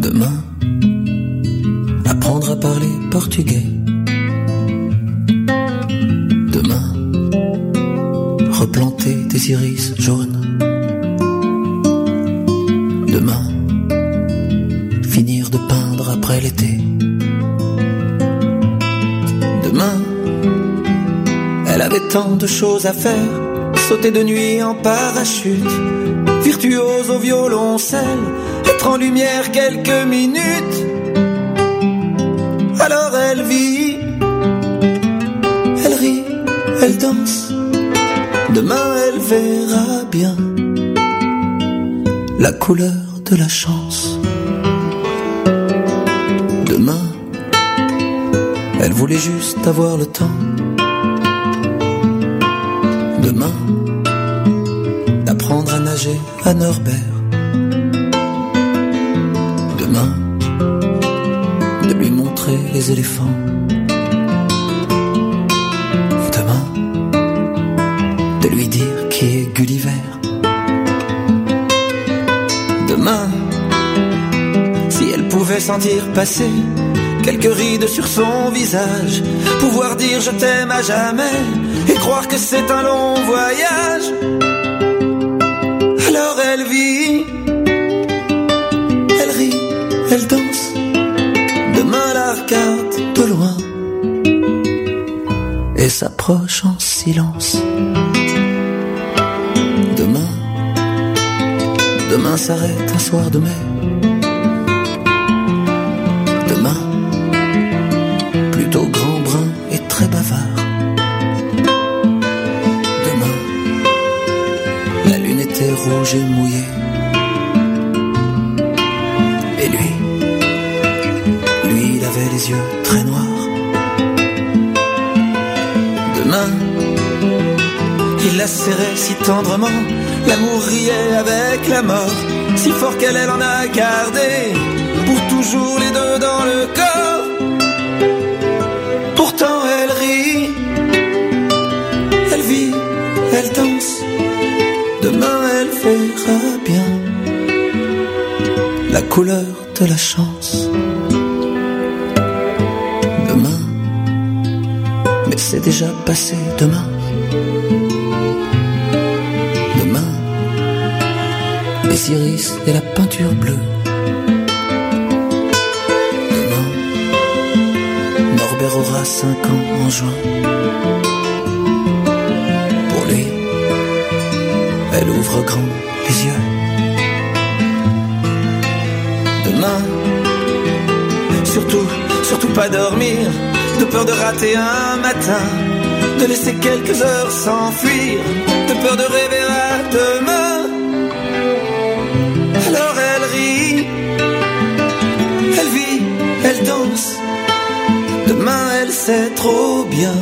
Demain, apprendre à parler portugais. Demain, replanter des iris jaunes. Demain, finir de peindre après l'été. Demain, elle avait tant de choses à faire. Sauter de nuit en parachute, virtuose au violoncelle, être en lumière quelques minutes. Alors elle vit, elle rit, elle danse. Demain elle verra bien la couleur de la chance. Demain, elle voulait juste avoir le temps demain d'apprendre à nager à Norbert. Demain de lui montrer les éléphants. Demain de lui dire qui est Gulliver. Demain, si elle pouvait sentir passer quelques rides sur son visage, pouvoir dire je t'aime à jamais et croire que c'est un long voyage. Elle vit, elle rit, elle danse. Demain la regarde de loin. et s'approche en silence. Demain, demain s'arrête un soir de mai. Demain, plutôt grand brun et très bavard. Rouge et mouillée. Et lui, lui, il avait les yeux très noirs. Demain, il la serrait si tendrement, l'amour riait avec la mort, si fort qu'elle elle en a gardé, pour toujours les deux dans le couleur de la chance. Demain, mais c'est déjà passé demain. Demain, les iris et la peinture bleue. Demain, Norbert aura cinq ans en juin. Pour lui, elle ouvre grand les yeux. Surtout, surtout pas dormir, de peur de rater un matin, de laisser quelques heures s'enfuir, de peur de rêver à demain. Alors elle rit, elle vit, elle danse, demain elle sait trop bien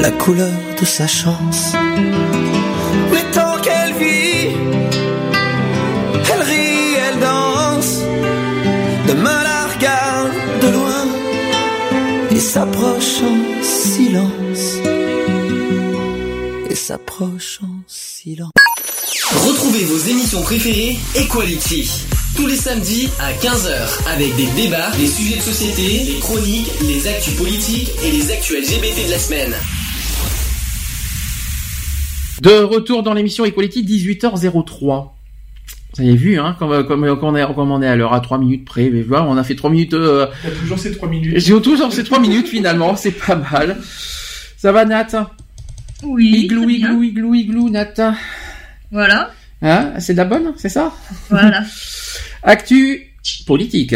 la couleur de sa chance. S'approche en silence. Retrouvez vos émissions préférées Equality. Tous les samedis à 15h avec des débats, des sujets de société, des chroniques, les actus politiques et les actus LGBT de la semaine. De retour dans l'émission Equality 18h03. Vous avez vu, hein, comme, comme, comme on est, comme on est à l'heure, à 3 minutes près. Mais voilà, on a fait 3 minutes. Euh... Il y a toujours ces trois minutes. J'ai toujours ces 3 minutes finalement, c'est pas mal. Ça va, Nat? Oui. Igloo, igloo, igloo, igloo, Nat. Voilà. Hein c'est de la bonne, c'est ça? Voilà. Actu politique.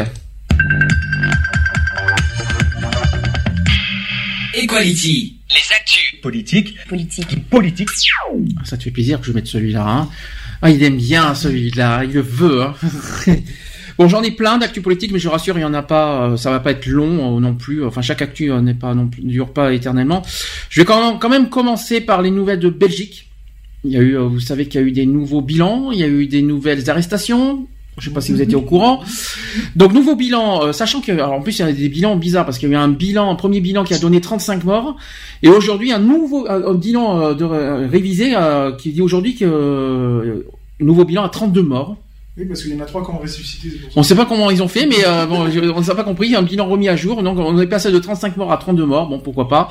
Equality. Les actus. Politique. Politique. Politique. Ah, Ça te fait plaisir que je mette celui-là. Hein ah, il aime bien celui-là, il le veut. Hein bon, j'en ai plein d'actu politiques, mais je rassure, il y en a pas. euh, ça va pas être long euh, non plus. Enfin, chaque actu euh, n'est pas non plus, ne dure pas éternellement. Je vais quand même, quand même commencer par les nouvelles de Belgique. Il y a eu, vous savez qu'il y a eu des nouveaux bilans, il y a eu des nouvelles arrestations. Je sais pas si vous étiez au courant. Donc nouveau bilan, euh, sachant que alors, en plus il y a des bilans bizarres parce qu'il y a eu un bilan, un premier bilan qui a donné 35 morts, et aujourd'hui un nouveau un, bilan euh, de euh, révisé qui dit aujourd'hui que nouveau bilan à 32 morts. Oui, parce qu'il y en a trois qui ont ressuscité. On ne sait pas comment ils ont fait, mais euh, bon, on ne s'est pas compris. Il y a un bilan remis à jour, donc on est passé de 35 morts à 32 morts. Bon, pourquoi pas.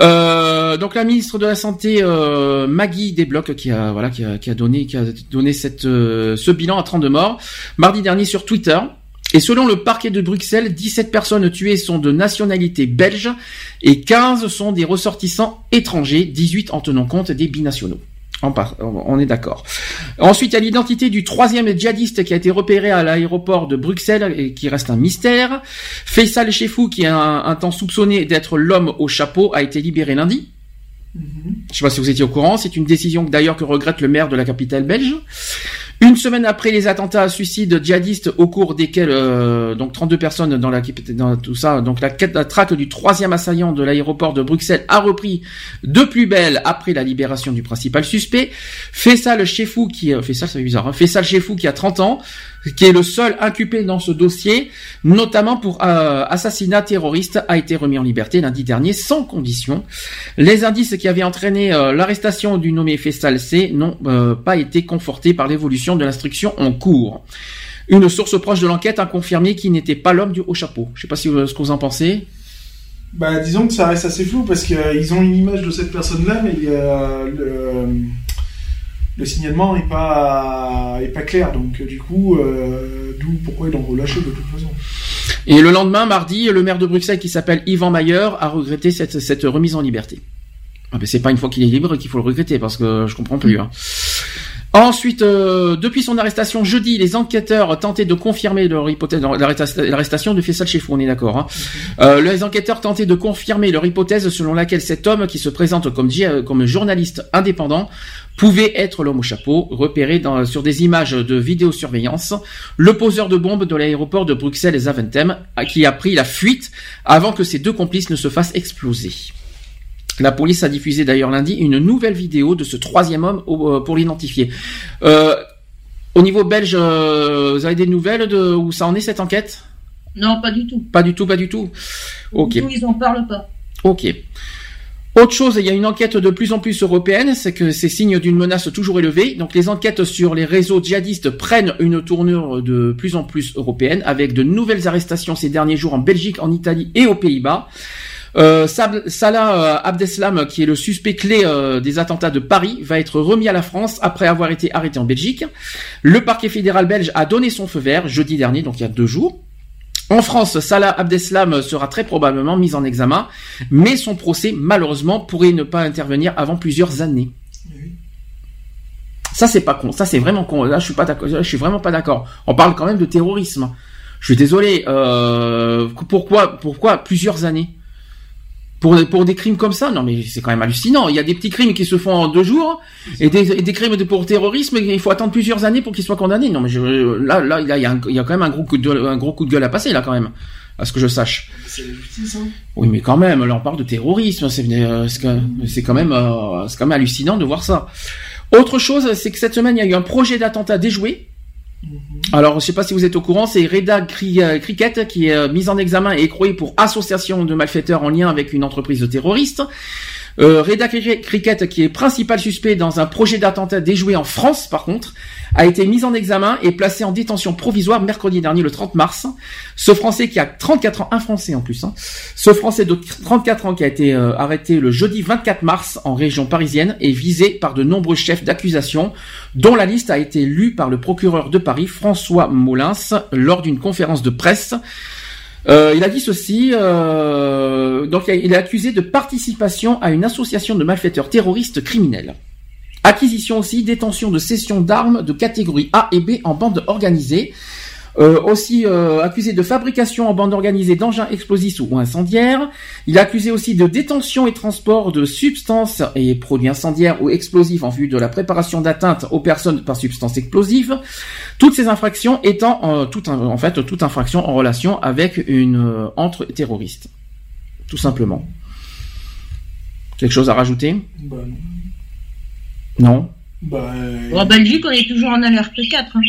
Euh, donc la ministre de la santé euh, Maggie Desblocs qui a voilà qui a, donné euh, ce bilan à 32 morts mardi dernier sur Twitter. Et selon le parquet de Bruxelles, 17 personnes tuées sont de nationalité belge et 15 sont des ressortissants étrangers, 18 en tenant compte des binationaux. On, est d'accord. Ensuite, il y a l'identité du troisième djihadiste qui a été repéré à l'aéroport de Bruxelles et qui reste un mystère. Faisal Chefou, qui a un, un temps soupçonné d'être l'homme au chapeau, a été libéré lundi. Je sais pas si vous étiez au courant. C'est une décision d'ailleurs que regrette le maire de la capitale belge. Une semaine après les attentats à suicide djihadistes au cours desquels euh, donc 32 personnes dans la dans tout ça donc la, traque du troisième assaillant de l'aéroport de Bruxelles a repris de plus belle après la libération du principal suspect. Faisal Chefou qui euh, Faisal c'est bizarre hein, Faisal qui a 30 ans qui est le seul inculpé dans ce dossier notamment pour euh, assassinat terroriste a été remis en liberté lundi dernier sans condition. Les indices qui avaient entraîné euh, l'arrestation du nommé Faisal C n'ont euh, pas été confortés par l'évolution de l'instruction en cours. Une source proche de l'enquête a confirmé qu'il n'était pas l'homme du haut chapeau. Je sais pas si vous, ce que vous en pensez. Bah, disons que ça reste assez flou parce qu'ils ont une image de cette personne-là, mais euh, le, le signalement est pas est pas clair. Donc euh, du coup, euh, d'où pourquoi ils l'ont relâché de toute façon. Et le lendemain, mardi, le maire de Bruxelles, qui s'appelle Yvan Mayer, a regretté cette, cette remise en liberté. Ah ben c'est pas une fois qu'il est libre qu'il faut le regretter, parce que je comprends plus. Hein. Ensuite, euh, depuis son arrestation jeudi, les enquêteurs tentaient de confirmer leur hypothèse, l'arrestation de Faisal Chefou, on est d'accord. Hein. Euh, les enquêteurs tentaient de confirmer leur hypothèse selon laquelle cet homme, qui se présente comme, comme journaliste indépendant, pouvait être l'homme au chapeau, repéré dans, sur des images de vidéosurveillance, le poseur de bombes de l'aéroport de Bruxelles et Zaventem, qui a pris la fuite avant que ses deux complices ne se fassent exploser. La police a diffusé d'ailleurs lundi une nouvelle vidéo de ce troisième homme euh, pour l'identifier. Euh, au niveau belge, euh, vous avez des nouvelles de où ça en est cette enquête? Non, pas du tout. Pas du tout, pas du tout. Ok. Ils en parlent pas. Ok. Autre chose, il y a une enquête de plus en plus européenne, c'est que c'est signe d'une menace toujours élevée. Donc les enquêtes sur les réseaux djihadistes prennent une tournure de plus en plus européenne, avec de nouvelles arrestations ces derniers jours en Belgique, en Italie et aux Pays-Bas. Euh, Salah euh, Abdeslam, qui est le suspect clé euh, des attentats de Paris, va être remis à la France après avoir été arrêté en Belgique. Le parquet fédéral belge a donné son feu vert jeudi dernier, donc il y a deux jours. En France, Salah Abdeslam sera très probablement mis en examen, mais son procès, malheureusement, pourrait ne pas intervenir avant plusieurs années. Ça, c'est pas con. Ça, c'est vraiment con. Là, je suis pas d'accord. Je suis vraiment pas d'accord. On parle quand même de terrorisme. Je suis désolé. Euh, pourquoi, pourquoi plusieurs années? Pour, pour des crimes comme ça, non mais c'est quand même hallucinant. Il y a des petits crimes qui se font en deux jours et des, et des crimes de, pour terrorisme, il faut attendre plusieurs années pour qu'ils soient condamnés. Non mais je, là, là, il y a, un- il y a quand même un gros coup de, un gros coup de gueule à passer là quand même, à ce que je sache. C'est la justice, hein. Oui, mais quand même, là on parle de terrorisme, c'est euh, c'est quand même euh, c'est quand même hallucinant de voir ça. Autre chose, c'est que cette semaine il y a eu un projet d'attentat déjoué. Alors, je sais pas si vous êtes au courant, c'est Reda euh, Cricket qui est euh, mise en examen et écrouée pour association de malfaiteurs en lien avec une entreprise de terroristes. Euh, Reda Cri- Cricket, qui est principal suspect dans un projet d'attentat déjoué en France, par contre, a été mis en examen et placé en détention provisoire mercredi dernier, le 30 mars. Ce Français qui a 34 ans, un Français en plus, hein. ce Français de 34 ans qui a été euh, arrêté le jeudi 24 mars en région parisienne est visé par de nombreux chefs d'accusation, dont la liste a été lue par le procureur de Paris, François Molins, lors d'une conférence de presse. Euh, il a dit ceci, euh, donc il est accusé de participation à une association de malfaiteurs terroristes criminels. Acquisition aussi, détention de cession d'armes de catégorie A et B en bande organisée. Euh, aussi euh, accusé de fabrication en bande organisée d'engins explosifs ou incendiaires. Il est accusé aussi de détention et transport de substances et produits incendiaires ou explosifs en vue de la préparation d'atteinte aux personnes par substances explosives. Toutes ces infractions étant euh, en fait toute infraction en relation avec une euh, entre terroriste. Tout simplement. Quelque chose à rajouter? Bah, non. Non? Bah, euh, En Belgique, on est toujours en alerte 4. hein.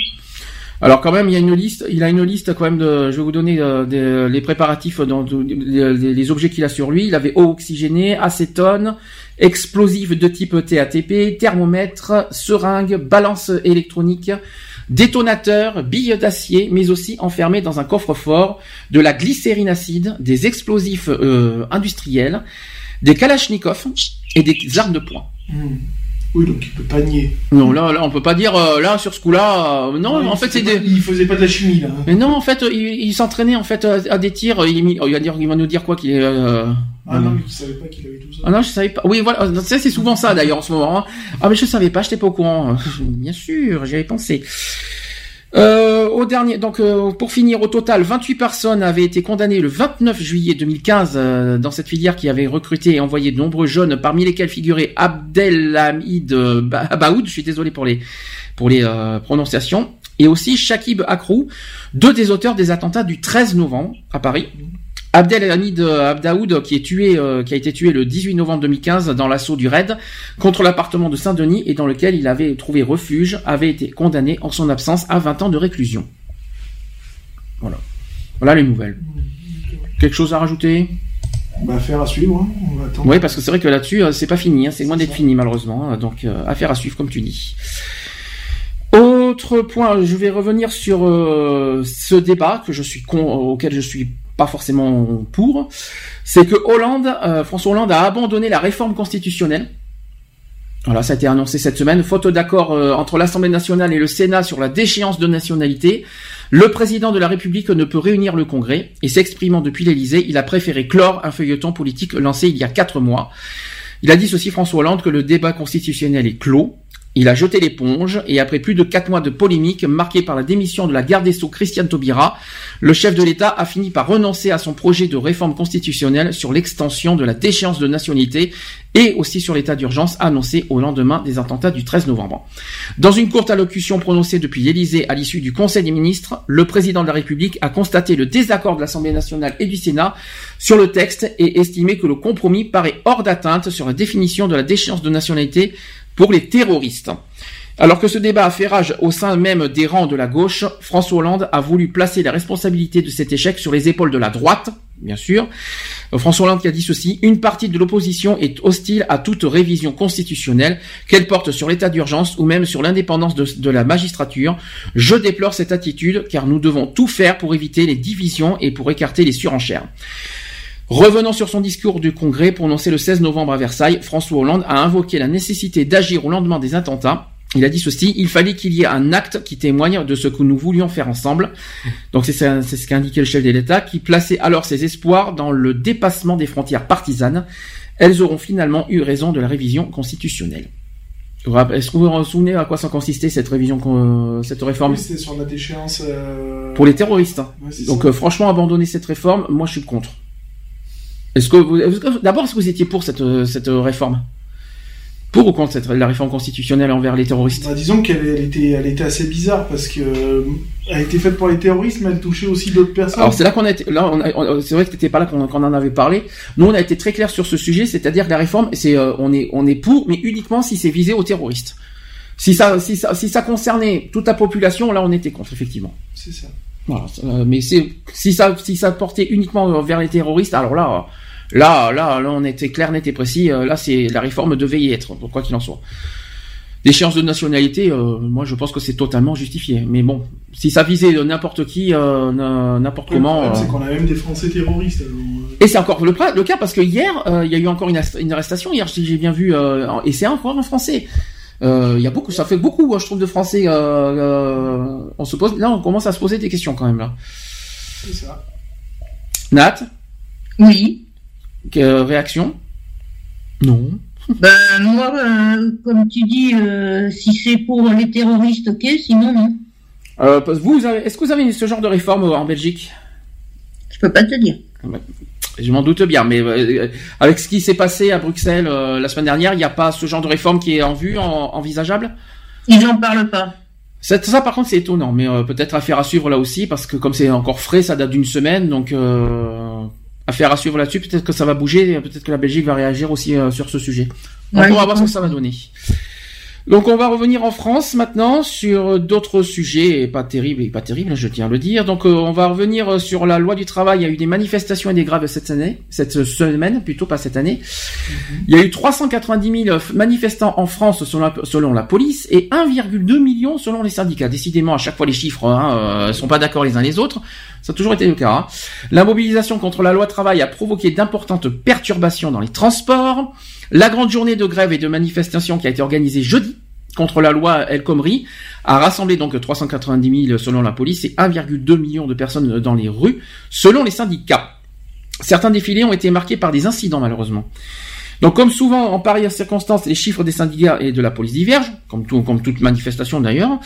Alors quand même, il y a une liste. Il a une liste quand même de. Je vais vous donner euh, les préparatifs dans les objets qu'il a sur lui. Il avait eau oxygénée, acétone, explosifs de type TATP, thermomètre, seringue, balance électronique, détonateur, billes d'acier, mais aussi enfermé dans un coffre-fort de la glycérine acide, des explosifs euh, industriels, des kalachnikovs et des armes de poing. hmm. Oui, donc il peut pas nier. Non, là, là, on peut pas dire euh, là sur ce coup-là. euh, non, en fait, c'est des. Il faisait pas de la chimie, là. hein. Mais non, en fait, il, il s'entraînait en fait à, à des tirs. Il, il va dire, il va nous dire quoi qu'il est. euh, Ah non, mais tu savais pas qu'il avait tout ça. Ah non, je savais pas. Oui, voilà. Ça, c'est souvent ça d'ailleurs en ce moment. hein. Ah mais je savais pas, j'étais pas au courant. Bien sûr, j'y avais pensé. Euh, au dernier, donc euh, pour finir, au total, 28 personnes avaient été condamnées le 29 juillet 2015 euh, dans cette filière qui avait recruté et envoyé de nombreux jeunes, parmi lesquels figurait Abdelhamid euh, Ba- Baoud. Je suis désolé pour les pour les euh, prononciations. Et aussi Shakib Akrou, deux des auteurs des attentats du 13 novembre à Paris. Abdelhamid Abdaoud, qui est tué, euh, qui a été tué le 18 novembre 2015 dans l'assaut du raid contre l'appartement de Saint-Denis et dans lequel il avait trouvé refuge, avait été condamné en son absence à 20 ans de réclusion. Voilà. Voilà les nouvelles. Quelque chose à rajouter? Bah, affaire à suivre, hein. on va attendre. Oui, parce que c'est vrai que là-dessus, euh, c'est pas fini, hein, c'est loin d'être fini malheureusement. hein, Donc, euh, affaire à suivre, comme tu dis. Autre point, je vais revenir sur euh, ce débat que je suis con, auquel je suis pas forcément pour, c'est que Hollande, euh, François Hollande a abandonné la réforme constitutionnelle. Voilà, ça a été annoncé cette semaine. Faute d'accord euh, entre l'Assemblée nationale et le Sénat sur la déchéance de nationalité, le président de la République ne peut réunir le Congrès et s'exprimant depuis l'Élysée, il a préféré clore un feuilleton politique lancé il y a quatre mois. Il a dit ceci François Hollande que le débat constitutionnel est clos. Il a jeté l'éponge et après plus de quatre mois de polémique marquée par la démission de la garde des Sceaux Christiane Taubira, le chef de l'État a fini par renoncer à son projet de réforme constitutionnelle sur l'extension de la déchéance de nationalité et aussi sur l'état d'urgence annoncé au lendemain des attentats du 13 novembre. Dans une courte allocution prononcée depuis l'Élysée à l'issue du Conseil des ministres, le président de la République a constaté le désaccord de l'Assemblée nationale et du Sénat sur le texte et estimé que le compromis paraît hors d'atteinte sur la définition de la déchéance de nationalité pour les terroristes. Alors que ce débat a fait rage au sein même des rangs de la gauche, François Hollande a voulu placer la responsabilité de cet échec sur les épaules de la droite, bien sûr. François Hollande qui a dit ceci, une partie de l'opposition est hostile à toute révision constitutionnelle, qu'elle porte sur l'état d'urgence ou même sur l'indépendance de, de la magistrature. Je déplore cette attitude car nous devons tout faire pour éviter les divisions et pour écarter les surenchères. Revenant sur son discours du Congrès prononcé le 16 novembre à Versailles, François Hollande a invoqué la nécessité d'agir au lendemain des attentats. Il a dit ceci, il fallait qu'il y ait un acte qui témoigne de ce que nous voulions faire ensemble. Donc c'est ce qu'a indiqué le chef de l'État, qui plaçait alors ses espoirs dans le dépassement des frontières partisanes. Elles auront finalement eu raison de la révision constitutionnelle. Est-ce que vous vous souvenez à quoi ça consistait cette révision, euh, cette réforme? Oui, c'était sur la déchéance. euh, pour les terroristes. hein. Ouais, Donc ça. euh, franchement, abandonner cette réforme, moi je suis contre. Est-ce que vous, d'abord, est-ce que vous étiez pour cette, euh, cette euh, réforme? Pour ou contre cette, la réforme constitutionnelle envers les terroristes? Bah, disons qu'elle elle était, elle était assez bizarre parce que euh, elle a été faite pour les terroristes, mais elle touchait aussi d'autres personnes. Alors c'est là qu'on a été, là c'est vrai que t'étais pas là qu'on en avait parlé. Nous on a été très clair sur ce sujet, c'est-à-dire que la réforme, c'est euh, on est on est pour, mais uniquement si c'est visé aux terroristes. Si ça si ça si ça concernait toute la population, là on était contre effectivement. C'est ça. Voilà, euh, mais si ça si ça portait uniquement vers les terroristes, alors là euh, là là là on était clair, net et précis. euh, Là c'est la réforme devait y être, quoi qu'il en soit. L'échéance de nationalité, euh, moi je pense que c'est totalement justifié. Mais bon, si ça visait n'importe qui, euh, n'importe Le comment. euh, c'est qu'on a même des Français terroristes. et c'est encore le, cas parce que hier, il y a eu encore une, une arrestation. Hier, si j'ai bien vu, euh, et c'est encore en français. Euh, Il y a beaucoup, ça fait beaucoup, euh, je trouve, de Français. Euh, euh, on se pose, là, on commence à se poser des questions quand même là. c'est ça. Nat, Oui. que- réaction? Non. Ben, moi, euh, comme tu dis, euh, si c'est pour les terroristes, ok, sinon, non. Euh, vous, est-ce que vous avez ce genre de réforme en Belgique? Je peux pas te dire. Je m'en doute bien, mais euh, avec ce qui s'est passé à Bruxelles euh, la semaine dernière, il n'y a pas ce genre de réforme qui est en vue, en- envisageable? Ils en parlent pas. Ça, ça, par contre, c'est étonnant, mais euh, peut-être affaire à suivre là aussi, parce que comme c'est encore frais, ça date d'une semaine, donc affaire à suivre là-dessus. Peut-être que ça va bouger, peut-être que la Belgique va réagir aussi sur ce sujet. Ouais, on va je voir ce que ça va donner. Donc on va revenir en France maintenant sur d'autres sujets, et pas terribles et pas terribles, je tiens à le dire. Donc euh, on va revenir euh, sur la loi du travail. Il y a eu des manifestations et des graves cette année, cette semaine plutôt pas cette année. Il y a eu 390 000 manifestants en France selon la, selon la police et 1,2 million selon les syndicats. Décidément, à chaque fois les chiffres hein, euh, sont pas d'accord les uns les autres. Ça a toujours été le cas. hein. La mobilisation contre la loi travail a provoqué d'importantes perturbations dans les transports. La grande journée de grève et de manifestation qui a été organisée jeudi contre la loi El Khomri a rassemblé donc 390 000 selon la police et 1,2 million de personnes dans les rues selon les syndicats. Certains défilés ont été marqués par des incidents malheureusement. Donc comme souvent en pareille circonstances, les chiffres des syndicats et de la police divergent, comme, tout, comme toute manifestation d'ailleurs.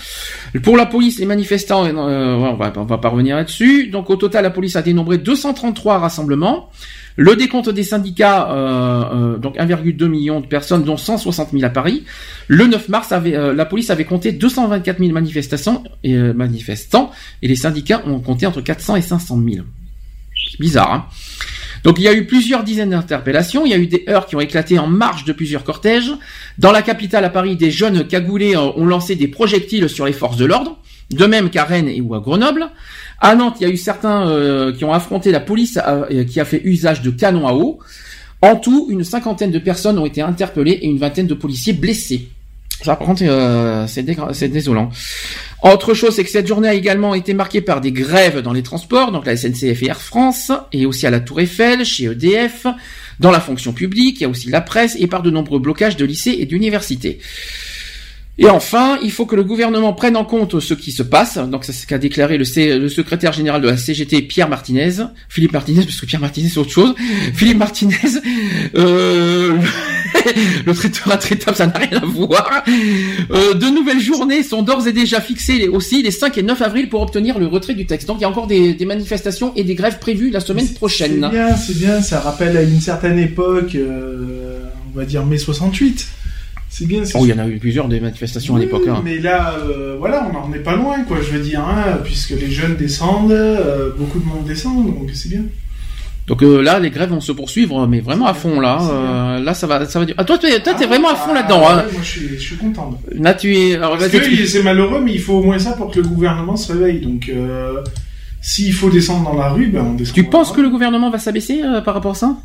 Pour la police, les manifestants, euh, on, va, on va pas revenir là-dessus. Donc au total, la police a dénombré 233 rassemblements. Le décompte des syndicats, euh, euh, donc 1,2 million de personnes, dont 160 000 à Paris. Le 9 mars, euh, la police avait compté 224 000 manifestations et, euh, manifestants, et les syndicats ont compté entre 400 et 500 000. C'est bizarre, hein donc il y a eu plusieurs dizaines d'interpellations, il y a eu des heurts qui ont éclaté en marge de plusieurs cortèges. Dans la capitale à Paris, des jeunes cagoulés euh, ont lancé des projectiles sur les forces de l'ordre, de même qu'à Rennes et ou à Grenoble. À Nantes, il y a eu certains euh, qui ont affronté la police euh, qui a fait usage de canons à eau. En tout, une cinquantaine de personnes ont été interpellées et une vingtaine de policiers blessés. Ça, par contre, euh, c'est désolant. Autre chose, c'est que cette journée a également été marquée par des grèves dans les transports, donc la SNCF et Air France, et aussi à la Tour Eiffel, chez EDF, dans la fonction publique, il y a aussi la presse et par de nombreux blocages de lycées et d'universités. Et enfin, il faut que le gouvernement prenne en compte ce qui se passe. Donc, c'est ce qu'a déclaré le, C- le secrétaire général de la CGT, Pierre Martinez. Philippe Martinez, parce que Pierre Martinez, c'est autre chose. Philippe Martinez, euh, le traiteur intraitable, ça n'a rien à voir. Euh, de nouvelles journées sont d'ores et déjà fixées aussi les 5 et 9 avril pour obtenir le retrait du texte. Donc, il y a encore des, des manifestations et des grèves prévues la semaine prochaine. C'est bien, c'est bien, ça rappelle à une certaine époque, euh, on va dire mai 68. C'est bien, Oh, il y en a eu plusieurs des manifestations à l'époque. hein. Mais là, euh, voilà, on n'en est pas loin, quoi, je veux dire, hein, puisque les jeunes descendent, euh, beaucoup de monde descend, donc c'est bien. Donc euh, là, les grèves vont se poursuivre, mais vraiment à fond là. Euh, là, ça va, ça va. Ah, toi, tu es, toi, t'es vraiment à fond là-dedans. Ah, Hein. moi, je suis, je suis content. Là, tu es. Alors, Parce que c'est malheureux, mais il faut au moins ça pour que le gouvernement se réveille. Donc, euh, s'il faut descendre dans la rue, ben on descend. Tu penses que le gouvernement va s'abaisser par rapport à ça?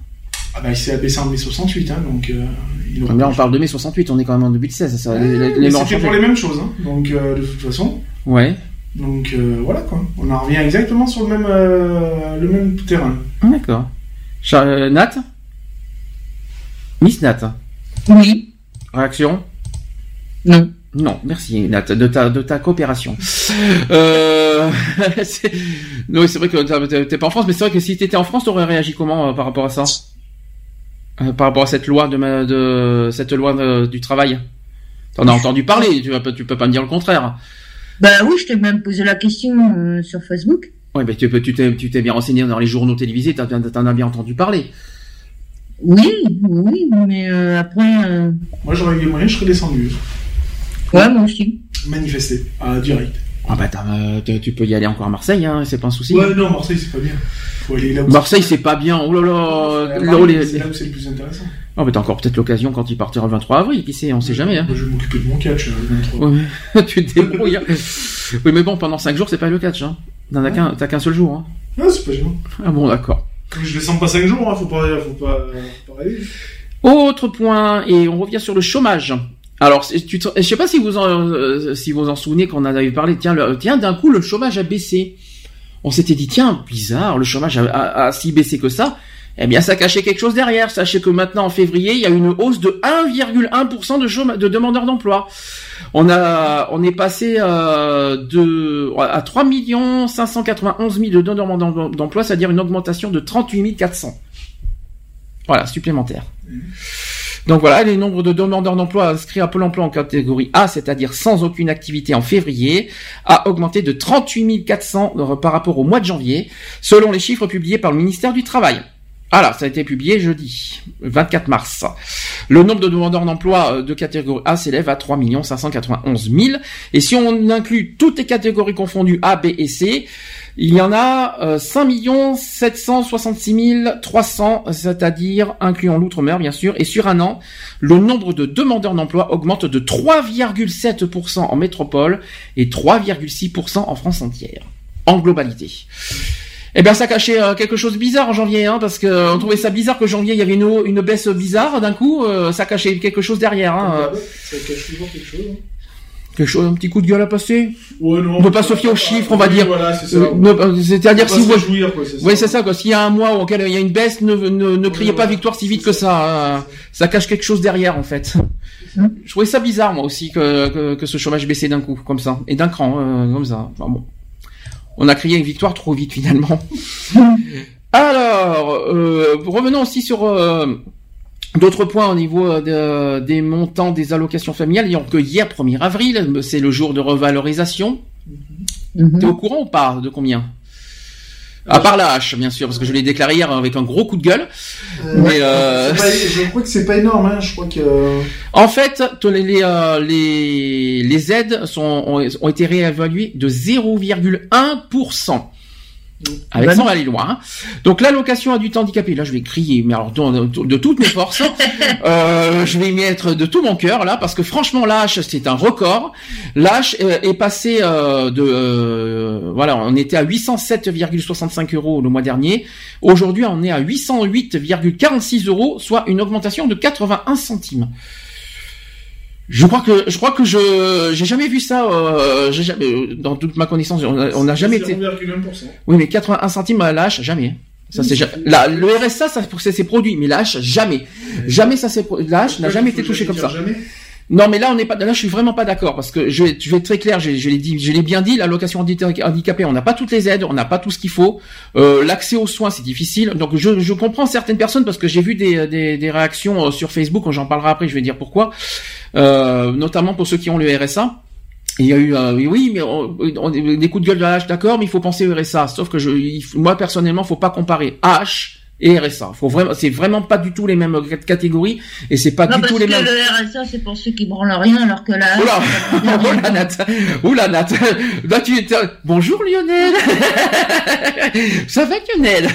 Ah bah, il s'est abaissé en mai 68, hein, donc euh, il aurait Là, on parle de mai 68, on est quand même en 2016. Ça, Ouais, les, C'était pour les mêmes choses, hein, donc euh, de toute façon. Ouais. Donc euh, voilà quoi, on en revient exactement sur le même, euh, le même terrain. Ah, D'accord. Euh, Nat? Miss Nat? Oui. Réaction? Non. Non, merci Nat de ta de ta coopération. euh... c'est- non, c'est vrai que t'es pas en France, mais c'est vrai que si t'étais en France, t'aurais réagi comment euh, par rapport à ça? Euh, Par rapport à cette loi de, ma- de cette loi euh, du travail T'en as entendu parler, tu, vas pas- tu peux pas me dire le contraire. Bah oui, je t'ai même posé la question euh, sur Facebook. Ouais, mais tu peux, tu t'es, tu t'es bien renseigné dans les journaux télévisés, t'as- t'en t'en as bien entendu parler. Oui, oui, mais euh, après, euh, Moi j'aurais eu les moyens, je serais descendu. ouais, moi aussi. Manifester, à direct. Ah bah t'as, euh, t'as- tu peux y aller encore à Marseille, hein, c'est pas un souci. Ouais, non, Marseille c'est pas bien. Faut aller là où Marseille c'est pas bien, oh là là. les- C'est là où c'est le plus intéressant. Oh bah t'as encore peut-être l'occasion quand il partira le 23 avril, qui sait, on sait jamais. Hein. Moi je vais m'occuper de mon catch. euh, le 23. Ouais, tu te débrouilles. hein. oui mais bon, pendant 5 jours c'est pas le catch. Hein. T'en as qu'un, t'as qu'un seul jour. Hein. Ah, c'est pas gênant. Ah bon d'accord. Je descends pas 5 jours, hein, faut pas, faut pas, faut pas. Autre point, et on revient sur le chômage. Alors, tu te- je sais pas si vous en, euh, si vous en souvenez qu'on en avait parlé. Tiens, d'un coup, le chômage a baissé. On s'était dit, tiens, bizarre, le chômage a, si baissé que ça. Eh bien, ça cachait quelque chose derrière. Sachez que maintenant, en février, il y a une hausse de 1,1% de, demandeurs d'emploi. On a, on est passé euh, de à 3 591 000 de demandeurs d'emploi, c'est-à-dire une augmentation de 38 400. Voilà, supplémentaire. Donc voilà, les nombres de demandeurs d'emploi inscrits à Pôle emploi en catégorie A, c'est-à-dire sans aucune activité en février, a augmenté de 38 400 par rapport au mois de janvier, selon les chiffres publiés par le ministère du Travail. Voilà, ça a été publié jeudi, 24 mars. Le nombre de demandeurs d'emploi euh, de catégorie A s'élève à 3 591 000. Et si on inclut toutes les catégories confondues A, B et C, il y en a euh, 5 766 300, c'est-à-dire incluant l'outre-mer bien sûr. Et sur un an, le nombre de demandeurs d'emploi augmente de 3,7% en métropole et 3,6% en France entière, en globalité. Eh bien, ça cachait euh, quelque chose de bizarre en janvier, hein, parce que euh, on trouvait ça bizarre que janvier il y avait une baisse bizarre d'un coup. euh, ça cachait quelque chose derrière. Hein, euh, Ça cache toujours quelque chose. hein. Quelque chose, un petit coup de gueule à passer. Ouais, non. On peut pas se fier aux chiffres, on va dire. Voilà, c'est ça. Euh, C'est-à-dire si vous, se réjouir, quoi, c'est ça. oui, c'est ça quoi. S'il y a un mois auquel il y a une baisse, ne, ne, ne criez pas victoire si vite que ça. hein. Ça cache quelque chose derrière en fait. Je trouvais ça bizarre moi aussi que, que, que ce chômage baissait d'un coup comme ça et d'un cran euh, comme ça. Enfin, bon, on a crié une victoire trop vite finalement. Alors, euh, revenons aussi sur euh, d'autres points au niveau euh, de- des montants des allocations familiales. Ayant que hier 1er avril, c'est le jour de revalorisation. T'es au courant ou pas de combien? À part la hache, bien sûr, parce que je l'ai déclaré hier avec un gros coup de gueule. Mais euh, C'est pas- je crois que c'est pas énorme, hein. Je crois que. en fait, les, les, euh, les, les aides sont, ont, ont été réévaluées de 0,1%. Avec Bah aller loin. hein. Donc l'allocation adulte handicapé, là je vais crier, mais alors de, de- de toutes mes forces, euh, je vais y mettre de tout mon cœur là, parce que franchement l'âge c'est un record. L'âge euh, est passé euh, de, euh, voilà, on était à 807,65 euros le mois dernier. Aujourd'hui on est à 808,46 euros, soit une augmentation de 81 centimes. Je crois que je crois que je j'ai jamais vu ça euh, j'ai jamais, euh, dans toute ma connaissance on n'a jamais été 0,1%. oui, mais 81 centimes à l'âge, jamais. Ça c'est ja- la- le RSA, ça c'est ses produits, mais hache jamais, jamais ça c'est hache n'a jamais été touchée comme ça. Non, mais là on n'est pas, là je suis vraiment pas d'accord parce que je je vais être très clair, je, l'ai dit, je l'ai bien dit, l'allocation handi- handicapée, on n'a pas toutes les aides, on n'a pas tout ce qu'il faut, euh, l'accès aux soins c'est difficile, donc je, je comprends certaines personnes parce que j'ai vu des, des, des réactions euh, sur Facebook, j'en parlerai après, je vais dire pourquoi, euh, notamment pour ceux qui ont le RSA. Il y a eu euh, oui, mais on, on- des coups de gueule de la hache d'accord mais il faut penser au RSA sauf que je il moi personnellement faut pas comparer H et RSA faut vraiment c'est vraiment pas du tout les mêmes cat- catégories et c'est pas Non, du tout les mêmes. le RSA, c'est pour ceux qui branlent rien, alors que là. Oula, oula Nat, oula Nat, là tu étais... Bonjour Lionel. Ça va Lionel?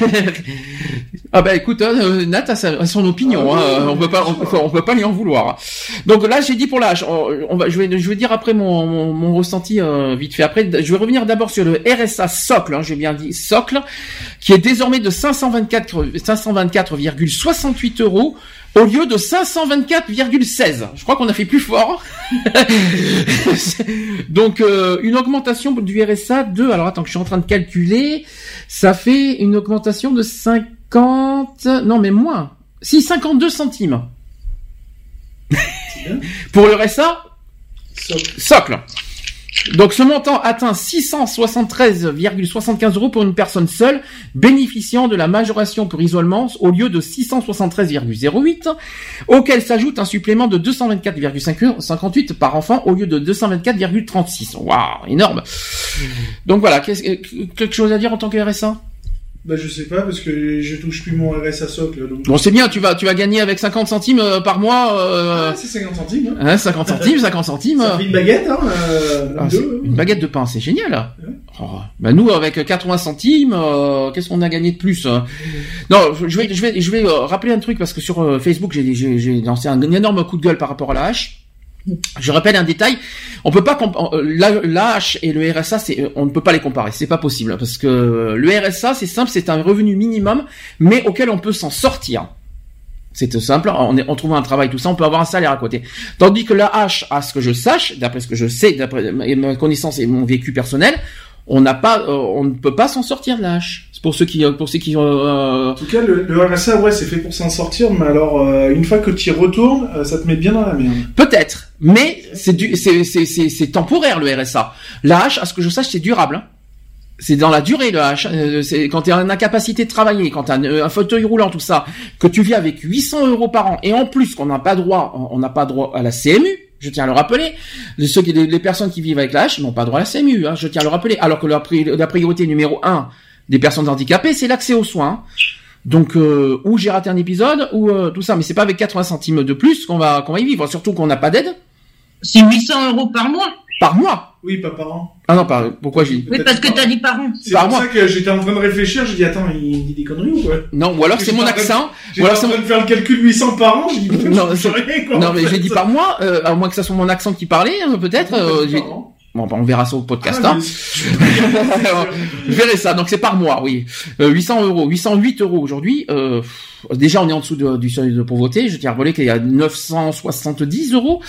Ah bah écoute, euh, Nat a, son opinion, hein, on peut pas, on peut, peut pas lui en vouloir. Donc là j'ai dit pour l'âge, on, va, je vais, je vais dire après mon, mon, mon ressenti euh, vite fait. Après, je vais revenir d'abord sur le RSA socle, hein, j'ai bien dit socle, qui est désormais de 524 524,68 euros au lieu de 524,16. Je crois qu'on a fait plus fort. Donc euh, une augmentation du RSA de alors attends que je suis en train de calculer, ça fait une augmentation de 50 non mais moins. Si 52 centimes. Pour le RSA socle. Donc ce montant atteint 673,75 euros pour une personne seule bénéficiant de la majoration pour isolement au lieu de 673,08 auquel s'ajoute un supplément de 224,58 par enfant au lieu de 224,36. Waouh, énorme. Donc voilà, quelque chose à dire en tant que RSA Bah je sais pas parce que je touche plus mon RSA socle donc. Bon, c'est bien, tu vas tu vas gagner avec 50 centimes euh, par mois euh, Ah, c'est 50 centimes. Hein. hein, 50 centimes, 50 centimes. Ça fait une baguette hein. euh, Ah, deux, une baguette de pain, c'est génial. Oh, bah nous avec 80 centimes, euh, qu'est-ce qu'on a gagné de plus hein? Non, je vais je vais je vais euh, rappeler un truc parce que sur Facebook j'ai j'ai j'ai lancé un énorme coup de gueule par rapport à la hache. Je rappelle un détail, on peut pas euh, la, la hache et le RSA, euh, on ne peut pas les comparer, c'est pas possible parce que le RSA c'est simple, c'est un revenu minimum mais auquel on peut s'en sortir. C'est simple, on, trouve un travail, tout ça, on peut avoir un salaire à côté. Tandis que la hache, à ce que je sache, d'après ce que je sais, d'après ma connaissance et mon vécu personnel, on n'a pas, euh, on ne peut pas s'en sortir de la hache. C'est pour ceux qui, pour ceux qui, euh, En tout cas, le, le RSA, ouais, c'est fait pour s'en sortir, mais alors, euh, une fois que tu y retournes, euh, ça te met bien dans la merde. peut-être, mais c'est du, c'est, c'est, c'est, c'est temporaire le RSA. La hache, à ce que je sache, c'est durable. hein. C'est dans la durée le H. Euh, C'est quand tu es en incapacité de travailler, quand tu as un, un fauteuil roulant, tout ça, que tu vis avec 800 euros par an, et en plus qu'on n'a pas droit, on n'a pas droit à la CMU. Je tiens à le rappeler. Les, ceux qui, les, personnes qui vivent avec la H n'ont pas droit à la CMU. Hein, je tiens à le rappeler. Alors que la priorité numéro un des personnes handicapées, c'est l'accès aux soins. Donc, euh, ou j'ai raté un épisode, ou euh, tout ça. Mais c'est pas avec 80 centimes de plus qu'on va qu'on va y vivre. Surtout qu'on n'a pas d'aide. C'est 800 euros par mois. Par mois. Oui, pas par an. Ah non, par, pourquoi j'ai Oui, parce que t'as dit par an. C'est Par pour mois. ça que j'étais en train de réfléchir, j'ai dit, attends, il dit des conneries ou quoi? Non, ou alors c'est mon accent. J'étais Ou alors en c'est train de faire le calcul 800 par an, j'ai dit, Non, rien, quoi. Non, mais j'ai dit par mois, euh, à moins que ça soit mon accent qui parlait, hein, peut-être. Euh, Bon, bah, on verra ça au podcast. Ah, hein. Je verrai ça. Donc c'est par mois, oui. Euh, 800 euros, 808 euros aujourd'hui. Euh, déjà, on est en dessous de- du seuil de pauvreté. Je tiens à rappeler qu'il y a 970 euros.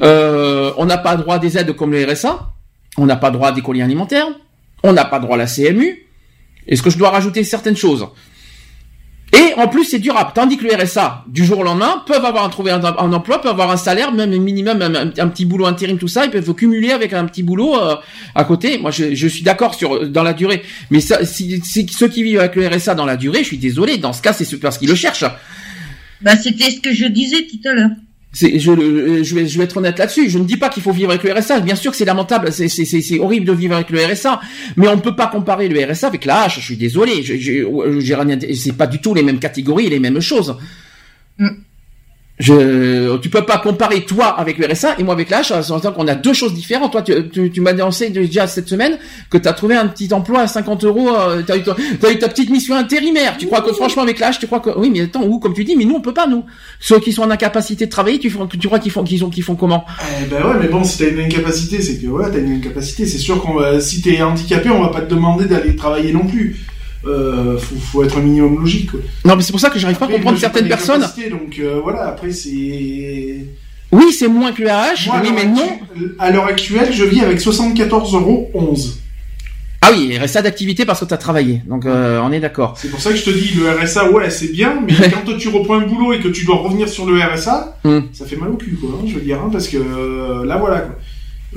Euh, on n'a pas droit à des aides comme le RSA. On n'a pas droit à des colis alimentaires. On n'a pas droit à la CMU. Est-ce que je dois rajouter certaines choses? Et en plus, c'est durable. Tandis que le RSA, du jour au lendemain, peuvent avoir un, trouver un, un emploi, peuvent avoir un salaire, même un minimum, un, petit boulot intérim, tout ça. Ils peuvent cumuler avec un petit boulot euh, à côté. Moi, je, suis d'accord sur dans la durée. Mais si- ceux qui vivent avec le RSA dans la durée, je suis désolé. Dans ce cas, c'est parce qu'ils le cherchent. Bah, c'était ce que je disais tout à l'heure. Je, le- je, vais, être honnête là-dessus. Je ne dis pas qu'il faut vivre avec le RSA. Bien sûr que c'est lamentable, c'est, horrible de vivre avec le RSA. Mais on ne peut pas comparer le RSA avec la H. Je suis désolé. Je, je, rien- c'est pas du tout les mêmes catégories les mêmes choses. Je, tu peux pas comparer toi avec le RSA et moi avec H. En tant qu'on a deux choses différentes. Toi, tu, tu, tu m'as annoncé déjà cette semaine que tu as trouvé un petit emploi à 50 euros. Euh, t'as eu, ta- t'as eu ta petite mission intérimaire. Tu crois que franchement avec H, tu crois que oui, mais attends, ou comme tu dis, mais nous on peut pas nous. Ceux qui sont en incapacité de travailler, tu, tu crois qu'ils font, qu'ils ont, qu'ils font comment? Eh ben ouais, mais bon, si t'as une incapacité, c'est que ouais, t'as une incapacité. C'est sûr qu'on va, si t'es handicapé, on va pas te demander d'aller travailler non plus. Euh, faut, faut être un minimum logique. Quoi. Non, mais c'est pour ça que j'arrive pas à comprendre certaines personnes. Donc euh, voilà, après c'est. Oui, c'est moins que le RH, Moi, oui, mais non. À l'heure actuelle, je vis avec 74 euros 11. Ah oui, RSA d'activité parce que tu as travaillé. Donc euh, on est d'accord. C'est pour ça que je te dis, le RSA, ouais, c'est bien, mais quand tu reprends un boulot et que tu dois revenir sur le RSA, Hmm. ça fait mal au cul, quoi, hein, je veux dire, hein, parce que euh, là, voilà, quoi.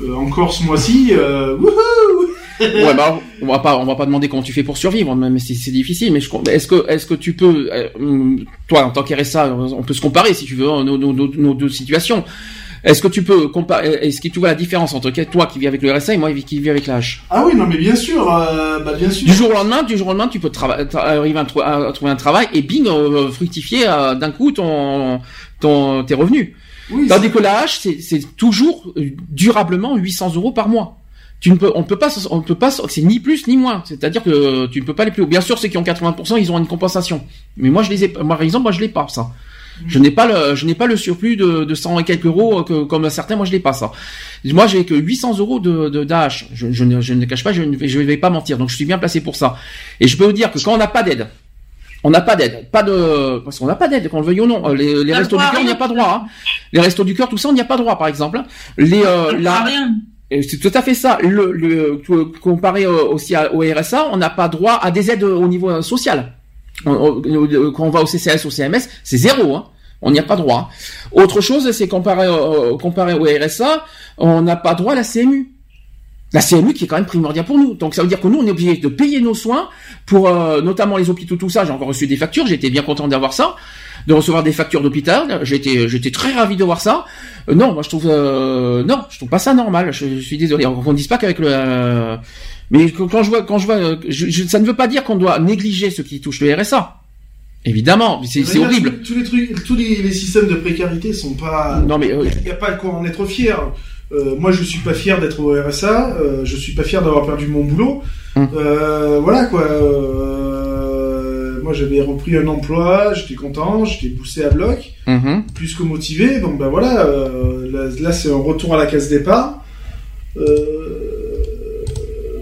Euh, encore ce mois-ci, euh, wouhou ouais, bah, on va pas, on va pas demander comment tu fais pour survivre, mais c'est c'est difficile. Mais je, est-ce que, est-ce que tu peux, euh, hum, toi, en tant qu'RSA, on peut se comparer si tu veux hein, nos, nos, nos, nos deux situations. Est-ce que tu peux comparer, est-ce que tu vois la différence entre toi qui vis avec le RSA et moi qui vis avec la H Ah oui, non, mais bien sûr, euh, bah bien sûr. Du jour au lendemain, du jour au lendemain, tu peux arriver à, trou- à trouver un travail et bing, euh, fructifier euh, d'un coup ton, ton, tes revenus. Oui, Tandis que la H, c'est- c'est toujours euh, durablement 800 euros par mois. Tu ne peux, on peut pas, on peut pas, c'est ni plus ni moins. C'est-à-dire que tu ne peux pas les plus haut. Bien sûr, ceux qui ont 80%, ils ont une compensation. Mais moi, je les ai, par exemple, moi, je l'ai pas, ça. Je n'ai pas le, je n'ai pas le surplus de, de 100 et quelques euros que, comme certains, moi, je l'ai pas, ça. Moi, j'ai que 800 euros de, de, d'AH. Je, je, ne, je ne cache pas, je ne vais, je vais pas mentir. Donc, je suis bien placé pour ça. Et je peux vous dire que quand on n'a pas d'aide, on n'a pas d'aide, pas de, parce qu'on n'a pas d'aide, qu'on le veuille ou non. Les, les restos du cœur, on n'y a pas droit. hein. Les restos du cœur, tout ça, on n'y a pas droit, par exemple. Les, euh, T'as la- rien. C'est tout à fait ça. Le, le comparé aussi à- au RSA, on n'a pas droit à des aides au niveau euh, social. Quand on va au CCS, au CMS, c'est zéro. Hein. On n'y a pas droit. Autre chose, c'est comparé, au- comparé au RSA, on n'a pas droit à la CMU. La CMU qui est quand même primordiale pour nous. Donc ça veut dire que nous, on est obligé de payer nos soins pour euh, notamment les hôpitaux, tout ça. J'ai encore reçu des factures. J'étais bien content d'avoir ça, de recevoir des factures d'hôpital. J'étais, j'étais très ravi de voir ça. Euh, non, moi je trouve, euh, non, je trouve pas ça normal. Je, je suis désolé. On ne dise pas qu'avec le, euh, mais quand je vois, quand je vois, euh, je- je- ça ne veut pas dire qu'on doit négliger ceux qui touchent le RSA. Évidemment, c'est horrible. Tous, les trucs, tous les, les systèmes de précarité sont pas. Non mais euh, Il n'y a pas quoi en être fier. Euh, moi, je suis pas fier d'être au RSA. Euh, je suis pas fier d'avoir perdu mon boulot. Hum. Euh, voilà quoi. Moi, j'avais repris un emploi. J'étais content. J'étais poussé à bloc, mhm. plus que motivé. Donc ben voilà. euh, là, là, c'est un retour à la case départ. Euh,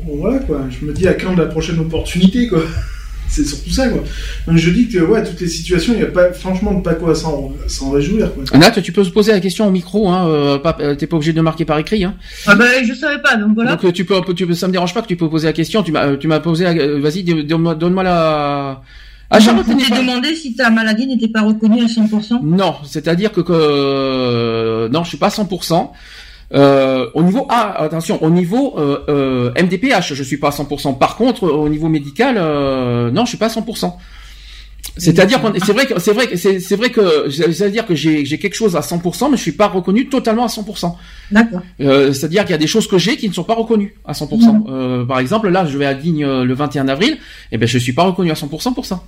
bon voilà quoi. Je me dis à quand la prochaine opportunité quoi? C'est surtout ça quoi. Donc je dis que ouais, toutes les situations, il n'y a pas franchement pas quoi s'en s'en réjouir quoi. Nat, tu peux se poser la question au micro, hein, euh, pas- euh, t'es pas obligé de marquer par écrit. Hein. Ah bah, je savais pas, donc voilà. Donc tu peux, tu peux, ça me dérange pas que tu peux poser la question. Tu m'as, tu m'as posé, la- vas-y, donne- donne-moi, donne-moi la. Ah, Je Charlotte, t'ai n'est pas- demandé si ta maladie n'était pas reconnue à 100%. Non, c'est-à-dire que, que euh, non, je suis pas à 100%. Euh, au niveau ah attention au niveau euh, euh, MDPH je suis pas à 100%. Par contre au niveau médical euh, non je suis pas à 100%. C'est-à-dire c'est vrai que c'est vrai que c'est vrai que c'est-à-dire que j'ai quelque chose à 100% mais je suis pas reconnu totalement à 100%. D'accord. Euh, c'est-à-dire qu'il y a des choses que j'ai qui ne sont pas reconnues à 100%. Mhm. Euh, par exemple là je vais à Digne euh, le 21 avril et ben je suis pas reconnu à 100% pour ça.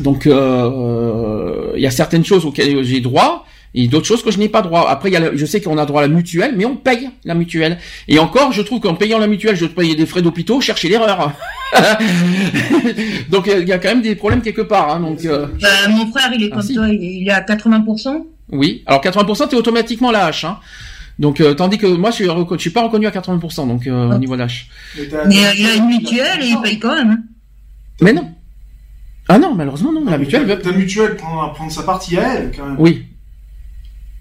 Donc euh, euh, il y a certaines choses auxquelles j'ai droit et d'autres choses que je n'ai pas droit. Après, il y a le- je sais qu'on a droit à la mutuelle, mais on paye la mutuelle. Et encore, je trouve qu'en payant la mutuelle, je paye des frais d'hôpitaux, chercher l'erreur. donc il y a quand même des problèmes quelque part. Hein, donc euh, Bah, mon frère, il est Ah, comme si. toi, il est, il est à 80%. oui. Alors 80%, t'es automatiquement la H. Hein. Donc euh, tandis que moi, je suis, je suis pas reconnu à 80%. Donc euh, au niveau de la H. Mais, euh, il a une mutuelle et il paye quand même. hein. Mais non. Ah non, malheureusement non. La mutuelle. Ta, veut- ta mutuelle prend, prendre sa partie à elle, quand même. Oui.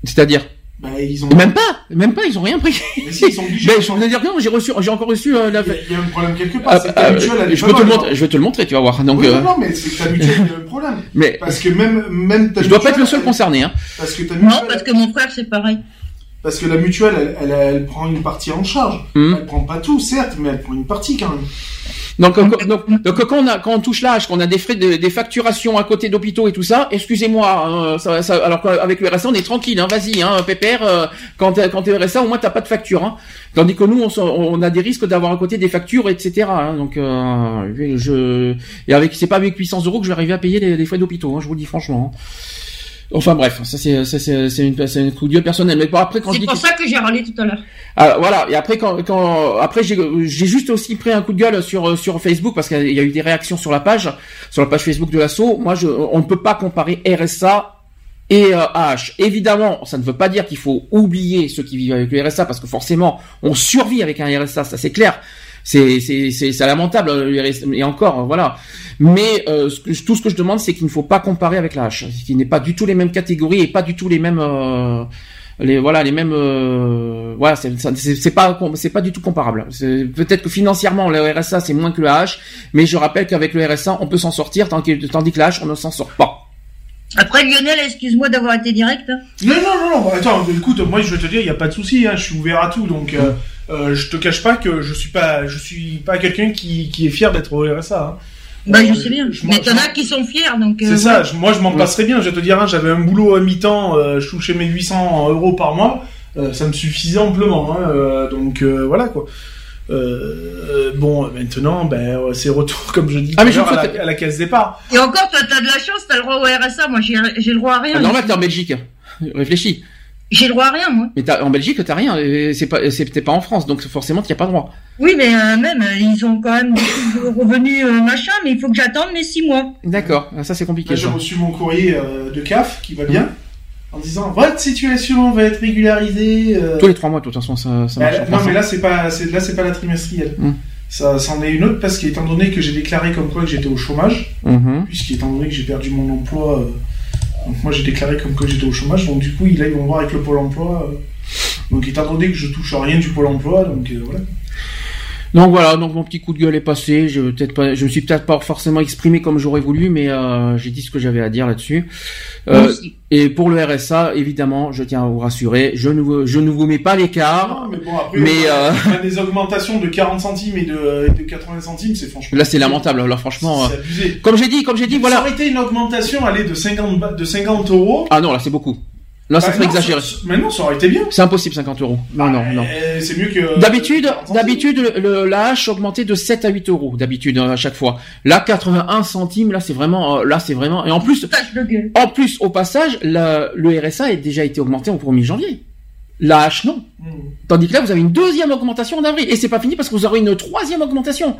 C'est-à-dire. Bah, ils ont. Même pas. Même pas. Ils ont rien pris. Mais si, ils sont obligés. Mais je veux dire que non, j'ai reçu, j'ai encore reçu euh, la. Il y, a, il y a un problème quelque part. C'est que ta ah, mutuelle, elle est je vais te le montrer, je vais te le montrer, tu vas voir. Donc, Oui, euh, non, non, mais c'est que ta mutuelle, y a un problème. mais Parce que même, même ta je dois pas être mutuelle, le seul concerné, hein. Parce que ta Non, mutuelle, parce que mon frère, c'est pareil. Parce que la mutuelle, elle, elle, elle prend une partie en charge. Mhm. Elle prend pas tout, certes, mais elle prend une partie quand même. Donc, euh, donc, donc, quand on a, quand on touche l'âge, qu'on a des frais, de- des facturations à côté d'hôpitaux et tout ça, excusez-moi, hein, ça, ça, alors qu'avec le RSA, on est tranquille, hein, vas-y, hein, pépère, euh, quand t'es, quand t'es RSA, au moins t'as pas de facture, hein. Tandis que nous, on, on a des risques d'avoir à côté des factures, etc. hein. donc, euh, je, et avec, c'est pas avec 800 euros que je vais arriver à payer les, les frais d'hôpitaux, hein, je vous le dis franchement. hein. Enfin bref, ça c'est, ça, c'est, c'est une, c'est un coup de gueule personnel. Mais bon, après quand C'est pour que- ça que j'ai râlé tout à l'heure. ah, voilà. Et après, quand, quand après, j'ai, j'ai juste aussi pris un coup de gueule sur sur Facebook parce qu'il y a eu des réactions sur la page, sur la page Facebook de l'assaut. Moi, je, on ne peut pas comparer RSA et euh, AH. Évidemment, ça ne veut pas dire qu'il faut oublier ceux qui vivent avec le RSA parce que forcément, on survit avec un RSA, ça c'est clair. C'est c'est lamentable et encore voilà. Mais euh, ce que- tout ce que je demande, c'est qu'il ne faut pas comparer avec la H, qui n'est pas du tout les mêmes catégories et pas du tout les mêmes. euh, les voilà les mêmes euh, voilà c'est pas c'est pas du tout comparable peut-être que financièrement le RSA c'est moins que le H mais je rappelle qu'avec le RSA on peut s'en sortir tandis que, tandis que le H on ne s'en sort pas Après, Lionel, excuse-moi d'avoir été direct. hein. Non, non, non, non, attends, écoute, moi je vais te dire, il n'y a pas de souci, hein, je suis ouvert à tout, donc euh, euh, je te cache pas que je suis pas, je suis pas quelqu'un qui, qui est fier d'être au RSA. hein. Bah, Euh, je sais bien. je- Mais t'en as qui sont fiers, donc. euh, C'est ça, je- moi je m'en passerais bien, je vais te dire, hein, j'avais un boulot à mi-temps, euh, je touchais mes 800 euros par mois, euh, ça me suffisait amplement, hein, euh, donc euh, voilà quoi. Euh, bon, maintenant, ben, c'est retour, comme je dis, Ah, mais je à, la, à la caisse départ. Et encore, toi, t'as de la chance, t'as le droit au RSA. Moi, j'ai j'ai le droit à rien. Ah, normal t'es en Belgique réfléchis J'ai le droit à rien, moi. mais t'as- en Belgique t'as rien c'est pas c'est t'es pas en France donc forcément t'y as pas droit Oui, mais euh, même, euh, ils ont quand même beaucoup de revenus euh, machin, mais il faut que j'attende mes six mois. d'accord ça c'est compliqué Là, j'ai reçu mon courrier euh, de CAF qui va bien, en disant votre situation va être régularisée. euh, tous les trois mois de toute façon ça, ça Bah, marche en non, France, mais là, c'est pas, là, c'est pas la trimestrielle. Mm. Ça, c'en est une autre parce qu'étant donné que j'ai déclaré comme quoi que j'étais au chômage, Mhm. puisqu'étant donné que j'ai perdu mon emploi, euh, donc moi j'ai déclaré comme quoi j'étais au chômage, donc du coup, là, ils vont voir avec le Pôle emploi. euh, donc étant donné que je touche rien du Pôle emploi, donc euh, voilà. Donc voilà, donc mon petit coup de gueule est passé. Je peut-être pas, je me suis peut-être pas forcément exprimé comme j'aurais voulu, mais euh, j'ai dit ce que j'avais à dire là-dessus. Euh, et pour le RSA, évidemment, je tiens à vous rassurer, je ne vous, je ne vous mets pas l'écart. Mais bon, après, Mais, a, euh, on a des augmentations de 40 centimes et de, et de 80 centimes, c'est franchement. Là, c'est lamentable. Là, franchement, C'est euh, abusé. comme j'ai dit, comme j'ai dit, Ça voilà. aurait été une augmentation, allez, de 50, ba- de 50 euros. Ah non, là, c'est beaucoup. Ça Bah, serait non, exagéré. ça- Mais non, ça aurait été bien. C'est impossible, 50 euros. Non, non, non. Euh, c'est mieux que. D'habitude, 40 centimes. d'habitude, le, le- la hache augmentait de 7 à 8 euros, d'habitude, euh, à chaque fois. Là, 81 centimes, là, c'est vraiment, euh, là, c'est vraiment, et en plus, Tâche de gueule. en plus, au passage, la- le RSA a déjà été augmenté au 1er janvier. La hache, non. Mm. Tandis que là, vous avez une deuxième augmentation en avril. Et c'est pas fini parce que vous aurez une troisième augmentation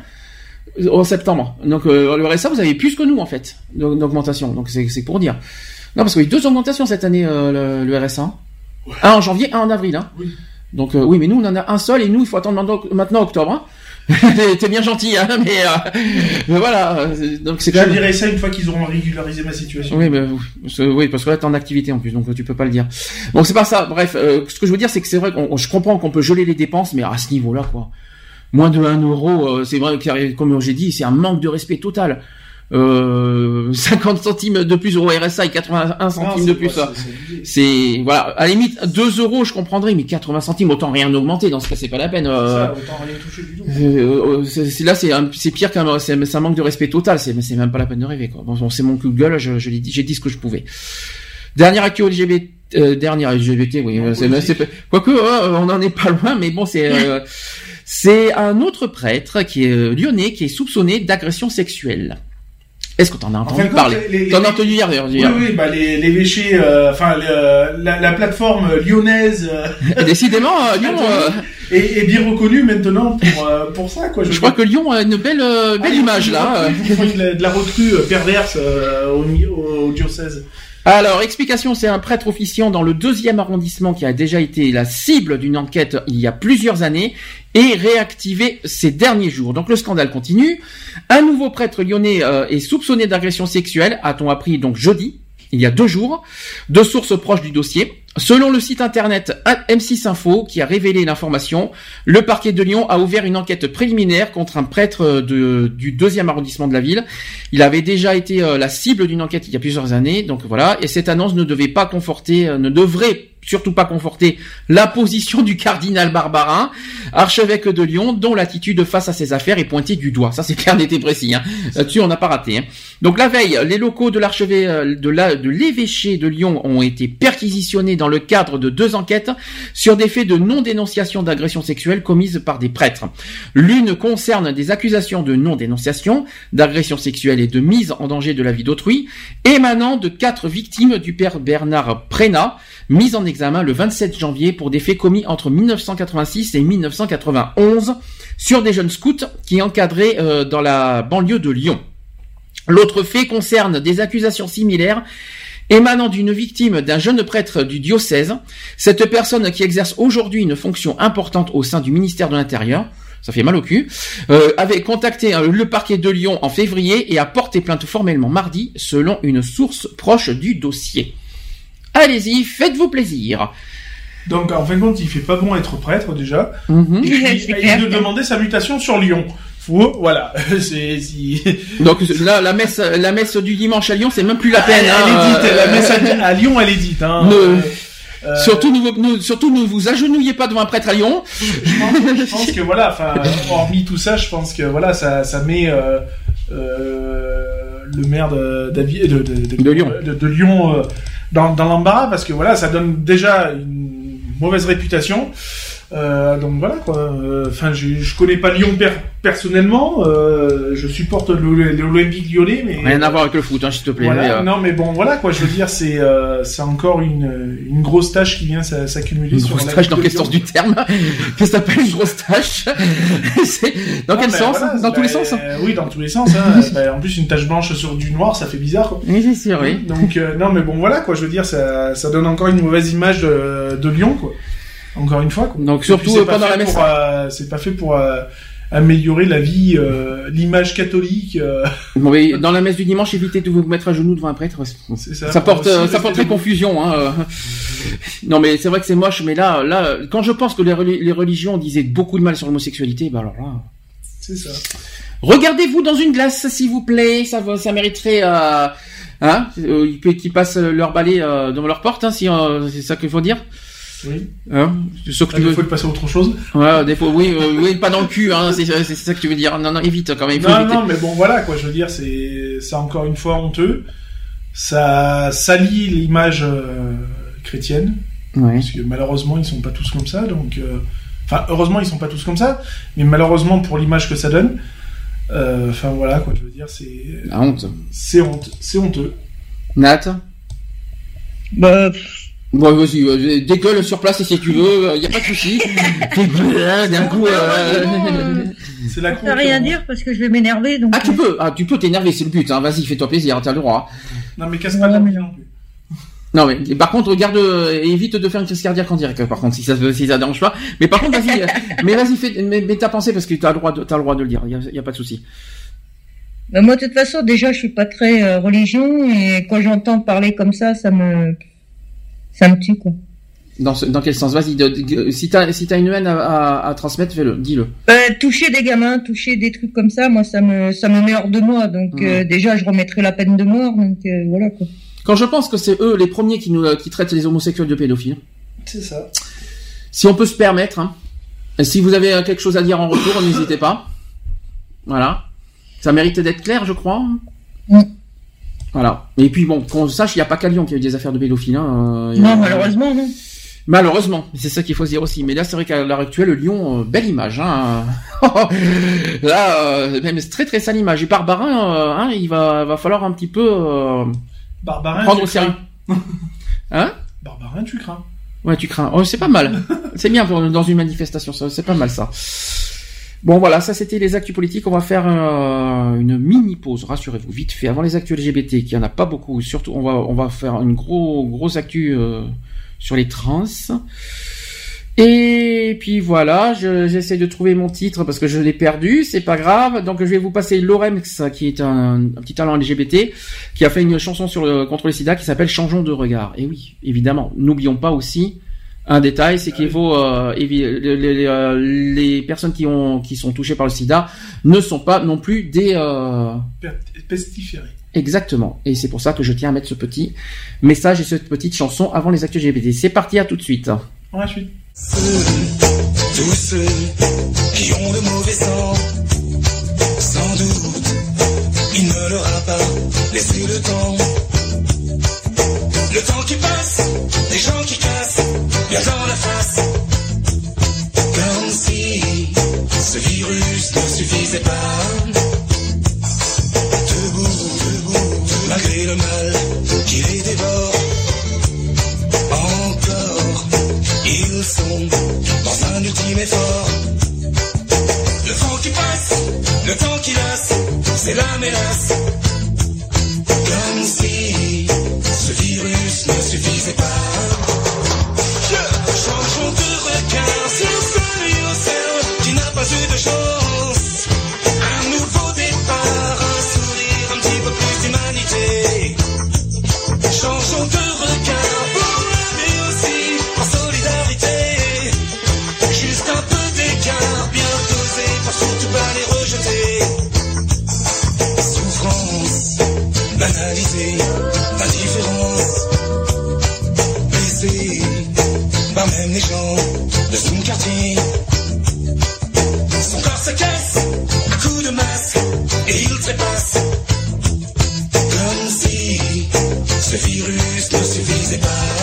euh, en septembre. Donc, euh, le RSA, vous avez plus que nous, en fait, d'au- d'augmentation. Donc, c'est pour dire. Non, parce qu'il y a eu deux augmentations cette année, euh, le, le RSA. Un en janvier, un en avril. Hein. Oui. Donc, euh, oui, mais nous, on en a un seul et nous, il faut attendre maintenant, octobre. Hein. T'es- bien gentil, hein, mais, euh, mais voilà. Donc, c'est Je même... dirais ça une fois qu'ils auront régularisé ma situation. Oui, mais parce que- oui, parce que là t'es en activité en plus, donc tu peux pas le dire. Donc c'est pas ça. Bref, euh, ce que je veux dire, c'est que c'est vrai qu'on, je comprends qu'on peut geler les dépenses, mais à ce niveau-là, quoi, moins de 1 euro, c'est vrai que comme j'ai dit, c'est un manque de respect total. Euh, 50 centimes de plus au RSA et 81 Non, centimes de plus. ça. c'est- voilà, à la limite 2 euros, je comprendrais, mais 80 centimes, autant rien augmenter. Dans ce cas, c'est pas la peine. euh, Ça, autant rien toucher du tout. euh, euh, c'est- là, c'est pire qu'un, c'est un manque de respect total. C'est c'est même pas la peine de rêver. Quoi. Bon, c'est mon coup de gueule. Je, je l'ai dit, j'ai dit ce que je pouvais. Dernière actu LGBT, euh, dernière LGBT, oui. euh, c'est, quoique, euh, on en est pas loin, mais bon, c'est. euh, c'est un autre prêtre qui est lyonnais qui est soupçonné d'agression sexuelle. Est-ce que t'en as En entendu parler? les- les- T'en as entendu hier d'ailleurs. Oui, oui, bah les, les véchés, euh, enfin le- la, la plateforme lyonnaise euh, décidément, euh, Lyon. euh, est, est bien reconnue maintenant pour, euh, pour ça, quoi. je crois que Lyon a une belle, euh, belle Ah, image là. de la, de la recrue euh, perverse euh, au, au, au diocèse. Alors, explication, c'est un prêtre officiant dans le deuxième arrondissement qui a déjà été la cible d'une enquête il y a plusieurs années et réactivé ces derniers jours. Donc le scandale continue. Un nouveau prêtre lyonnais euh, est soupçonné d'agression sexuelle, a-t-on appris donc jeudi, il y a deux jours, de sources proches du dossier. Selon le site internet M6 Info qui a révélé l'information, le parquet de Lyon a ouvert une enquête préliminaire contre un prêtre du deuxième arrondissement de la ville. Il avait déjà été euh, la cible d'une enquête il y a plusieurs années, donc voilà. Et cette annonce ne devait pas conforter, euh, ne devrait surtout pas conforter la position du cardinal Barbarin, archevêque de Lyon, dont l'attitude face à ces affaires est pointée du doigt. Ça c'est clair, n'était précis. Hein. Là-dessus, on n'a pas raté. Hein. Donc la veille, les locaux de l'archevêque euh, de l'évêché de Lyon ont été perquisitionnés dans le cadre de deux enquêtes sur des faits de non-dénonciation d'agression sexuelle commises par des prêtres. L'une concerne des accusations de non-dénonciation, d'agression sexuelle et de mise en danger de la vie d'autrui, émanant de quatre victimes du père Bernard Prénat, mises en examen le 27 janvier pour des faits commis entre 1986 et 1991 sur des jeunes scouts qui encadraient euh, dans la banlieue de Lyon. L'autre fait concerne des accusations similaires émanant d'une victime d'un jeune prêtre du diocèse. Cette personne qui exerce aujourd'hui une fonction importante au sein du ministère de l'Intérieur, ça fait mal au cul, euh, avait contacté euh, le parquet de Lyon en février et a porté plainte formellement mardi, selon une source proche du dossier. Allez-y, faites-vous plaisir. Donc en fin de compte, il fait pas bon être prêtre déjà. Mhm. Et puis, C'est il de demander sa mutation sur Lyon. Faut, voilà, si. Donc là, la messe, la messe du dimanche à Lyon, c'est même plus la peine. elle hein, est dite, euh, la messe à, à Lyon, elle est dite. Hein. Ne- Euh, euh, Surtout, ne vous, ne- surtout ne vous agenouillez pas devant un prêtre à Lyon. je pense, je pense que voilà, enfin, hormis tout ça, je pense que voilà, ça, ça met euh, euh, le maire de, d'Avi- de, de, De Lyon. de, de Lyon euh, dans, dans l'embarras parce que voilà, ça donne déjà une mauvaise réputation. Euh, donc voilà quoi. Euh, Enfin, je, je connais pas Lyon per- personnellement. Euh, je supporte l'O- l'Olympique Lyonnais, mais Rien à voir avec le foot, hein, s'il te plaît. voilà, mais, euh, non mais bon voilà quoi je veux dire c'est euh, c'est encore une, une grosse tâche qui vient s'a- s'accumuler Une sur grosse tâche dans quel sens Lyon. du terme Qu'est-ce que t'appelles une grosse tâche Dans Non, quel sens voilà, Dans bah, tous les sens hein Oui, dans tous les sens. Hein. Bah, en plus, une tache blanche sur du noir, ça fait bizarre. Quoi. Oui, c'est sûr, oui. Donc, euh, non, mais bon, voilà, quoi. Je veux dire, ça, ça donne encore une mauvaise image de, de Lyon, quoi. Encore une fois, quoi. Donc surtout puis, euh, pas fait la messe. euh, c'est pas fait pour euh, améliorer la vie, euh, l'image catholique. Bon, mais dans la messe du dimanche, évitez de vous mettre à genoux devant un prêtre. c'est ça. Ça porte, ça porterait debout. confusion. Hein. Non, mais c'est vrai que c'est moche. Mais là, là, quand je pense que les, reli- les religions disaient beaucoup de mal sur l'homosexualité, bah alors là. C'est ça. Regardez-vous dans une glace, s'il vous plaît. Ça, ça mériterait, hein, qu'ils passent leur balai devant leur porte, hein, si c'est ça qu'il faut dire. Oui. Hein Sauf que Ah, tu il veux. faut passer à autre chose. Ouais, des fois, oui, euh, oui, pas dans le cul, hein. C'est ça que tu veux dire. Non, non, évite quand même. Il faut Non, éviter. non, mais bon, voilà, quoi. Je veux dire, c'est, c'est encore une fois honteux. Ça salit l'image euh, chrétienne. Ouais. Parce que malheureusement, ils sont pas tous comme ça. Donc, euh, enfin, heureusement, ils sont pas tous comme ça. Mais malheureusement, pour l'image que ça donne, euh, enfin voilà, quoi. Je veux dire, c'est, La honte. c'est honte, c'est honteux. Nat? Bah, pff, Bon, vas-y, euh, dégueule sur place si tu veux, il y a pas de souci. D'un coup. euh, C'est la je peux rien dire parce que je vais m'énerver. Donc... Ah, tu peux, ah, tu peux t'énerver, c'est le but. Hein. Vas-y, fais-toi plaisir, t'as le droit. Non, mais casse pas la vie non plus. Non, mais par contre, regarde, euh, évite de faire une crise cardiaque en direct. Par contre, si ça, si ça dérange pas. Mais par contre, vas-y, euh, mais vas-y, fais, mais, mais t'as pensé parce que t'as le droit, de, t'as le droit de le dire. Il y a, y a pas de souci. Bah, moi, de toute façon, déjà, je suis pas très euh, religion et quand j'entends parler comme ça, ça me, ça me tue quoi. Dans, ce- dans quel sens? Vas-y, si t'as, si une haine à, à, à transmettre, fais-le, dis-le. Euh, toucher des gamins, toucher des trucs comme ça, moi, ça me, ça me met hors de moi. Donc Mhm. euh, déjà, je remettrai la peine de mort. Donc euh, voilà quoi. Quand je pense que c'est eux les premiers qui nous, qui traitent les homosexuels de pédophiles. C'est ça. Si on peut se permettre, hein. Si vous avez quelque chose à dire en retour, n'hésitez pas. Voilà. Ça mérite d'être clair, je crois. Mm. Voilà. Et puis bon, qu'on sache, il n'y a pas qu'à Lyon qu'il y a eu des affaires de pédophiles. Hein. euh, a- Non, malheureusement, non. Malheureusement, c'est ça qu'il faut se dire aussi. Mais là, c'est vrai qu'à l'heure actuelle, Lyon, euh, belle image. Hein. là, euh, même très très sale image. Et Barbarin, euh, hein, il va, va falloir un petit peu Barbarin, prendre au sérieux. hein? Barbarin, tu crains. Ouais, tu crains. Oh, c'est pas mal. c'est bien pour, dans une manifestation, c'est pas mal ça. Bon voilà, ça c'était les actus politiques. On va faire une mini pause, rassurez-vous, vite fait, avant les actus LGBT, qui en a pas beaucoup. Surtout, on va on va faire une gros grosse actu euh, sur les trans. Et puis voilà, je- j'essaie de trouver mon titre parce que je l'ai perdu, c'est pas grave. Donc je vais vous passer Lorex, qui est un, un petit talent LGBT, qui a fait une chanson sur le, contre le sida qui s'appelle Changeons de regard. Et oui, évidemment, n'oublions pas aussi un détail, c'est qu'il faut euh, les, les- euh, les personnes qui ont qui sont touchées par le sida ne sont pas non plus des euh, Per- Pestiféré. exactement. Et c'est pour ça que je tiens à mettre ce petit message et cette petite chanson avant les actus LGBT. C'est parti, à tout de suite. Ensuite. Tous ceux qui ont le mauvais sang, sans doute, il ne leur a pas laissé le temps. Le temps qui passe, les gens qui cassent, dans la face. Comme si ce virus ne suffisait pas. Debout, debout, malgré le mal qui les dévore. Encore, ils sont dans un ultime effort. Le temps qui passe, le temps qui lasse, c'est la mélasse. Comme si ce virus ne suffisait pas. Les gens de son quartier. Son corps se casse à coups de masse et il trépasse. Comme si ce virus ne suffisait pas.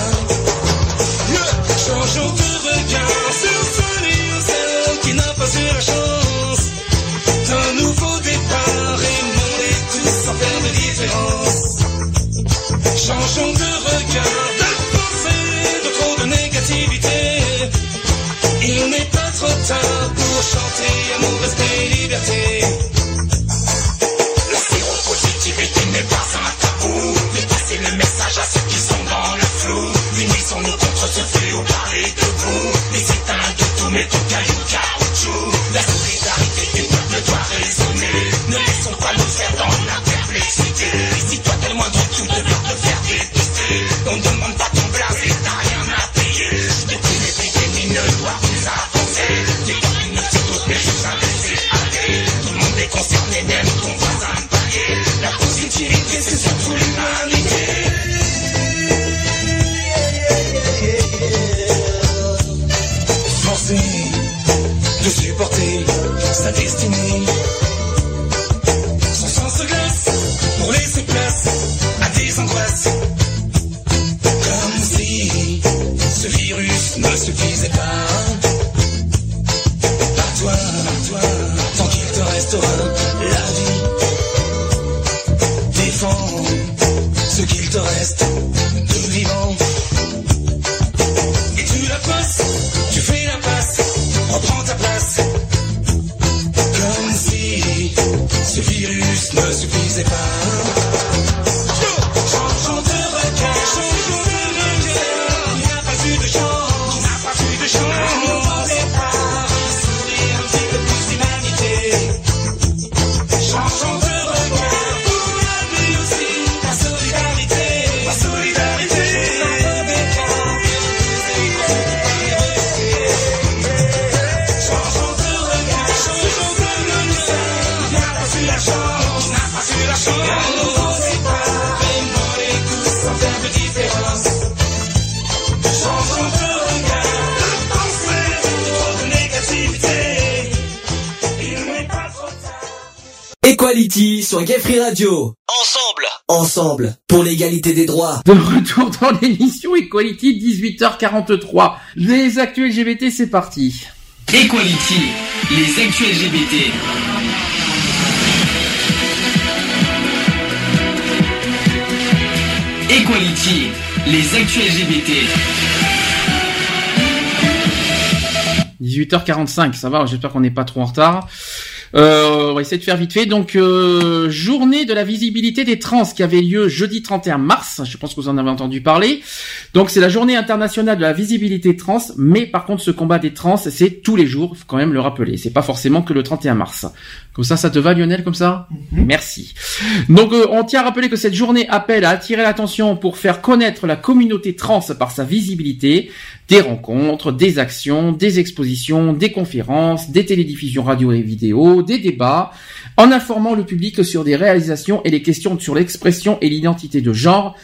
Ensemble. Ensemble pour l'égalité des droits. De retour dans l'émission Equality 18h43. Les actuels LGBT, c'est parti. Equality, les actus LGBT. Equality, les actus LGBT. 18h45, ça va, j'espère qu'on n'est pas trop en retard. Euh, on va essayer de faire vite fait. Donc, euh, journée de la visibilité des trans qui avait lieu jeudi 31 mars. Je pense que vous en avez entendu parler. Donc, c'est la journée internationale de la visibilité trans. Mais par contre, ce combat des trans, c'est tous les jours. Faut quand même le rappeler. C'est pas forcément que le 31 mars. Comme ça, ça te va, Lionel, comme ça Merci. Donc, euh, on tient à rappeler que cette journée appelle à attirer l'attention pour faire connaître la communauté trans par sa visibilité, des rencontres, des actions, des expositions, des conférences, des télédiffusions radio et vidéo, des débats, en informant le public sur des réalisations et les questions sur l'expression et l'identité de genre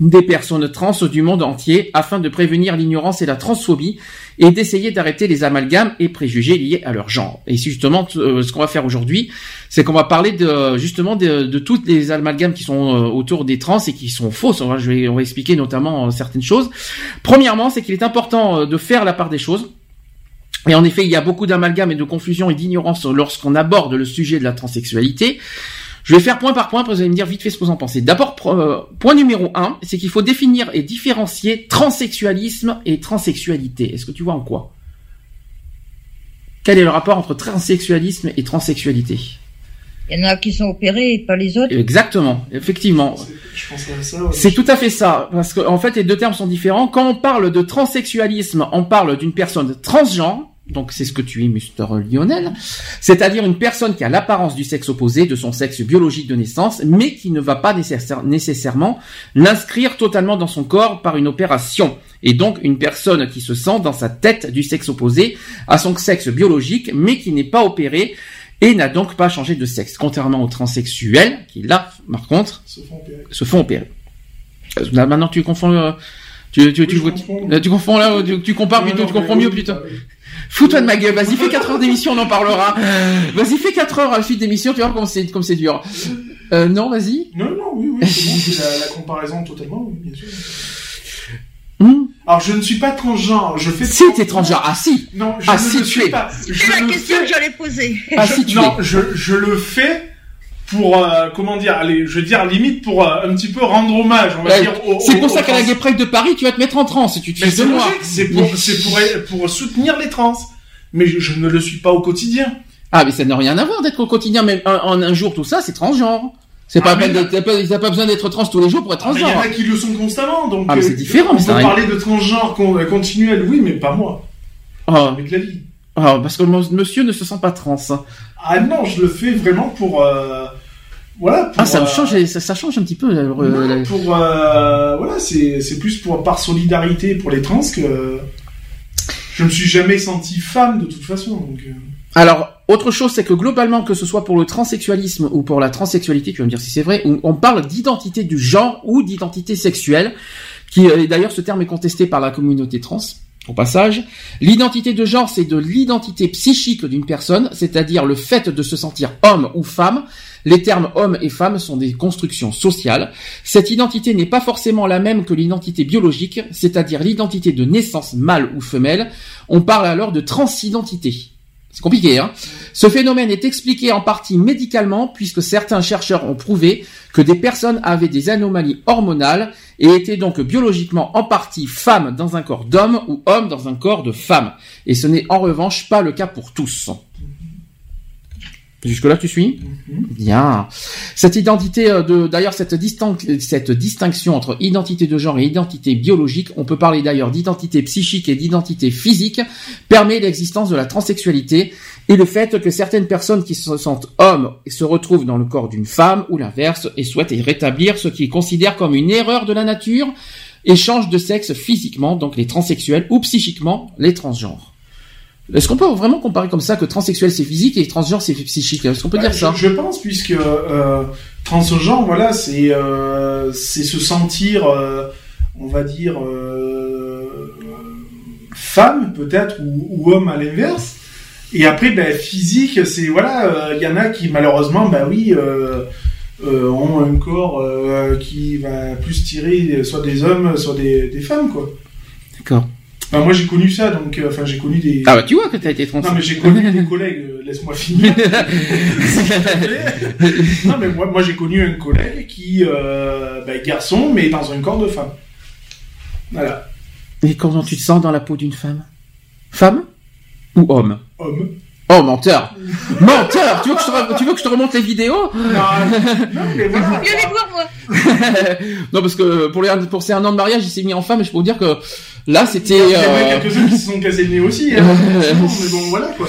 des personnes trans du monde entier afin de prévenir l'ignorance et la transphobie et d'essayer d'arrêter les amalgames et préjugés liés à leur genre. Et justement euh, ce qu'on va faire aujourd'hui, c'est qu'on va parler justement de, toutes les amalgames qui sont euh, autour des trans et qui sont fausses. On va, expliquer notamment euh, certaines choses. Premièrement, c'est qu'il est important de faire la part des choses. Et en effet, il y a beaucoup d'amalgames et de confusion et d'ignorance lorsqu'on aborde le sujet de la transsexualité. Je vais faire point par point, vous allez me dire vite fait ce que vous en pensez. D'abord, euh, point numéro un, c'est qu'il faut définir et différencier transsexualisme et transsexualité. Est-ce que tu vois en quoi? Quel est le rapport entre transsexualisme et transsexualité? Il y en a qui sont opérés et pas les autres. Exactement, effectivement. Ouais. C'est tout à fait ça, parce qu'en en fait les deux termes sont différents. Quand on parle de transsexualisme, on parle d'une personne transgenre, donc c'est ce que tu es, Mister Lionel, c'est-à-dire une personne qui a l'apparence du sexe opposé, de son sexe biologique de naissance, mais qui ne va pas nécessaire- nécessairement l'inscrire totalement dans son corps par une opération. Et donc une personne qui se sent dans sa tête du sexe opposé à son sexe biologique, mais qui n'est pas opéré et n'a donc pas changé de sexe, contrairement aux transsexuels, qui là, par contre, Se font opérer. se font opérer. Euh, Là, maintenant, tu confonds. Tu, tu, tu, tu, tu confonds là, tu, tu compares plutôt, tu confonds mieux plutôt. Fous-toi de ma gueule, vas-y, fais 4 heures d'émission, on en parlera. Vas-y, fais 4 heures à la suite d'émission, tu vois comme c'est, comme c'est dur. Euh, non, vas-y. Non, non, oui, oui, c'est bon, c'est la, la comparaison totalement, oui, bien sûr. Alors, je ne suis pas transgenre, je fais... Si, t'es transgenre, ah si. Non, je Ah, ne si, le tu suis es. pas. C'est la question fais- que j'allais poser. Ah, je- si, tu non, es. je, je le fais pour, euh, comment dire, allez, je veux dire, limite pour euh, un petit peu rendre hommage, on va Ouais, dire, c'est au- pour ça qu'à la. Gay Pride de Paris, tu vas te mettre en transe, tu te Mais c'est de moi. c'est pour, c'est pour, pour soutenir les trans. Mais je, je ne le suis pas au quotidien. Ah, mais ça n'a rien à voir d'être au quotidien, même en, en un jour, tout ça, c'est transgenre. C'est Ah, pas, mais pas, pas besoin d'être trans tous les jours pour être Ah, mais Il y en transgenre. a qui le sont constamment, donc Ah, mais euh, c'est différent, On mais ça peut parler de transgenre euh, continuel, oui, mais pas moi. Ah, Avec la vie. ah, parce que mon- monsieur ne se sent pas trans. Ah non, je le fais vraiment pour, euh, voilà. Pour, Ah, ça me euh, change, ça, ça change un petit peu. euh, non, la- pour, euh, voilà, c'est, plus pour par solidarité pour les trans que je me suis jamais senti femme de toute façon. Donc, Alors, autre chose, c'est que globalement, que ce soit pour le transsexualisme ou pour la transsexualité, tu vas me dire si c'est vrai, on- parle d'identité du genre ou d'identité sexuelle, qui d'ailleurs ce terme est contesté par la communauté trans. Au passage, l'identité de genre, c'est de l'identité psychique d'une personne, c'est-à-dire le fait de se sentir homme ou femme. Les termes homme et femme sont des constructions sociales. Cette identité n'est pas forcément la même que l'identité biologique, c'est-à-dire l'identité de naissance mâle ou femelle. On parle alors de transidentité. C'est compliqué, hein? Ce phénomène est expliqué en partie médicalement, puisque certains chercheurs ont prouvé que des personnes avaient des anomalies hormonales et étaient donc biologiquement en partie femmes dans un corps d'homme ou homme dans un corps de femme. Et ce n'est en revanche pas le cas pour tous. Jusque-là, tu suis Bien. Cette identité euh, de, d'ailleurs, cette, cette distinction entre identité de genre et identité biologique, on peut parler d'ailleurs d'identité psychique et d'identité physique, permet l'existence de la transsexualité et le fait que certaines personnes qui se sentent hommes se retrouvent dans le corps d'une femme ou l'inverse et souhaitent y rétablir ce qu'ils considèrent comme une erreur de la nature et changent de sexe physiquement, donc les transsexuels, ou psychiquement, les transgenres. Est-ce qu'on peut vraiment comparer comme ça que transsexuel c'est physique et transgenre c'est psychique? Est-ce qu'on peut bah, dire je, ça? je pense puisque euh, transgenre, voilà, c'est euh, c'est se sentir, euh, on va dire, femme peut-être ou, ou homme à l'inverse. Et après, ben, physique, c'est voilà, il y en a qui malheureusement, bah oui, ont un corps qui va plus tirer soit des hommes, soit des, des femmes, quoi. D'accord. Enfin, moi j'ai connu ça, donc euh, enfin j'ai connu des. Ah bah tu vois que t'as été trans. Non mais j'ai connu des collègues, euh, laisse-moi finir. non mais moi, moi j'ai connu un collègue qui, euh, bah, garçon, mais dans un corps de femme. Voilà. Et comment tu te sens dans la peau d'une femme? Femme? Ou homme? Homme. Oh menteur Menteur tu veux, que je te, tu veux que je te remonte les vidéos? Non, non mais voilà. Les voir, moi. Non parce que pour, les, pour ces un an de mariage il s'est mis en femme et je peux vous dire que là c'était... Il y en a euh, quelques-uns qui se sont cassés le nez aussi. Hein, mais bon voilà quoi.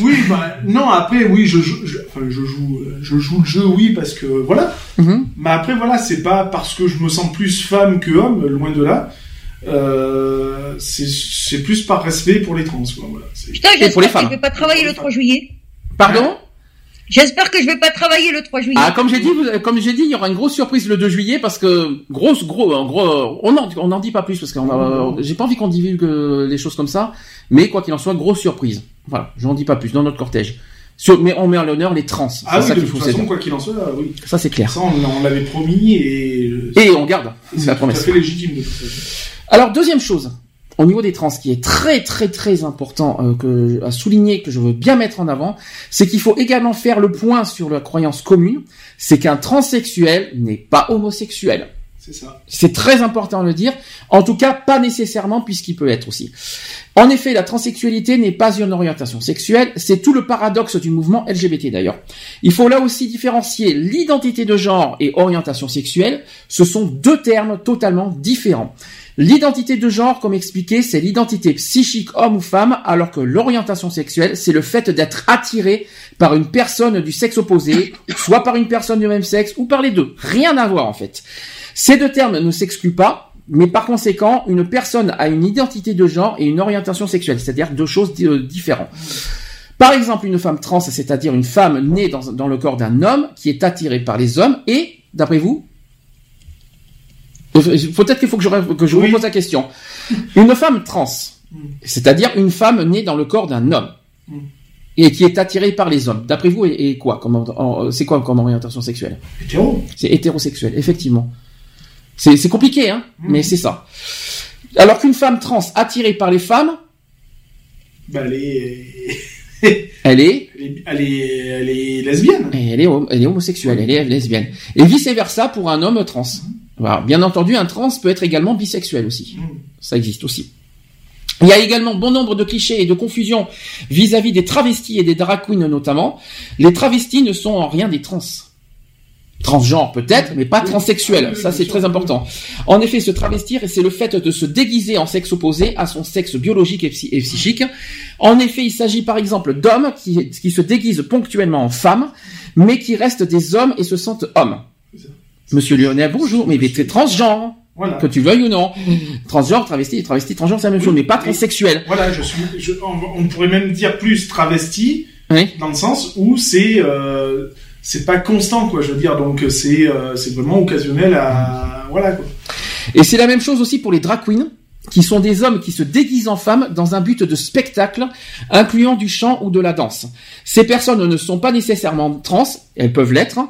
Oui, bah non après oui je joue, je, enfin je joue, euh, je joue le jeu oui parce que voilà. mhm. Mais après, voilà, c'est pas parce que je me sens plus femme que homme, loin de là. Euh, c'est c'est plus par respect pour les trans, quoi. Voilà. Putain, Et pour les j'espère que je vais pas travailler le 3 juillet. Pardon? J'espère que je vais pas travailler le 3 juillet. Ah comme j'ai dit, vous- comme j'ai dit, il y aura une grosse surprise le 2 juillet parce que grosse, gros, en gros, on en, on en dit pas plus parce qu'on a, j'ai pas envie qu'on divulgue euh, les choses comme ça, mais quoi qu'il en soit, grosse surprise. Voilà, j'en dis pas plus dans notre cortège. Sur, mais on met en l'honneur les trans. Ah c'est oui, ça de toute faut façon, quoi qu'il en soit, oui. Ça c'est clair. Ça, on, on l'avait promis et, Et on garde. C'est la tout à promesse. fait légitime de toute façon. Alors deuxième chose, au niveau des trans, qui est très très très important euh, que, à souligner, que je veux bien mettre en avant, c'est qu'il faut également faire le point sur la croyance commune, c'est qu'un transsexuel n'est pas homosexuel. C'est ça. C'est très important de le dire. En tout cas, pas nécessairement puisqu'il peut être aussi. En effet, la transsexualité n'est pas une orientation sexuelle, c'est tout le paradoxe du mouvement LGBT d'ailleurs. Il faut là aussi différencier l'identité de genre et orientation sexuelle. Ce sont deux termes totalement différents. L'identité de genre, comme expliqué, c'est l'identité psychique homme ou femme, alors que l'orientation sexuelle, c'est le fait d'être attiré par une personne du sexe opposé, soit par une personne du même sexe, ou par les deux. Rien à voir en fait. Ces deux termes ne s'excluent pas, mais par conséquent, une personne a une identité de genre et une orientation sexuelle, c'est-à-dire deux choses euh, différentes. Par exemple, une femme trans, c'est-à-dire une femme née dans le corps d'un homme qui est attirée par les hommes et, d'après vous Peut-être qu'il faut que je, que je repose la question. Une femme trans, c'est-à-dire une femme née dans le corps d'un homme Mm. et qui est attirée par les hommes. D'après vous, et, quoi en- C'est quoi comme orientation sexuelle? Hétéro. C'est hétérosexuel, effectivement. C'est compliqué, hein, Mm. mais c'est ça. Alors qu'une femme trans attirée par les femmes, Bah, elle est, elle est elle est, elle lesbienne. Et elle est, hom- elle est homosexuelle, elle est lesbienne. Et vice versa pour un homme trans. Bien entendu, un trans peut être également bisexuel aussi. Ça existe aussi. Il y a également bon nombre de clichés et de confusions vis-à-vis des travestis et des drag queens notamment. Les travestis ne sont en rien des trans. Transgenres peut-être, mais pas transsexuels. Ça, c'est très important. En effet, se travestir, c'est le fait de se déguiser en sexe opposé à son sexe biologique et, psy- et psychique. En effet, il s'agit par exemple d'hommes qui, qui se déguisent ponctuellement en femmes, mais qui restent des hommes et se sentent hommes. Monsieur Lionel, bonjour, mais t'es transgenre. Voilà. Que tu veuilles ou non. Transgenre, travesti, travesti, transgenre, c'est la même chose, mais pas transsexuel. Voilà, je suis, je- on, on pourrait même dire plus travesti, Oui. dans le sens où c'est, euh, c'est pas constant, quoi. Je veux dire, donc c'est, euh, c'est vraiment occasionnel à, voilà, quoi. Et c'est la même chose aussi pour les drag queens, qui sont des hommes qui se déguisent en femmes dans un but de spectacle, incluant du chant ou de la danse. Ces personnes ne sont pas nécessairement trans, elles peuvent l'être.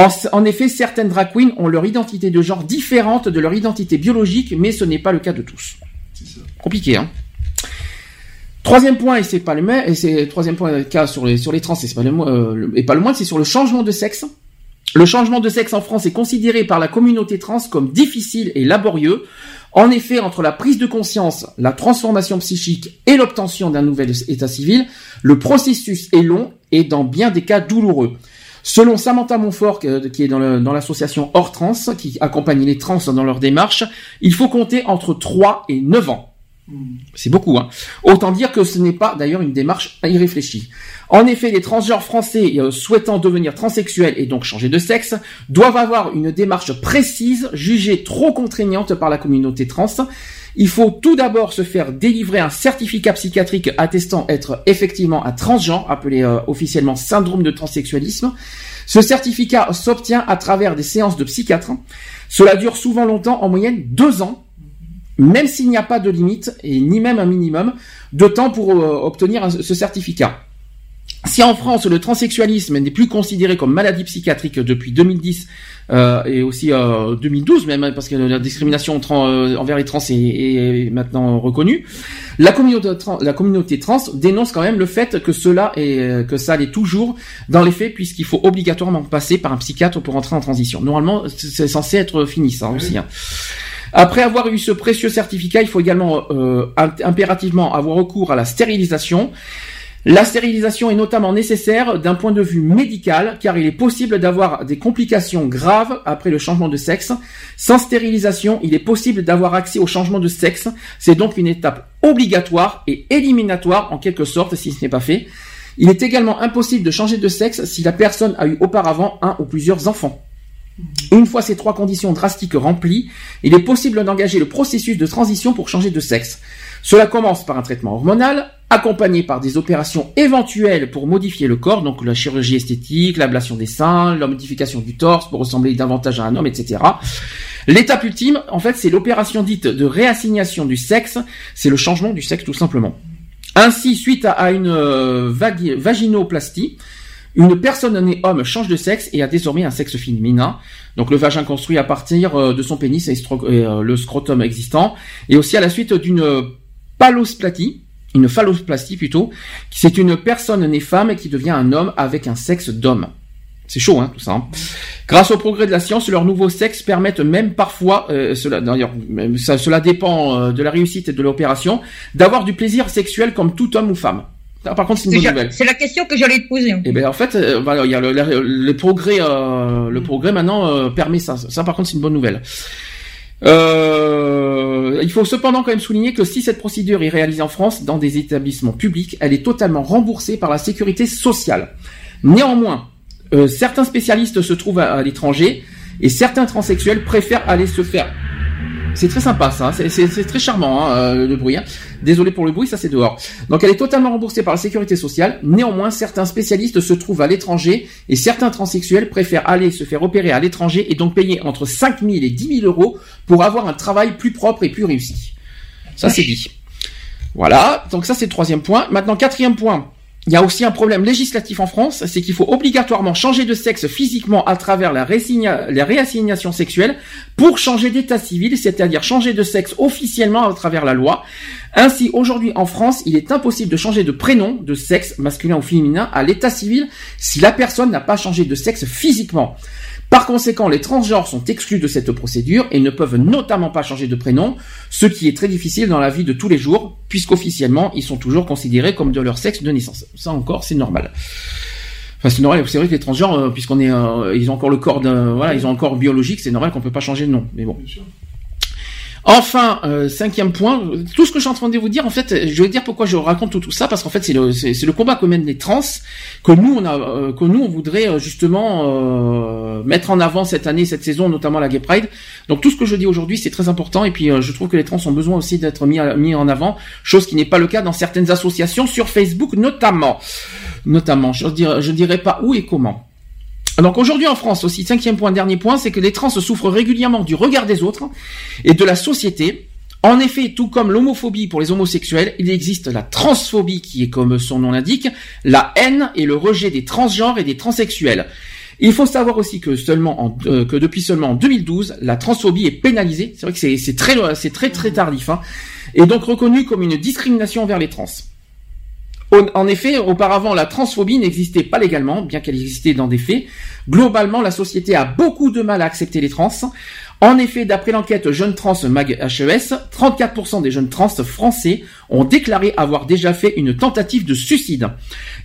En, en effet, certaines drag queens ont leur identité de genre différente de leur identité biologique, mais ce n'est pas le cas de tous. Compliqué, hein Troisième point, et c'est pas le même, et c'est troisième point cas sur les sur les trans, et pas le euh, et pas le moins, c'est sur le changement de sexe. Le changement de sexe en France est considéré par la communauté trans comme difficile et laborieux. En effet, entre la prise de conscience, la transformation psychique et l'obtention d'un nouvel état civil, le processus est long et dans bien des cas douloureux. Selon Samantha Montfort, que- qui est dans l'association Hors Trans, qui accompagne les trans dans leur démarche, il faut compter entre 3 et 9 ans. C'est beaucoup, hein. Autant dire que ce n'est pas d'ailleurs une démarche irréfléchie. En effet, les transgenres français euh, souhaitant devenir transsexuels et donc changer de sexe doivent avoir une démarche précise, jugée trop contraignante par la communauté trans. Il faut tout d'abord se faire délivrer un certificat psychiatrique attestant être effectivement un transgenre, appelé euh, officiellement syndrome de transsexualisme. Ce certificat s'obtient à travers des séances de psychiatre. Cela dure souvent longtemps, en moyenne deux ans, même s'il n'y a pas de limite et ni même un minimum de temps pour euh, obtenir ce certificat. Si en France le transsexualisme n'est plus considéré comme maladie psychiatrique depuis 2010 euh, et aussi euh, 2012 même hein, parce que la discrimination euh, envers les trans est, maintenant reconnue, la communauté, trans dénonce quand même le fait que cela est euh, que ça l'est toujours dans les faits puisqu'il faut obligatoirement passer par un psychiatre pour entrer en transition. Normalement c'est censé être fini ça aussi. hein. Après avoir eu ce précieux certificat, il faut également imp- impérativement avoir recours à la stérilisation. La stérilisation est notamment nécessaire d'un point de vue médical car il est possible d'avoir des complications graves après le changement de sexe. Sans stérilisation, il est possible d'avoir accès au changement de sexe. C'est donc une étape obligatoire et éliminatoire en quelque sorte si ce n'est pas fait. Il est également impossible de changer de sexe si la personne a eu auparavant un ou plusieurs enfants. Une fois ces trois conditions drastiques remplies, il est possible d'engager le processus de transition pour changer de sexe. Cela commence par un traitement hormonal, accompagné par des opérations éventuelles pour modifier le corps, donc la chirurgie esthétique, l'ablation des seins, la modification du torse pour ressembler davantage à un homme, etc. L'étape ultime, en fait, c'est l'opération dite de réassignation du sexe, c'est le changement du sexe tout simplement. Ainsi, suite à, une euh, vagi- vaginoplastie, une personne née homme change de sexe et a désormais un sexe féminin. Donc le vagin construit à partir euh, de son pénis et, euh, le scrotum existant. Et aussi à la suite d'une palosplastie, une phalloplastie plutôt, c'est une personne née femme qui devient un homme avec un sexe d'homme. C'est chaud, hein, tout ça. hein. Grâce au progrès de la science, leurs nouveaux sexes permettent même parfois, euh, cela, d'ailleurs, cela dépend euh, de la réussite et de l'opération, d'avoir du plaisir sexuel comme tout homme ou femme. Ça, par contre, c'est une bonne nouvelle. C'est la question que j'allais te poser. Et ben en fait, euh, voilà, il y a le, le- le progrès, euh, le progrès maintenant euh, permet ça. Ça par contre c'est une bonne nouvelle. Euh, il faut cependant quand même souligner que si cette procédure est réalisée en France dans des établissements publics, elle est totalement remboursée par la sécurité sociale. Néanmoins, euh, certains spécialistes se trouvent à, à l'étranger et certains transsexuels préfèrent aller se faire C'est très sympa ça, c'est- c'est c'est très charmant hein, euh, le bruit. hein. Désolé pour le bruit, ça c'est dehors. Donc elle est totalement remboursée par la sécurité sociale. Néanmoins, certains spécialistes se trouvent à l'étranger et certains transsexuels préfèrent aller se faire opérer à l'étranger et donc payer entre 5 000 et 10 000 euros pour avoir un travail plus propre et plus réussi. Ça c'est dit. Voilà, donc ça c'est le troisième point. Maintenant, quatrième point. Il y a aussi un problème législatif en France, c'est qu'il faut obligatoirement changer de sexe physiquement à travers la, réassigna- la réassignation sexuelle pour changer d'état civil, c'est-à-dire changer de sexe officiellement à travers la loi. Ainsi, aujourd'hui en France, il est impossible de changer de prénom, de sexe masculin ou féminin à l'état civil si la personne n'a pas changé de sexe physiquement. Par conséquent, les transgenres sont exclus de cette procédure et ne peuvent notamment pas changer de prénom, ce qui est très difficile dans la vie de tous les jours, puisqu'officiellement, ils sont toujours considérés comme de leur sexe de naissance. Ça encore, c'est normal. Enfin, c'est normal. C'est vrai que les transgenres, euh, puisqu'on est, euh, ils ont encore le corps d'un, voilà, ils ont encore biologique, c'est normal qu'on peut pas changer de nom. Mais bon. Enfin, euh, cinquième point, tout ce que je suis en train de vous dire, en fait, je vais dire pourquoi je raconte tout, ça, parce qu'en fait, c'est le, combat que mènent les trans, que nous, on euh, on voudrait euh, justement mettre en avant cette année, cette saison, notamment la Gay Pride. Donc tout ce que je dis aujourd'hui, c'est très important, et puis je trouve que les trans ont besoin aussi d'être mis, en avant, chose qui n'est pas le cas dans certaines associations sur Facebook, notamment, notamment. Je dirais, je pas où et comment. Donc aujourd'hui en France aussi, cinquième point, dernier point, c'est que les trans souffrent régulièrement du regard des autres et de la société. En effet, tout comme l'homophobie pour les homosexuels, il existe la transphobie qui est comme son nom l'indique, la haine et le rejet des transgenres et des transsexuels. Il faut savoir aussi que seulement en, euh, que depuis seulement en 2012, la transphobie est pénalisée. C'est vrai que c'est très c'est très très tardif, hein, et donc reconnue comme une discrimination envers les trans. En- effet, auparavant, la transphobie n'existait pas légalement, bien qu'elle existait dans des faits. Globalement, la société a beaucoup de mal à accepter les trans. En effet, d'après l'enquête Jeunes Trans Mag HES, 34% des jeunes trans français ont déclaré avoir déjà fait une tentative de suicide.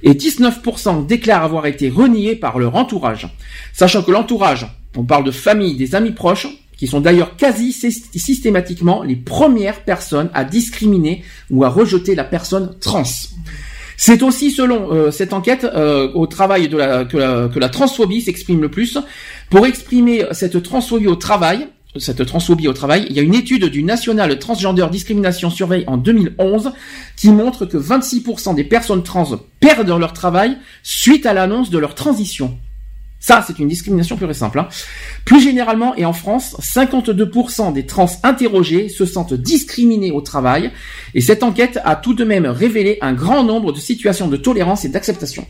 Et 19% déclarent avoir été reniés par leur entourage. Sachant que l'entourage, on parle de famille, des amis proches, qui sont d'ailleurs quasi syst- systématiquement les premières personnes à discriminer ou à rejeter la personne trans. C'est aussi selon euh, cette enquête euh, au travail que la transphobie s'exprime le plus. Pour exprimer cette transphobie au travail, cette transphobie au travail, il y a une étude du National Transgender Discrimination Survey en 2011 qui montre que 26% des personnes trans perdent leur travail suite à l'annonce de leur transition. Ça, c'est une discrimination pure et simple. hein. Plus généralement, et en France, 52% des trans interrogés se sentent discriminés au travail, et cette enquête a tout de même révélé un grand nombre de situations de tolérance et d'acceptation.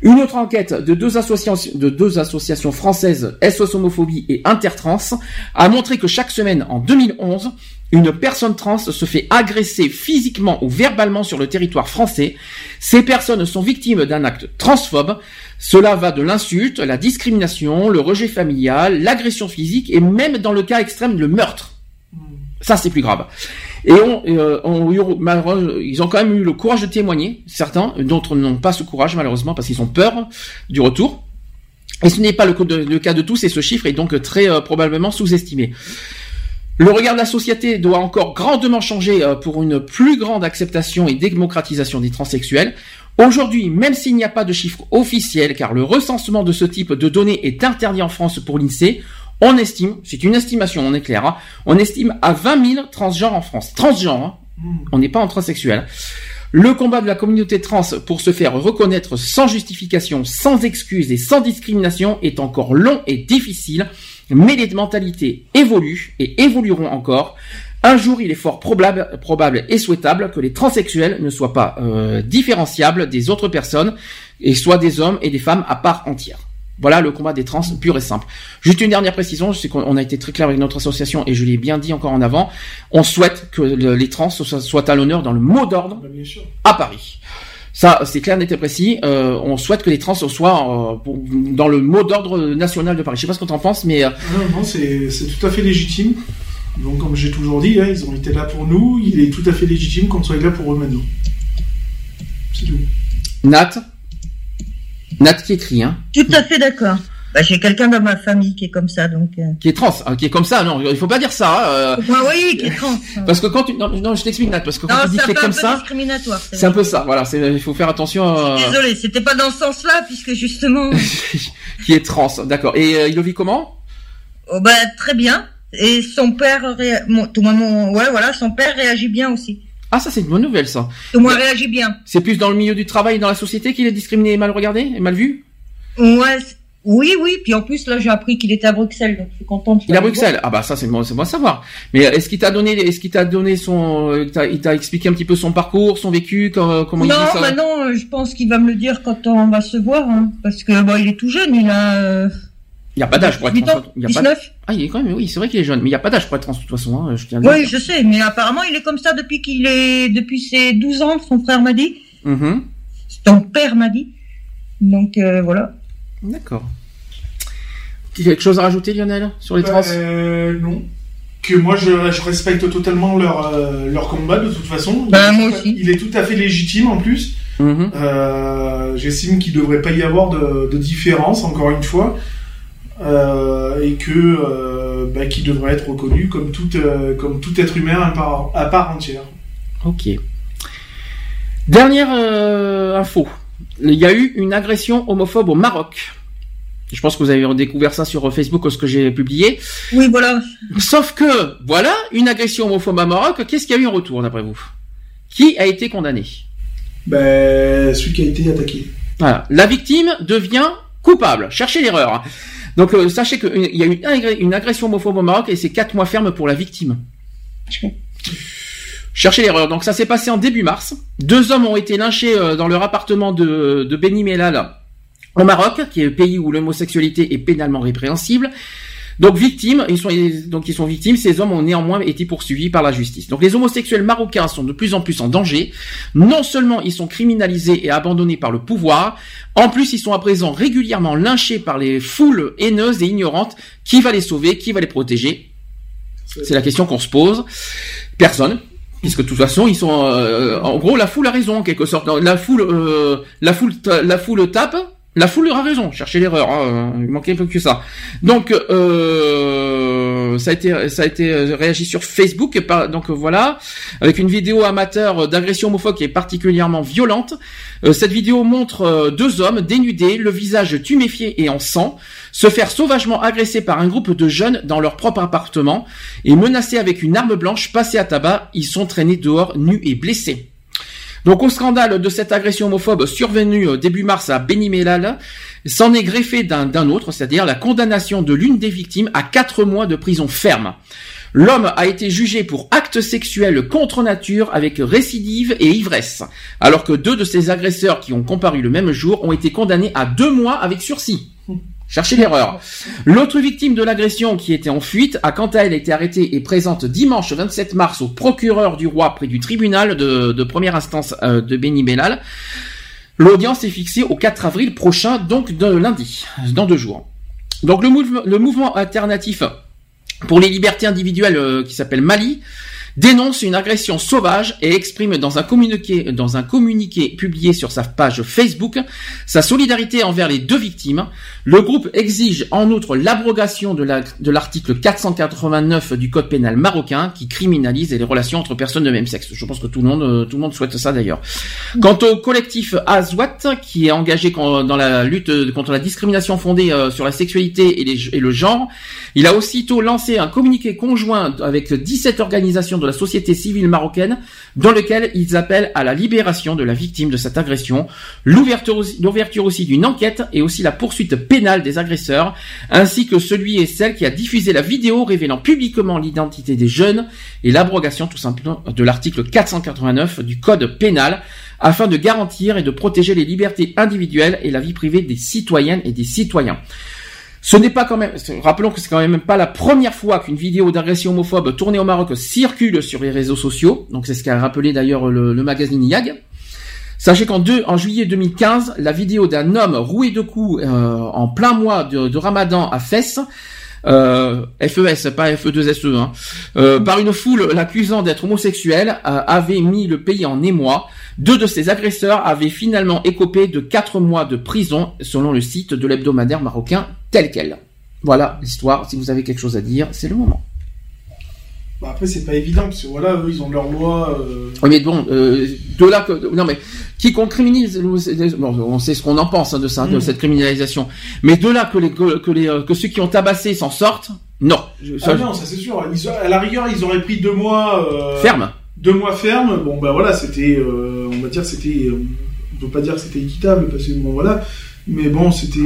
Une autre enquête de deux associations, de deux associations françaises, SOS Homophobie et Intertrans, a montré que chaque semaine, en 2011, une personne trans se fait agresser physiquement ou verbalement sur le territoire français. Ces personnes sont victimes d'un acte transphobe. Cela va de l'insulte, la discrimination, le rejet familial, l'agression physique et même dans le cas extrême, le meurtre. Ça, c'est plus grave. Et on, euh, on- ils ont quand même eu le courage de témoigner, certains, d'autres n'ont pas ce courage malheureusement parce qu'ils ont peur du retour. Et ce n'est pas le cas de tous et ce chiffre est donc très euh, probablement sous-estimé. Le regard de la société doit encore grandement changer euh, pour une plus grande acceptation et démocratisation des transsexuels. Aujourd'hui, même s'il n'y a pas de chiffre officiel, car le recensement de ce type de données est interdit en France pour l'INSEE, on estime, c'est une estimation, on est clair, hein, on estime à 20 000 transgenres en France. Transgenres, hein, on n'est pas en transsexuel. Le combat de la communauté trans pour se faire reconnaître sans justification, sans excuse et sans discrimination est encore long et difficile, mais les mentalités évoluent et évolueront encore. Un jour, il est fort probable, probable et souhaitable que les transsexuels ne soient pas euh, différenciables des autres personnes et soient des hommes et des femmes à part entière. Voilà le combat des trans pur et simple. Juste une dernière précision, je sais qu'on a été très clair avec notre association et je l'ai bien dit encore en avant. On souhaite que le- les trans soient, soient à l'honneur dans le mot d'ordre à Paris. Ça, c'est clair, net et précis. Euh, on souhaite que les trans soient euh, pour- dans le mot d'ordre national de Paris. Je sais pas ce que tu en penses, mais euh, Non, non, c'est c'est tout à fait légitime. Donc, comme j'ai toujours dit, hein, ils ont été là pour nous. Il est tout à fait légitime qu'on soit là pour eux maintenant. C'est tout. Nat, Nat qui écrit, hein, Tout à fait d'accord. Bah, j'ai quelqu'un dans ma famille qui est comme ça, donc. euh, qui est trans, hein, qui est comme ça. Non, il faut pas dire ça. hein, euh, Moi, oui, qui est trans. parce que quand tu, non, non, je t'explique Nat, parce que quand Non, tu dis que comme peu ça, discriminatoire. c'est un peu ça. Voilà, c'est, il faut faire attention. à Désolé, c'était pas dans ce sens-là, puisque justement. qui est trans, d'accord. Et euh, il le vit comment? Oh, bah, très bien. Et son père, ré- mon- tout le monde- ouais, voilà, son père réagit bien aussi. Ah, ça c'est une bonne nouvelle, ça. Tout le monde réagit bien. C'est plus dans le milieu du travail dans la société qu'il est discriminé et mal regardé et mal vu? Ouais, oui, oui. Puis en plus, là, j'ai appris qu'il était à Bruxelles, donc je suis contente. Il est à Bruxelles. Ah bah ça c'est bon, c'est bon à savoir. Mais euh, est-ce qu'il t'a donné, est-ce qu'il t'a donné son, euh, il t'a expliqué un petit peu son parcours, son vécu, comment, comment il Non, vit ça? bah non, euh, je pense qu'il va me le dire quand on va se voir, hein, parce que bon, il est tout jeune, il a. euh, Il n'y a pas d'âge pour être 18 ans, trans. Il y a pas 19. Ah, il est quand même, oui, c'est vrai qu'il est jeune, mais il n'y a pas d'âge pour être trans de toute façon. Hein, je tiens à Oui, dire. je sais, mais apparemment, il est comme ça depuis qu'il est, depuis ses 12 ans, son frère m'a dit. Mhm. Ton père m'a dit. Donc euh, voilà. D'accord. Quelque chose à rajouter, Lionel, sur les trans? Euh, non. Que moi je, je respecte totalement leur, euh, leur combat de toute façon. Bah, il, est moi tout à- aussi. il est tout à fait légitime en plus. Mhm. Euh, J'estime qu'il devrait pas y avoir de, de différence, encore une fois, euh, et que euh, bah, qu'il devrait être reconnu comme tout, euh, comme tout être humain à part, à part entière. Ok. Dernière euh, info. Il y a eu une agression homophobe au Maroc. Je pense que vous avez découvert ça sur Facebook, ce que j'ai publié. Oui, voilà. Sauf que, voilà, une agression homophobe au Maroc. Qu'est-ce qu'il y a eu en retour, d'après vous? Qui a été condamné? Ben, celui qui a été attaqué. Voilà. La victime devient coupable. Cherchez l'erreur. Donc, euh, sachez qu'il y a eu une agression homophobe au Maroc et c'est quatre mois ferme pour la victime. Cherchez l'erreur. Donc, ça s'est passé en début mars. Deux hommes ont été lynchés euh, dans leur appartement de, de Beni Mellal au Maroc, qui est le pays où l'homosexualité est pénalement répréhensible. Donc victimes, ils sont donc ils sont victimes. Ces hommes ont néanmoins été poursuivis par la justice. Donc les homosexuels marocains sont de plus en plus en danger. Non seulement ils sont criminalisés et abandonnés par le pouvoir, en plus ils sont à présent régulièrement lynchés par les foules haineuses et ignorantes. Qui va les sauver? Qui va les protéger? C'est la question qu'on se pose. Personne. Puisque de toute façon, ils sont, euh, en gros, la foule a raison en quelque sorte. La foule, euh, la foule, la foule tape. La foule a raison. Cherchez l'erreur. Hein. Il manquait peu que ça. Donc, euh, ça a été, ça a été réagi sur Facebook. par- donc voilà, avec une vidéo amateur d'agression homophobe qui est particulièrement violente. Euh, cette vidéo montre euh, deux hommes dénudés, le visage tuméfié et en sang, se faire sauvagement agresser par un groupe de jeunes dans leur propre appartement et menacés avec une arme blanche passée à tabac. Ils sont traînés dehors, nus et blessés. Donc au scandale de cette agression homophobe survenue euh, début mars à Beni Mellal, s'en est greffé d'un d'un autre, c'est-à-dire la condamnation de l'une des victimes à quatre mois de prison ferme. L'homme a été jugé pour acte sexuel contre nature avec récidive et ivresse, alors que deux de ses agresseurs qui ont comparu le même jour ont été condamnés à deux mois avec sursis. Cherchez l'erreur. L'autre victime de l'agression qui était en fuite a quant à elle été arrêtée et présente dimanche 27 mars au procureur du roi près du tribunal de, première instance euh, de Beni Mellal. L'audience est fixée au 4 avril prochain, donc de lundi, dans deux jours. Donc le, mouvement- le mouvement alternatif pour les libertés individuelles euh, qui s'appelle Mali dénonce une agression sauvage et exprime dans un communiqué dans un communiqué publié sur sa page Facebook sa solidarité envers les deux victimes. Le groupe exige en outre l'abrogation de la- de l'article 489 du code pénal marocain qui criminalise les relations entre personnes de même sexe. Je pense que tout le monde euh, tout le monde souhaite ça d'ailleurs. Quant au collectif Azwat qui est engagé dans la lutte contre la discrimination fondée euh, sur la sexualité et, les- et le genre, il a aussitôt lancé un communiqué conjoint avec 17 organisations de la société civile marocaine dans lequel ils appellent à la libération de la victime de cette agression, l'ouverture aussi, d'une enquête et aussi la poursuite pénale des agresseurs, ainsi que celui et celle qui a diffusé la vidéo révélant publiquement l'identité des jeunes et l'abrogation tout simplement de l'article 489 du code pénal afin de garantir et de protéger les libertés individuelles et la vie privée des citoyennes et des citoyens. Ce n'est pas quand même, rappelons que c'est quand même pas la première fois qu'une vidéo d'agression homophobe tournée au Maroc circule sur les réseaux sociaux. Donc c'est ce qu'a rappelé d'ailleurs le, magazine YAG. Sachez qu'en en juillet 2015, la vidéo d'un homme roué de coups euh, en plein mois de, de Ramadan à Fès, euh, FES, pas FE2SE, hein, euh, par une foule l'accusant d'être homosexuel, euh, avait mis le pays en émoi. Deux de ses agresseurs avaient finalement écopé de quatre mois de prison, selon le site de l'hebdomadaire marocain tel quel. Voilà l'histoire. Si vous avez quelque chose à dire, c'est le moment. Bah, après, c'est pas évident, parce que voilà, eux, ils ont leur loi. euh, Oui, mais bon, euh, de là que non mais quiconque criminalise, bon, on sait ce qu'on en pense hein, de ça, de Mm. cette criminalisation. Mais de là que les que, les euh, que ceux qui ont tabassé s'en sortent, Non. Je- Ah ça- non, ça c'est sûr. Ils- à la rigueur, ils auraient pris deux mois. euh, Ferme. Deux mois ferme. Bon, bah voilà, c'était. euh, on va dire, c'était. euh, on peut pas dire que c'était équitable parce que bon, voilà. Mais bon, c'était.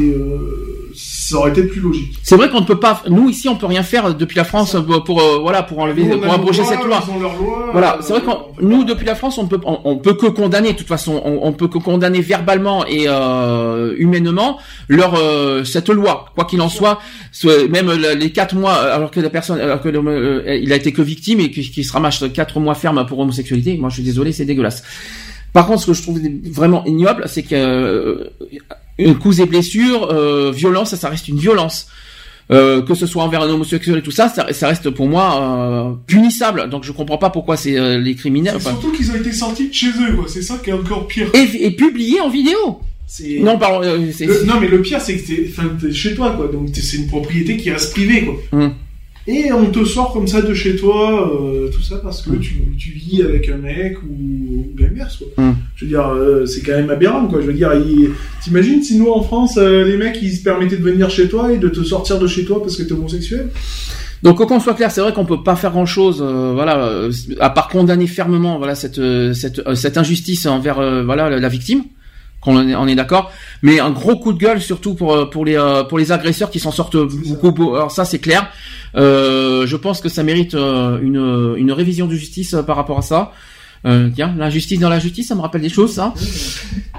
Ça aurait été plus logique. C'est vrai qu'on ne peut pas, nous ici, on peut rien faire depuis la France pour, pour, euh, voilà, pour enlever, Nous, pour abroger cette loi. Voilà, euh, c'est vrai qu'on, nous depuis la France, on peut, on, on peut que condamner. De toute façon, on, on peut que condamner verbalement et euh, humainement leur euh, cette loi, quoi qu'il en soit. Même les quatre mois, alors que la personne, alors que le- il a été que victime et qu'il qu'il se ramasse quatre mois ferme pour homosexualité. Moi, je suis désolé, c'est dégueulasse. Par contre, ce que je trouve vraiment ignoble, c'est que euh, coups et blessures, euh, violence, ça reste une violence. Euh, que ce soit envers un homosexuel et tout ça, ça, ça reste pour moi euh, punissable. Donc je comprends pas pourquoi c'est euh, les criminels. Enfin, surtout qu'ils ont été sortis de chez eux, quoi. C'est ça qui est encore pire. et, et publié en vidéo. Non, pardon. Le- non, mais le pire, c'est que t'es, chez toi, quoi. Donc, c'est une propriété qui reste privée, quoi. Hum. Et on te sort comme ça de chez toi, tout ça parce que Hum. tu, tu vis avec un mec ou, ou l'inverse, quoi. Hum. Je veux dire, euh, c'est quand même aberrant, quoi. Je veux dire, il- t'imagines si nous, en France, euh, les mecs, ils se permettaient de venir chez toi et de te sortir de chez toi parce que t'es homosexuel? Donc qu'on soit clair, c'est vrai qu'on peut pas faire grand chose, voilà, euh, à part condamner fermement, voilà, cette euh, cette euh, cette injustice envers euh, voilà la, la victime. Qu'on en est, on est d'accord, mais un gros coup de gueule surtout pour euh, pour les euh, pour les agresseurs qui s'en sortent beaucoup. beau- Alors ça c'est clair. Euh, je pense que ça mérite euh, une une révision de justice euh, par rapport à ça. Euh, tiens, l'injustice dans la justice, ça me rappelle des choses, ça.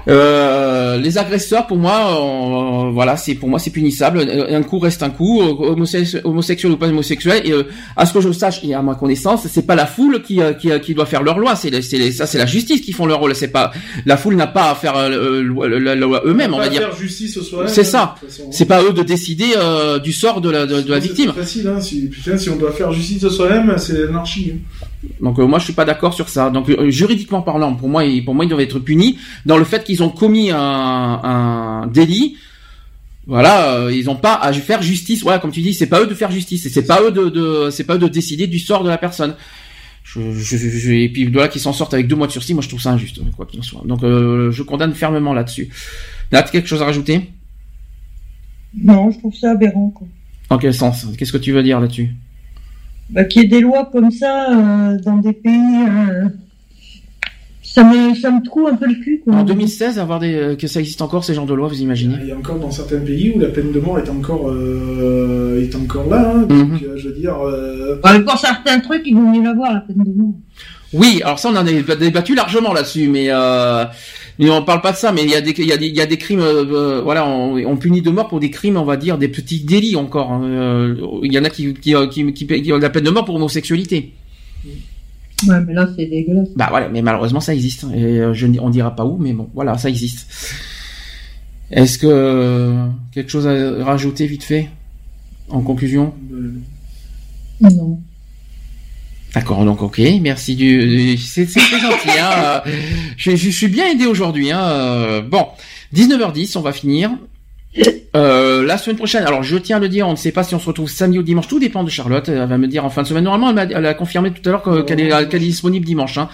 Euh, les agresseurs, pour moi, euh, voilà, c'est pour moi c'est punissable. Un coup reste un coup, homosexuel, homosexuel ou pas homosexuel. Et euh, à ce que je sache et à ma connaissance, c'est pas la foule qui euh, qui, qui doit faire leur loi. C'est c'est ça, c'est la justice qui font leur rôle. C'est pas la foule n'a pas à faire la loi eux-mêmes, on va dire. faire justice soi-même, C'est hein, ça. C'est pas eux de décider euh, du sort de la de, de la C'est victime. facile, hein. Si, putain, si on doit faire justice soi-même, c'est l'anarchie. hein. Donc euh, moi je suis pas d'accord sur ça. Donc euh, juridiquement parlant, pour moi, ils, pour moi ils doivent être punis dans le fait qu'ils ont commis un, un délit. Voilà, euh, ils ont pas à faire justice. Voilà, comme tu dis, c'est pas eux de faire justice, et c'est pas eux de, de c'est pas eux de décider du sort de la personne. Je, je, je- et puis de là qu'ils s'en sortent avec deux mois de sursis, moi je trouve ça injuste, quoi qu'il en soit. Donc je condamne fermement là-dessus. Nat, quelque chose à rajouter? Non, je trouve ça aberrant. Quoi. En quel sens? Qu'est-ce que tu veux dire là-dessus? Bah, Qu'il y ait des lois comme ça euh, dans des pays, euh, ça me ça me trouve un peu le cul. Quoi. En 2016, avoir des euh, que ça existe encore ces genres de lois, vous imaginez? Il y a encore dans certains pays où la peine de mort est encore, euh, est encore là. hein. Mhm. Donc, euh, je veux dire, euh, Ouais, pour certains trucs, ils vont mieux l'avoir, la peine de mort. Oui, alors ça on en a débattu largement là-dessus, mais euh, mais on parle pas de ça. Mais il y a des il y a des, il y a des crimes, euh, euh, voilà, on, on punit de mort pour des crimes, on va dire des petits délits encore. hein. Euh, Il y en a qui qui, qui, qui, ont la peine de mort pour homosexualité. Ouais, mais là, c'est dégueulasse. Bah voilà, mais malheureusement ça existe. Et euh, je, on dira pas où, mais bon, voilà, ça existe. Est-ce que euh, quelque chose à rajouter vite fait en conclusion? Non. D'accord, donc ok, merci du, du- c'est c'est très gentil. Hein. euh, Je, je suis bien aidé aujourd'hui. Hein. euh, Bon, 19h10, on va finir. Euh, la semaine prochaine, alors je tiens à le dire, on ne sait pas si on se retrouve samedi ou dimanche, tout dépend de Charlotte. Elle va me dire en fin de semaine. Normalement, elle, m'a- elle a confirmé tout à l'heure que- qu'elle est, qu'elle est disponible dimanche. Hein.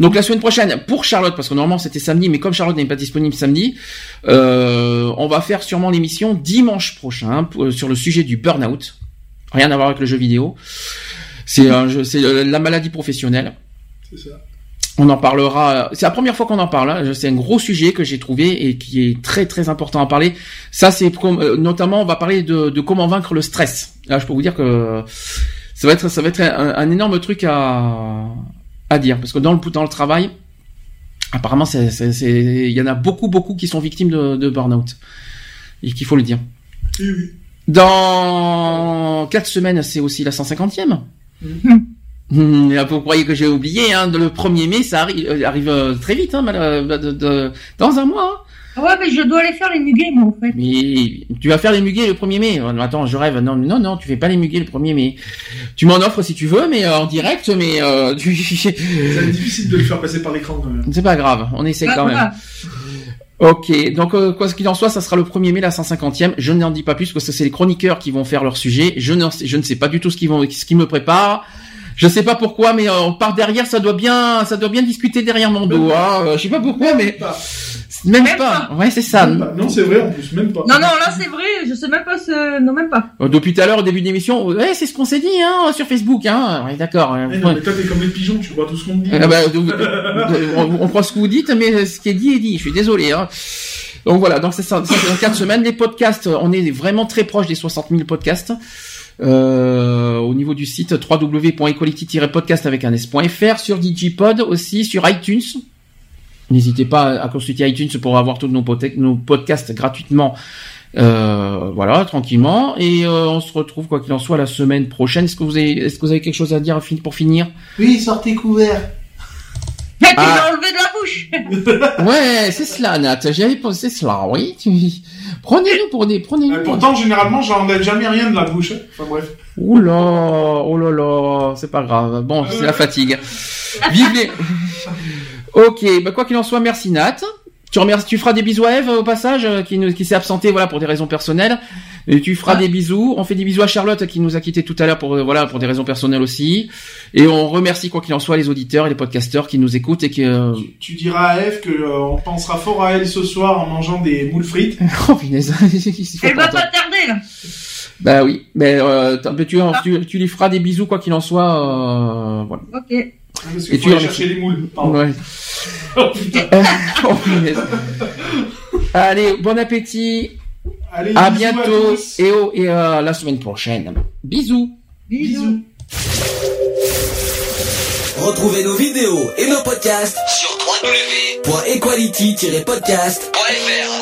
Donc la semaine prochaine, pour Charlotte, parce que normalement c'était samedi, mais comme Charlotte n'est pas disponible samedi, euh, on va faire sûrement l'émission dimanche prochain pour- sur le sujet du burn-out. Rien à voir avec le jeu vidéo. C'est euh, la maladie professionnelle. c'est ça. On en parlera. C'est la première fois qu'on en parle. hein. C'est un gros sujet que j'ai trouvé et qui est très très important à parler. Ça, c'est euh, notamment on va parler de, de comment vaincre le stress. Là, je peux vous dire que ça va être ça va être un, un énorme truc à à dire parce que dans le dans le travail, apparemment, il y en a beaucoup beaucoup qui sont victimes de, de burn-out et qu'il faut le dire. Oui, oui. Dans quatre semaines, c'est aussi la 150e. Là, vous croyez que j'ai oublié, hein, le 1er mai, ça arrive, euh, arrive euh, très vite, hein, de- de- dans un mois. hein. Ah ouais, mais je dois aller faire les muguets, moi, en fait. Mais tu vas faire les muguets le 1er mai. Euh, Attends, je rêve. Non, non, non, tu fais pas les muguets le 1er mai. Tu m'en offres si tu veux, mais euh, en direct, mais euh, tu... Ça va être difficile de le faire passer par l'écran quand même. c'est pas grave, on essaie quand même. Ok, donc euh, quoi qu'il en soit, ça sera le 1er mai, la 150e. Je n'en dis pas plus parce que c'est les chroniqueurs qui vont faire leur sujet. Je, ne sais pas du tout ce qu'ils vont, ce qui me prépare. Je sais pas pourquoi, mais euh, par derrière, ça doit bien, ça doit bien discuter derrière mon dos. Hein. Euh, Je sais pas pourquoi, mais Même, pas. Ouais, c'est ça. Même pas. Non, c'est vrai, en plus, même pas. Non, non, là c'est vrai, je sais même pas ce... Non, même pas. Euh, Depuis tout à l'heure, au début de l'émission, ouais, c'est ce qu'on s'est dit, hein, sur Facebook, hein. Ouais, d'accord. Eh non, mais toi, t'es comme les pigeons, tu vois tout ce qu'on te dit. Ah bah, donc, on, on croit ce que vous dites, mais ce qui est dit est dit. Je suis désolé. Hein. Donc voilà, donc c'est ça, ça, c'est dans quatre semaines. Les podcasts, on est vraiment très proche des 60 000 podcasts. Euh, au niveau du site www.equality-podcast avec un s.fr, sur Digipod aussi, sur iTunes. N'hésitez pas à consulter iTunes pour avoir tous nos, pod- nos podcasts gratuitement. Euh, voilà, tranquillement. Et euh, on se retrouve quoi qu'il en soit la semaine prochaine. Est-ce que vous avez, est-ce que vous avez quelque chose à dire pour finir? Oui, sortez couverts. Mais tu Ah. l'as enlevé de la bouche Ouais, c'est cela, Nat. J'avais pensé cela, oui. Tu- Prenez-nous pour des, prenez-nous. Euh, pour- Pourtant, généralement, j'enlève jamais rien de la bouche. Enfin bref. Ouh là, oh là là, c'est pas grave. Bon, c'est la fatigue. Vive les. ok, bah quoi qu'il en soit, merci Nat. Tu remercies, tu feras des bisous à Eve au passage, euh, qui, nous- qui s'est absentée, voilà, pour des raisons personnelles. Et tu feras des bisous. On fait des bisous à Charlotte qui nous a quittés tout à l'heure pour, euh, voilà, pour des raisons personnelles aussi. Et on remercie quoi qu'il en soit les auditeurs et les podcasteurs qui nous écoutent et qui. euh, Tu diras à Eve que euh, on pensera fort à elle ce soir en mangeant des moules frites. Oh punaise, Elle va pas tarder là Bah oui, mais euh, tu, tu, tu lui feras des bisous quoi qu'il en soit. Euh, voilà. Ok. Parce Et tu aller chercher les moules. Pardon. Ouais. Oh, putain. Oh. Allez, bon appétit. Allez, à bientôt et euh, la semaine prochaine. Bisous. Bisous. Retrouvez nos vidéos et nos podcasts sur www.equality-podcast.fr.